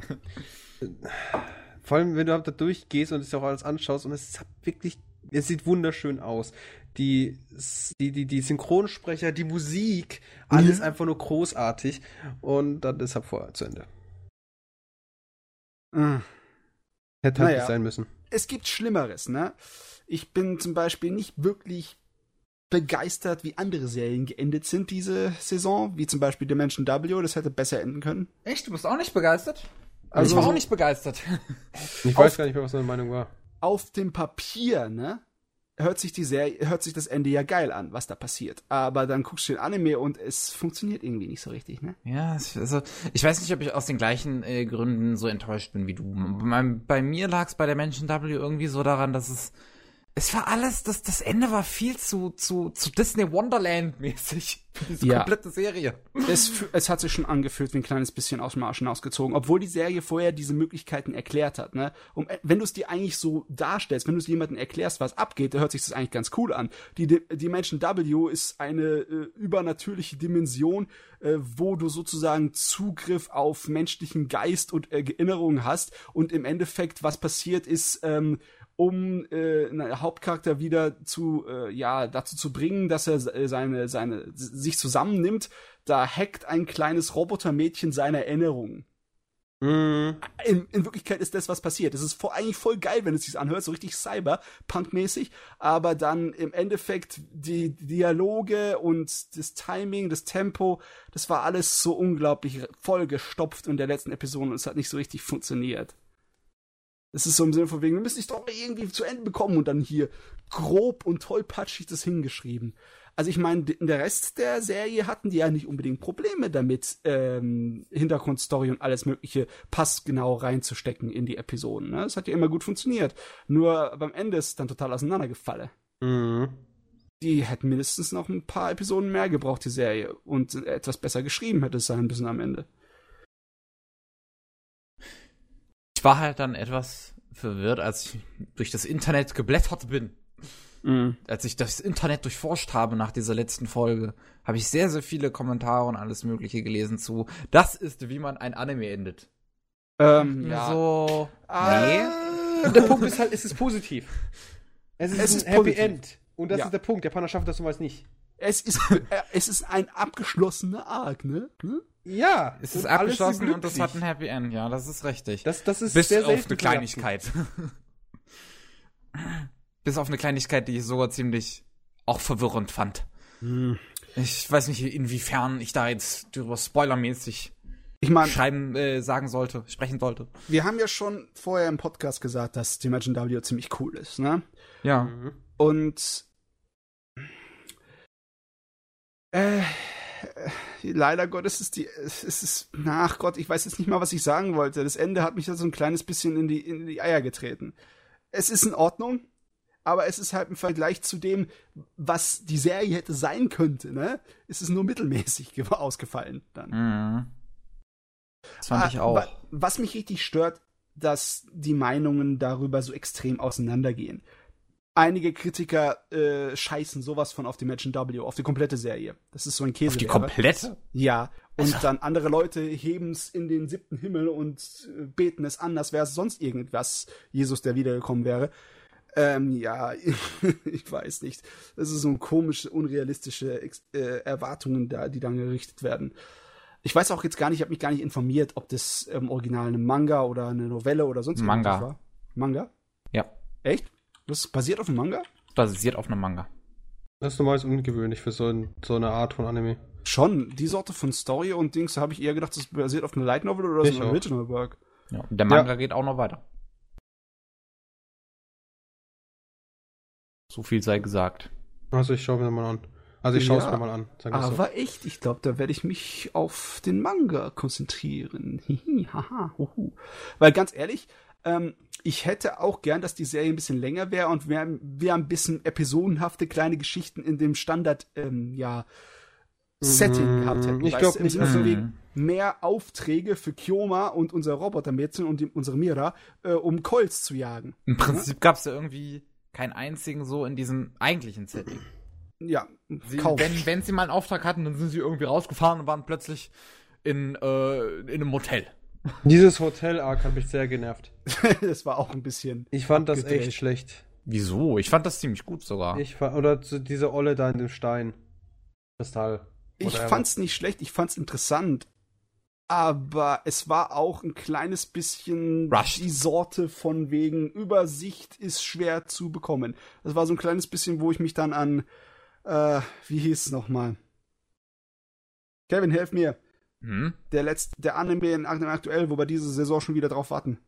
Vor allem, wenn du halt da durchgehst und es auch alles anschaust und es ist halt wirklich, es sieht wunderschön aus. Die, die, die, die Synchronsprecher, die Musik, alles Ja. einfach nur großartig. Und dann ist halt vorher zu Ende. Äh. Hätte halt Naja. nicht sein müssen. Es gibt Schlimmeres, ne? Ich bin zum Beispiel nicht wirklich begeistert, wie andere Serien geendet sind diese Saison, wie zum Beispiel Dimension W, das hätte besser enden können. Echt? Du bist auch nicht begeistert? Also- ich war auch nicht begeistert. Ich Auf- weiß gar nicht mehr, was meine Meinung war. Auf dem Papier, ne? Hört sich die Serie, hört sich das Ende ja geil an, was da passiert. Aber dann guckst du den Anime und es funktioniert irgendwie nicht so richtig, ne? Ja, also ich weiß nicht, ob ich aus den gleichen äh, Gründen so enttäuscht bin wie du. Bei, bei mir lag es bei der Menschen W irgendwie so daran, dass es es war alles, das das Ende war viel zu zu zu Disney Wonderland mäßig diese Ja. komplette Serie. Es, es hat sich schon angefühlt wie ein kleines bisschen aus dem Arsch hinausgezogen, obwohl die Serie vorher diese Möglichkeiten erklärt hat. Ne? Um, wenn du es dir eigentlich so darstellst, wenn du es jemandem erklärst, was abgeht, dann hört sich das eigentlich ganz cool an. Die, Menschen W ist eine äh, übernatürliche Dimension, äh, wo du sozusagen Zugriff auf menschlichen Geist und äh, Erinnerungen hast und im Endeffekt, was passiert ist, ähm, um äh, einen Hauptcharakter wieder zu äh, ja dazu zu bringen, dass er äh, seine seine sich zusammennimmt, da hackt ein kleines Robotermädchen seine Erinnerungen. Mhm. In, in Wirklichkeit ist das was passiert. Es ist voll, eigentlich voll geil, wenn es sich anhört, so richtig Cyberpunk-mäßig, aber dann im Endeffekt die Dialoge und das Timing, das Tempo, das war alles so unglaublich vollgestopft in der letzten Episode und es hat nicht so richtig funktioniert. Es ist so im Sinne von wegen, wir müssen die Story irgendwie zu Ende bekommen und dann hier grob und tollpatschig das hingeschrieben. Also ich meine, in der Rest der Serie hatten die ja nicht unbedingt Probleme damit, ähm, Hintergrundstory und alles mögliche passgenau reinzustecken in die Episoden. Ne? Das hat ja immer gut funktioniert. Nur beim Ende ist es dann total auseinandergefallen. Mhm. Die hätten mindestens noch ein paar Episoden mehr gebraucht, die Serie. Und etwas besser geschrieben hätte es sein müssen am Ende. Ich war halt dann etwas verwirrt, als ich durch das Internet geblättert bin. Mhm. Als ich das Internet durchforscht habe nach dieser letzten Folge, habe ich sehr, sehr viele Kommentare und alles Mögliche gelesen zu. Das ist, wie man ein Anime endet. Ähm, ja. So. Ah. Nee. Und der Punkt ist halt, es ist positiv. Es ist Es ein ist Happy positiv. End. Und das Ja. ist der Punkt. Japaner schafft das zumeist nicht. Es ist, äh, es ist ein abgeschlossener Arc, ne? Hm? Ja. Es ist abgeschlossen und es hat ein Happy End, ja, das ist richtig. Das, das ist Bis sehr auf eine. Kleinigkeit. Bis auf eine Kleinigkeit, die ich sogar ziemlich auch verwirrend fand. Hm. Ich weiß nicht, inwiefern ich da jetzt darüber spoilermäßig Ich meine, schreiben, äh, sagen sollte, sprechen sollte. wir haben ja schon vorher im Podcast gesagt, dass Dimension W ziemlich cool ist, ne? Ja. Und äh, leider Gottes ist die, es ist, ach Gott, ich weiß jetzt nicht mal, was ich sagen wollte. Das Ende hat mich da so ein kleines bisschen in die, in die Eier getreten. Es ist in Ordnung, aber es ist halt im Vergleich zu dem, was die Serie hätte sein könnte, ne, ist es nur mittelmäßig ausgefallen dann. Mhm. Das fand ah, ich auch. Was mich richtig stört, dass die Meinungen darüber so extrem auseinandergehen. Einige Kritiker äh, scheißen sowas von auf die Match W, auf die komplette Serie. Das ist so ein Käse. Auf die komplette? Ja. Und also. dann andere Leute heben es in den siebten Himmel und äh, beten es an, als wäre es sonst irgendwas Jesus, der wiedergekommen wäre. Ähm, ja, ich weiß nicht. Das ist so komische, unrealistische äh, Erwartungen da, die dann gerichtet werden. Ich weiß auch jetzt gar nicht, ich habe mich gar nicht informiert, ob das im ähm, Original eine Manga oder eine Novelle oder sonst Manga. irgendwas war. Manga? Ja. Echt? Das basiert auf einem Manga? Basiert auf einem Manga. Das ist normal ungewöhnlich für so, ein, so, eine Art von Anime. Schon, die Sorte von Story und Dings habe ich eher gedacht, das basiert auf einer Light Novel oder so einem Original Work. Ja, der Manga ja. geht auch noch weiter. So viel sei gesagt. Also ich schaue mir mal an. Also ich schaue es ja, mir mal an. aber so. echt, ich glaube, da werde ich mich auf den Manga konzentrieren. Hihi, haha, huhu. Weil ganz ehrlich, ähm, ich hätte auch gern, dass die Serie ein bisschen länger wäre und wir, wir ein bisschen episodenhafte kleine Geschichten in dem Standard, ähm, ja, Setting mhm. gehabt hätten. Ich glaube nicht. Also wegen mehr Aufträge für Kioma und unser Robotermädchen und die, unsere Mira, äh, um Colts zu jagen. Im Prinzip ja? gab es ja irgendwie keinen einzigen so in diesem eigentlichen Setting. Ja, sie, wenn, wenn sie mal einen Auftrag hatten, dann sind sie irgendwie rausgefahren und waren plötzlich in, äh, in einem Motel. Dieses Hotel-Arc hat mich sehr genervt. das war auch ein bisschen. Ich fand das echt schlecht. Wieso? Ich fand das ziemlich gut sogar. Ich fand, oder diese Olle da in dem Stein. Kristall. Ich fand's nicht schlecht, ich fand's interessant. Aber es war auch ein kleines bisschen Rushed. die Sorte von wegen Übersicht ist schwer zu bekommen. Das war so ein kleines bisschen, wo ich mich dann an, äh, wie hieß es nochmal? Kevin, helf mir. Hm? Der letzte, der Anime in aktuell, wo wir diese Saison schon wieder drauf warten.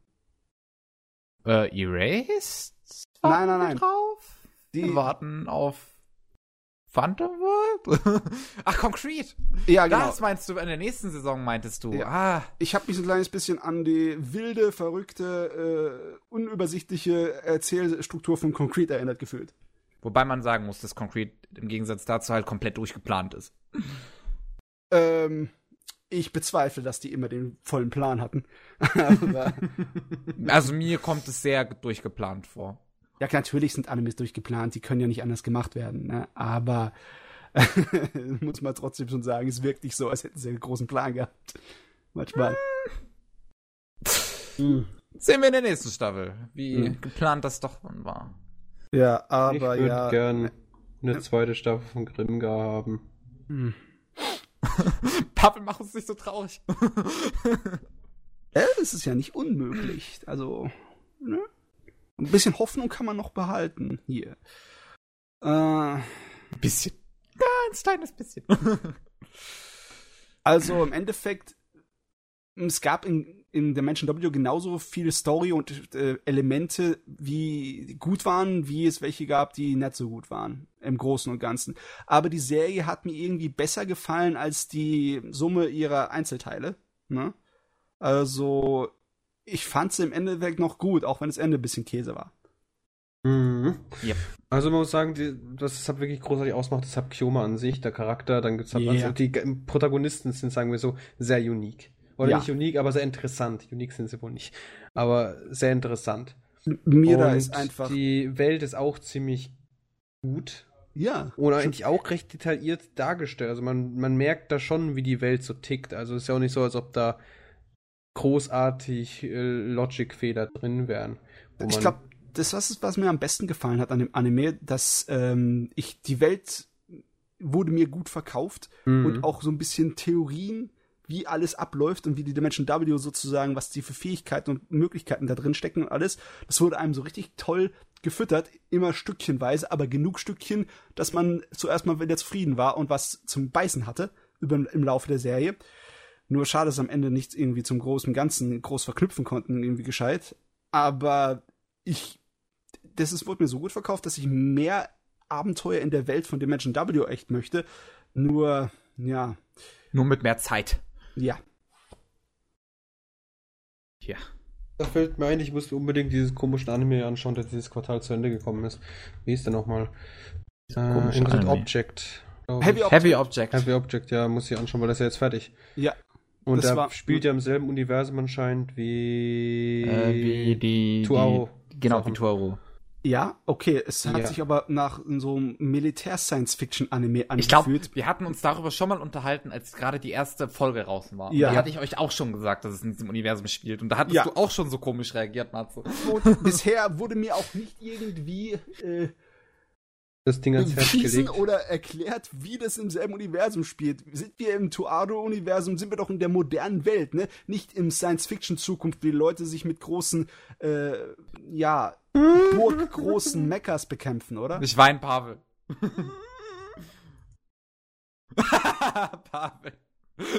Äh, Erased? Nein, nein, nein. Drauf? Die wir warten auf Phantom World? Ach, Concrete. Ja, genau. Das meinst du in der nächsten Saison, meintest du. Ja. Ah. Ich habe mich so ein kleines bisschen an die wilde, verrückte, äh, unübersichtliche Erzählstruktur von Concrete erinnert gefühlt. Wobei man sagen muss, dass Concrete im Gegensatz dazu halt komplett durchgeplant ist. Ähm, ich bezweifle, dass die immer den vollen Plan hatten. also mir kommt es sehr durchgeplant vor. Ja, natürlich sind Animes durchgeplant, die können ja nicht anders gemacht werden, ne? aber muss man trotzdem schon sagen, es wirkt nicht so, als hätten sie einen großen Plan gehabt. Manchmal. Hm. Sehen wir in der nächsten Staffel, wie hm. geplant das doch war. Ja, aber ich ja. Ich gern eine zweite Staffel von Grimgar haben. Hm. Pappe, mach uns nicht so traurig. es ist ja nicht unmöglich. Also, ne? Ein bisschen Hoffnung kann man noch behalten hier. Äh, ein bisschen. Ganz kleines bisschen. also im Endeffekt, es gab in, in Dimension W genauso viele Story und äh, Elemente, wie gut waren, wie es welche gab, die nicht so gut waren. Im Großen und Ganzen. Aber die Serie hat mir irgendwie besser gefallen als die Summe ihrer Einzelteile. Ne? Also ich fand sie im Endeffekt noch gut, auch wenn das Ende ein bisschen Käse war. Mhm. Yep. Also man muss sagen, die, was es halt wirklich großartig ausmacht, ist halt Kyoma an sich, der Charakter, dann gibt's halt yeah. also die Protagonisten sind, sagen wir so, sehr unique. Oder ja. nicht unique, aber sehr interessant. Unique sind sie wohl nicht. Aber sehr interessant. Mira ist einfach. Die Welt ist auch ziemlich gut. Ja. Und eigentlich auch recht detailliert dargestellt. Also man, man merkt da schon, wie die Welt so tickt. Also es ist ja auch nicht so, als ob da großartig äh, Logic-Fehler drin wären. Ich glaube, das was, was mir am besten gefallen hat an dem Anime, dass ähm, ich die Welt wurde mir gut verkauft mhm. und auch so ein bisschen Theorien, wie alles abläuft und wie die Dimension W sozusagen, was die für Fähigkeiten und Möglichkeiten da drin stecken und alles, das wurde einem so richtig toll gefüttert, immer stückchenweise, aber genug Stückchen, dass man zuerst mal wieder zufrieden war und was zum Beißen hatte über, im Laufe der Serie. Nur schade, dass am Ende nichts irgendwie zum großen Ganzen groß verknüpfen konnten, irgendwie gescheit. Aber ich, das ist, wurde mir so gut verkauft, dass ich mehr Abenteuer in der Welt von Dimension W echt möchte. Nur, ja. Nur mit mehr Zeit. Ja. Ja. Da fällt mir ein, ich muss unbedingt dieses komische Anime anschauen, der dieses Quartal zu Ende gekommen ist. Wie ist der nochmal? Äh, Anime. Object. Heavy ich. Ob- Heavy Object. Heavy Object, ja, muss ich anschauen, weil das ist ja jetzt fertig. Ja. Und Das war- spielt ja im selben Universum anscheinend wie. äh, wie die. Tuaro. Genau, Sachen. wie Tuaro. Ja, okay. Es hat Ja. sich aber nach so einem Militär-Science-Fiction-Anime Ich glaube, angefühlt. wir hatten uns darüber schon mal unterhalten, als gerade die erste Folge draußen war. Ja. Da hatte ich euch auch schon gesagt, dass es in diesem Universum spielt. Und da hattest Ja. du auch schon so komisch reagiert, Matze. Und bisher wurde mir auch nicht irgendwie äh, das Ding ans Herz gelegt. oder erklärt, wie das im selben Universum spielt. Sind wir im Tuado-Universum, sind wir doch in der modernen Welt, ne? Nicht im Science-Fiction-Zukunft, wie Leute sich mit großen, äh, ja, burggroßen Mechas bekämpfen, oder? Ich wein, Pavel. Pavel.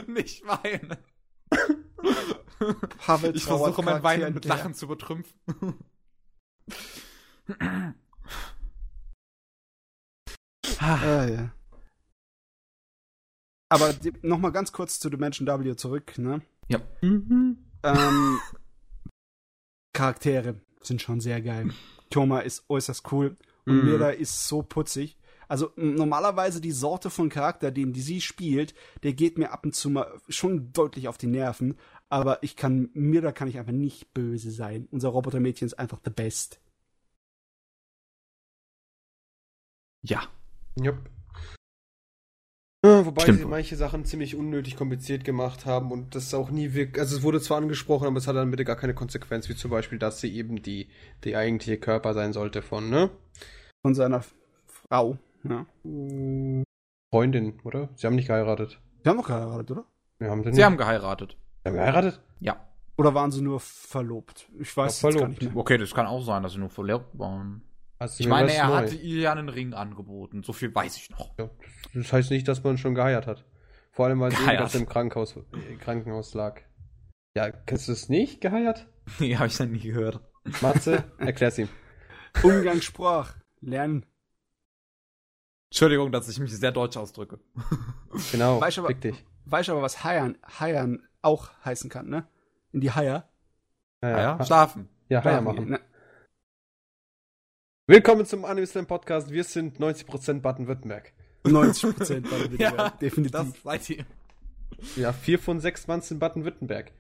Nicht weinen. Pavel Ich versuche mein Weinen mit. Lachen zu übertrümpfen. Ah, ja. Aber nochmal ganz kurz zu Dimension W zurück, ne? ja. Ähm, Charaktere sind schon sehr geil. Kyoma ist äußerst cool und Mhm. Mira ist so putzig. Also normalerweise die Sorte von Charakter, den die sie spielt, der geht mir ab und zu mal schon deutlich auf die Nerven. Aber ich kann Mira kann ich einfach nicht böse sein. Unser Robotermädchen ist einfach the best. Ja. Jupp. Äh, Wobei Stimmt sie manche Sachen ziemlich unnötig kompliziert gemacht haben und das auch nie wirklich, also es wurde zwar angesprochen, aber es hat dann bitte gar keine Konsequenz, wie zum Beispiel, dass sie eben die, die eigentliche Körper sein sollte von, ne? Von seiner Frau. Ja. Freundin, oder? Sie haben nicht geheiratet. Sie haben doch geheiratet, oder? Wir haben sie Sie nicht. haben geheiratet. Sie haben geheiratet? Ja. Oder waren sie nur verlobt? Ich weiß Ja, es gar verlobt. nicht mehr. Okay, das kann auch sein, dass sie nur verlobt waren. Also Ich meine, er neu. hatte ihr ja einen Ring angeboten. So viel weiß ich noch. Ja, das heißt nicht, dass man schon geheiert hat. Vor allem, weil sie ebenfalls im Krankenhaus, äh, Krankenhaus lag. Ja, kennst du es nicht, geheiert? Nee, habe ich noch nie gehört. Matze, erklär's ihm. Umgangssprach. Lernen. Entschuldigung, dass ich mich sehr deutsch ausdrücke. Genau, Weißt du aber- fick dich. Weißt du aber, was Heiern, Heiern auch heißen kann, ne? In die Heier. Ja, schlafen. ja Heier Da- machen. ne? Willkommen zum Anime Slam Podcast. Wir sind 90% Baden-Württemberg. 90 Prozent Ja, definitiv. Das seid ihr. Ja, vier von sechs Mann sind Baden-Württemberg.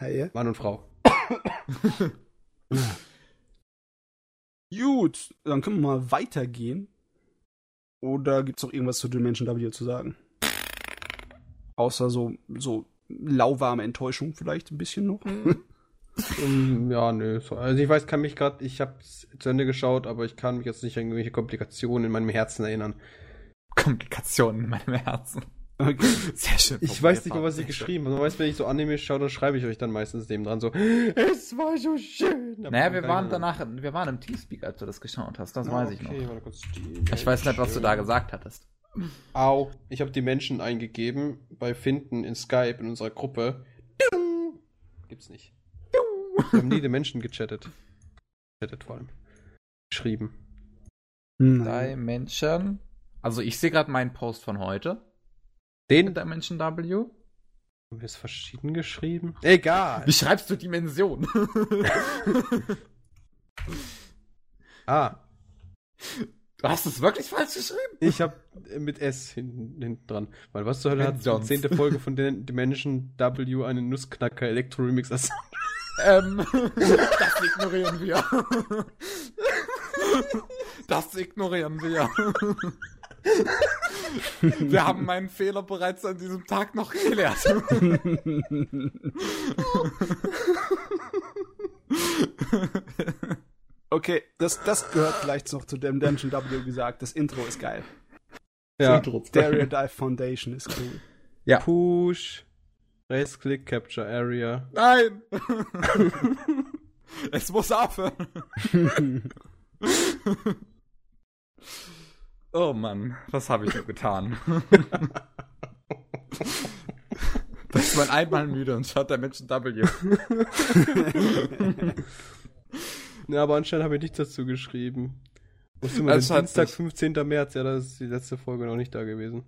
Heier. Mann und Frau. Gut, dann können wir mal weitergehen. Oder gibt's noch irgendwas zu Dimension W zu sagen? Außer so, so lauwarme Enttäuschung vielleicht ein bisschen noch. Um, ja, nö. So, also ich weiß, kann mich gerade, ich habe zu Ende geschaut, aber ich kann mich jetzt nicht an irgendwelche Komplikationen in meinem Herzen erinnern. Komplikationen in meinem Herzen. Okay. Sehr schön. Ich weiß nicht mal, was ich geschrieben habe. Man weiß, wenn ich so Anime schaue, dann schreibe ich euch dann meistens neben dran so, es war so schön. Aber Naja, wir waren danach, wir waren im Teamspeak, als du das geschaut hast. Das Ah, weiß ich okay, noch. Ich weiß nicht, was du da gesagt hattest. Au, ich habe die Menschen eingegeben bei Finden in Skype in unserer Gruppe. Gibt's nicht. Wir haben nie die Menschen gechattet. Gechattet vor allem. Geschrieben. Drei Menschen. Also ich sehe gerade meinen Post von heute. Den Dimension W. haben wir es verschieden geschrieben. Egal. Wie schreibst du Dimension? Ah, du hast es wirklich falsch geschrieben? ich habe mit S hinten, hinten dran. Weil was zur Hölle hat die zehnte Folge von den Dimension W einen Nussknacker Elektro Remix als Ähm, das ignorieren wir. Das ignorieren wir. Wir haben meinen Fehler bereits an diesem Tag noch geklärt. okay, das, das gehört vielleicht noch zu dem Dimension W gesagt. Das Intro ist geil. ja. Stereo Dive Foundation ist cool. Ja. Push. Rechtsklick Capture Area. Nein! es muss aufhören. Oh Mann, was habe ich nur getan? Das ist man einmal müde und schaut der Menschen W. Ja, aber anscheinend habe ich nichts dazu geschrieben. Mal den Anscheinend Dienstag, nicht. 15. März, ja, da ist die letzte Folge noch nicht da gewesen.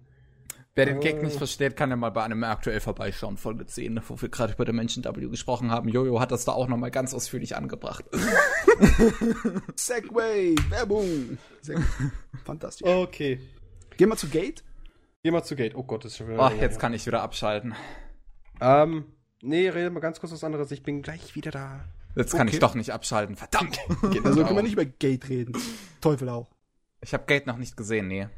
Wer den Gag nicht versteht, kann ja mal bei einem aktuell vorbeischauen, Folge 10, wo wir gerade über Dimension W gesprochen haben. Jojo hat das da auch nochmal ganz ausführlich angebracht. Segway, Werbung. Fantastisch. Okay. Gehen wir zu Gate. Geh mal zu Gate. Oh Gott, das ist schon wieder. Oh, länger jetzt kann ich wieder abschalten. Ähm, nee, rede mal ganz kurz was anderes. Ich bin gleich wieder da. Jetzt kann Okay. ich doch nicht abschalten. Verdammt! Geht Also können wir auch? nicht über Gate reden. Teufel auch. Ich habe Gate noch nicht gesehen, nee.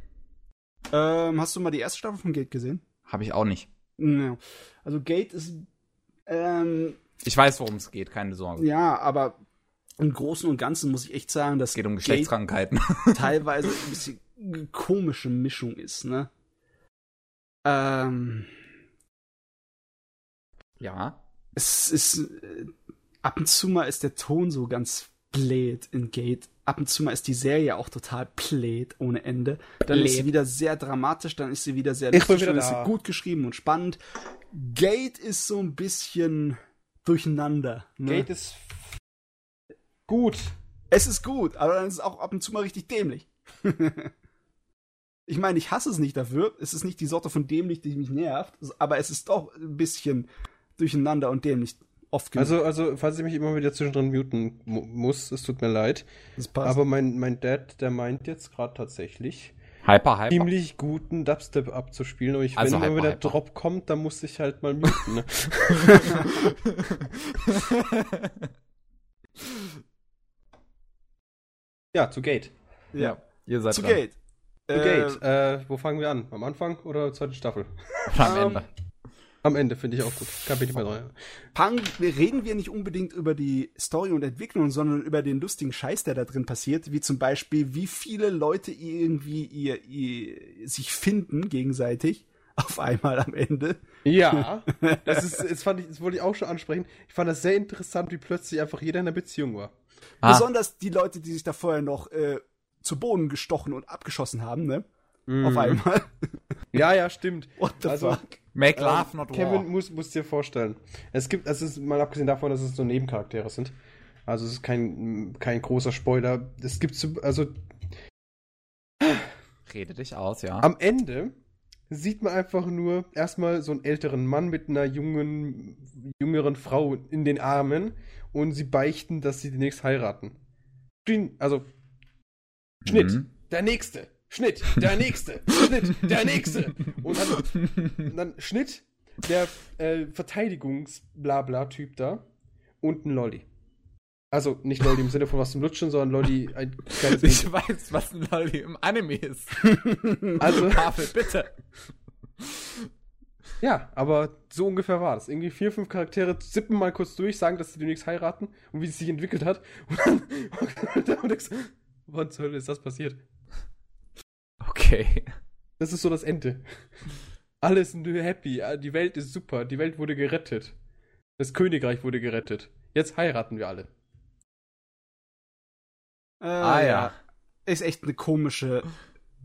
Ähm, hast du mal die erste Staffel von Gate gesehen? Habe ich auch nicht. Ja. Also Gate ist, ähm, Ich weiß, worum es geht, keine Sorge. ja, aber im Großen und Ganzen muss ich echt sagen, dass Es geht um Gate Geschlechtskrankheiten. teilweise ein bisschen eine komische Mischung ist, ne? Ähm, ja. es ist äh, ab und zu mal ist der Ton so ganz blöd in Gate. Ab und zu mal ist die Serie auch total blöd ohne Ende. Dann ist sie wieder sehr dramatisch, dann ist sie wieder sehr lustig, wieder dann ist sie gut geschrieben und spannend. Gate ist so ein bisschen durcheinander. Ne? Gate ist gut. Es ist gut, aber dann ist es auch ab und zu mal richtig dämlich. ich meine, ich hasse es nicht dafür. Es ist nicht die Sorte von dämlich, die mich nervt, aber es ist doch ein bisschen durcheinander und dämlich oft genug. Also, also, falls ich mich immer wieder zwischendrin muten mu muss, es tut mir leid. das passt. Aber mein, mein Dad, der meint jetzt gerade tatsächlich, Hyper, hyper. ziemlich guten Dubstep abzuspielen. Aber ich, Also wenn immer hyper, wieder hyper. Drop kommt, dann muss ich halt mal muten. Ne? ja, zu Gate. ja. Ihr seid Zu dran. Gate. Zu Gate. Äh, wo fangen wir an? Am Anfang oder zweite Staffel? Am Ähm, Ende. Am Ende finde ich auch gut. Kann ich nicht mehr dran. Pang, wir reden wir nicht unbedingt über die Story und Entwicklung, sondern über den lustigen Scheiß, der da drin passiert, wie zum Beispiel, wie viele Leute irgendwie ihr, ihr sich finden gegenseitig auf einmal am Ende. Ja, das ist, das fand ich, das wollte ich auch schon ansprechen. Ich fand das sehr interessant, wie plötzlich einfach jeder in einer Beziehung war. Ah, Besonders die Leute, die sich da vorher noch äh, zu Boden gestochen und abgeschossen haben, ne? Auf einmal. Ja, ja, stimmt. What the Also, fuck? Make Ähm, love, not Kevin war. muss, muss dir vorstellen. Es gibt, es ist mal abgesehen davon, dass es so Nebencharaktere sind. Also es ist kein, kein großer Spoiler. Es gibt so, also Rede dich aus, ja. am Ende sieht man einfach nur erstmal so einen älteren Mann mit einer jungen, jüngeren Frau in den Armen und sie beichten, dass sie demnächst heiraten. Also Schnitt. Mhm. Der nächste. Schnitt. Der nächste. Schnitt. Der nächste. Und dann, und dann Schnitt. Der äh, Verteidigungs-Blabla-Typ da. Und ein Lolli. Also nicht Lolli im Sinne von was zum Lutschen, sondern Lolli ein kleines Ich Kind. weiß, was ein Lolli im Anime ist. Also, Tafel, bitte. ja, aber so ungefähr war das. Irgendwie vier, fünf Charaktere zippen mal kurz durch, sagen, dass sie demnächst heiraten und wie es sich entwickelt hat. Und dann, und dann denkst du, wann zur Hölle ist das passiert? Okay. Das ist so das Ende. Alle sind happy, die Welt ist super, die Welt wurde gerettet. Das Königreich wurde gerettet. Jetzt heiraten wir alle. Äh, Ah, ja. Ist echt eine komische.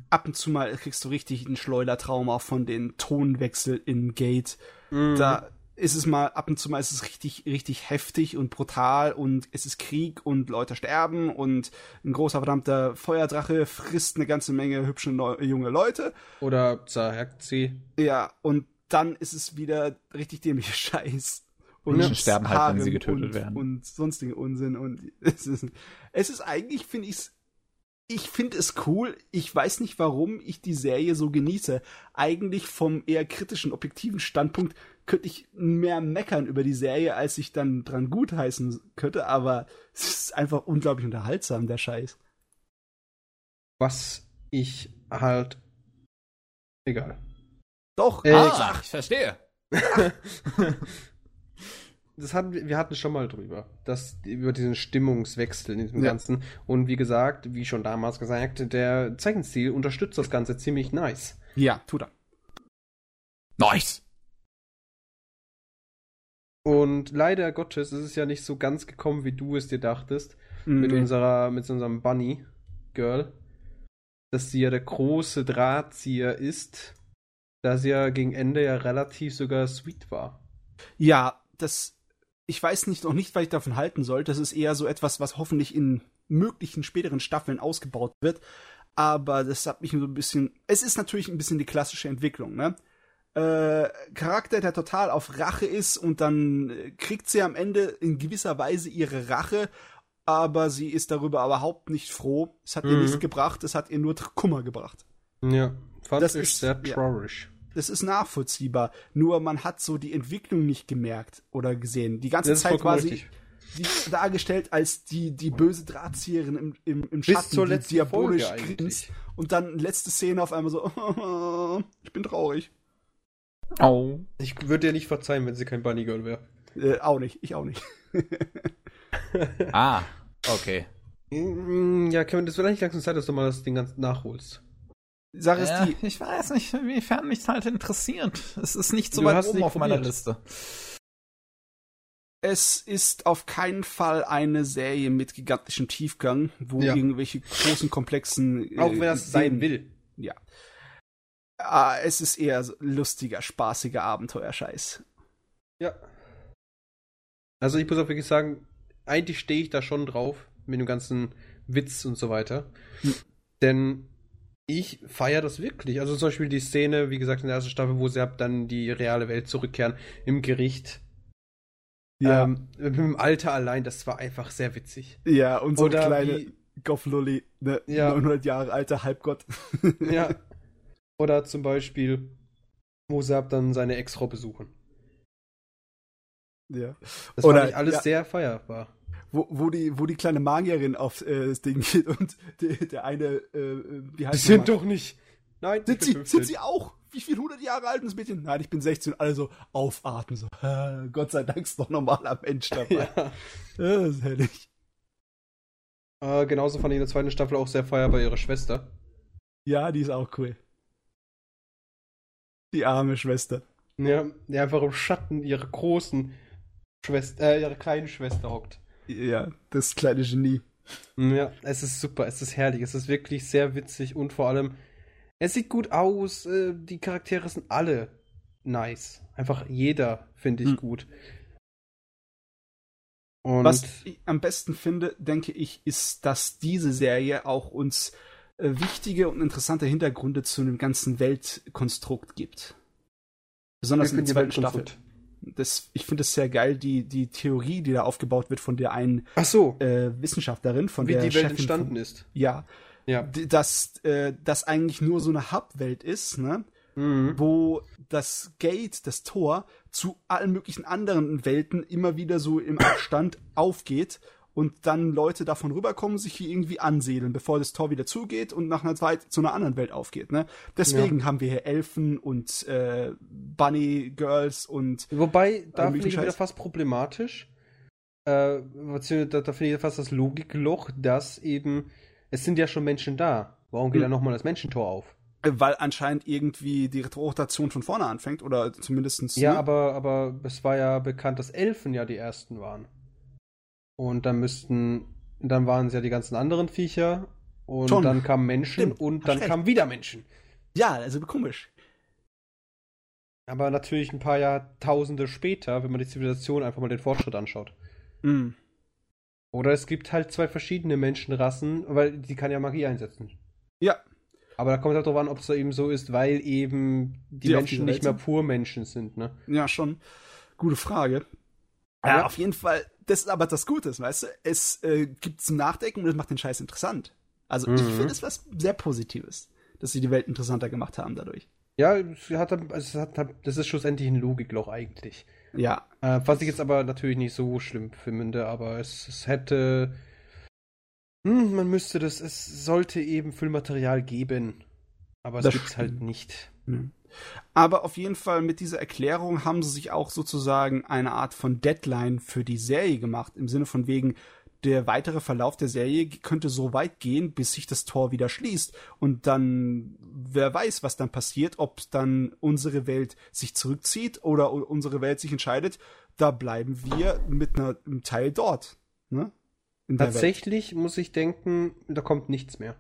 Ab und zu mal kriegst du richtig einen Schleudertrauma von den Tonwechsel in Gate. Mhm. Da ist es mal, ab und zu mal ist es richtig, richtig heftig und brutal und es ist Krieg und Leute sterben und ein großer verdammter Feuerdrache frisst eine ganze Menge hübsche neu, junge Leute. Oder zerhackt sie. Ja, und dann ist es wieder richtig dämlicher Scheiß. Und Menschen sterben halt, wenn sie getötet und, werden. Und sonstigen Unsinn. Und es ist, es ist eigentlich, finde ich's, ich finde es cool. Ich weiß nicht, warum ich die Serie so genieße. Eigentlich vom eher kritischen, objektiven Standpunkt könnte ich mehr meckern über die Serie, als ich dann dran gutheißen könnte, aber es ist einfach unglaublich unterhaltsam, der Scheiß. Was ich halt. Egal. Doch, Äh, ah, ich verstehe. Das hatten wir, wir hatten schon mal drüber, dass über diesen Stimmungswechsel in diesem Ja. Ganzen. Und wie gesagt, wie schon damals gesagt, der Zeichenstil unterstützt das Ganze ziemlich nice. ja, tut er. Nice. Und leider Gottes ist es ja nicht so ganz gekommen, wie du es dir dachtest, mit Nee. unserer, mit unserem Bunny Girl, dass sie ja der große Drahtzieher ist, da sie ja gegen Ende ja relativ sogar sweet war. Ja, das, ich weiß nicht noch nicht, was ich davon halten soll. Das ist eher so etwas, was hoffentlich in möglichen späteren Staffeln ausgebaut wird. aber das hat mich so ein bisschen. Es ist natürlich ein bisschen die klassische Entwicklung, ne? Äh, Charakter, der total auf Rache ist und dann kriegt sie am Ende in gewisser Weise ihre Rache, aber sie ist darüber überhaupt nicht froh. Es hat mhm. ihr nichts gebracht, es hat ihr nur Kummer gebracht. Ja, fand das ich ist, sehr traurig. Ja, das ist nachvollziehbar. Nur man hat so die Entwicklung nicht gemerkt oder gesehen. Die ganze Zeit war sie die, dargestellt als die, die böse Drahtzieherin im, im, im Schatten, Bis zur die diabolisch grinst. Und dann letzte Szene auf einmal so, ich bin traurig. Oh. Ich würde dir nicht verzeihen, wenn sie kein Bunny Girl wäre. Äh, auch nicht, ich auch nicht. ah, okay. Mm, ja, Kevin, das wird eigentlich langsam Zeit, dass du mal das Ding ganz nachholst. Sache ja, ist die. Ich weiß nicht, inwiefern mich halt interessiert. Es ist nicht so du weit oben auf meiner Liste. Es ist auf keinen Fall eine Serie mit gigantischem Tiefgang, wo ja. irgendwelche großen, komplexen. Äh, Auch wenn das sein will. Ja. Ah, es ist eher so lustiger, spaßiger Abenteuerscheiß. Ja. Also ich muss auch wirklich sagen, eigentlich stehe ich da schon drauf mit dem ganzen Witz und so weiter. Hm. Denn ich feiere das wirklich. Also zum Beispiel die Szene, wie gesagt, in der ersten Staffel, wo sie ab dann die reale Welt zurückkehren, im Gericht. Ja. Ähm, mit dem Alter allein, das war einfach sehr witzig. Ja, und so Oder kleine wie, Gofflully, ne, ja. 900 Jahre alter Halbgott. ja. Oder zum Beispiel Mosab dann seine Ex-Frau besuchen. Ja. Das Oder, fand ich alles ja. sehr feierbar. Wo, wo, die, wo die kleine Magierin auf äh, das Ding geht und der, der eine, äh, wie heißt Die sind doch nicht. Nein, sind sie, sind sie auch? Wie viel hundert Jahre alt ist das Mädchen? Nein, ich bin 16. Also aufatmen so. Gott sei Dank ist noch normaler Mensch dabei. Ja. Das ist herrlich. Äh, genauso fand ich in der zweiten Staffel auch sehr feierbar ihre Schwester. Ja, die ist auch cool. Die arme Schwester. Ja, die einfach im Schatten ihrer großen Schwester, äh, ihrer kleinen Schwester hockt. Ja, das kleine Genie. Ja, es ist super, es ist herrlich, es ist wirklich sehr witzig und vor allem, es sieht gut aus, äh, die Charaktere sind alle nice. Einfach jeder finde ich hm. gut. Und Was ich am besten finde, denke ich, ist, dass diese Serie auch uns äh, wichtige und interessante Hintergründe zu einem ganzen Weltkonstrukt gibt. Besonders in der zweiten Staffel. Das, ich finde es sehr geil, die, die Theorie, die da aufgebaut wird von der einen so. äh, Wissenschaftlerin, von Wie der die Welt Chefin entstanden von, ist. Ja. ja. Dass äh, das eigentlich nur so eine Hub-Welt ist, ne? Mhm. Wo das Gate, das Tor, zu allen möglichen anderen Welten immer wieder so im Abstand aufgeht und dann Leute davon rüberkommen, sich hier irgendwie ansiedeln, bevor das Tor wieder zugeht und nach einer Zeit zu einer anderen Welt aufgeht. Ne? Deswegen ja. haben wir hier Elfen und äh, Bunny Girls und wobei da finde ich wieder fast problematisch. Äh, da, da finde ich fast das Logikloch, dass eben es sind ja schon Menschen da. Warum geht hm. da nochmal das Menschentor auf? Weil anscheinend irgendwie die Rotation von vorne anfängt oder zumindestens. Ja, ne? aber, aber es war ja bekannt, dass Elfen ja die ersten waren. Und dann müssten, dann waren es ja die ganzen anderen Viecher. Und Schon. dann kamen Menschen Stimmt. und dann kamen wieder Menschen. Ja, also komisch. Aber natürlich ein paar Jahrtausende später, wenn man die Zivilisation einfach mal den Fortschritt anschaut. Mm. Oder es gibt halt zwei verschiedene Menschenrassen, weil die kann ja Magie einsetzen. Ja. Aber da kommt halt drauf an, ob es da eben so ist, weil eben die, die Menschen nicht mehr pur Menschen sind, ne? Ja, schon. Gute Frage. Ja, auf jeden Fall das ist aber das Gute, weißt du? Es äh, gibt zum Nachdenken und es macht den Scheiß interessant. Also mhm. ich finde es was sehr Positives, dass sie die Welt interessanter gemacht haben dadurch. Ja, es hat, es hat, das ist schlussendlich ein Logikloch eigentlich. Ja. Äh, was ich jetzt aber natürlich nicht so schlimm finde, aber es, es hätte. Hm, man müsste das, es sollte eben Füllmaterial geben. Aber es gibt es halt nicht. Mhm. Aber auf jeden Fall mit dieser Erklärung haben sie sich auch sozusagen eine Art von Deadline für die Serie gemacht, im Sinne von wegen, der weitere Verlauf der Serie könnte so weit gehen, bis sich das Tor wieder schließt. Und dann, wer weiß, was dann passiert, ob dann unsere Welt sich zurückzieht oder unsere Welt sich entscheidet, da bleiben wir mit einer, einem Teil dort. Ne? Tatsächlich muss ich denken, da kommt nichts mehr.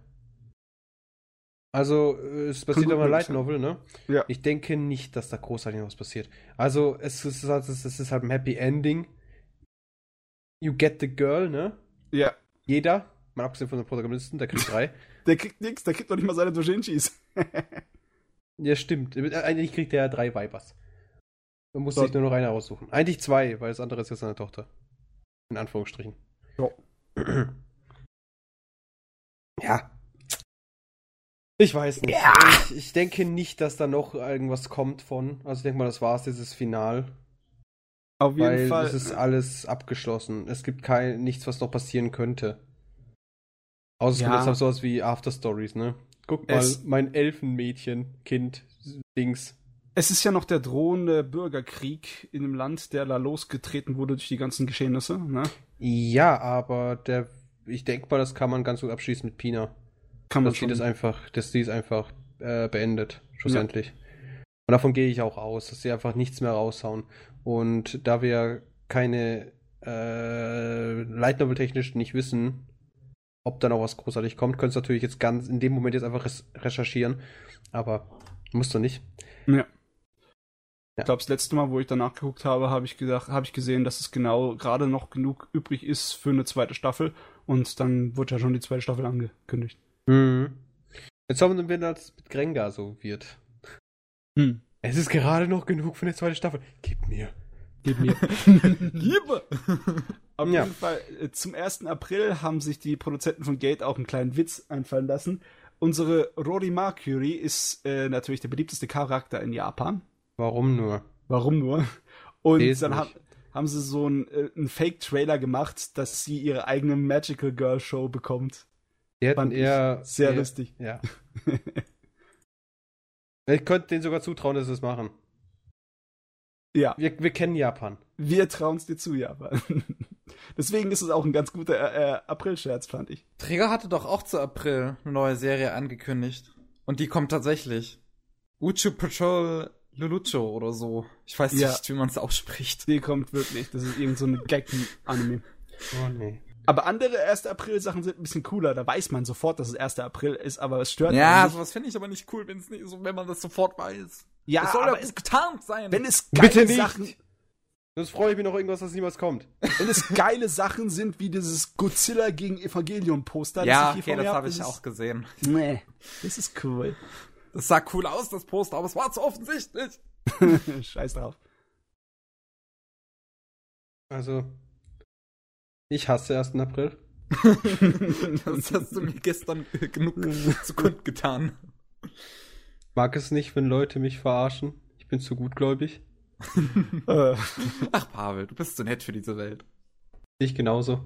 Also, es passiert aber Light Novel, ne? Ja. Ich denke nicht, dass da großartig noch was passiert. Also, es ist, halt, es ist halt ein Happy Ending. You get the girl, ne? Ja. Jeder, mal abgesehen von den Protagonisten, der kriegt drei. Der kriegt nichts, der kriegt doch nicht mal seine Dojinshis. ja, stimmt. Eigentlich kriegt er ja drei Vipers. Man muss sich nur noch eine aussuchen. Eigentlich zwei, weil das andere ist ja seine Tochter. In Anführungsstrichen. Ja. ja. Ich weiß nicht. Ja. Ich, ich, denke nicht, dass da noch irgendwas kommt von. Also ich denke mal, das war's, dieses Final. Auf jeden weil Fall. Es ist alles abgeschlossen. Es gibt kein, nichts, was noch passieren könnte. Außer es Ja. gibt jetzt auch sowas wie After Stories, ne? Guck mal, Es- mein Elfenmädchen, Kind, Dings. Es ist ja noch der drohende Bürgerkrieg in dem Land, der da losgetreten wurde durch die ganzen Geschehnisse. Ne? Ja, aber der, ich denke mal, das kann man ganz gut abschließen mit Pina. Kann man dass schon. das einfach, dass sie es einfach äh, beendet, schlussendlich. Und davon gehe ich auch aus, dass sie einfach nichts mehr raushauen. Und da wir keine äh, Light Novel technisch nicht wissen, ob da noch was großartig kommt, können es natürlich jetzt ganz in dem Moment jetzt einfach recherchieren. Aber musst du nicht. Ja. Ich glaube, das letzte Mal, wo ich danach geguckt habe, habe ich gedacht, habe ich gesehen, dass es genau gerade noch genug übrig ist für eine zweite Staffel. Und dann wurde ja schon die zweite Staffel angekündigt. Mhm. Jetzt haben wir, dass es mit Grenga so wird. Hm. Es ist gerade noch genug für eine zweite Staffel. Gib mir. Gib mir. Liebe! Auf Ja. jeden Fall, äh, zum 1. April haben sich die Produzenten von Gate auch einen kleinen Witz einfallen lassen. Unsere Rory Mercury ist äh, natürlich der beliebteste Charakter in Japan. Warum nur? Warum nur? Und Weiß dann haben, haben sie so einen, äh, einen Fake-Trailer gemacht, dass sie ihre eigene Magical Girl Show bekommt. Die hätten Fand ich eher. Sehr eher, lustig. Ja. ich könnte denen sogar zutrauen, dass sie es machen. Ja, Wir, wir kennen Japan. wir trauen es dir zu, Japan. Deswegen ist es auch ein ganz guter äh, äh, April-Scherz, fand ich. Träger hatte doch auch zu April eine neue Serie angekündigt. Und die kommt tatsächlich. Uchu Patrol Lulucho oder so. Ich weiß Ja. nicht, wie man es ausspricht. Die kommt wirklich. Das ist irgend so ein Gag-Anime. Oh nee. Aber andere 1. April-Sachen sind ein bisschen cooler. Da weiß man sofort, dass es 1. April ist, aber es stört Ja, nicht. sowas finde ich aber nicht cool, wenn es nicht so, wenn man das sofort weiß. Ja, es soll aber ja es, getarnt sein. wenn es geile Bitte nicht. Sachen, Sonst freue ich mich noch irgendwas, dass niemals kommt. wenn es geile Sachen sind, wie dieses Godzilla gegen Evangelion-Poster. ja, ich hier okay, das habe das ich auch gesehen. Nee, das ist cool. Das sah cool aus, das Poster, aber es war zu offensichtlich. Scheiß drauf. Also. Ich hasse 1. April. Das hast du mir gestern äh, genug zu kund getan. Mag es nicht, wenn Leute mich verarschen. Ich bin zu gutgläubig. äh, Ach, Pavel, du bist zu nett für diese Welt. Ich genauso.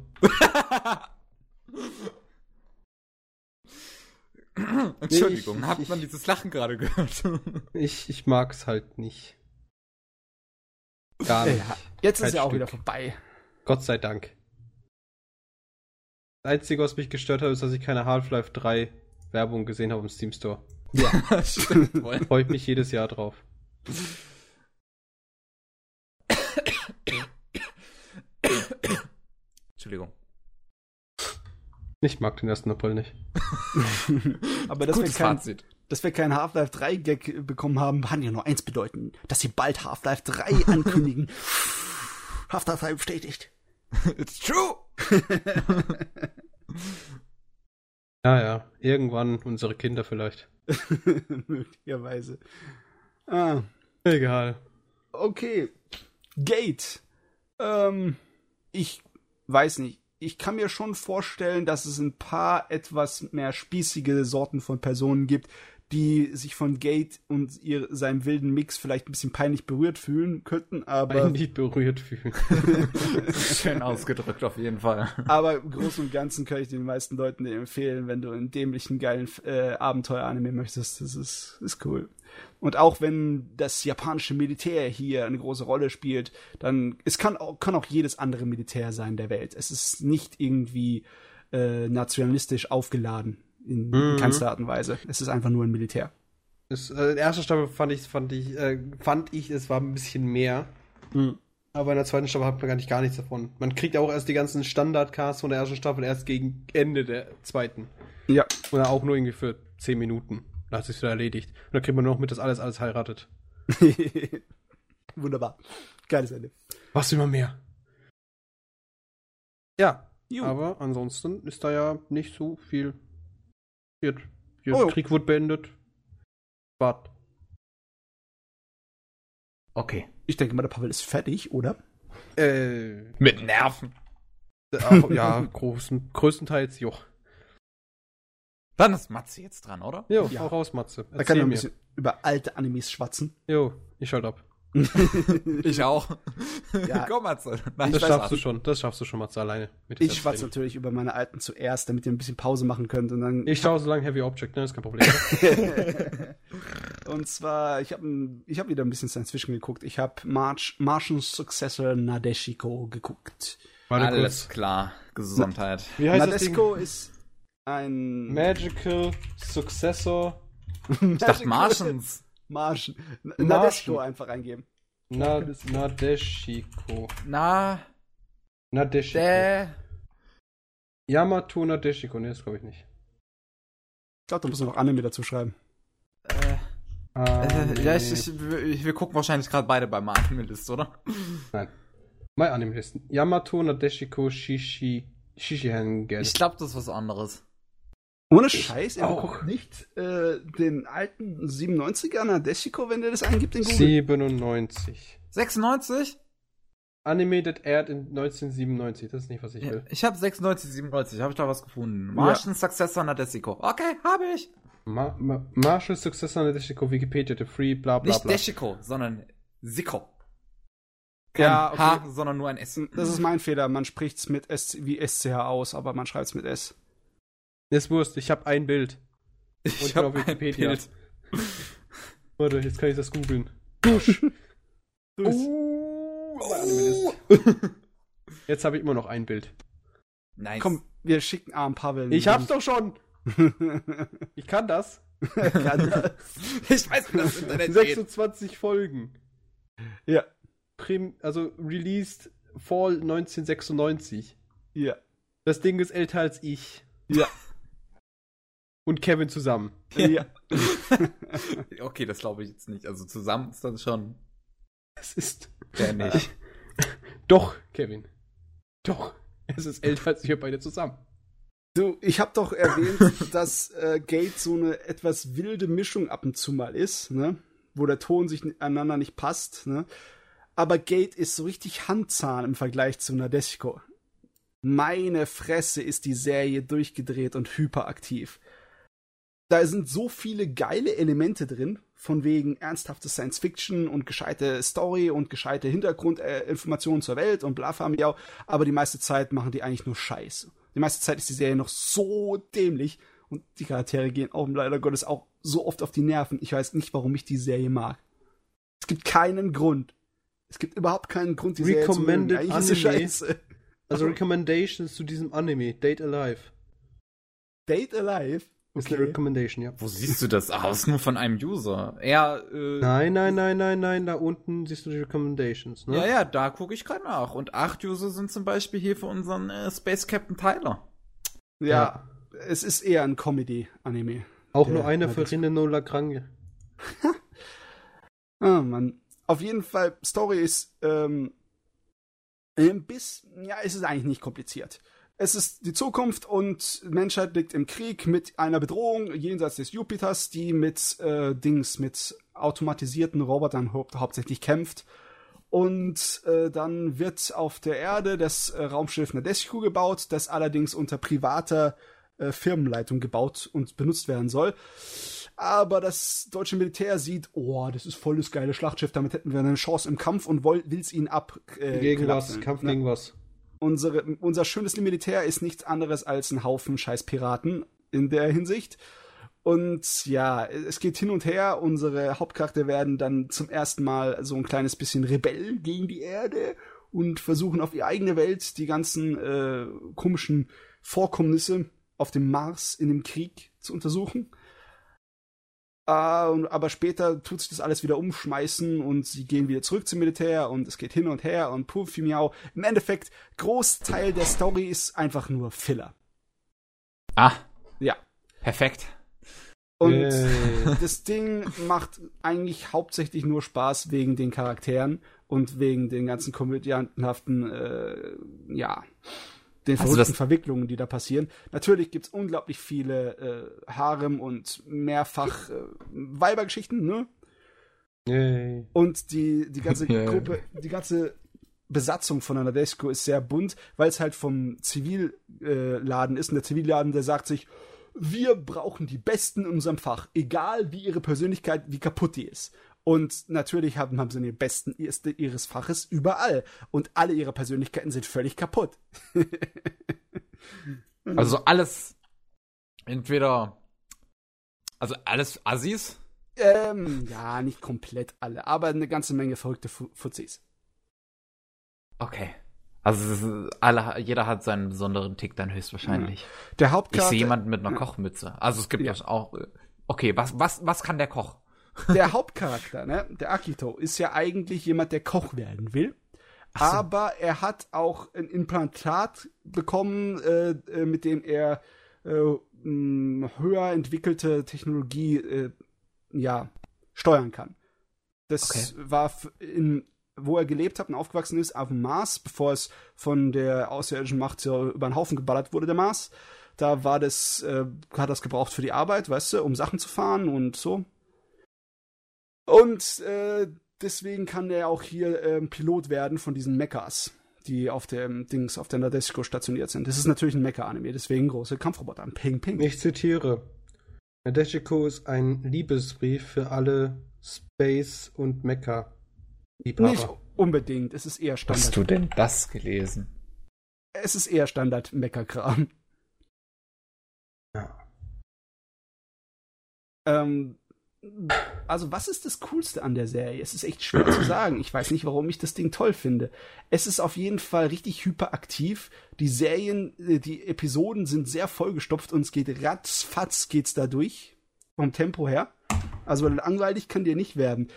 Entschuldigung, ich- hat ich- man dieses Lachen gerade gehört? Ich, ich mag es halt nicht. Gar nicht. ja, jetzt ist Kein ja auch wieder vorbei. Gott sei Dank. Das Einzige, was mich gestört hat, ist, dass ich keine Half-Life 3 Werbung gesehen habe im Steam Store. Ja, stimmt. Freue ich mich jedes Jahr drauf. Entschuldigung. Ich mag den 1. April nicht. Aber dass wir, Gutes kein, Fazit. dass wir keinen Half-Life 3 Gag bekommen haben, kann ja nur eins bedeuten, dass sie bald Half-Life 3 ankündigen. Half-Life 3 bestätigt. It's true! Ja, ja. Irgendwann unsere Kinder vielleicht. Möglicherweise. Ah, Egal. okay. Gate. Ähm, ich weiß nicht. Ich kann mir schon vorstellen, dass es ein paar etwas mehr spießige Sorten von Personen gibt, die sich von Gate und ihr, seinem wilden Mix vielleicht ein bisschen peinlich berührt fühlen könnten, aber, Ein nicht berührt fühlen. Schön ausgedrückt auf jeden Fall. aber im Großen und Ganzen kann ich den meisten Leuten empfehlen, wenn du einen dämlichen, geilen äh, Abenteuer-Anime möchtest. Das ist, ist cool. Und auch wenn das japanische Militär hier eine große Rolle spielt, dann es kann auch, kann auch jedes andere Militär sein der Welt. Es ist nicht irgendwie äh, nationalistisch aufgeladen in Mhm. keinster Art und Weise. Es ist einfach nur ein Militär. Das, äh, in der ersten Staffel fand ich, fand ich, äh, fand ich, es war ein bisschen mehr. Aber in der zweiten Staffel hat man gar nicht gar nichts davon. Man kriegt auch erst die ganzen Standardcasts von der ersten Staffel erst gegen Ende der zweiten. Ja. Oder auch nur irgendwie für 10 Minuten. Dann hat sich wieder erledigt. Und dann kriegt man nur noch mit, dass alles alles heiratet. Wunderbar. Geiles Ende. Was immer mehr. Ja, Jo. aber ansonsten ist da ja nicht so viel Jetzt, jetzt Oh. Krieg wurde beendet. Wart. Okay. Ich denke mal, der Pavel ist fertig, oder? Äh, Mit Nerven. ach, ja, großen, größtenteils, jo. Dann ist Matze jetzt dran, oder? Jo, Ja. hau raus, Matze. Da kann Erzähl ich ein bisschen über alte Animes schwatzen. Jo, ich schalte ab. Ich auch. Ja. Komm, Matze. Das weiß schaffst auch. du schon, das schaffst du schon, Matze, alleine. Mit Ich schwatze Training. natürlich über meine alten zuerst, damit ihr ein bisschen Pause machen könnt. Und dann Ich schaue so lange Heavy Object, ne, ist kein Problem. Und zwar, ich habe ich hab wieder ein bisschen Science Fiction geguckt. Ich habe March, Martian Successor Nadeshiko geguckt. Warte Alles kurz. klar. Gesundheit. Wie heißt das Ding? Nadeshiko ist ein Magical Successor Ich dachte Martians. Martian. N- Martian. Nadeshiko einfach eingeben. Na, Nadeshiko. Na, Nadeshiko. der. Yamato Nadeshiko, ne, das glaube ich nicht. Ich glaube, da muss man noch Anime dazu schreiben. Äh, Ah, äh, ja, ich, ich, wir wir gucken wahrscheinlich gerade beide beim Anime-List, oder? Nein. My Anime Listen. Yamato Nadeshiko Shishi Shishihangen. Ich glaube, das ist was anderes. Ohne Scheiß, auch. guckt nicht äh, den alten 97er Nadeshiko, wenn ihr das eingibt in Google. 97. 96? Anime that aired in 1997. Das ist nicht, was ich Ja, will. ich habe 96, 97. Habe ich da was gefunden? Martian Successor Nadesico. Okay, habe ich. Ma Ma Marshall Successor Nadeshiko Wikipedia the Free bla bla Nicht bla. Deshiko, sondern Siko. Kein Ja, okay. H, sondern nur ein S. Das ist mein Fehler. Man spricht es mit S wie SCH aus, aber man schreibt es mit S. Ist Wurst, ich habe ein Bild. Ich Und hab auf Wikipedia. ein Bild. Warte, jetzt kann ich das googeln. Dusch. Oh, List. Jetzt habe ich immer noch ein Bild. Nice. Komm, wir schicken arm Pavel. Ich hab's doch schon. Ich kann das. Kann das. Ich weiß, wie das Internet geht. 26 Folgen. ja, Prim, also released Fall 1996. ja, Das Ding ist älter als ich. ja, Und Kevin zusammen. ja. Okay, das glaube ich jetzt nicht. Also zusammen ist das schon. Es ist. Der nicht. Doch, Kevin. Doch. Es ist älter als wir beide zusammen. Du, ich habe doch erwähnt, dass äh, Gate so eine etwas wilde Mischung ab und zu mal ist, ne? Wo der Ton sich einander nicht passt, ne? Aber Gate ist so richtig Handzahn im Vergleich zu Nadeshiko. Meine Fresse ist die Serie durchgedreht und hyperaktiv. Da sind so viele geile Elemente drin, von wegen ernsthafte Science Fiction und gescheite Story und gescheite Hintergrundinformationen zur Welt und bla Miau, aber die meiste Zeit machen die eigentlich nur Scheiße. Die meiste Zeit ist die Serie noch so dämlich und die Charaktere gehen auch leider Gottes auch so oft auf die Nerven. Ich weiß nicht, warum ich die Serie mag. Es gibt keinen Grund. Es gibt überhaupt keinen Grund, die Serie zu mögen. Eigentlich ist Anime. scheiße. Also Recommendations zu diesem Anime. Date Alive. Date Alive? Ist eine Recommendation, ja. Wo siehst du das aus? Nur von einem User. Er, äh, Nein, nein, nein, nein, nein. Da unten siehst du die Recommendations, ne? Ja, ja, da gucke ich gerade nach. Und acht User sind zum Beispiel hier für unseren äh, Space Captain Tyler. Ja, es ist eher ein Comedy-Anime. Auch Der nur einer hat für Rinne Lagrange. Ah, Mann. Auf jeden Fall, Story ist, ähm, ein bisschen, ja, es ist eigentlich nicht kompliziert. Es ist die Zukunft und Menschheit liegt im Krieg mit einer Bedrohung jenseits des Jupiters, die mit äh, Dings, mit automatisierten Robotern hau hauptsächlich kämpft. Und äh, dann wird auf der Erde das äh, Raumschiff Nadeshiko gebaut, das allerdings unter privater äh, Firmenleitung gebaut und benutzt werden soll. Aber das deutsche Militär sieht, oh, das ist voll das geile Schlachtschiff, damit hätten wir eine Chance im Kampf und will es ihn ab. Äh, Gegen was? klappen, Kampf ne? gegen was? Unsere, unser schönes Militär ist nichts anderes als ein Haufen scheiß Piraten in der Hinsicht. Und ja, es geht hin und her. Unsere Hauptcharakter werden dann zum ersten Mal so ein kleines bisschen Rebell gegen die Erde und versuchen auf ihre eigene Welt die ganzen äh, komischen Vorkommnisse auf dem Mars in dem Krieg zu untersuchen. Äh, und- aber später tut sich das alles wieder umschmeißen und sie gehen wieder zurück zum Militär und es geht hin und her und puff, miau. Im Endeffekt, Großteil der Story ist einfach nur Filler. Ah, Ja. perfekt. Und Yay. das Ding macht eigentlich hauptsächlich nur Spaß wegen den Charakteren und wegen den ganzen komödiantenhaften, äh, ja, den also verrückten Verwicklungen, die da passieren. Natürlich gibt's unglaublich viele äh, Harem und mehrfach äh, Weibergeschichten, ne? Yay. Und die, die ganze Gruppe, die ganze Besatzung von Anadesco ist sehr bunt, weil es halt vom Zivilladen äh, ist. Und der Zivilladen, der sagt sich, wir brauchen die Besten in unserem Fach, egal wie ihre Persönlichkeit, wie kaputt die ist. Und natürlich haben, haben sie den Besten ihres Faches überall. Und alle ihre Persönlichkeiten sind völlig kaputt. also alles entweder, also alles Assis? Ähm, ja, nicht komplett alle, aber eine ganze Menge verrückte Fuzis. Okay. Also alle, jeder hat seinen besonderen Tick dann höchstwahrscheinlich. Der Hauptcharakter. Ich sehe jemanden mit einer Kochmütze. Also es gibt ja auch. Okay, was was was kann der Koch? Der Hauptcharakter, ne, der Akito, ist ja eigentlich jemand, der Koch werden will. So. Aber er hat auch ein Implantat bekommen, äh, äh mit dem er äh, höher entwickelte Technologie äh, ja steuern kann. Das okay. war in wo er gelebt hat und aufgewachsen ist, auf dem Mars, bevor es von der außerirdischen Macht so über den Haufen geballert wurde, der Mars. Da war das, äh, hat das gebraucht für die Arbeit, weißt du, um Sachen zu fahren und so. Und äh, deswegen kann er auch hier äh, Pilot werden von diesen Mechas, die auf dem Dings, auf der Nadeshiko stationiert sind. Das ist natürlich ein Mecha-Anime, deswegen große Kampfroboter. Ping, ping. Ich zitiere. Nadeshiko ist ein Liebesbrief für alle Space- und Mecha. Liebhaber. Nicht unbedingt, es ist eher Standard. Hast du denn das gelesen? Es ist eher Standard-Mecker-Kram. Ja. Ähm, also was ist das Coolste an der Serie? Es ist echt schwer zu sagen. Ich weiß nicht, warum ich das Ding toll finde. Es ist auf jeden Fall richtig hyperaktiv. Die Serien, äh, die Episoden sind sehr vollgestopft und es geht ratzfatz geht's da durch. Vom Tempo her. Also langweilig kann dir nicht werden.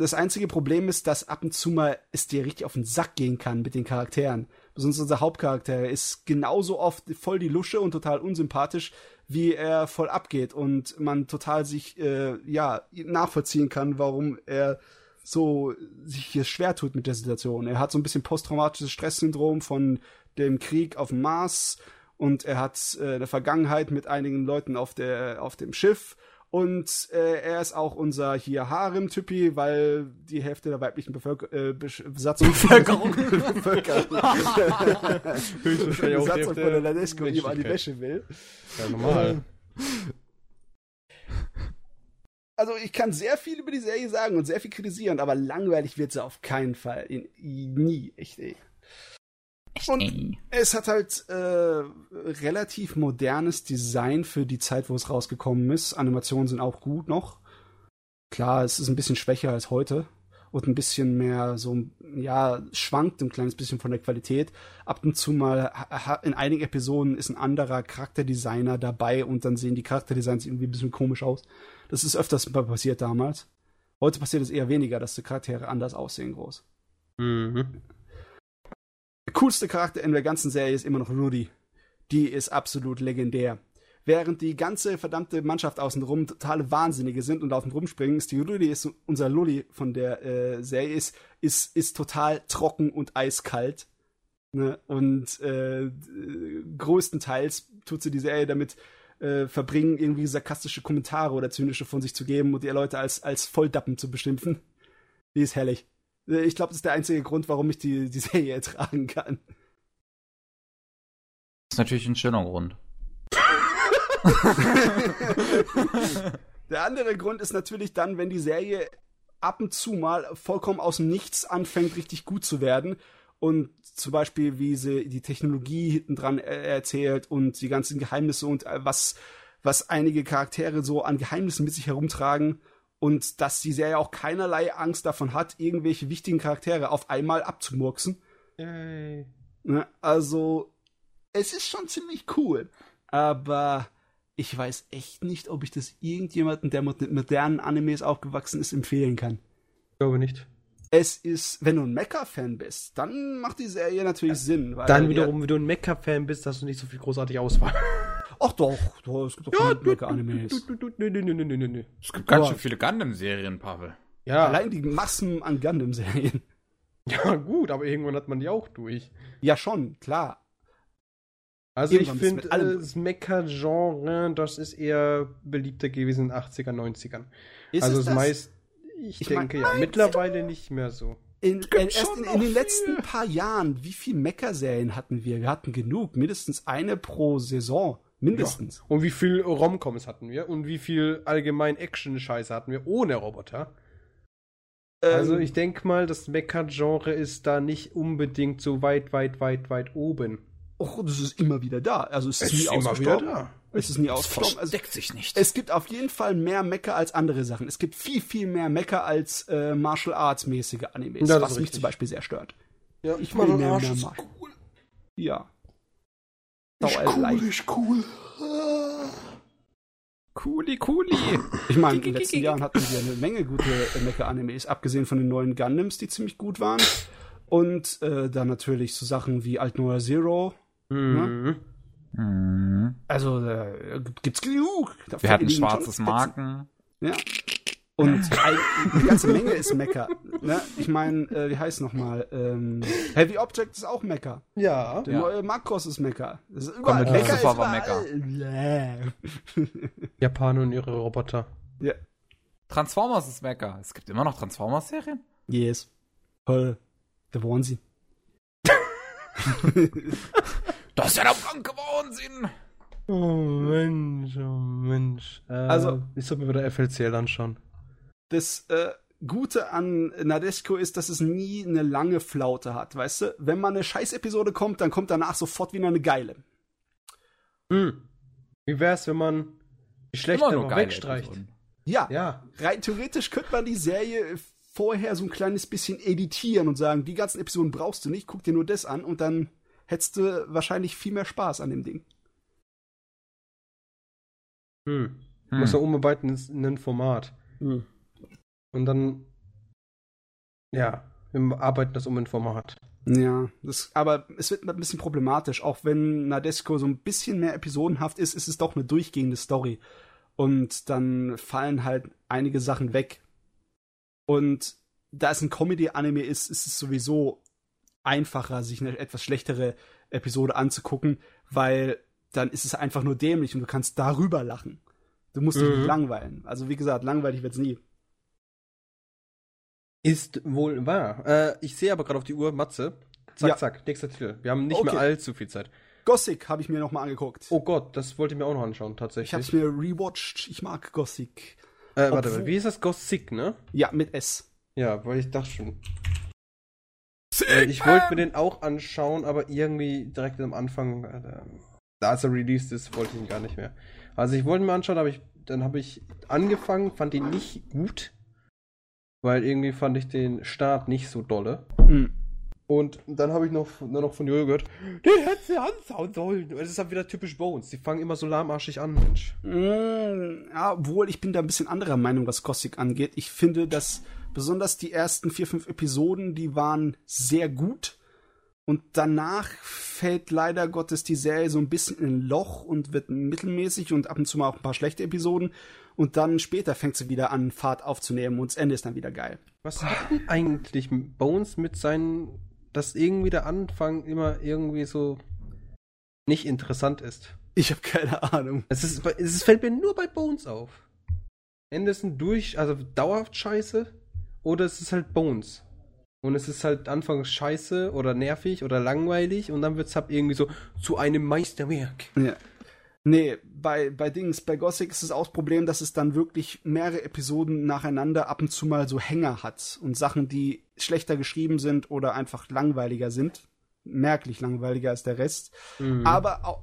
Das einzige Problem ist, dass ab und zu mal es dir richtig auf den Sack gehen kann mit den Charakteren. Besonders unser Hauptcharakter ist genauso oft voll die Lusche und total unsympathisch, wie er voll abgeht und man total sich äh, ja nachvollziehen kann, warum er so sich hier schwer tut mit der Situation. Er hat so ein bisschen posttraumatisches Stresssyndrom von dem Krieg auf dem Mars und er hat äh, eine Vergangenheit mit einigen Leuten auf der auf dem Schiff und äh, er ist auch unser hier Harem-Typi, weil die Hälfte der weiblichen Bevölker äh, Besatzung Bevölkerung, Besatzung von der Ladesco ihm an die Wäsche will. Ja, normal. Also ich kann sehr viel über die Serie sagen und sehr viel kritisieren, aber langweilig wird sie auf keinen Fall. In, nie, echt ey. Und es hat halt äh, relativ modernes Design für die Zeit, wo es rausgekommen ist. Animationen sind auch gut noch. Klar, es ist ein bisschen schwächer als heute und ein bisschen mehr so, ja, schwankt ein kleines bisschen von der Qualität. Ab und zu mal in einigen Episoden ist ein anderer Charakterdesigner dabei und dann sehen die Charakterdesigns irgendwie ein bisschen komisch aus. Das ist öfters passiert damals. Heute passiert es eher weniger, dass die Charaktere anders aussehen groß. Mhm coolste Charakter in der ganzen Serie ist immer noch Rudy. Die ist absolut legendär. Während die ganze verdammte Mannschaft außenrum totale Wahnsinnige sind und auf und rumspringen, ist die Rudy ist unser Lully von der äh, Serie ist, ist, ist total trocken und eiskalt. Ne? Und äh, größtenteils tut sie die Serie damit äh, verbringen, irgendwie sarkastische Kommentare oder zynische von sich zu geben und die Leute als, als Volldappen zu beschimpfen. Die ist herrlich. Äh, ich glaube, das ist der einzige Grund, warum ich die, die Serie ertragen kann. Das ist natürlich ein schöner Grund. der andere Grund ist natürlich dann, wenn die Serie ab und zu mal vollkommen aus dem Nichts anfängt, richtig gut zu werden. Und zum Beispiel, wie sie die Technologie hinten dran erzählt und die ganzen Geheimnisse und äh, was, was einige Charaktere so an Geheimnissen mit sich herumtragen und dass die Serie auch keinerlei Angst davon hat, irgendwelche wichtigen Charaktere auf einmal abzumurksen. Yay. Ne, also, es ist schon ziemlich cool, aber ich weiß echt nicht, ob ich das irgendjemanden, der mit modernen Animes aufgewachsen ist, empfehlen kann. Ich glaube nicht. Es ist, wenn du ein Mecha-Fan bist, dann macht die Serie natürlich ja. Sinn. dann wiederum, wenn du ein Mecha-Fan bist, hast du nicht so viel großartig Auswahl. Ach doch, doch es gibt doch ja, viele Animes. Nö, nö, nö, nö, nö. Es gibt ganz schön viele Gundam-Serien, Pavel. Ja. Allein die Massen an Gundam-Serien. Ja, gut, aber irgendwann hat man die auch durch. Ja, schon, klar. Also Irgendwann ich du finde, äh, das Mecha-Genre, das ist eher beliebter gewesen in den 80er, 90ern. Ist also es das meist, ich, Ich mein, denke ja, mittlerweile nicht mehr so. In, Gibt äh, erst in, in den letzten paar Jahren, wie viel Mecha-Serien hatten wir? Wir hatten genug, mindestens eine pro Saison. Mindestens. Und wie viel Romcoms hatten wir und wie viel allgemein Action-Scheiße hatten wir ohne Roboter. Also Ähm, ich denke mal, das Mecha-Genre ist da nicht unbedingt so weit, weit, weit, weit oben. Och, das ist immer wieder da. Also es ist, nie ausgestorben. Es ist nie ausgestorben. Also, Deckt sich nicht. es gibt auf jeden Fall mehr Mecha als andere Sachen. Es gibt viel, viel mehr Mecha als äh, Martial Arts mäßige Animes, Ja, das was ist mich richtig. zum Beispiel sehr stört. Ja, Ich mehr ist machen. cool. Ja. Ist Dauer cool, leicht. ist cool. Cooli, cooli. Ich meine, in den letzten Jahren hatten wir eine Menge gute Mecha-Animes, abgesehen von den neuen Gundams, die ziemlich gut waren. Und äh, dann natürlich so Sachen wie Alt Noir Zero. Mhm. Mhm. Also äh, gibt's genug. Da Wir hatten schwarzes. Marken. Ja. Und ein, eine ganze Menge ist Mecha. Ne? Ich meine, äh, wie heißt nochmal? Ähm, Heavy Object ist auch Mecha. Ja. Der Ja. neue Makros ist Mecha. Das ist überall. mit Mecha ist überall. Japaner und ihre Roboter. ja. Transformers ist Mecha. Es gibt immer noch Transformers-Serien? Yes. Toll. Da waren sie. Das ist ja der blanke Wahnsinn. Oh Mensch, oh Mensch. Äh, Also- ich sollte mir wieder FLCL anschauen. Das äh, Gute an Nadesco ist, dass es nie eine lange Flaute hat, weißt du? Wenn mal eine Scheiß-Episode kommt, dann kommt danach sofort wieder eine geile. Hm. Wie wär's, wenn man die schlechte geile wegstreicht? Episoden. Ja, Ja. rein theoretisch könnte man die Serie vorher so ein kleines bisschen editieren und sagen, die ganzen Episoden brauchst du nicht, guck dir nur das an und dann hättest du wahrscheinlich viel mehr Spaß an dem Ding. Hm. Hm. Muss er umarbeiten in in ein Format. Und dann, ja, wir arbeiten das um ein Format. Ja, das, aber es wird ein bisschen problematisch. Auch wenn Nadesco so ein bisschen mehr episodenhaft ist, ist es doch eine durchgehende Story. Und dann fallen halt einige Sachen weg. Und da es ein Comedy-Anime ist, ist es sowieso einfacher, sich eine etwas schlechtere Episode anzugucken, weil dann ist es einfach nur dämlich und du kannst darüber lachen. Du musst dich Mhm. nicht langweilen. Also wie gesagt, langweilig wird's nie. Ist wohl wahr. Äh, ich sehe aber gerade auf die Uhr, Matze. Zack, Ja. zack, nächster Titel. Wir haben nicht Okay. mehr allzu viel Zeit. Gothic habe ich mir noch mal angeguckt. Oh Gott, das wollte ich mir auch noch anschauen, ich habe tatsächlich. es mir rewatcht. Ich mag Gothic. äh, warte, obwohl- wie ist das? Ghost Sick, ne? Ja, mit S. Ja, weil ich dachte schon. Äh, ich wollte mir den auch anschauen, aber irgendwie direkt am Anfang, äh, als er released ist, wollte ich ihn gar nicht mehr. Also ich wollte ihn mir anschauen, aber ich, dann habe ich angefangen, fand ihn nicht gut, weil irgendwie fand ich den Start nicht so dolle. Hm. Und dann habe ich noch, nur noch von Jojo gehört, den hättest du anschauen sollen. Das ist halt wieder typisch Bones. Die fangen immer so lahmarschig an, Mensch. Mm, Ja, obwohl ich bin da ein bisschen anderer Meinung, was Gothic angeht. Ich finde, dass besonders die ersten vier, fünf Episoden, die waren sehr gut. Und danach fällt leider Gottes die Serie so ein bisschen in ein Loch und wird mittelmäßig und ab und zu mal auch ein paar schlechte Episoden. Und dann später fängt sie wieder an, Fahrt aufzunehmen und das Ende ist dann wieder geil. Was hat denn eigentlich Bones mit seinen, dass irgendwie der Anfang immer irgendwie so nicht interessant ist? Ich habe keine Ahnung. Es, ist, es fällt mir nur bei Bones auf. Ein durch, also dauerhaft scheiße, oder es ist halt Bones. Und es ist halt anfangs scheiße oder nervig oder langweilig und dann wird es halt irgendwie so zu einem Meisterwerk. Ja. Nee, bei, bei Dings, bei Gothic ist es auch das Problem, dass es dann wirklich mehrere Episoden nacheinander ab und zu mal so Hänger hat und Sachen, die schlechter geschrieben sind oder einfach langweiliger sind. Merklich langweiliger als der Rest. Mhm. Aber auch,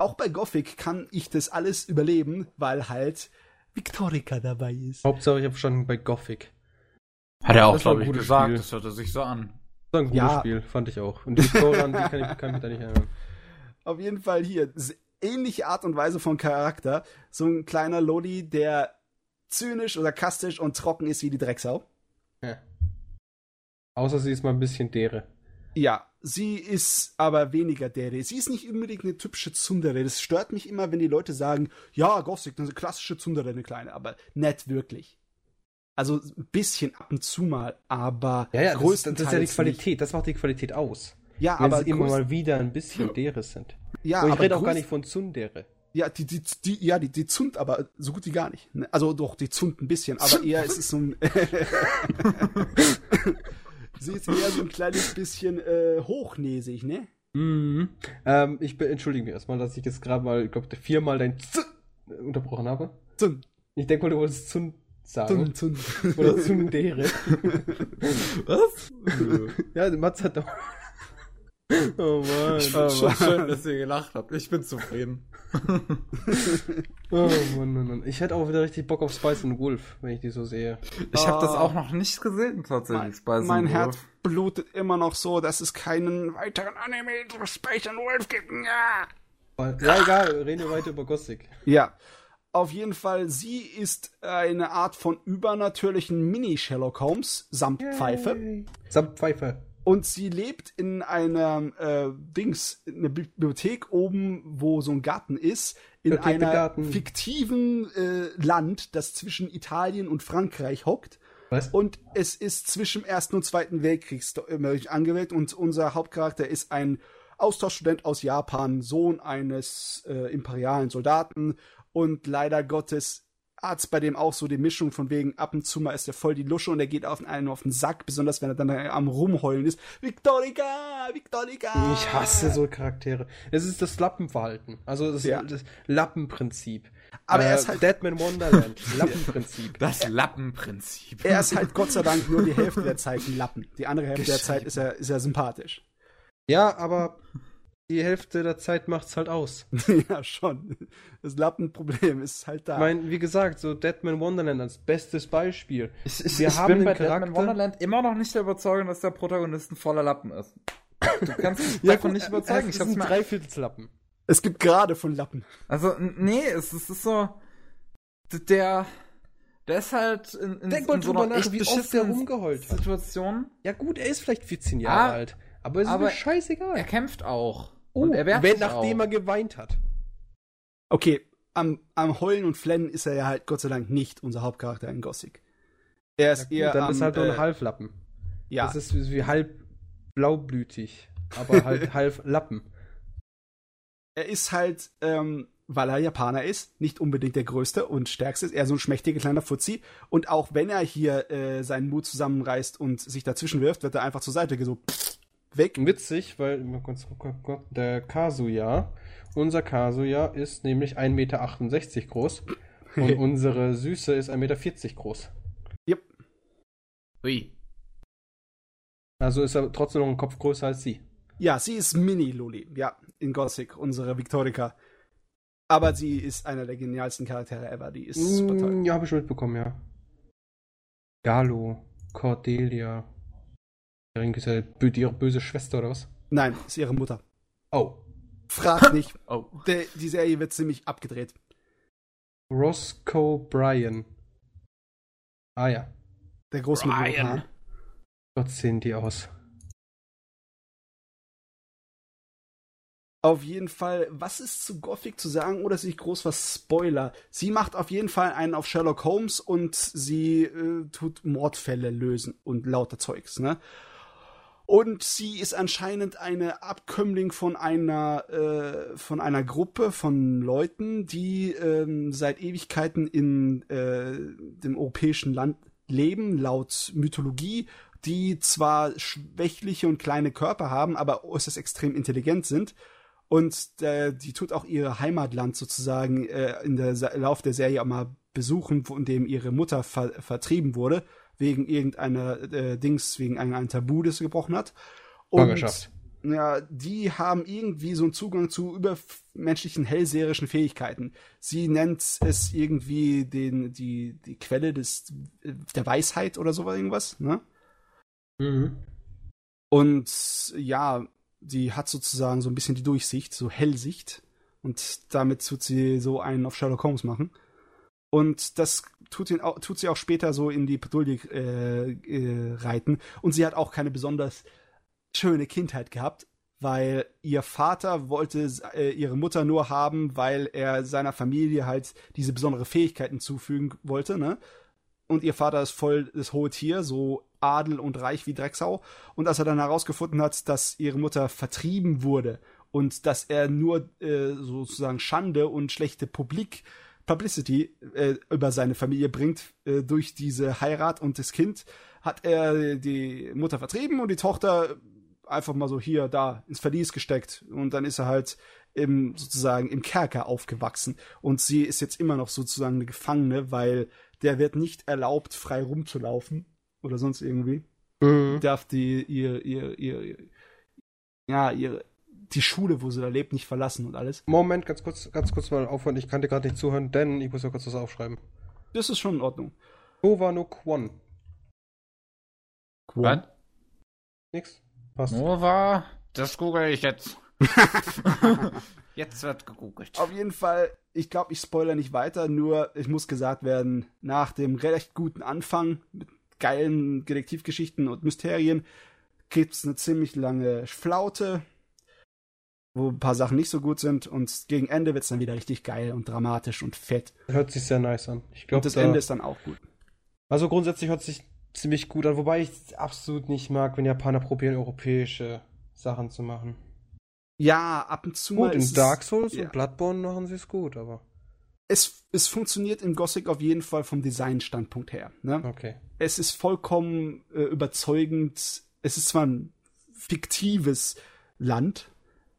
auch bei Gothic kann ich das alles überleben, weil halt Victorica dabei ist. Hauptsache ich habe schon bei Gothic. Hat er auch, Das war ein glaube ich, gutes gesagt. Spiel. Das hörte sich so an. Das war ein gutes Ja. Spiel, fand ich auch. Und die Story an die kann ich, kann ich mich da nicht erinnern. Auf jeden Fall hier. Ähnliche Art und Weise von Charakter. So ein kleiner Lodi, der zynisch oder kastisch und trocken ist wie die Drecksau. Ja. Außer sie ist mal ein bisschen dere. Ja, sie ist aber weniger Dere. Sie ist nicht unbedingt eine typische Tsundere. Das stört mich immer, wenn die Leute sagen, ja, Gothic, eine klassische Tsundere, eine kleine, aber nicht wirklich. Also ein bisschen ab und zu mal, aber Ja, ja, das, ist- das ist ja die größtenteils Qualität, das macht die Qualität aus. Ja, Wenn aber sie immer mal wieder ein bisschen deres sind. Ja, ich rede auch gar nicht von Tsundere. Ja, die, die, die, ja, die, die Zund, aber so gut wie gar nicht. Ne? Also doch, die Zund ein bisschen, aber eher ist es so ein. Sie ist eher so ein kleines bisschen äh, hochnäsig, ne? Mhm. Ähm, ich entschuldige mich erstmal, dass ich jetzt gerade mal, ich glaube, viermal dein Z unterbrochen habe. Zund. Ich denke mal, du wolltest Zund sagen. Zund, Zund. Oder Zundere. Was? ja, Mats hat doch. Oh Mann. Oh Mann. Schön, dass ihr gelacht habt. Ich bin zufrieden. oh Mann, Mann, Mann. Ich hätte auch wieder richtig Bock auf Spice and Wolf, wenn ich die so sehe. Ich habe das ah. auch noch nicht gesehen, tatsächlich, mein, Spice Mein Herz blutet immer noch so, dass es keinen weiteren Anime zu Spice and Wolf gibt. Ja. Ja, egal, reden wir weiter über Gothic. Ja. Auf jeden Fall, sie ist eine Art von übernatürlichen Mini-Sherlock Holmes samt Yay. Pfeife. Samt Pfeife. Und sie lebt in einem äh, Dings, in einer Bibliothek oben, wo so ein Garten ist, in einer fiktiven äh, Land, das zwischen Italien und Frankreich hockt. Was? Und es ist zwischen Ersten und Zweiten Weltkrieg angewählt und unser Hauptcharakter ist ein Austauschstudent aus Japan, Sohn eines äh, imperialen Soldaten und leider Gottes Arzt bei dem auch so die Mischung von wegen ab und zu mal ist er voll die Lusche und er geht auf einen auf den Sack, besonders wenn er dann am rumheulen ist. Victorica, Victorica. Ich hasse so Charaktere. Es ist das Lappenverhalten, also das, ja. das Lappenprinzip. Aber äh, er ist halt Deadman Wonderland, Lappenprinzip. Das Lappenprinzip. Er ist halt Gott sei Dank nur die Hälfte der Zeit ein Lappen. Die andere Hälfte der Zeit ist er ist er sympathisch. Ja, aber die Hälfte der Zeit macht's halt aus. ja, schon. Das Lappenproblem ist halt da. Ich meine, wie gesagt, so Deadman Wonderland als bestes Beispiel. Ich, ich, Wir ich haben bin bei Charakter... Deadman Wonderland immer noch nicht der Überzeugung, dass der Protagonist ein voller Lappen ist. Du kannst mich ja, davon nicht überzeugen. Es ist ein Dreiviertelslappen. Es gibt gerade von Lappen. Also, nee, es, es ist so, der, der ist halt in, in, Denk mal in so einer nach, echt wie oft der rumgeheult Situation. Ja gut, er ist vielleicht 14 Jahre ah, alt. Aber es ist aber mir scheißegal. Er kämpft auch. Oh, und er wehrt wenn, nachdem auch. er geweint hat. Okay, am, am Heulen und Flennen ist er ja halt Gott sei Dank nicht unser Hauptcharakter in Gothic. Er ist ja, gut, eher. Dann am, ist halt nur ein äh, Halflappen. Ja. Das ist wie halb blaublütig, aber halt halb Lappen. Er ist halt, ähm, weil er Japaner ist, nicht unbedingt der größte und stärkste ist, eher so ein schmächtiger kleiner Fuzzi. Und auch wenn er hier äh, seinen Mut zusammenreißt und sich dazwischen wirft, wird er einfach zur Seite so weg. Witzig, weil der Kazuya, unser Kazuya ist nämlich 1,68 Meter groß und unsere Süße ist 1,40 Meter groß. Yep. Ui. Also ist er trotzdem noch ein Kopf größer als sie. Ja, sie ist Mini-Luli, ja, in Gothic, unsere Victorica. Aber sie ist einer der genialsten Charaktere ever, die ist mm, super toll. Ja, habe ich schon mitbekommen, ja. Galo, Cordelia, ist ja ihre böse Schwester oder was? Nein, ist ihre Mutter. Oh. Frag nicht. oh. Der, die Serie wird ziemlich abgedreht. Roscoe Bryan. Ah ja. Der große Bryan. Gott sehen die aus. Auf jeden Fall, was ist zu Gothic zu sagen, oder ist nicht groß was Spoiler? Sie macht auf jeden Fall einen auf Sherlock Holmes und sie äh, tut Mordfälle lösen und lauter Zeugs, ne? Und sie ist anscheinend eine Abkömmling von einer, äh, von einer Gruppe von Leuten, die ähm, seit Ewigkeiten in äh, dem europäischen Land leben, laut Mythologie, die zwar schwächliche und kleine Körper haben, aber äußerst extrem intelligent sind. Und äh, die tut auch ihr Heimatland sozusagen äh, in der Lauf der Serie auch mal besuchen, von dem ihre Mutter ver vertrieben wurde wegen irgendeiner äh, Dings, wegen einem Tabu, das sie gebrochen hat. Und ja, die haben irgendwie so einen Zugang zu übermenschlichen hellseherischen Fähigkeiten. Sie nennt es irgendwie den, die, die Quelle des, der Weisheit oder so irgendwas, ne? Mhm. Und ja, die hat sozusagen so ein bisschen die Durchsicht, so Hellsicht. Und damit tut sie so einen auf Sherlock Holmes machen. Und das tut, ihn auch, tut sie auch später so in die Patrouille äh, äh, reiten. Und sie hat auch keine besonders schöne Kindheit gehabt, weil ihr Vater wollte äh, ihre Mutter nur haben, weil er seiner Familie halt diese besondere Fähigkeiten zufügen wollte, ne? Und ihr Vater ist voll das hohe Tier, so Adel und reich wie Drecksau. Und als er dann herausgefunden hat, dass ihre Mutter vertrieben wurde und dass er nur äh, sozusagen Schande und schlechte Publik Publicity äh, über seine Familie bringt äh, durch diese Heirat und das Kind, hat er die Mutter vertrieben und die Tochter einfach mal so hier, da ins Verlies gesteckt. Und dann ist er halt im, sozusagen im Kerker aufgewachsen. Und sie ist jetzt immer noch sozusagen eine Gefangene, weil der wird nicht erlaubt, frei rumzulaufen oder sonst irgendwie. Mhm. Darf die ihr, ihr, ihr, ihr, ja, ihre, die Schule, wo sie da lebt, nicht verlassen und alles. Moment, ganz kurz, ganz kurz mal aufhören. Ich kann dir gerade nicht zuhören, denn ich muss ja kurz was aufschreiben. Das ist schon in Ordnung. Nova no Kwon. Kwon? Nix. Passt. Nova, das google ich jetzt. jetzt wird gegoogelt. Auf jeden Fall, ich glaube, ich spoilere nicht weiter, nur es muss gesagt werden, nach dem recht guten Anfang mit geilen Detektivgeschichten und Mysterien gibt es eine ziemlich lange Flaute, wo ein paar Sachen nicht so gut sind und gegen Ende wird es dann wieder richtig geil und dramatisch und fett. Hört sich sehr nice an. Ich glaub, und das da... Ende ist dann auch gut. Also grundsätzlich hört sich ziemlich gut an, wobei ich es absolut nicht mag, wenn Japaner probieren, europäische Sachen zu machen. Ja, ab und zu gut, mal. in Dark Souls ja. und Bloodborne machen sie es gut, aber. Es, es funktioniert in Gothic auf jeden Fall vom Design-Standpunkt her. Ne? Okay. Es ist vollkommen äh, überzeugend. Es ist zwar ein fiktives Land,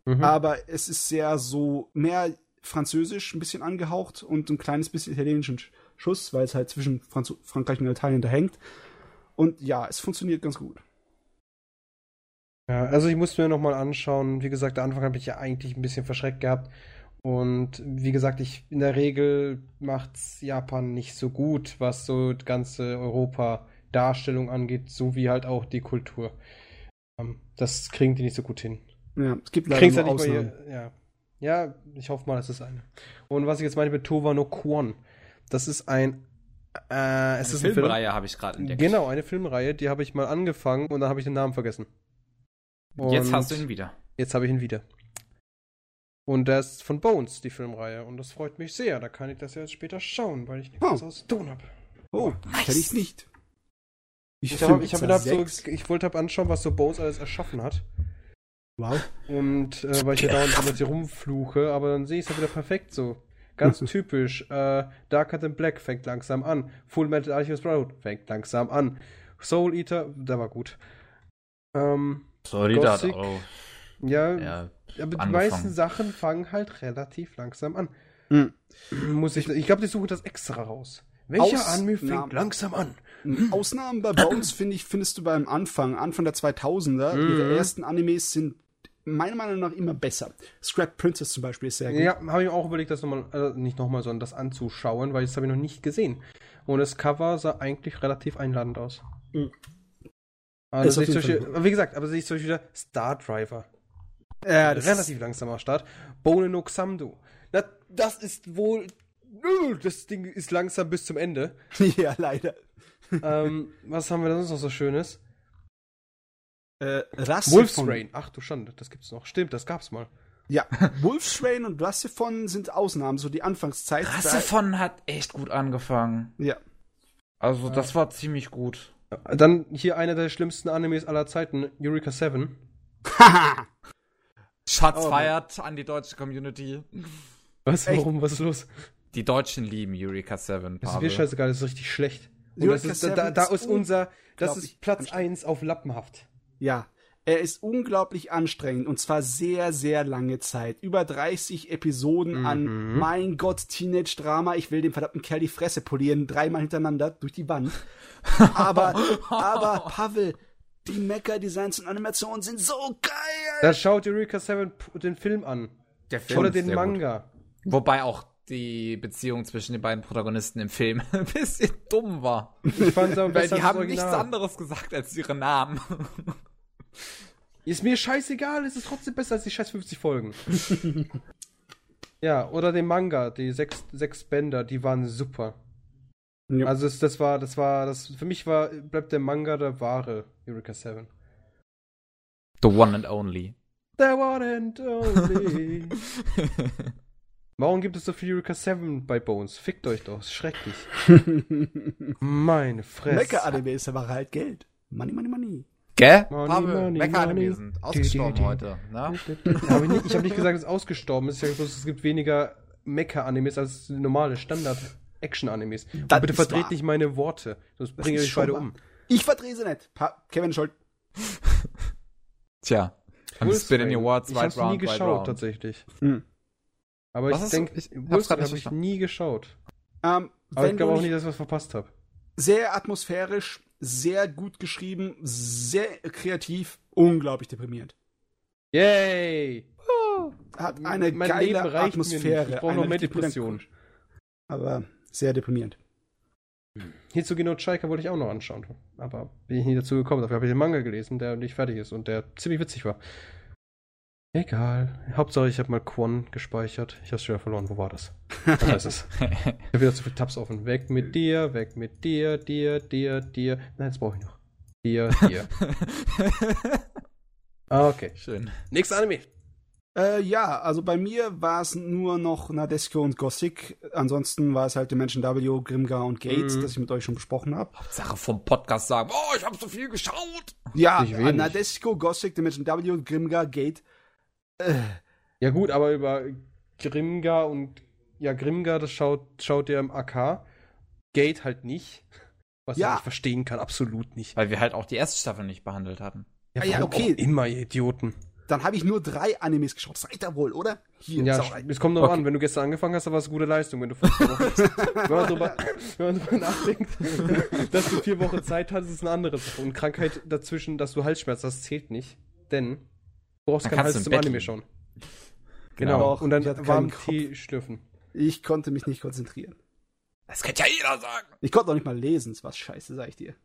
mhm. aber es ist sehr so mehr französisch ein bisschen angehaucht und ein kleines bisschen italienischen Schuss, weil es halt zwischen Franz Frankreich und Italien da hängt. Und ja, es funktioniert ganz gut. Ja, also ich musste mir nochmal anschauen. Wie gesagt, der Anfang habe ich ja eigentlich ein bisschen verschreckt gehabt. Und wie gesagt, ich in der Regel macht's Japan nicht so gut, was so die ganze Europa-Darstellung angeht, so wie halt auch die Kultur. Ähm, das kriegen die nicht so gut hin. Ja, es gibt leider nur halt Ausnahmen. Hier, ja. ja, ich hoffe mal, das ist eine. Und was ich jetzt meine mit Tova no Kwon, das ist ein äh, es eine ist Filmreihe Film. habe ich gerade entdeckt. Genau, eine Filmreihe, die habe ich mal angefangen und dann habe ich den Namen vergessen. Und jetzt hast du ihn wieder. Jetzt habe ich ihn wieder. Und das ist von Bones, die Filmreihe. Und das freut mich sehr. Da kann ich das ja jetzt später schauen, weil ich nichts oh. zu tun habe. Oh, nice. kenn ich nicht. Ich, ich, hab, ich, hab so, ich wollte hab anschauen, was so Bones alles erschaffen hat. Wow. Und äh, weil ich ja dauernd mit sie rumfluche, aber dann sehe ich es ja wieder perfekt so. Ganz typisch. Äh, Darker Than Black fängt langsam an. Full Metal Alchemist Brotherhood fängt langsam an. Soul Eater, der war gut. Ähm, Soul Eater hat auch. Ja, ja aber die meisten Sachen fangen halt relativ langsam an. Hm. Muss ich, ich glaube, die suchen das extra raus. Welcher Anime fängt langsam an? Hm. Ausnahmen bei Bones finde ich, findest du beim Anfang, Anfang der 2000er. Mhm. Ihre ersten Animes sind meiner Meinung nach immer besser. Scrap Princess zum Beispiel ist sehr gut. Ja, habe ich auch überlegt, das nochmal, äh, nicht nochmal, sondern das anzuschauen, weil das habe ich noch nicht gesehen. Und das Cover sah eigentlich relativ einladend aus. Mhm. Also ich solche, wie gesagt, aber sehe ich zum Beispiel wieder Star Driver. Ja, das relativ langsamer Start. Bone no Xamdu. Das, das ist wohl. Das Ding ist langsam bis zum Ende. ja, leider. ähm, was haben wir da sonst noch so Schönes? Äh, Wolfsrain. Ach du Schande, das gibt's noch. Stimmt, das gab's mal. Ja, Wolfsrain und Rassifon sind Ausnahmen, so die Anfangszeit. Rassifon hat echt gut angefangen. Ja. Also, das war ziemlich gut. Dann hier einer der schlimmsten Animes aller Zeiten, Eureka 7. Shots oh, feiert an die deutsche Community. Was? Warum? Was ist los? Die Deutschen lieben Eureka 7. Das ist mir scheißegal, das ist richtig schlecht. Und das ist, da, da ist unser, das ist Platz 1 auf Lappenhaft. Ja, er ist unglaublich anstrengend und zwar sehr, sehr lange Zeit. Über 30 Episoden mhm. an Mein Gott, Teenage-Drama, ich will dem verdammten Kerl die Fresse polieren, dreimal hintereinander durch die Wand. aber, aber, Pavel, die Mecha-Designs und Animationen sind so geil! Da schaut Eureka 7 den Film an. Der Film Oder den Manga. Gut. Wobei auch die Beziehung zwischen den beiden Protagonisten im Film ein bisschen dumm war. Ich fand aber Weil die haben nichts anderes gesagt als ihre Namen. Ist mir scheißegal, es ist trotzdem besser als die scheiß 50 Folgen. ja, oder den Manga, die sechs, sechs Bänder, die waren super. Ja. Also es, das war, das war, das für mich war, bleibt der Manga der wahre Eureka 7. The one and only. The one and only. Warum gibt es so viel Eureka 7 bei Bones? Fickt euch doch, ist schrecklich. Meine Fresse. Mecha-Anime ist aber halt Geld. Money, money, money. Gell? Money, Pavel, money, sind ausgestorben Die, die, die. heute. Ne? Hab ich nicht, ich habe nicht gesagt, dass es ausgestorben ist. Ich bloß, es gibt weniger Mecha-Animes als normale Standard-Action-Animes. Bitte verdreht wahr. nicht meine Worte, sonst bringe ich euch beide um. Ich verdrehe sie nicht. Pa Kevin schuld. Tja. I'm spinning your words ich right hab's nie geschaut, round. tatsächlich. Hm. Aber Was ich du- denke, Wolfsburg nicht habe ich nie geschaut. Ähm, Aber ich glaube du auch nicht- nicht, dass ich was verpasst habe. sehr atmosphärisch, sehr gut geschrieben, sehr kreativ, unglaublich deprimierend. Yay! Hat eine Mein geile Atmosphäre. Ich brauche noch mehr Depressionen. Aber sehr deprimierend. Hitsugino Chaika wollte ich auch noch anschauen. Aber bin ich nie dazu gekommen. Dafür habe ich den Manga gelesen, der nicht fertig ist und der ziemlich witzig war. Egal. Hauptsache, ich habe mal Quan gespeichert. Ich habe es schon wieder verloren. Wo war das? Da ist es. Ich habe wieder zu viele Tabs offen. Weg mit dir, weg mit dir, dir, dir, dir. Nein, das brauche ich noch. Dir, dir. Ah, okay. Schön. Nächster Anime. Äh, ja, also bei mir war es nur noch Nadesco und Gothic. Ansonsten war es halt Dimension W, Grimgar und Gates, Mhm. das ich mit euch schon besprochen habe. Sache vom Podcast sagen, oh, ich habe so viel geschaut. Ja. Nadesco, Gothic, Dimension W, Grimgar, Gate. Ja gut, aber über Grimgar und ja, Grimgar, das schaut, schaut ihr im AK. Gate halt nicht. Was Ja. ich nicht verstehen kann, absolut nicht. Weil wir halt auch die erste Staffel nicht behandelt hatten. Ah ja, okay. auch immer, ihr Idioten. dann habe ich nur drei Animes geschaut. Seid ihr wohl, oder? Hier, Ja, es kommt noch Okay. an, wenn du gestern angefangen hast, dann war es eine gute Leistung, wenn du fünf Wochen wenn, man drüber, wenn man drüber nachdenkt, dass du vier Wochen Zeit hattest, ist eine andere Sache. Und Krankheit dazwischen, dass du Halsschmerzen hast, zählt nicht. Denn du brauchst du Hals zum Bett Anime schauen. Genau. Genau. Und dann keinen Tee schlürfen. Ich konnte mich nicht konzentrieren. Das könnte ja jeder sagen. Ich konnte auch nicht mal lesen. Das war scheiße, sag ich dir.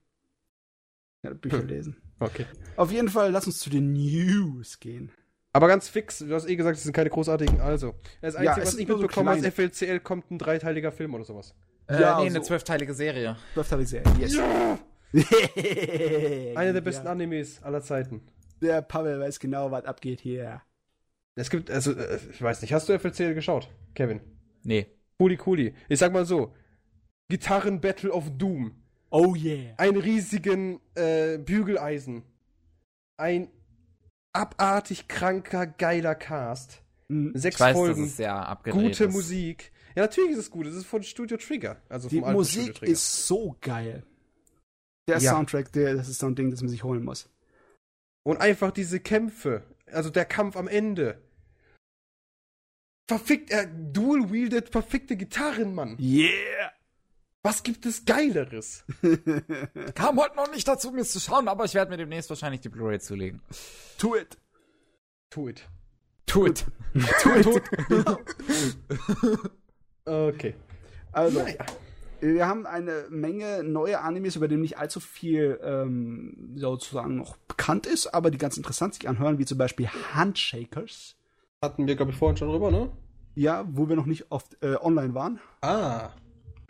Kann Bücher Hm. lesen. Okay. Auf jeden Fall, lass uns zu den News gehen. Aber ganz fix, du hast eh gesagt, es sind keine großartigen. Also, das Ja, Einzige, es was ich mitbekommen habe, als FLCL kommt ein dreiteiliger Film oder sowas. Äh, Ja, nee, eine so. zwölfteilige Serie. Ich sehr. Yes. Einer der besten ja. Animes aller Zeiten. Der Pavel weiß genau, was abgeht hier. Es gibt, also, äh, ich weiß nicht, hast du FLCL geschaut, Kevin? Nee. Cooli, cooli. Ich sag mal so: Gitarren Battle of Doom. Oh yeah. Ein riesigen äh, Bügeleisen. Ein abartig kranker, geiler Cast. Hm, Sechs Ich weiß, Folgen. dass es sehr abgedreht Gute ist. Musik. Ja, natürlich ist es gut. Es ist von Studio Trigger. Also Die vom alten Studio Musik Trigger. ist so geil. Der Ja. Soundtrack, der, das ist so ein Ding, das man sich holen muss. Und einfach diese Kämpfe. Also der Kampf am Ende. Verfickt, er dual-wielded verfickte Gitarren, Mann. Yeah! Was gibt es Geileres? Kam heute noch nicht dazu, mir es zu schauen, aber ich werde mir demnächst wahrscheinlich die Blu-ray zulegen. Do it! Tu it. Tu it. Do it! Okay. Also, Naja. Wir haben eine Menge neue Animes, über die nicht allzu viel ähm, sozusagen noch bekannt ist, aber die ganz interessant sich anhören, wie zum Beispiel Handshakers. Hatten wir, glaube ich, vorhin schon drüber, ne? Ja, wo wir noch nicht oft äh, online waren. Ah.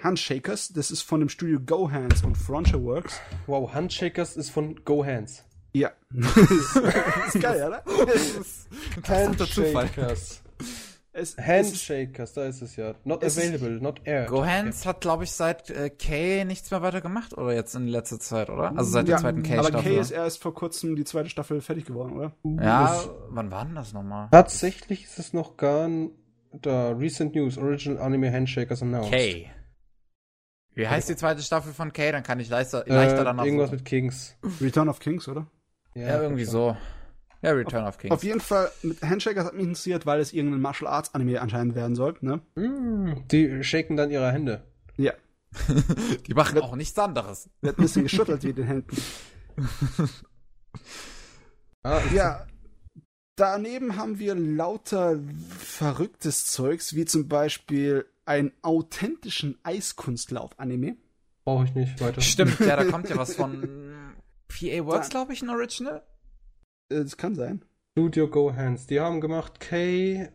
Handshakers, das ist von dem Studio Go Hands und Frontier Works. Wow, Handshakers ist von Go Hands. Ja. ist geil, oder? Handshakers. Es, es Handshakers, da ist es ja. Not Es ist- available, not aired. Gohans hat, glaube ich, seit äh, Kay nichts mehr weiter gemacht, oder jetzt in letzter Zeit, oder? Also seit der ja, zweiten aber Kay-Staffel. Kay ist erst vor kurzem die zweite Staffel fertig geworden, oder? ja, wann war denn das nochmal? Tatsächlich ist es noch gar da. Recent News, Original Anime Handshakers announced. Kay. Wie heißt die zweite Staffel von Kay? Dann kann ich leichter, Äh, leichter danach irgendwas suchen. mit Kings. Return of Kings, oder? Ja, irgendwie so. Ja, Return of Kings. Auf jeden Fall, mit Handshakers hat mich interessiert, weil es irgendein Martial Arts Anime anscheinend werden soll, ne? Mm, Die shaken dann ihre Hände. Ja. Die machen auch nichts anderes. Wird ein bisschen geschüttelt wie den Händen. Ah, Ja. Daneben haben wir lauter verrücktes Zeugs, wie zum Beispiel einen authentischen Eiskunstlauf-Anime. brauche ich nicht weiter. Stimmt, ja, da kommt ja was von PA Works, glaube ich, ein Original. Äh, Das kann sein. Studio Go Hands. Die haben gemacht K,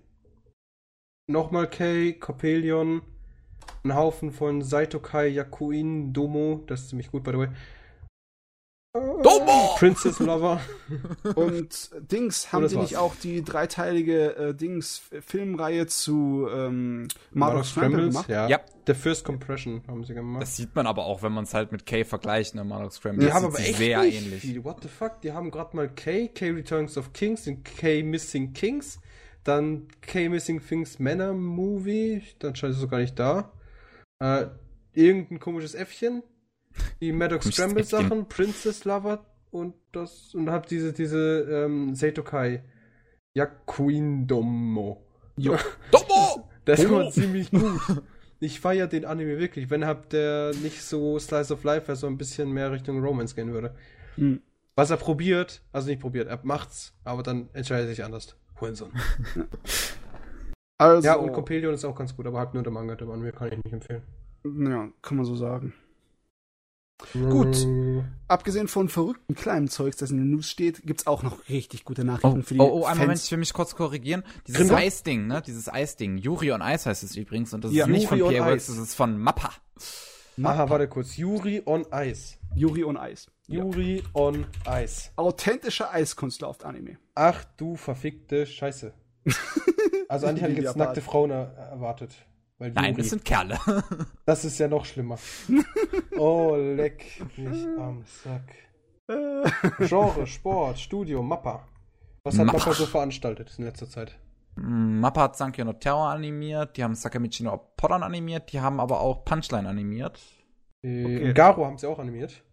nochmal K, Coppelion, einen Haufen von Saitokai Yakuin Domo, das ist ziemlich gut, by the way. Domo! Princess Lover. Und Dings, haben das die nicht auch die dreiteilige äh, Dings Filmreihe zu ähm, Marvel Scramble gemacht? ja. Ja. The First Compression haben sie gemacht. Das sieht man aber auch, wenn man es halt mit K vergleicht, ne, Marlock Scramble. die Das haben aber echt sehr nicht ähnlich. viel. What the fuck? Die haben gerade mal K, K Returns of Kings, den K Missing Kings, dann K Missing Things Männer Movie, dann scheint es sogar nicht da. Äh, irgendein komisches Äffchen, die Maddox Scramble. Sachen, Princess Lover und das und hab diese diese ähm, Seitokai Yakuin-Domo. Domo! Das Domo! war ziemlich gut. Ich feiere den Anime wirklich. Wenn hab der nicht so Slice of Life, wäre so ein bisschen mehr Richtung Romance gehen würde. Hm. Was er probiert, also nicht probiert, er macht's, aber dann entscheidet er sich anders. Hurensohn. Also, Ja, und Copelion ist auch ganz gut, aber halt nur der Manga, der Anime kann ich nicht empfehlen. ja, kann man so sagen. Gut. Abgesehen von verrückten kleinen Zeugs, das in den News steht, gibt's auch noch richtig gute Nachrichten Oh, für die oh, oh, einen. Moment, ich will mich kurz korrigieren. Dieses? Eisding, ne? Dieses Eisding. Yuri on Ice heißt es übrigens. Und das Ja, ist nicht von Yuri PA-Works, Ice. das ist von Mappa. Aha, warte kurz. Yuri on Ice. Yuri on Ice. Yuri on Ice. Authentischer Eiskunstlauf-Anime. Ach du verfickte Scheiße. Also eigentlich hatte ich Die jetzt nackte Frauen er erwartet. Weil Nein, das sind Kerle. Das ist ja noch schlimmer. Oh, leck mich am Sack. Genre, Sport, Studio, Mappa. Was hat Mappa. Mappa so veranstaltet in letzter Zeit? Mm, Mappa hat Sankyo no Terror animiert, die haben Sakamichi no Poddan animiert, die haben aber auch Punchline animiert. Die Okay. Garo haben sie auch animiert.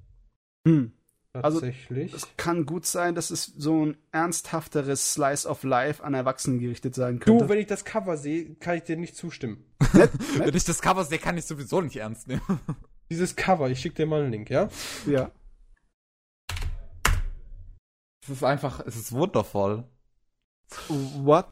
Hm. Also, Tatsächlich. Es kann gut sein, dass es so ein ernsthafteres Slice of Life an Erwachsenen gerichtet sein könnte. du, wenn ich das Cover sehe, kann ich dir nicht zustimmen. Wenn ich das Cover sehe, kann ich sowieso nicht ernst nehmen. Dieses Cover, ich schicke dir mal einen Link, ja? ja. Es ist einfach, es ist wundervoll. What?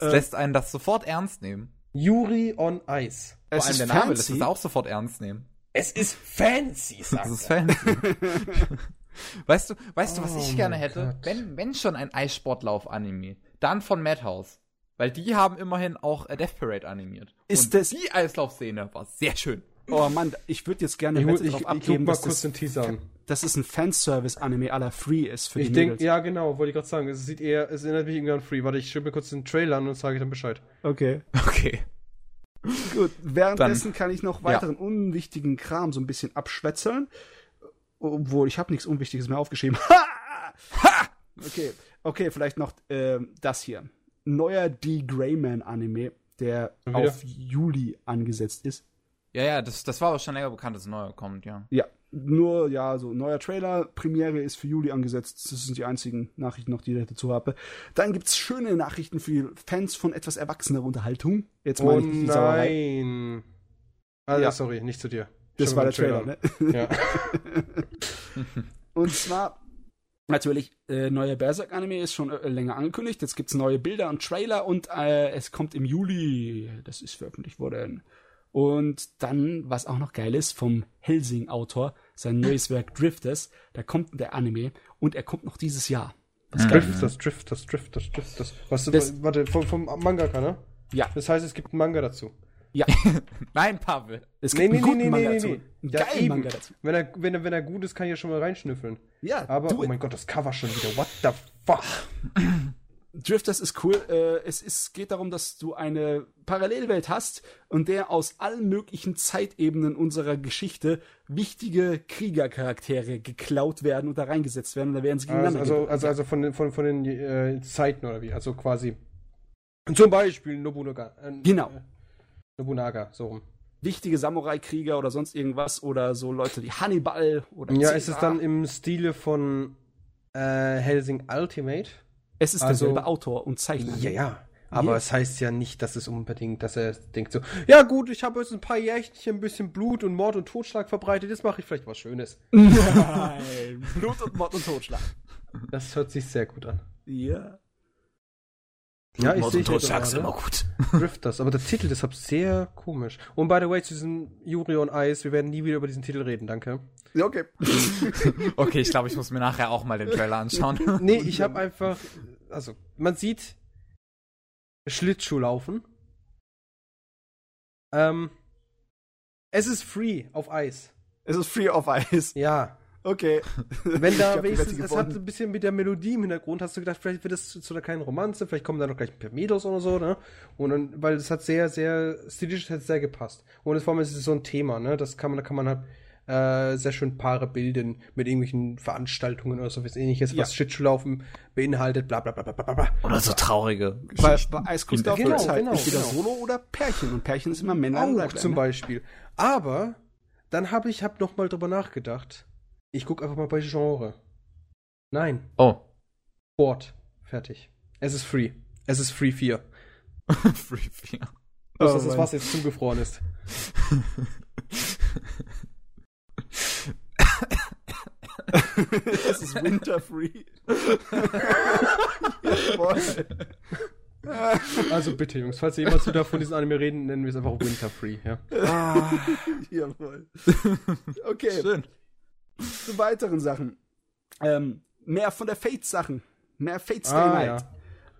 Es Äh, lässt einen das sofort ernst nehmen. Yuri on Ice. Vor Es allem ist der Name lässt es auch sofort ernst nehmen. Es ist fancy, sagt Das ist fancy. weißt du, weißt du, was Oh ich gerne mein hätte? Gott. Wenn, wenn schon ein Eissportlauf-Anime, dann von Madhouse. Weil die haben immerhin auch Death Parade animiert. Ist Und das- die Eislaufszene war sehr schön. Oh Mann, ich würde jetzt gerne Ich, ich, drauf ich abgeben, mal dass kurz das, den Teaser an. dass es ein Fanservice-Anime la Free ist für Ich die denke, Mädels. ja genau, wollte ich gerade sagen. Es sieht eher, es erinnert mich irgendwie an Free. Warte, ich schiebe mir kurz den Trailer an und sage dann Bescheid. Okay. Okay. Gut, währenddessen kann ich noch weiteren unwichtigen Kram so ein bisschen abschwätzeln. Obwohl, ich habe nichts Unwichtiges mehr aufgeschrieben. Ha! Okay, okay, vielleicht noch ähm, das hier. Neuer D. Greyman Anime, der auf Juli angesetzt ist. Ja, ja, das, das war aber schon länger bekannt, dass ein neuer kommt, ja. Ja, nur, ja, so neuer Trailer, Premiere ist für Juli angesetzt. Das sind die einzigen Nachrichten noch, die ich dazu habe. Dann gibt's schöne Nachrichten für die Fans von etwas erwachsener Unterhaltung. Jetzt Oh meine ich nicht die Sauerei. nein. Ah, Ja. sorry, nicht zu dir. Das war der Trailer, ne? Ja. Und zwar natürlich äh, neuer Berserk Anime ist schon äh, länger angekündigt. Jetzt gibt's neue Bilder und Trailer und äh, es kommt im Juli. Das ist veröffentlicht worden. Und dann, was auch noch geil ist, vom Helsing-Autor, sein neues Werk Drifters, da kommt der Anime und er kommt noch dieses Jahr. Was ist. Drifters, Drifters, Drifters, Drifters. Was, Das- warte, vom, vom Mangaka, ne? Ja, Das heißt, es gibt einen Manga dazu. Ja. Nein, Pavel. Es Nee, gibt nee, einen guten nee, nee, Manga nee, dazu. nee. Einen Ja, geilen eben. Manga dazu. Wenn er, wenn, er, wenn er gut ist, kann ich ja schon mal reinschnüffeln. Ja, Aber, oh mein Gott, das Cover schon wieder. What the fuck? Drifters ist cool. Äh, es ist, geht darum, dass du eine Parallelwelt hast und der aus allen möglichen Zeitebenen unserer Geschichte wichtige Kriegercharaktere geklaut werden und da reingesetzt werden und da werden sie Also, gegeneinander. also, ge- also, also von den, von, von den äh, Zeiten oder wie? Also quasi. Zum Beispiel Nobunaga. Äh, Genau. Nobunaga, so rum. wichtige Samurai-Krieger oder sonst irgendwas oder so Leute wie Hannibal oder Ja, ist es dann im Stile von äh, Helsing Ultimate? Es ist also- derselbe Autor und Zeichner. Ja, ja. Aber Ja. es heißt ja nicht, dass es unbedingt, dass er denkt so, ja gut, ich habe jetzt ein paar Jährchen ein bisschen Blut und Mord und Totschlag verbreitet, jetzt mache ich vielleicht was Schönes. Nein, Blut und Mord und Totschlag. Das hört sich sehr gut an. Ja. Ja, ich sehe ist gerade. immer gut. Drifters, aber der Titel deshalb sehr komisch. Und by the way, zu diesem Yuri on Ice, wir werden nie wieder über diesen Titel reden, danke. Ja, okay. Okay, ich glaube, ich muss mir nachher auch mal den Trailer anschauen. Nee, ich habe einfach, also, man sieht Schlittschuh laufen. Ähm, es ist free auf Eis. Es ist Free of Ice. Ja. Okay. Wenn da wenigstens, es hat ein bisschen mit der Melodie im Hintergrund, hast du gedacht, vielleicht wird es zu einer kleinen Romanze, vielleicht kommen da noch gleich ein paar Mädels oder so, ne? Und dann, weil es hat sehr, sehr, stilisch hat sehr gepasst. Und es vor allem ist es so ein Thema, ne? Das kann man, da kann man halt äh, sehr schön Paare bilden mit irgendwelchen Veranstaltungen oder so was ähnliches, ja. was Schlittschuhlaufen beinhaltet, bla bla bla bla bla. Oder so traurige. Bei, bei Eiskunstlauf genau, ist halt genau, entweder genau. Solo oder Pärchen. Und Pärchen ist immer Männer Auch zum ne? Beispiel. Aber dann habe ich hab noch mal drüber nachgedacht. Ich gucke einfach mal bei Genre. Nein, Oh. Sport. Fertig. Es ist free. Es ist free 4. Free 4. Bloß, Oh dass das. Wasser jetzt zugefroren ist. Es ist Winter Free. Also bitte, Jungs, falls ihr jemals wieder von diesem Anime reden, nennen wir es einfach Winter Free, ja. Jawohl. Okay, Schön. Zu weiteren Sachen. Ähm, mehr von der Fate-Sachen. Mehr Fate Stay Ah, Night.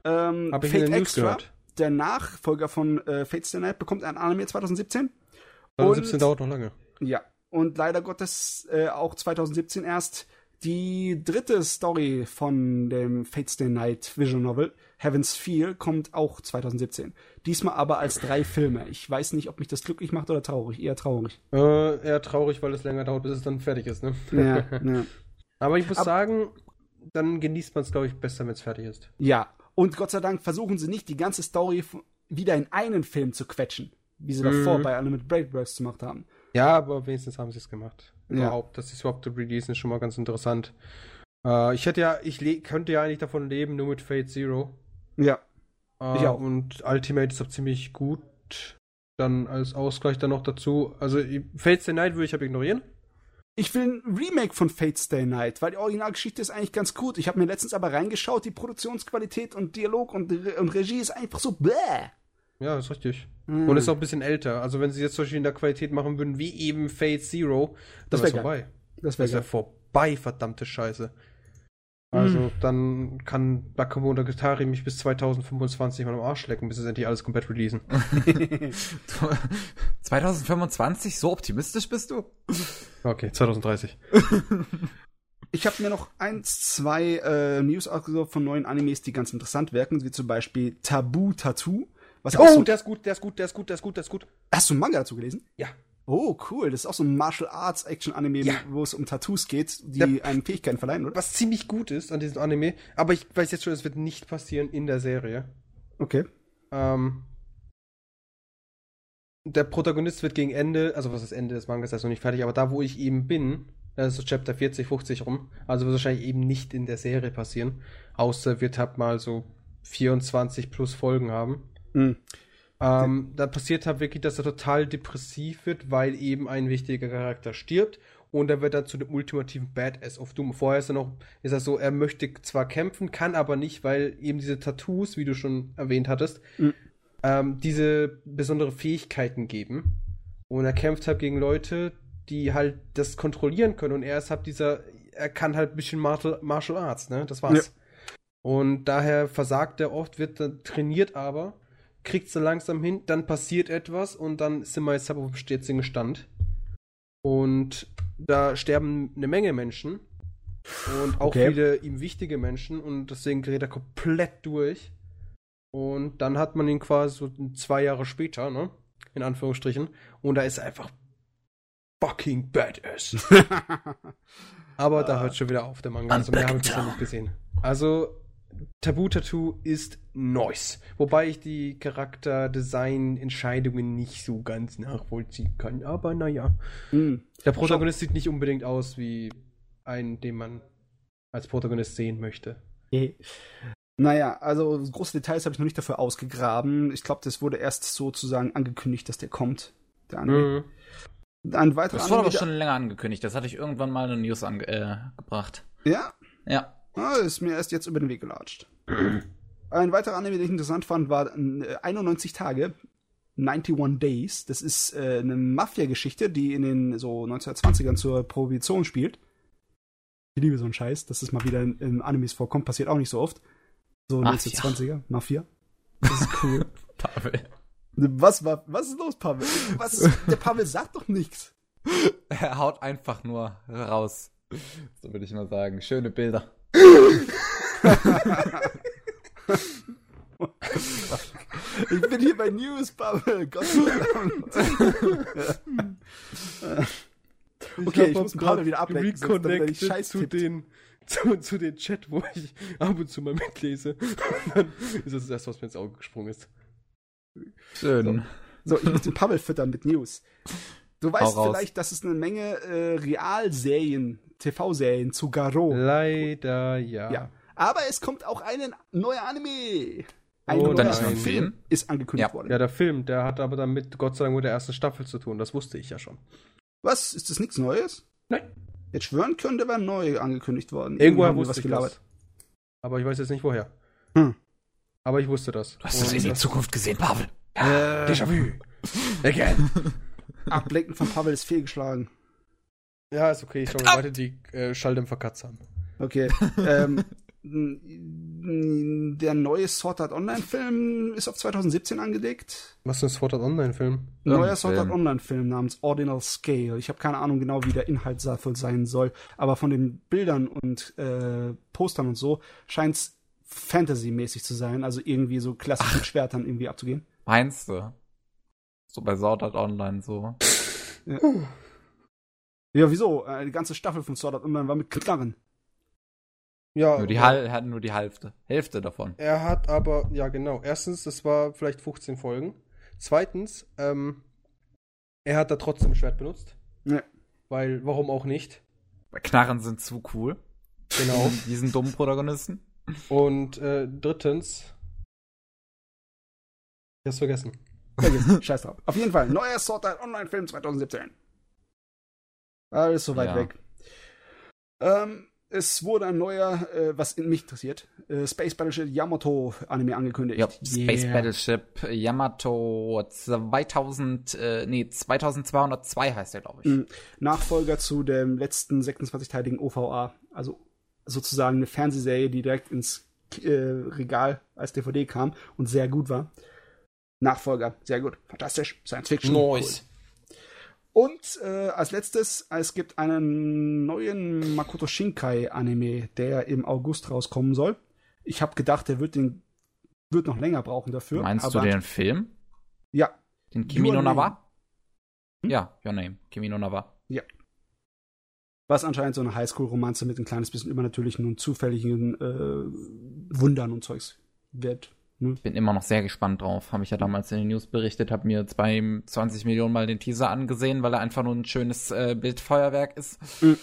Ähm, Hab ich Fate den News Extra, gehört. der Nachfolger von äh, Fate Stay Night, bekommt ein Anime 2017. 2017 Und- dauert noch lange. Ja, und leider Gottes äh, auch 2017 erst die dritte Story von dem Fate Stay Night Visual Novel, Heaven's Feel, kommt auch 2017. Diesmal aber als drei Filme. Ich weiß nicht, ob mich das glücklich macht oder traurig. Eher traurig. Äh, eher traurig, weil es länger dauert, bis es dann fertig ist, ne? Ja, ja. Aber ich muss Ab- sagen, dann genießt man es, glaube ich, besser, wenn es fertig ist. ja, und Gott sei Dank versuchen sie nicht, die ganze Story wieder in einen Film zu quetschen, wie sie davor Mhm. bei Unlimited Break Burst gemacht haben. Ja, aber wenigstens haben sie es gemacht. Ja. Überhaupt, dass sie es überhaupt releasen, ist schon mal ganz interessant. Äh, ich hätte ja, ich könnte ja eigentlich davon leben, nur mit Fate Zero. Ja, Ich auch. Und Ultimate ist auch ziemlich gut. Dann als Ausgleich dann noch dazu. Also Fate Stay Night würde ich aber ignorieren. Ich will ein Remake von Fate Stay Night, weil die Originalgeschichte ist eigentlich ganz gut. Ich habe mir letztens aber reingeschaut, die Produktionsqualität und Dialog und, Re- und Regie ist einfach so bäh. Ja, ist richtig. Hm. Und ist auch ein bisschen älter. Also wenn sie jetzt zum Beispiel in der Qualität machen würden, wie eben Fate Zero, Das dann wär wäre vorbei. Das wäre wäre vorbei, verdammte Scheiße. Also Hm. dann kann Bakumo oder Gitari mich bis 2025 mal am Arsch lecken, bis es endlich alles komplett releasen. 2025? So optimistisch bist du? Okay, 2030. Ich habe mir noch eins, zwei äh, News ausgesucht von neuen Animes, die ganz interessant wirken, wie zum Beispiel Tabu Tattoo. Was Oh, so, der ist gut, der ist gut, der ist gut, der ist gut, der ist gut. hast du einen Manga dazu gelesen? Ja. Oh, cool. Das ist auch so ein Martial Arts Action Anime, Ja. wo es um Tattoos geht, die Der- einem Fähigkeiten verleihen, oder? Was ziemlich gut ist an diesem Anime, aber ich weiß jetzt schon, es wird nicht passieren in der Serie. Okay. Ähm, der Protagonist wird gegen Ende, also was ist Ende des Mangas, ist noch nicht fertig, aber da, wo ich eben bin, das ist so Chapter 40, 50 rum, also wird wahrscheinlich eben nicht in der Serie passieren, außer wird halt mal so 24 plus Folgen haben. Hm. Ähm, da passiert halt wirklich, dass er total depressiv wird, weil eben ein wichtiger Charakter stirbt und er wird dann zu dem ultimativen Badass of Doom. Vorher ist er noch, ist er so, er möchte zwar kämpfen, kann aber nicht, weil eben diese Tattoos, wie du schon erwähnt hattest, Mhm. ähm, diese besondere Fähigkeiten geben. Und er kämpft halt gegen Leute, die halt das kontrollieren können und er ist halt dieser, er kann halt ein bisschen Martial, Martial Arts, ne? Das war's. Und daher versagt er oft, wird dann trainiert aber, kriegt so langsam hin, dann passiert etwas und dann sind wir jetzt auf dem jetzigen Stand. Und da sterben eine Menge Menschen und auch Okay. viele ihm wichtige Menschen und deswegen gerät er komplett durch. Und dann hat man ihn quasi so zwei Jahre später, ne? In Anführungsstrichen. Und da ist er einfach fucking badass. Aber da hört schon wieder auf der Manga. Also mehr habe ich bisher nicht gesehen. Also Tabu Tattoo ist nice. Wobei ich die Charakterdesign-Entscheidungen nicht so ganz nachvollziehen kann. Aber naja. Hm. Der Protagonist sieht nicht unbedingt aus wie ein, den man als Protagonist sehen möchte. Naja, also große Details habe ich noch nicht dafür ausgegraben. Ich glaube, das wurde erst sozusagen angekündigt, dass der kommt. Der Anime. Mhm. Ein weiterer Das wurde aber schon länger angekündigt. Das hatte ich irgendwann mal in der News ange äh, Ja, Ja. Ah, ist mir erst jetzt über den Weg gelatscht. Ein weiterer Anime, den ich interessant fand, war äh, 91 Tage. 91 Days. Das ist äh, eine Mafia-Geschichte, die in den so 1920ern zur Prohibition spielt. Ich liebe so einen Scheiß, dass es mal wieder in, in Animes vorkommt, passiert auch nicht so oft. So Mafia. 1920er, Mafia. Das ist cool. Pavel. Was war, was ist los, Pavel? Was ist, der Pavel sagt doch nichts. Er haut einfach nur raus. So würde ich mal sagen. Schöne Bilder. Ich bin hier bei News Bubble. Gott sei Dank. okay, ich, muss Pavel wieder ablenken. sonst damit ich Scheiß zu den, zu, zu den Chat, wo ich ab und zu mal mitlese. Und dann ist das das erste, was mir ins Auge gesprungen ist. Schön. So, so ich muss den Pavel füttern mit News. Du weißt vielleicht, dass es eine Menge äh, Realserien, TV-Serien zu Garo. Leider ja. ja. Aber es kommt auch ein neuer Anime. Ein oh, dann ist ein Film ist angekündigt ja. worden. Ja, der Film, der hat aber dann mit Gott sei Dank mit der ersten Staffel zu tun. Das wusste ich ja schon. Was? Ist das nichts Neues? Nein. Jetzt schwören können, der wäre neu angekündigt worden. Irgendwoher wusste was ich gelabert. Das. Aber ich weiß jetzt nicht woher. Hm. Aber ich wusste das. Du hast es in die Zukunft gesehen, Pavel. Ja, äh, Déjà-vu. Again. Ablenken von Pavel ist fehlgeschlagen. Ja, ist okay. Ich schaue mir weiter die äh, Schalldämpfer Katze an. Okay. ähm, der neue Sword Art Online-Film ist auf 2017 angelegt. Was ist ein Sword Art Online-Film? Neuer Sword Art Online-Film namens Ordinal Scale. Ich habe keine Ahnung genau, wie der Inhalt sein soll, aber von den Bildern und äh, Postern und so scheint es Fantasy-mäßig zu sein, also irgendwie so klassisch mit Schwertern irgendwie abzugehen. Meinst du? So bei Sword Art Online so. Ja, ja wieso? Äh, die ganze Staffel von Sword Art Online war mit Knarren. Ja. Nur die er hat nur die Hälfte, Hälfte davon. Er hat aber, ja genau. Erstens, das war vielleicht 15 Folgen. Zweitens, ähm, er hat da trotzdem Schwert benutzt. Ja. Weil, warum auch nicht? Weil Knarren sind zu cool. Genau. Diesen dummen Protagonisten. Und äh, drittens. Ich hab's vergessen. Vergessen. Scheiß drauf. Auf jeden Fall, neuer Sword Art Online-Film 2017. Alles so weit ja. weg. Ähm, es wurde ein neuer, äh, was mich interessiert, äh, Space Battleship Yamato Anime angekündigt. Ja, Space yeah. Battleship Yamato 2000, äh, nee, 2202 heißt der, glaube ich. Mhm. Nachfolger zu dem letzten 26-teiligen OVA. Also sozusagen eine Fernsehserie, die direkt ins äh, Regal als DVD kam und sehr gut war. Nachfolger, sehr gut, fantastisch, Science Fiction. Nice. Cool. Und äh, als letztes, es gibt einen neuen Makoto Shinkai Anime, der im August rauskommen soll. Ich habe gedacht, der wird den wird noch länger brauchen dafür. Meinst du den Film? Ja. Den Kimi no Nawa? Hm? Ja, Your Name. Kimi no Nawa. Ja. Was anscheinend so eine Highschool-Romanze mit ein kleines bisschen übernatürlichen und zufälligen äh, Wundern und Zeugs wird. Hm. Bin immer noch sehr gespannt drauf. Habe ich ja damals in den News berichtet, habe mir 22 Millionen Mal den Teaser angesehen, weil er einfach nur ein schönes äh, Bildfeuerwerk ist. Hm.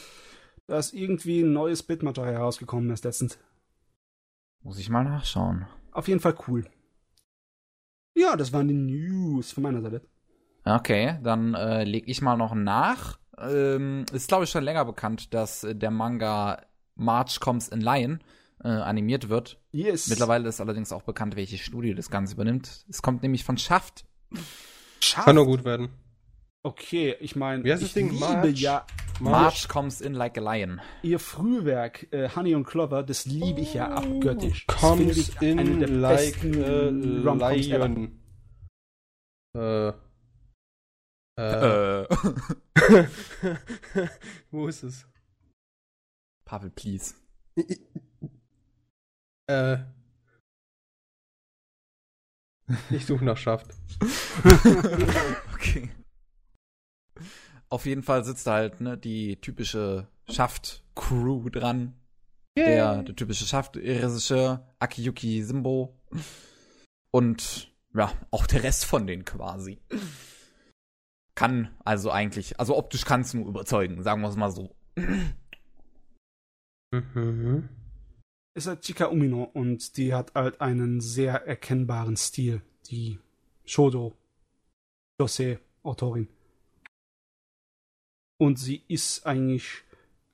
Da ist irgendwie ein neues Bildmaterial herausgekommen erst letztens. Muss ich mal nachschauen. Auf jeden Fall cool. Ja, das waren die News von meiner Seite. Okay, dann äh, lege ich mal noch nach. Ähm, ist, glaube ich, schon länger bekannt, dass äh, der Manga March Comes in Lion äh, animiert wird. Yes. Mittlerweile ist allerdings auch bekannt, welche Studie das Ganze übernimmt. Es kommt nämlich von Schaft. Schaft? Kann nur gut werden. Okay, ich meine, Wie heißt ich das Ding? liebe March? ja March comes in like a lion. Ihr Frühwerk äh, Honey und Clover, das liebe ich ja abgöttisch. Comes in like a lion. Äh. Äh. äh. Wo ist es? Pavel, please. Äh. Ich suche nach Schaft. okay. Auf jeden Fall sitzt da halt ne, die typische Schaft-Crew dran. Der, der typische Schaft-Regisseur, Akiyuki Simbo. Und ja, auch der Rest von denen quasi. Kann also eigentlich, also optisch kann es nur überzeugen, sagen wir es mal so. Mhm. Ist halt Chika Umino und die hat halt einen sehr erkennbaren Stil, die Shodo Jose-Autorin. Und sie ist eigentlich,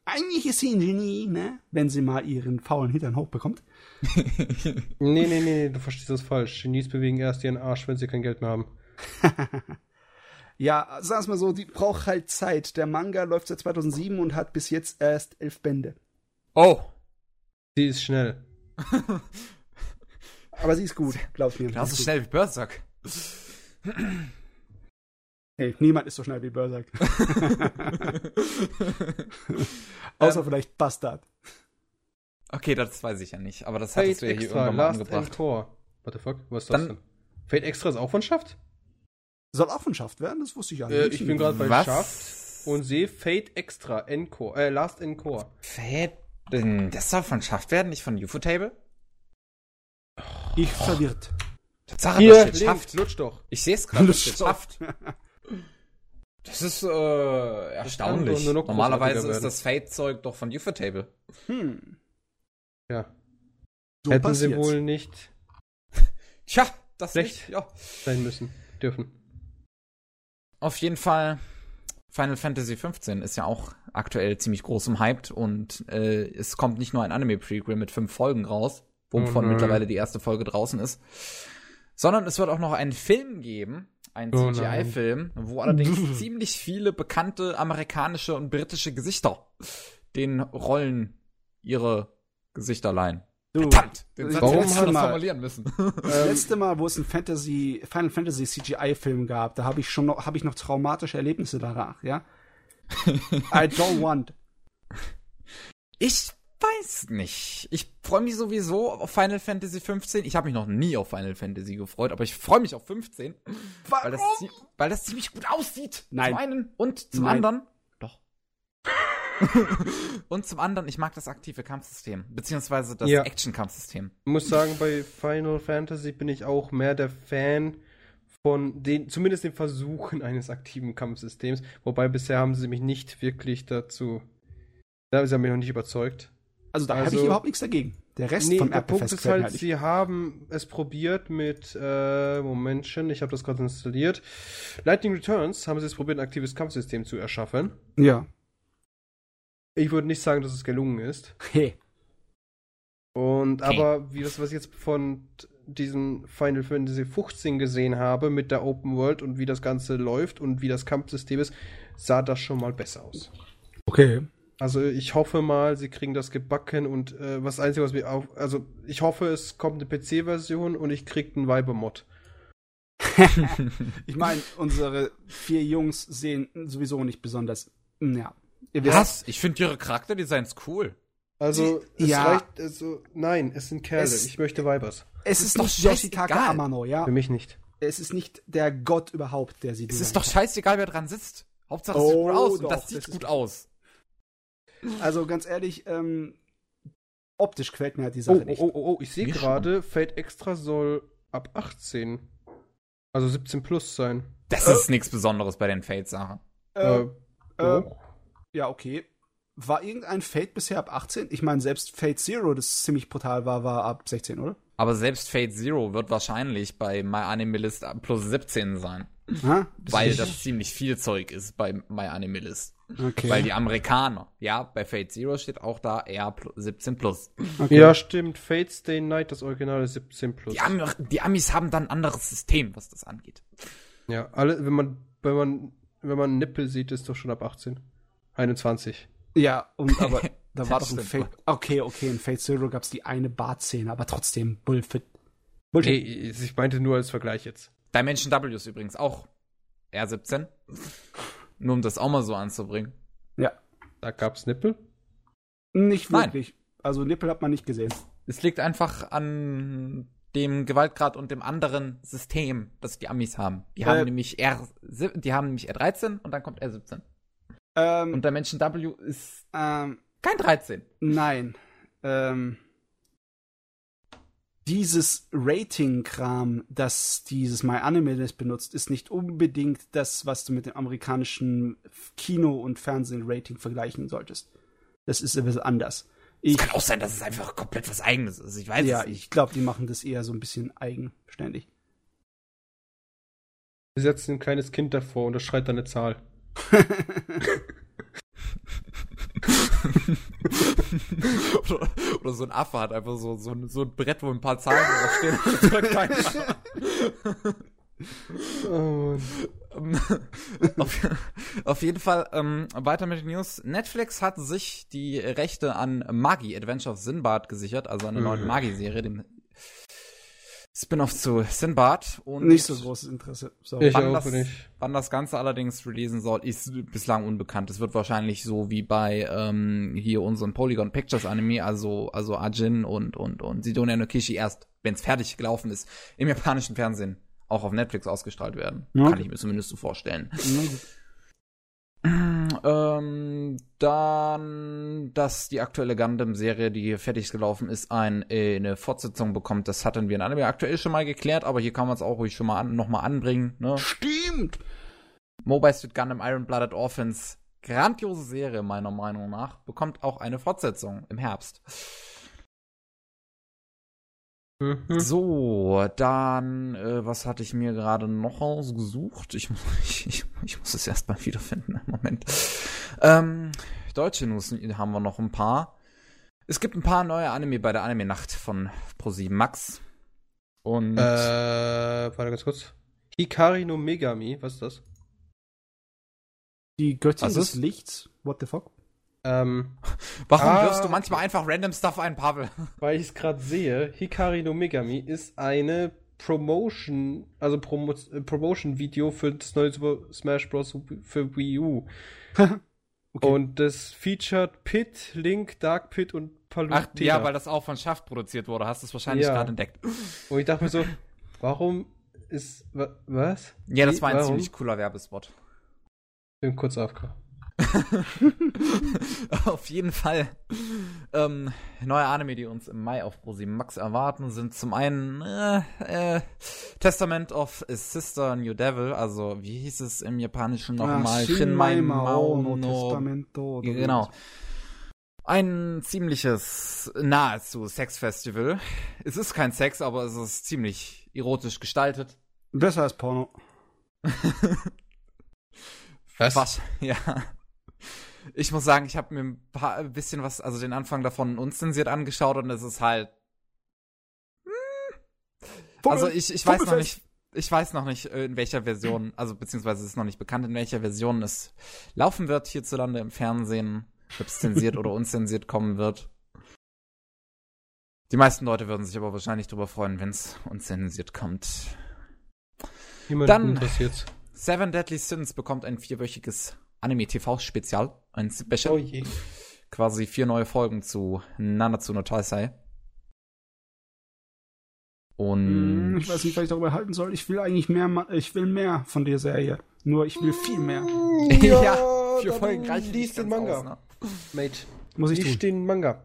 eigentlich ist sie ein Genie, ne? Wenn sie mal ihren faulen Hintern hochbekommt. nee, nee, nee, du verstehst das falsch. Genies bewegen erst ihren Arsch, wenn sie kein Geld mehr haben. ja, sag's mal so, die braucht halt Zeit. Der Manga läuft seit 2007 und hat bis jetzt erst elf Bände. Oh. Sie ist schnell. Aber sie ist gut, glaub mir. Genauso schnell wie Berserk. Nee, niemand ist so schnell wie Berserk. Außer ähm, vielleicht Bastard. Okay, das weiß ich ja nicht, aber das hattest du ja hier irgendwann mal angebracht. Core. What the fuck? Was ist das Dann, denn? Fate Extra ist auch von Schaft? Soll auch von Schaft werden? Das wusste ich ja äh, nicht. Äh, ich bin gerade bei Was? Schaft und sehe Fate Extra Encore, äh, Last Encore. Fate, das soll von Schaft werden, nicht von Ufotable? Ich oh. verwirrt. Tatsache, Hier, das Schaft. Lutsch doch. Ich sehe es gerade, das steht Schaft. Das ist äh, erstaunlich. Normalerweise ist das Fate-Zeug doch von Ufotable. Hm. Ja. So Hätten passiert's. sie wohl nicht. Tja, das nicht, ja. sein müssen, dürfen. Auf jeden Fall, Final Fantasy XV ist ja auch aktuell ziemlich groß im Hype und äh, es kommt nicht nur ein Anime-Prequel mit fünf Folgen raus, wovon oh mittlerweile die erste Folge draußen ist, sondern es wird auch noch einen Film geben, einen oh CGI-Film, wo allerdings ziemlich viele bekannte amerikanische und britische Gesichter den Rollen ihre Gesichter leihen. Du, Verdammt, den Satz warum hättest du noch formulieren müssen. Das letzte Mal, wo es einen Fantasy, Final Fantasy CGI-Film gab, da habe ich schon noch, habe ich noch traumatische Erlebnisse danach, ja? I don't want. Ich weiß nicht. Ich freue mich sowieso auf Final Fantasy 15. Ich habe mich noch nie auf Final Fantasy gefreut, aber ich freue mich auf 15. Warum? Weil das, weil das ziemlich gut aussieht. Nein. Zum einen und zum Nein. anderen. Doch. und zum anderen, ich mag das aktive Kampfsystem, beziehungsweise das ja. Action-Kampfsystem. Ich muss sagen, bei Final Fantasy bin ich auch mehr der Fan von den, zumindest den Versuchen eines aktiven Kampfsystems. Wobei bisher haben sie mich nicht wirklich dazu, da sie haben mich noch nicht überzeugt. Also da also, habe ich überhaupt nichts dagegen. Der Rest nee, vom der Punkt ist halt, sie haben es probiert mit, äh, Momentchen, ich habe das gerade installiert. Lightning Returns haben sie es probiert, ein aktives Kampfsystem zu erschaffen. Ja. Ich würde nicht sagen, dass es gelungen ist. Hey. Und okay. aber wie das, was ich jetzt von diesem Final Fantasy 15 gesehen habe mit der Open World und wie das Ganze läuft und wie das Kampfsystem ist, sah das schon mal besser aus. Okay. Also ich hoffe mal, sie kriegen das gebacken und äh, was Einzige, was mir auf. Also ich hoffe, es kommt eine PC-Version und ich krieg einen Vibe-Mod. ich meine, unsere vier Jungs sehen sowieso nicht besonders. Ja, was? Ich finde ihre Charakterdesigns cool. Also, es ja. reicht, also, nein, es sind Kerle. Es, ich möchte Weibers. Es ist, ist doch Yoshitaka Amano, ja. Für mich nicht. Es ist nicht der Gott überhaupt, der sie Es ist doch scheißegal, wer dran sitzt. Hauptsache es oh, sieht gut aus doch, und das sieht das gut aus. Also, ganz ehrlich, ähm, optisch quält mir halt die Sache oh, nicht. Oh, oh, oh, ich sehe gerade, Fate Extra soll ab 18, also 17 plus sein. Das äh? ist nichts Besonderes bei den Fate-Sachen. Äh, äh, äh ja, okay. War irgendein Fate bisher ab 18? Ich meine, selbst Fate Zero, das ziemlich brutal war, war ab 16, oder? Aber selbst Fate Zero wird wahrscheinlich bei MyAnimeList plus 17 sein. Ha? Weil das ziemlich viel Zeug ist bei MyAnimeList. Okay. Weil die Amerikaner, ja, bei Fate Zero steht auch da eher 17 plus. Okay. Ja, stimmt. Fate Stay Night, das Original ist 17 plus. Die, Am die Amis haben dann ein anderes System, was das angeht. Ja, alle, wenn man, wenn man, wenn man Nippel sieht, ist doch schon ab 18. 21. Ja, und aber da war doch ein Fate. Okay, okay, in Fate Zero gab es die eine Bartszene, aber trotzdem Bullfit. Bullshit. Nee, ich meinte nur als Vergleich jetzt. Dimension W ist übrigens auch R17. Nur um das auch mal so anzubringen. Ja. Da gab's Nippel? Nicht wirklich. Nein. Also Nippel hat man nicht gesehen. Es liegt einfach an dem Gewaltgrad und dem anderen System, das die Amis haben. Die haben äh, nämlich R, die haben nämlich R13 und dann kommt R17. Ähm, und der Menschen W ist ähm, kein 13. Nein. Ähm, dieses Rating-Kram, das dieses MyAnimalist benutzt, ist nicht unbedingt das, was du mit dem amerikanischen Kino- und Fernsehen-Rating vergleichen solltest. Das ist etwas anders. Es kann auch sein, dass es einfach komplett was Eigenes ist. Ich weiß ja, es nicht. ich glaube, die machen das eher so ein bisschen eigenständig. Sie setzen ein kleines Kind davor und das schreit dann eine Zahl. oder, oder, so ein Affe hat einfach so, so, so ein Brett, wo ein paar Zahlen draufstehen. oh auf, auf, jeden Fall ähm, weiter mit den News. Netflix hat sich die Rechte an Magi, Adventure of Sinbad, gesichert, also eine neue mhm. Magi-Serie, dem Spin-off zu Sinbad und Nicht so großes Interesse. Sorry. Ich wann, auch das, nicht. wann das Ganze allerdings releasen soll, ist bislang unbekannt. Es wird wahrscheinlich so wie bei ähm, hier unseren Polygon Pictures Anime, also also Ajin und und und Sidonia no Kishi erst, wenn es fertig gelaufen ist, im japanischen Fernsehen auch auf Netflix ausgestrahlt werden. Ja. Kann ich mir zumindest so vorstellen. Gut. Ähm, dann, dass die aktuelle Gundam-Serie, die fertig gelaufen ist, ein, äh, eine Fortsetzung bekommt, das hatten wir in Anime aktuell schon mal geklärt, aber hier kann man es auch ruhig schon mal an, noch mal anbringen. Ne? Stimmt! Mobile Suit Gundam Iron Blooded Orphans, grandiose Serie meiner Meinung nach, bekommt auch eine Fortsetzung im Herbst. Mhm. So, dann, äh, was hatte ich mir gerade noch ausgesucht? Ich, ich, ich, ich muss es erst mal wiederfinden. Moment. Ähm, deutsche News haben wir noch ein paar. Es gibt ein paar neue Anime bei der Anime-Nacht von ProSieben Max. Und Äh, warte ganz kurz. Hikari no Megami, was ist das? Die Göttin Was des? Lichts. What the fuck? Ähm, warum ah. wirfst du manchmal einfach random Stuff ein, Pavel? weil ich es gerade sehe, Hikari no Megami ist eine Promotion, also Promo äh, Promotion-Video für das neue Super Smash Bros. für Wii U. Okay. Und das featured Pit, Link, Dark Pit und Ach, Palutena. ja, weil das auch von Schaft produziert wurde. Hast du es wahrscheinlich Ja. gerade entdeckt. Und ich dachte mir so, warum ist, wa, was? Ja, das war ein Warum? ziemlich cooler Werbespot. Bin kurz AFK. auf jeden Fall. Ähm, neue Anime, die uns im Mai auf ProSieben Max erwarten, sind zum einen äh, äh, Testament of a Sister New Devil, also wie hieß es im Japanischen nochmal? Shinmai Maono no- Testamento. genau. Ein ziemliches nahezu Sexfestival. Es ist kein Sex, aber es ist ziemlich erotisch gestaltet. Besser als Porno. Was? Ja. Ich muss sagen, ich habe mir ein, paar, ein bisschen was, also den Anfang davon unzensiert angeschaut und es ist halt. Also ich, ich weiß noch nicht, ich weiß noch nicht, äh, in welcher Version, also beziehungsweise es ist noch nicht bekannt, in welcher Version es laufen wird hierzulande im Fernsehen, ob es zensiert oder unzensiert kommen wird. Die meisten Leute würden sich aber wahrscheinlich darüber freuen, wenn es unzensiert kommt. Niemand Dann-. Seven Deadly Sins bekommt ein vierwöchiges Anime-TV-Spezial, ein Special. Oh je. quasi vier neue Folgen zu Nanatsu no Taisei. Und Hm, Ich weiß nicht, was ich darüber halten soll. Ich will eigentlich mehr, ma- ich will mehr von der Serie. Nur ich will viel mehr. Ja, vier dann Folgen reichen liest nicht den ganz Manga. aus, ne? Mate. Muss ich Lies tun. den Manga.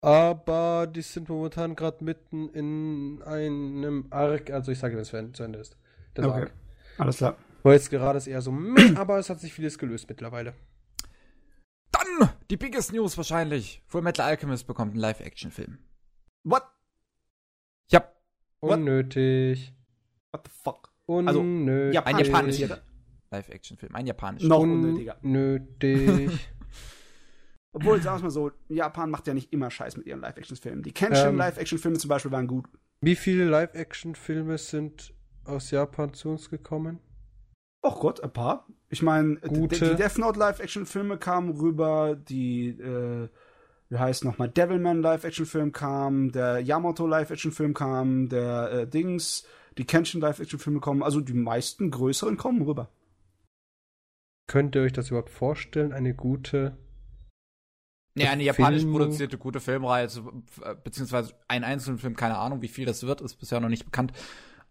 Aber die sind momentan gerade mitten in einem Arc, also ich sage, wenn es zu Ende ist. Das Okay. Arc. Alles klar. Weil jetzt gerade ist eher so, aber es hat sich vieles gelöst mittlerweile. Dann die biggest News wahrscheinlich. Full Metal Alchemist bekommt einen Live-Action-Film. What? Ja, What? Unnötig. What the fuck? Unnötig. ja, ein Japanisch, japanischer? Live-Action-Film. Ein japanischer. Noch unnötiger. Unnötig. Obwohl, sagen wir mal so, Japan macht ja nicht immer Scheiß mit ihren Live-Action-Filmen. Die Kenshin Ähm. Live-Action-Filme zum Beispiel waren gut. Wie viele Live-Action-Filme sind aus Japan zu uns gekommen? Och Gott, ein paar. Ich meine, die Death Note Live-Action-Filme kamen rüber, die, äh, wie heißt nochmal, Devilman Live-Action-Film kam, der Yamato Live-Action-Film kam, der äh, Dings, die Kenshin Live-Action-Filme kommen, also die meisten größeren kommen rüber. Könnt ihr euch das überhaupt vorstellen? Eine gute. Ja, eine japanisch Film- produzierte gute Filmreihe, zu- äh, beziehungsweise einen einzelnen Film, keine Ahnung, wie viel das wird, ist bisher noch nicht bekannt.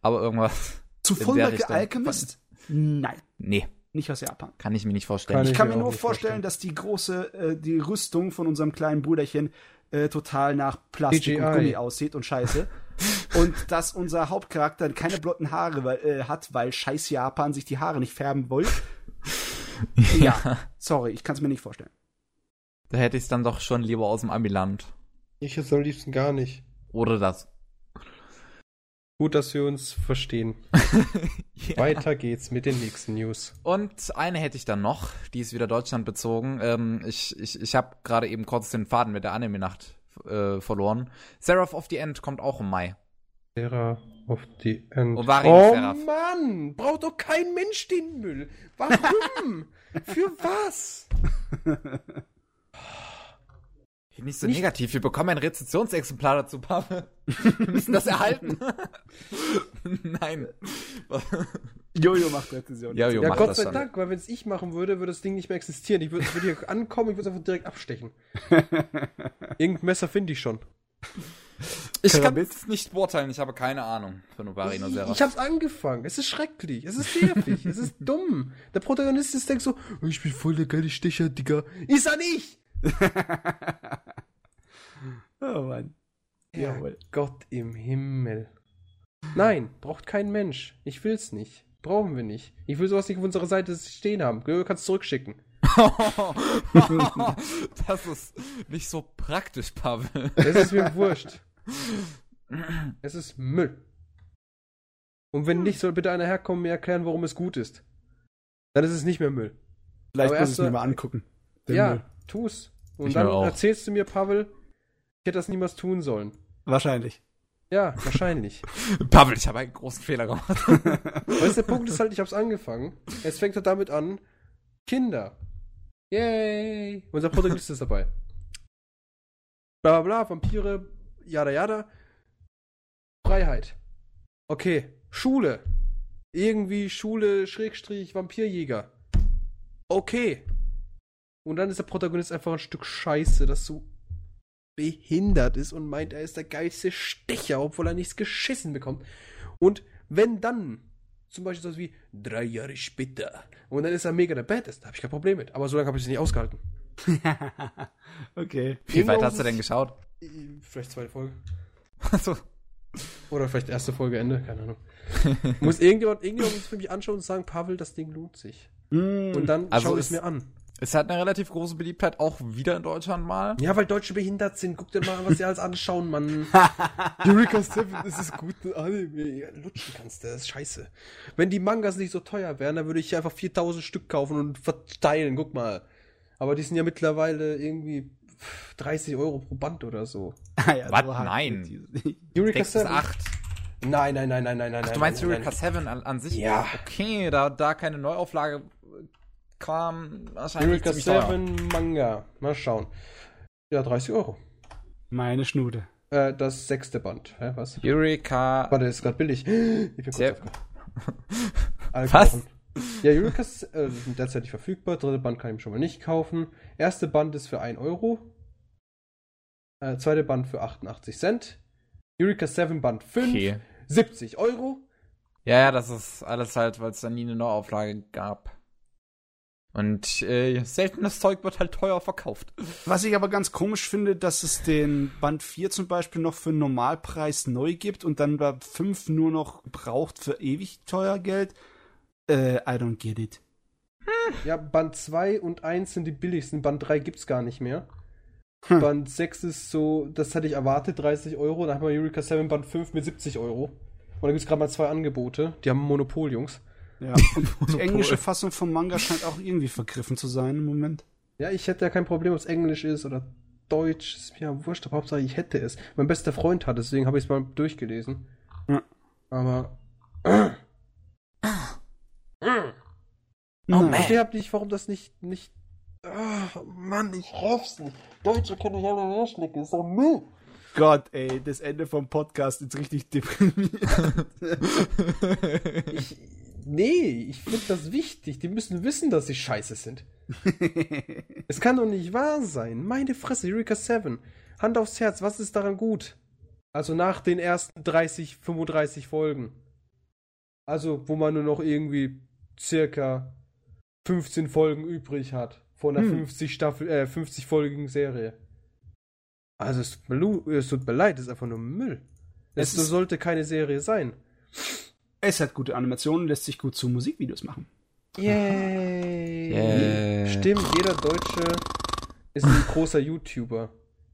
Aber irgendwas. Zu Fullmetal. Alchemist? Nein, Nee, nicht aus Japan. kann ich mir nicht vorstellen. Kann Ich ich kann mir nur vorstellen, vorstellen. dass die große, äh, die Rüstung von unserem kleinen Brüderchen äh, total nach Plastik und CGI. Gummi aussieht und scheiße. und dass unser Hauptcharakter keine blonden Haare weil, äh, hat, weil scheiß Japan sich die Haare nicht färben wollte. ja, sorry, ich kann es mir nicht vorstellen. Da hätte ich es dann doch schon lieber aus dem Amiland. Ich jetzt am liebsten gar nicht. Oder das. Gut, dass wir uns verstehen. Ja. Weiter geht's mit den nächsten News. Und eine hätte ich dann noch, die ist wieder Deutschland bezogen. Ähm, ich ich, ich habe gerade eben kurz den Faden mit der Anime-Nacht äh, verloren. Seraph of the End kommt auch im Mai. Sarah of the End. Ovari oh Seraph. Mann, braucht doch kein Mensch den Müll. Warum? Für was? Nicht so nicht negativ, wir bekommen ein Rezensionsexemplar dazu, Pavel. Wir müssen das erhalten. Nein. Jojo macht Rezension. Jojo ja, macht Gott sei schon. Dank, weil wenn es ich machen würde, würde das Ding nicht mehr existieren. Ich würde würd hier ankommen, ich würde es einfach direkt abstechen. Irgendein Messer finde ich schon. Ich kann es nicht beurteilen, ich habe keine Ahnung von Novari no Seraph. Ich, ich habe es angefangen, es ist schrecklich, es ist nervig, es ist dumm. Der Protagonist ist denkt so, oh, ich bin voll der geile Stecher, Digga. Ist er nicht! Oh Mann. Jawohl. Gott im Himmel. Nein, braucht kein Mensch. Ich will's nicht. Brauchen wir nicht. Ich will sowas nicht auf unserer Seite stehen haben. Du kannst zurückschicken. das ist nicht so praktisch, Pavel. Es ist mir wurscht. Es ist Müll. Und wenn nicht, soll bitte einer herkommen und mir erklären, warum es gut ist. Dann ist es nicht mehr Müll. Vielleicht muss ich es mir mal angucken. Ja, Müll. Tu's. Und ich dann erzählst du mir, Pavel, ich hätte das niemals tun sollen. Wahrscheinlich. Ja, wahrscheinlich. Pavel, ich habe einen großen Fehler gemacht. weißt du, der Punkt ist halt, ich hab's angefangen. Es fängt halt damit an, Kinder. Yay! Unser Protagonist ist dabei. Bla bla bla, Vampire, yada yada. Freiheit. Okay. Schule. Irgendwie Schule, Schrägstrich, Vampirjäger. Okay. Und dann ist der Protagonist einfach ein Stück Scheiße, das so behindert ist und meint, er ist der geilste Stecher, obwohl er nichts geschissen bekommt. Und wenn dann zum Beispiel so wie drei Jahre später und dann ist er mega der Badass, da habe ich kein Problem mit. Aber so lange habe ich es nicht ausgehalten. okay. Wie weit hast du denn geschaut? Vielleicht zweite Folge. Achso. Oder vielleicht erste Folge Ende, keine Ahnung. muss irgendjemand, irgendjemand muss für mich anschauen und sagen, Pavel, das Ding lohnt sich. Mm, und dann also schaue ich es mir an. Es hat eine relativ große Beliebtheit, auch wieder in Deutschland mal. Ja, weil Deutsche behindert sind. Guck dir mal an, was sie alles anschauen, Mann. Eureka 7, das ist gut Anime. Ja, lutschen kannst du, das ist scheiße. Wenn die Mangas nicht so teuer wären, dann würde ich einfach 4000 Stück kaufen und verteilen, guck mal. Aber die sind ja mittlerweile irgendwie 30 Euro pro Band oder so. Ah, ja, Was? Nein. Eureka 7. 8. Nein, nein, nein, nein, nein, nein. Ach, du meinst nein, Eureka 7 an, an, sich? Ja. Okay, da, da keine Neuauflage kam wahrscheinlich Eureka 7 Manga. Mal schauen. Ja, 30 Euro. Meine Schnude. Äh, das sechste Band. Hä, was? Eureka. Warte, ist gerade billig. Ich bin kurz Was? Ja, Eureka äh, sind derzeit nicht verfügbar. Dritte Band kann ich mir schon mal nicht kaufen. Erste Band ist für 1 Euro. Äh, zweite Band für 88 Cent. Eureka 7 Band 5. Okay. 70 Euro. Ja, ja, das ist alles halt, weil es da nie eine Neuauflage gab. Und äh, seltenes Zeug wird halt teuer verkauft. Was ich aber ganz komisch finde, dass es den Band 4 zum Beispiel noch für einen Normalpreis neu gibt und dann bei 5 nur noch braucht für ewig teuer Geld. Äh, I don't get it. Ja, Band 2 und 1 sind die billigsten. Band 3 gibt's gar nicht mehr. Hm. Band 6 ist so, das hätte ich erwartet, 30 Euro. Dann haben wir Eureka 7 Band 5 mit 70 Euro. Und da gibt's gerade mal zwei Angebote. Die haben Monopol, Jungs. Ja, und die englische Fassung vom Manga scheint auch irgendwie vergriffen zu sein im Moment. Ja, ich hätte ja kein Problem, ob es Englisch ist oder Deutsch. Ist mir ja wurscht, aber Hauptsache ich hätte es. Mein bester Freund hat es, deswegen habe ich es mal durchgelesen. Ja. Aber. Oh, ich verstehe halt nicht, warum das nicht. nicht oh, Mann, ich raff's nicht. Deutsche können nicht alle herschnicken, ist doch Müll. Gott, ey, das Ende vom Podcast ist richtig deprimierend. ich, Nee, ich finde das wichtig. Die müssen wissen, dass sie scheiße sind. es kann doch nicht wahr sein. Meine Fresse, Eureka 7. Hand aufs Herz, was ist daran gut? Also nach den ersten 30, 35 Folgen. Also, wo man nur noch irgendwie circa 15 Folgen übrig hat. Von einer hm. 50 Staffel, äh, 50-folgigen Serie. Also, es tut, mir, es tut mir leid, es ist einfach nur Müll. Es, es sollte keine Serie sein. Es hat gute Animationen, lässt sich gut zu Musikvideos machen. Yay! Yeah. Stimmt, jeder Deutsche ist ein großer YouTuber,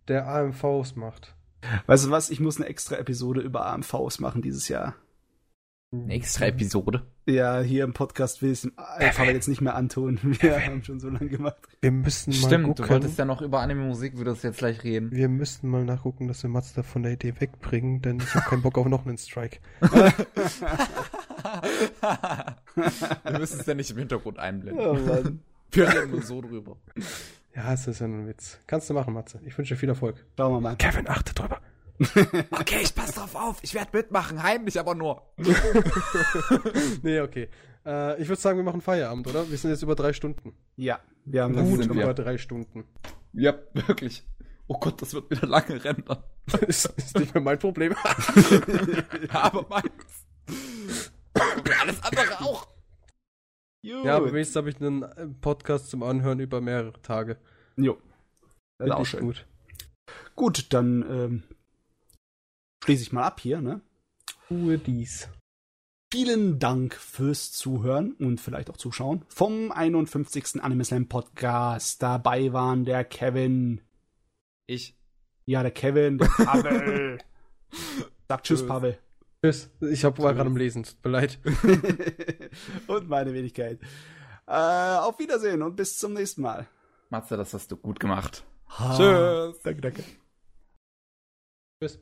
der AMVs macht. Weißt du was? Ich muss eine extra Episode über AMVs machen dieses Jahr. Eine extra Episode? Ja, hier im Podcast will ich es einfach jetzt nicht mehr antun. Wir haben schon so lange gemacht. Wir müssen mal Stimmt, gucken. du wolltest ja noch über Anime-Musik, würdest jetzt gleich reden. Wir müssten mal nachgucken, dass wir Mazda von der Idee wegbringen, denn ich habe keinen Bock auf noch einen Strike. wir müssen es ja nicht im Hintergrund einblenden. Oh Mann. Wir reden nur so drüber. Ja, es ist ja ein Witz. Kannst du machen, Matze. Ich wünsche dir viel Erfolg. Schauen wir mal. Kevin, achte drüber. Okay, ich pass drauf auf. Ich werde mitmachen, heimlich aber nur. nee, okay. Äh, ich würde sagen, wir machen Feierabend, oder? Wir sind jetzt über drei Stunden. Ja, wir haben Das Gut sind wir. über drei Stunden. Ja, wirklich. Oh Gott, das wird wieder lange rennen. ist, ist nicht mehr mein Problem. aber meins. Und alles andere auch. Gut. ja, aber wenigstens habe ich einen äh, Podcast zum Anhören über mehrere Tage. Jo. Das ist auch schön. gut. Gut, dann ähm, schließe ich mal ab hier, ne? Tue dies. Vielen Dank fürs Zuhören und vielleicht auch Zuschauen vom 51. Anime Slam Podcast. Dabei waren der Kevin. Ich. Ja, der Kevin, der Pavel. Sag Tschüss, Tschüss. Pavel. Tschüss. Ich hab, war gerade am Lesen. Tut mir leid. und meine Wenigkeit. Äh, auf Wiedersehen und bis zum nächsten Mal. Matze, das hast du gut gemacht. Ha. Tschüss. Danke, danke. Tschüss.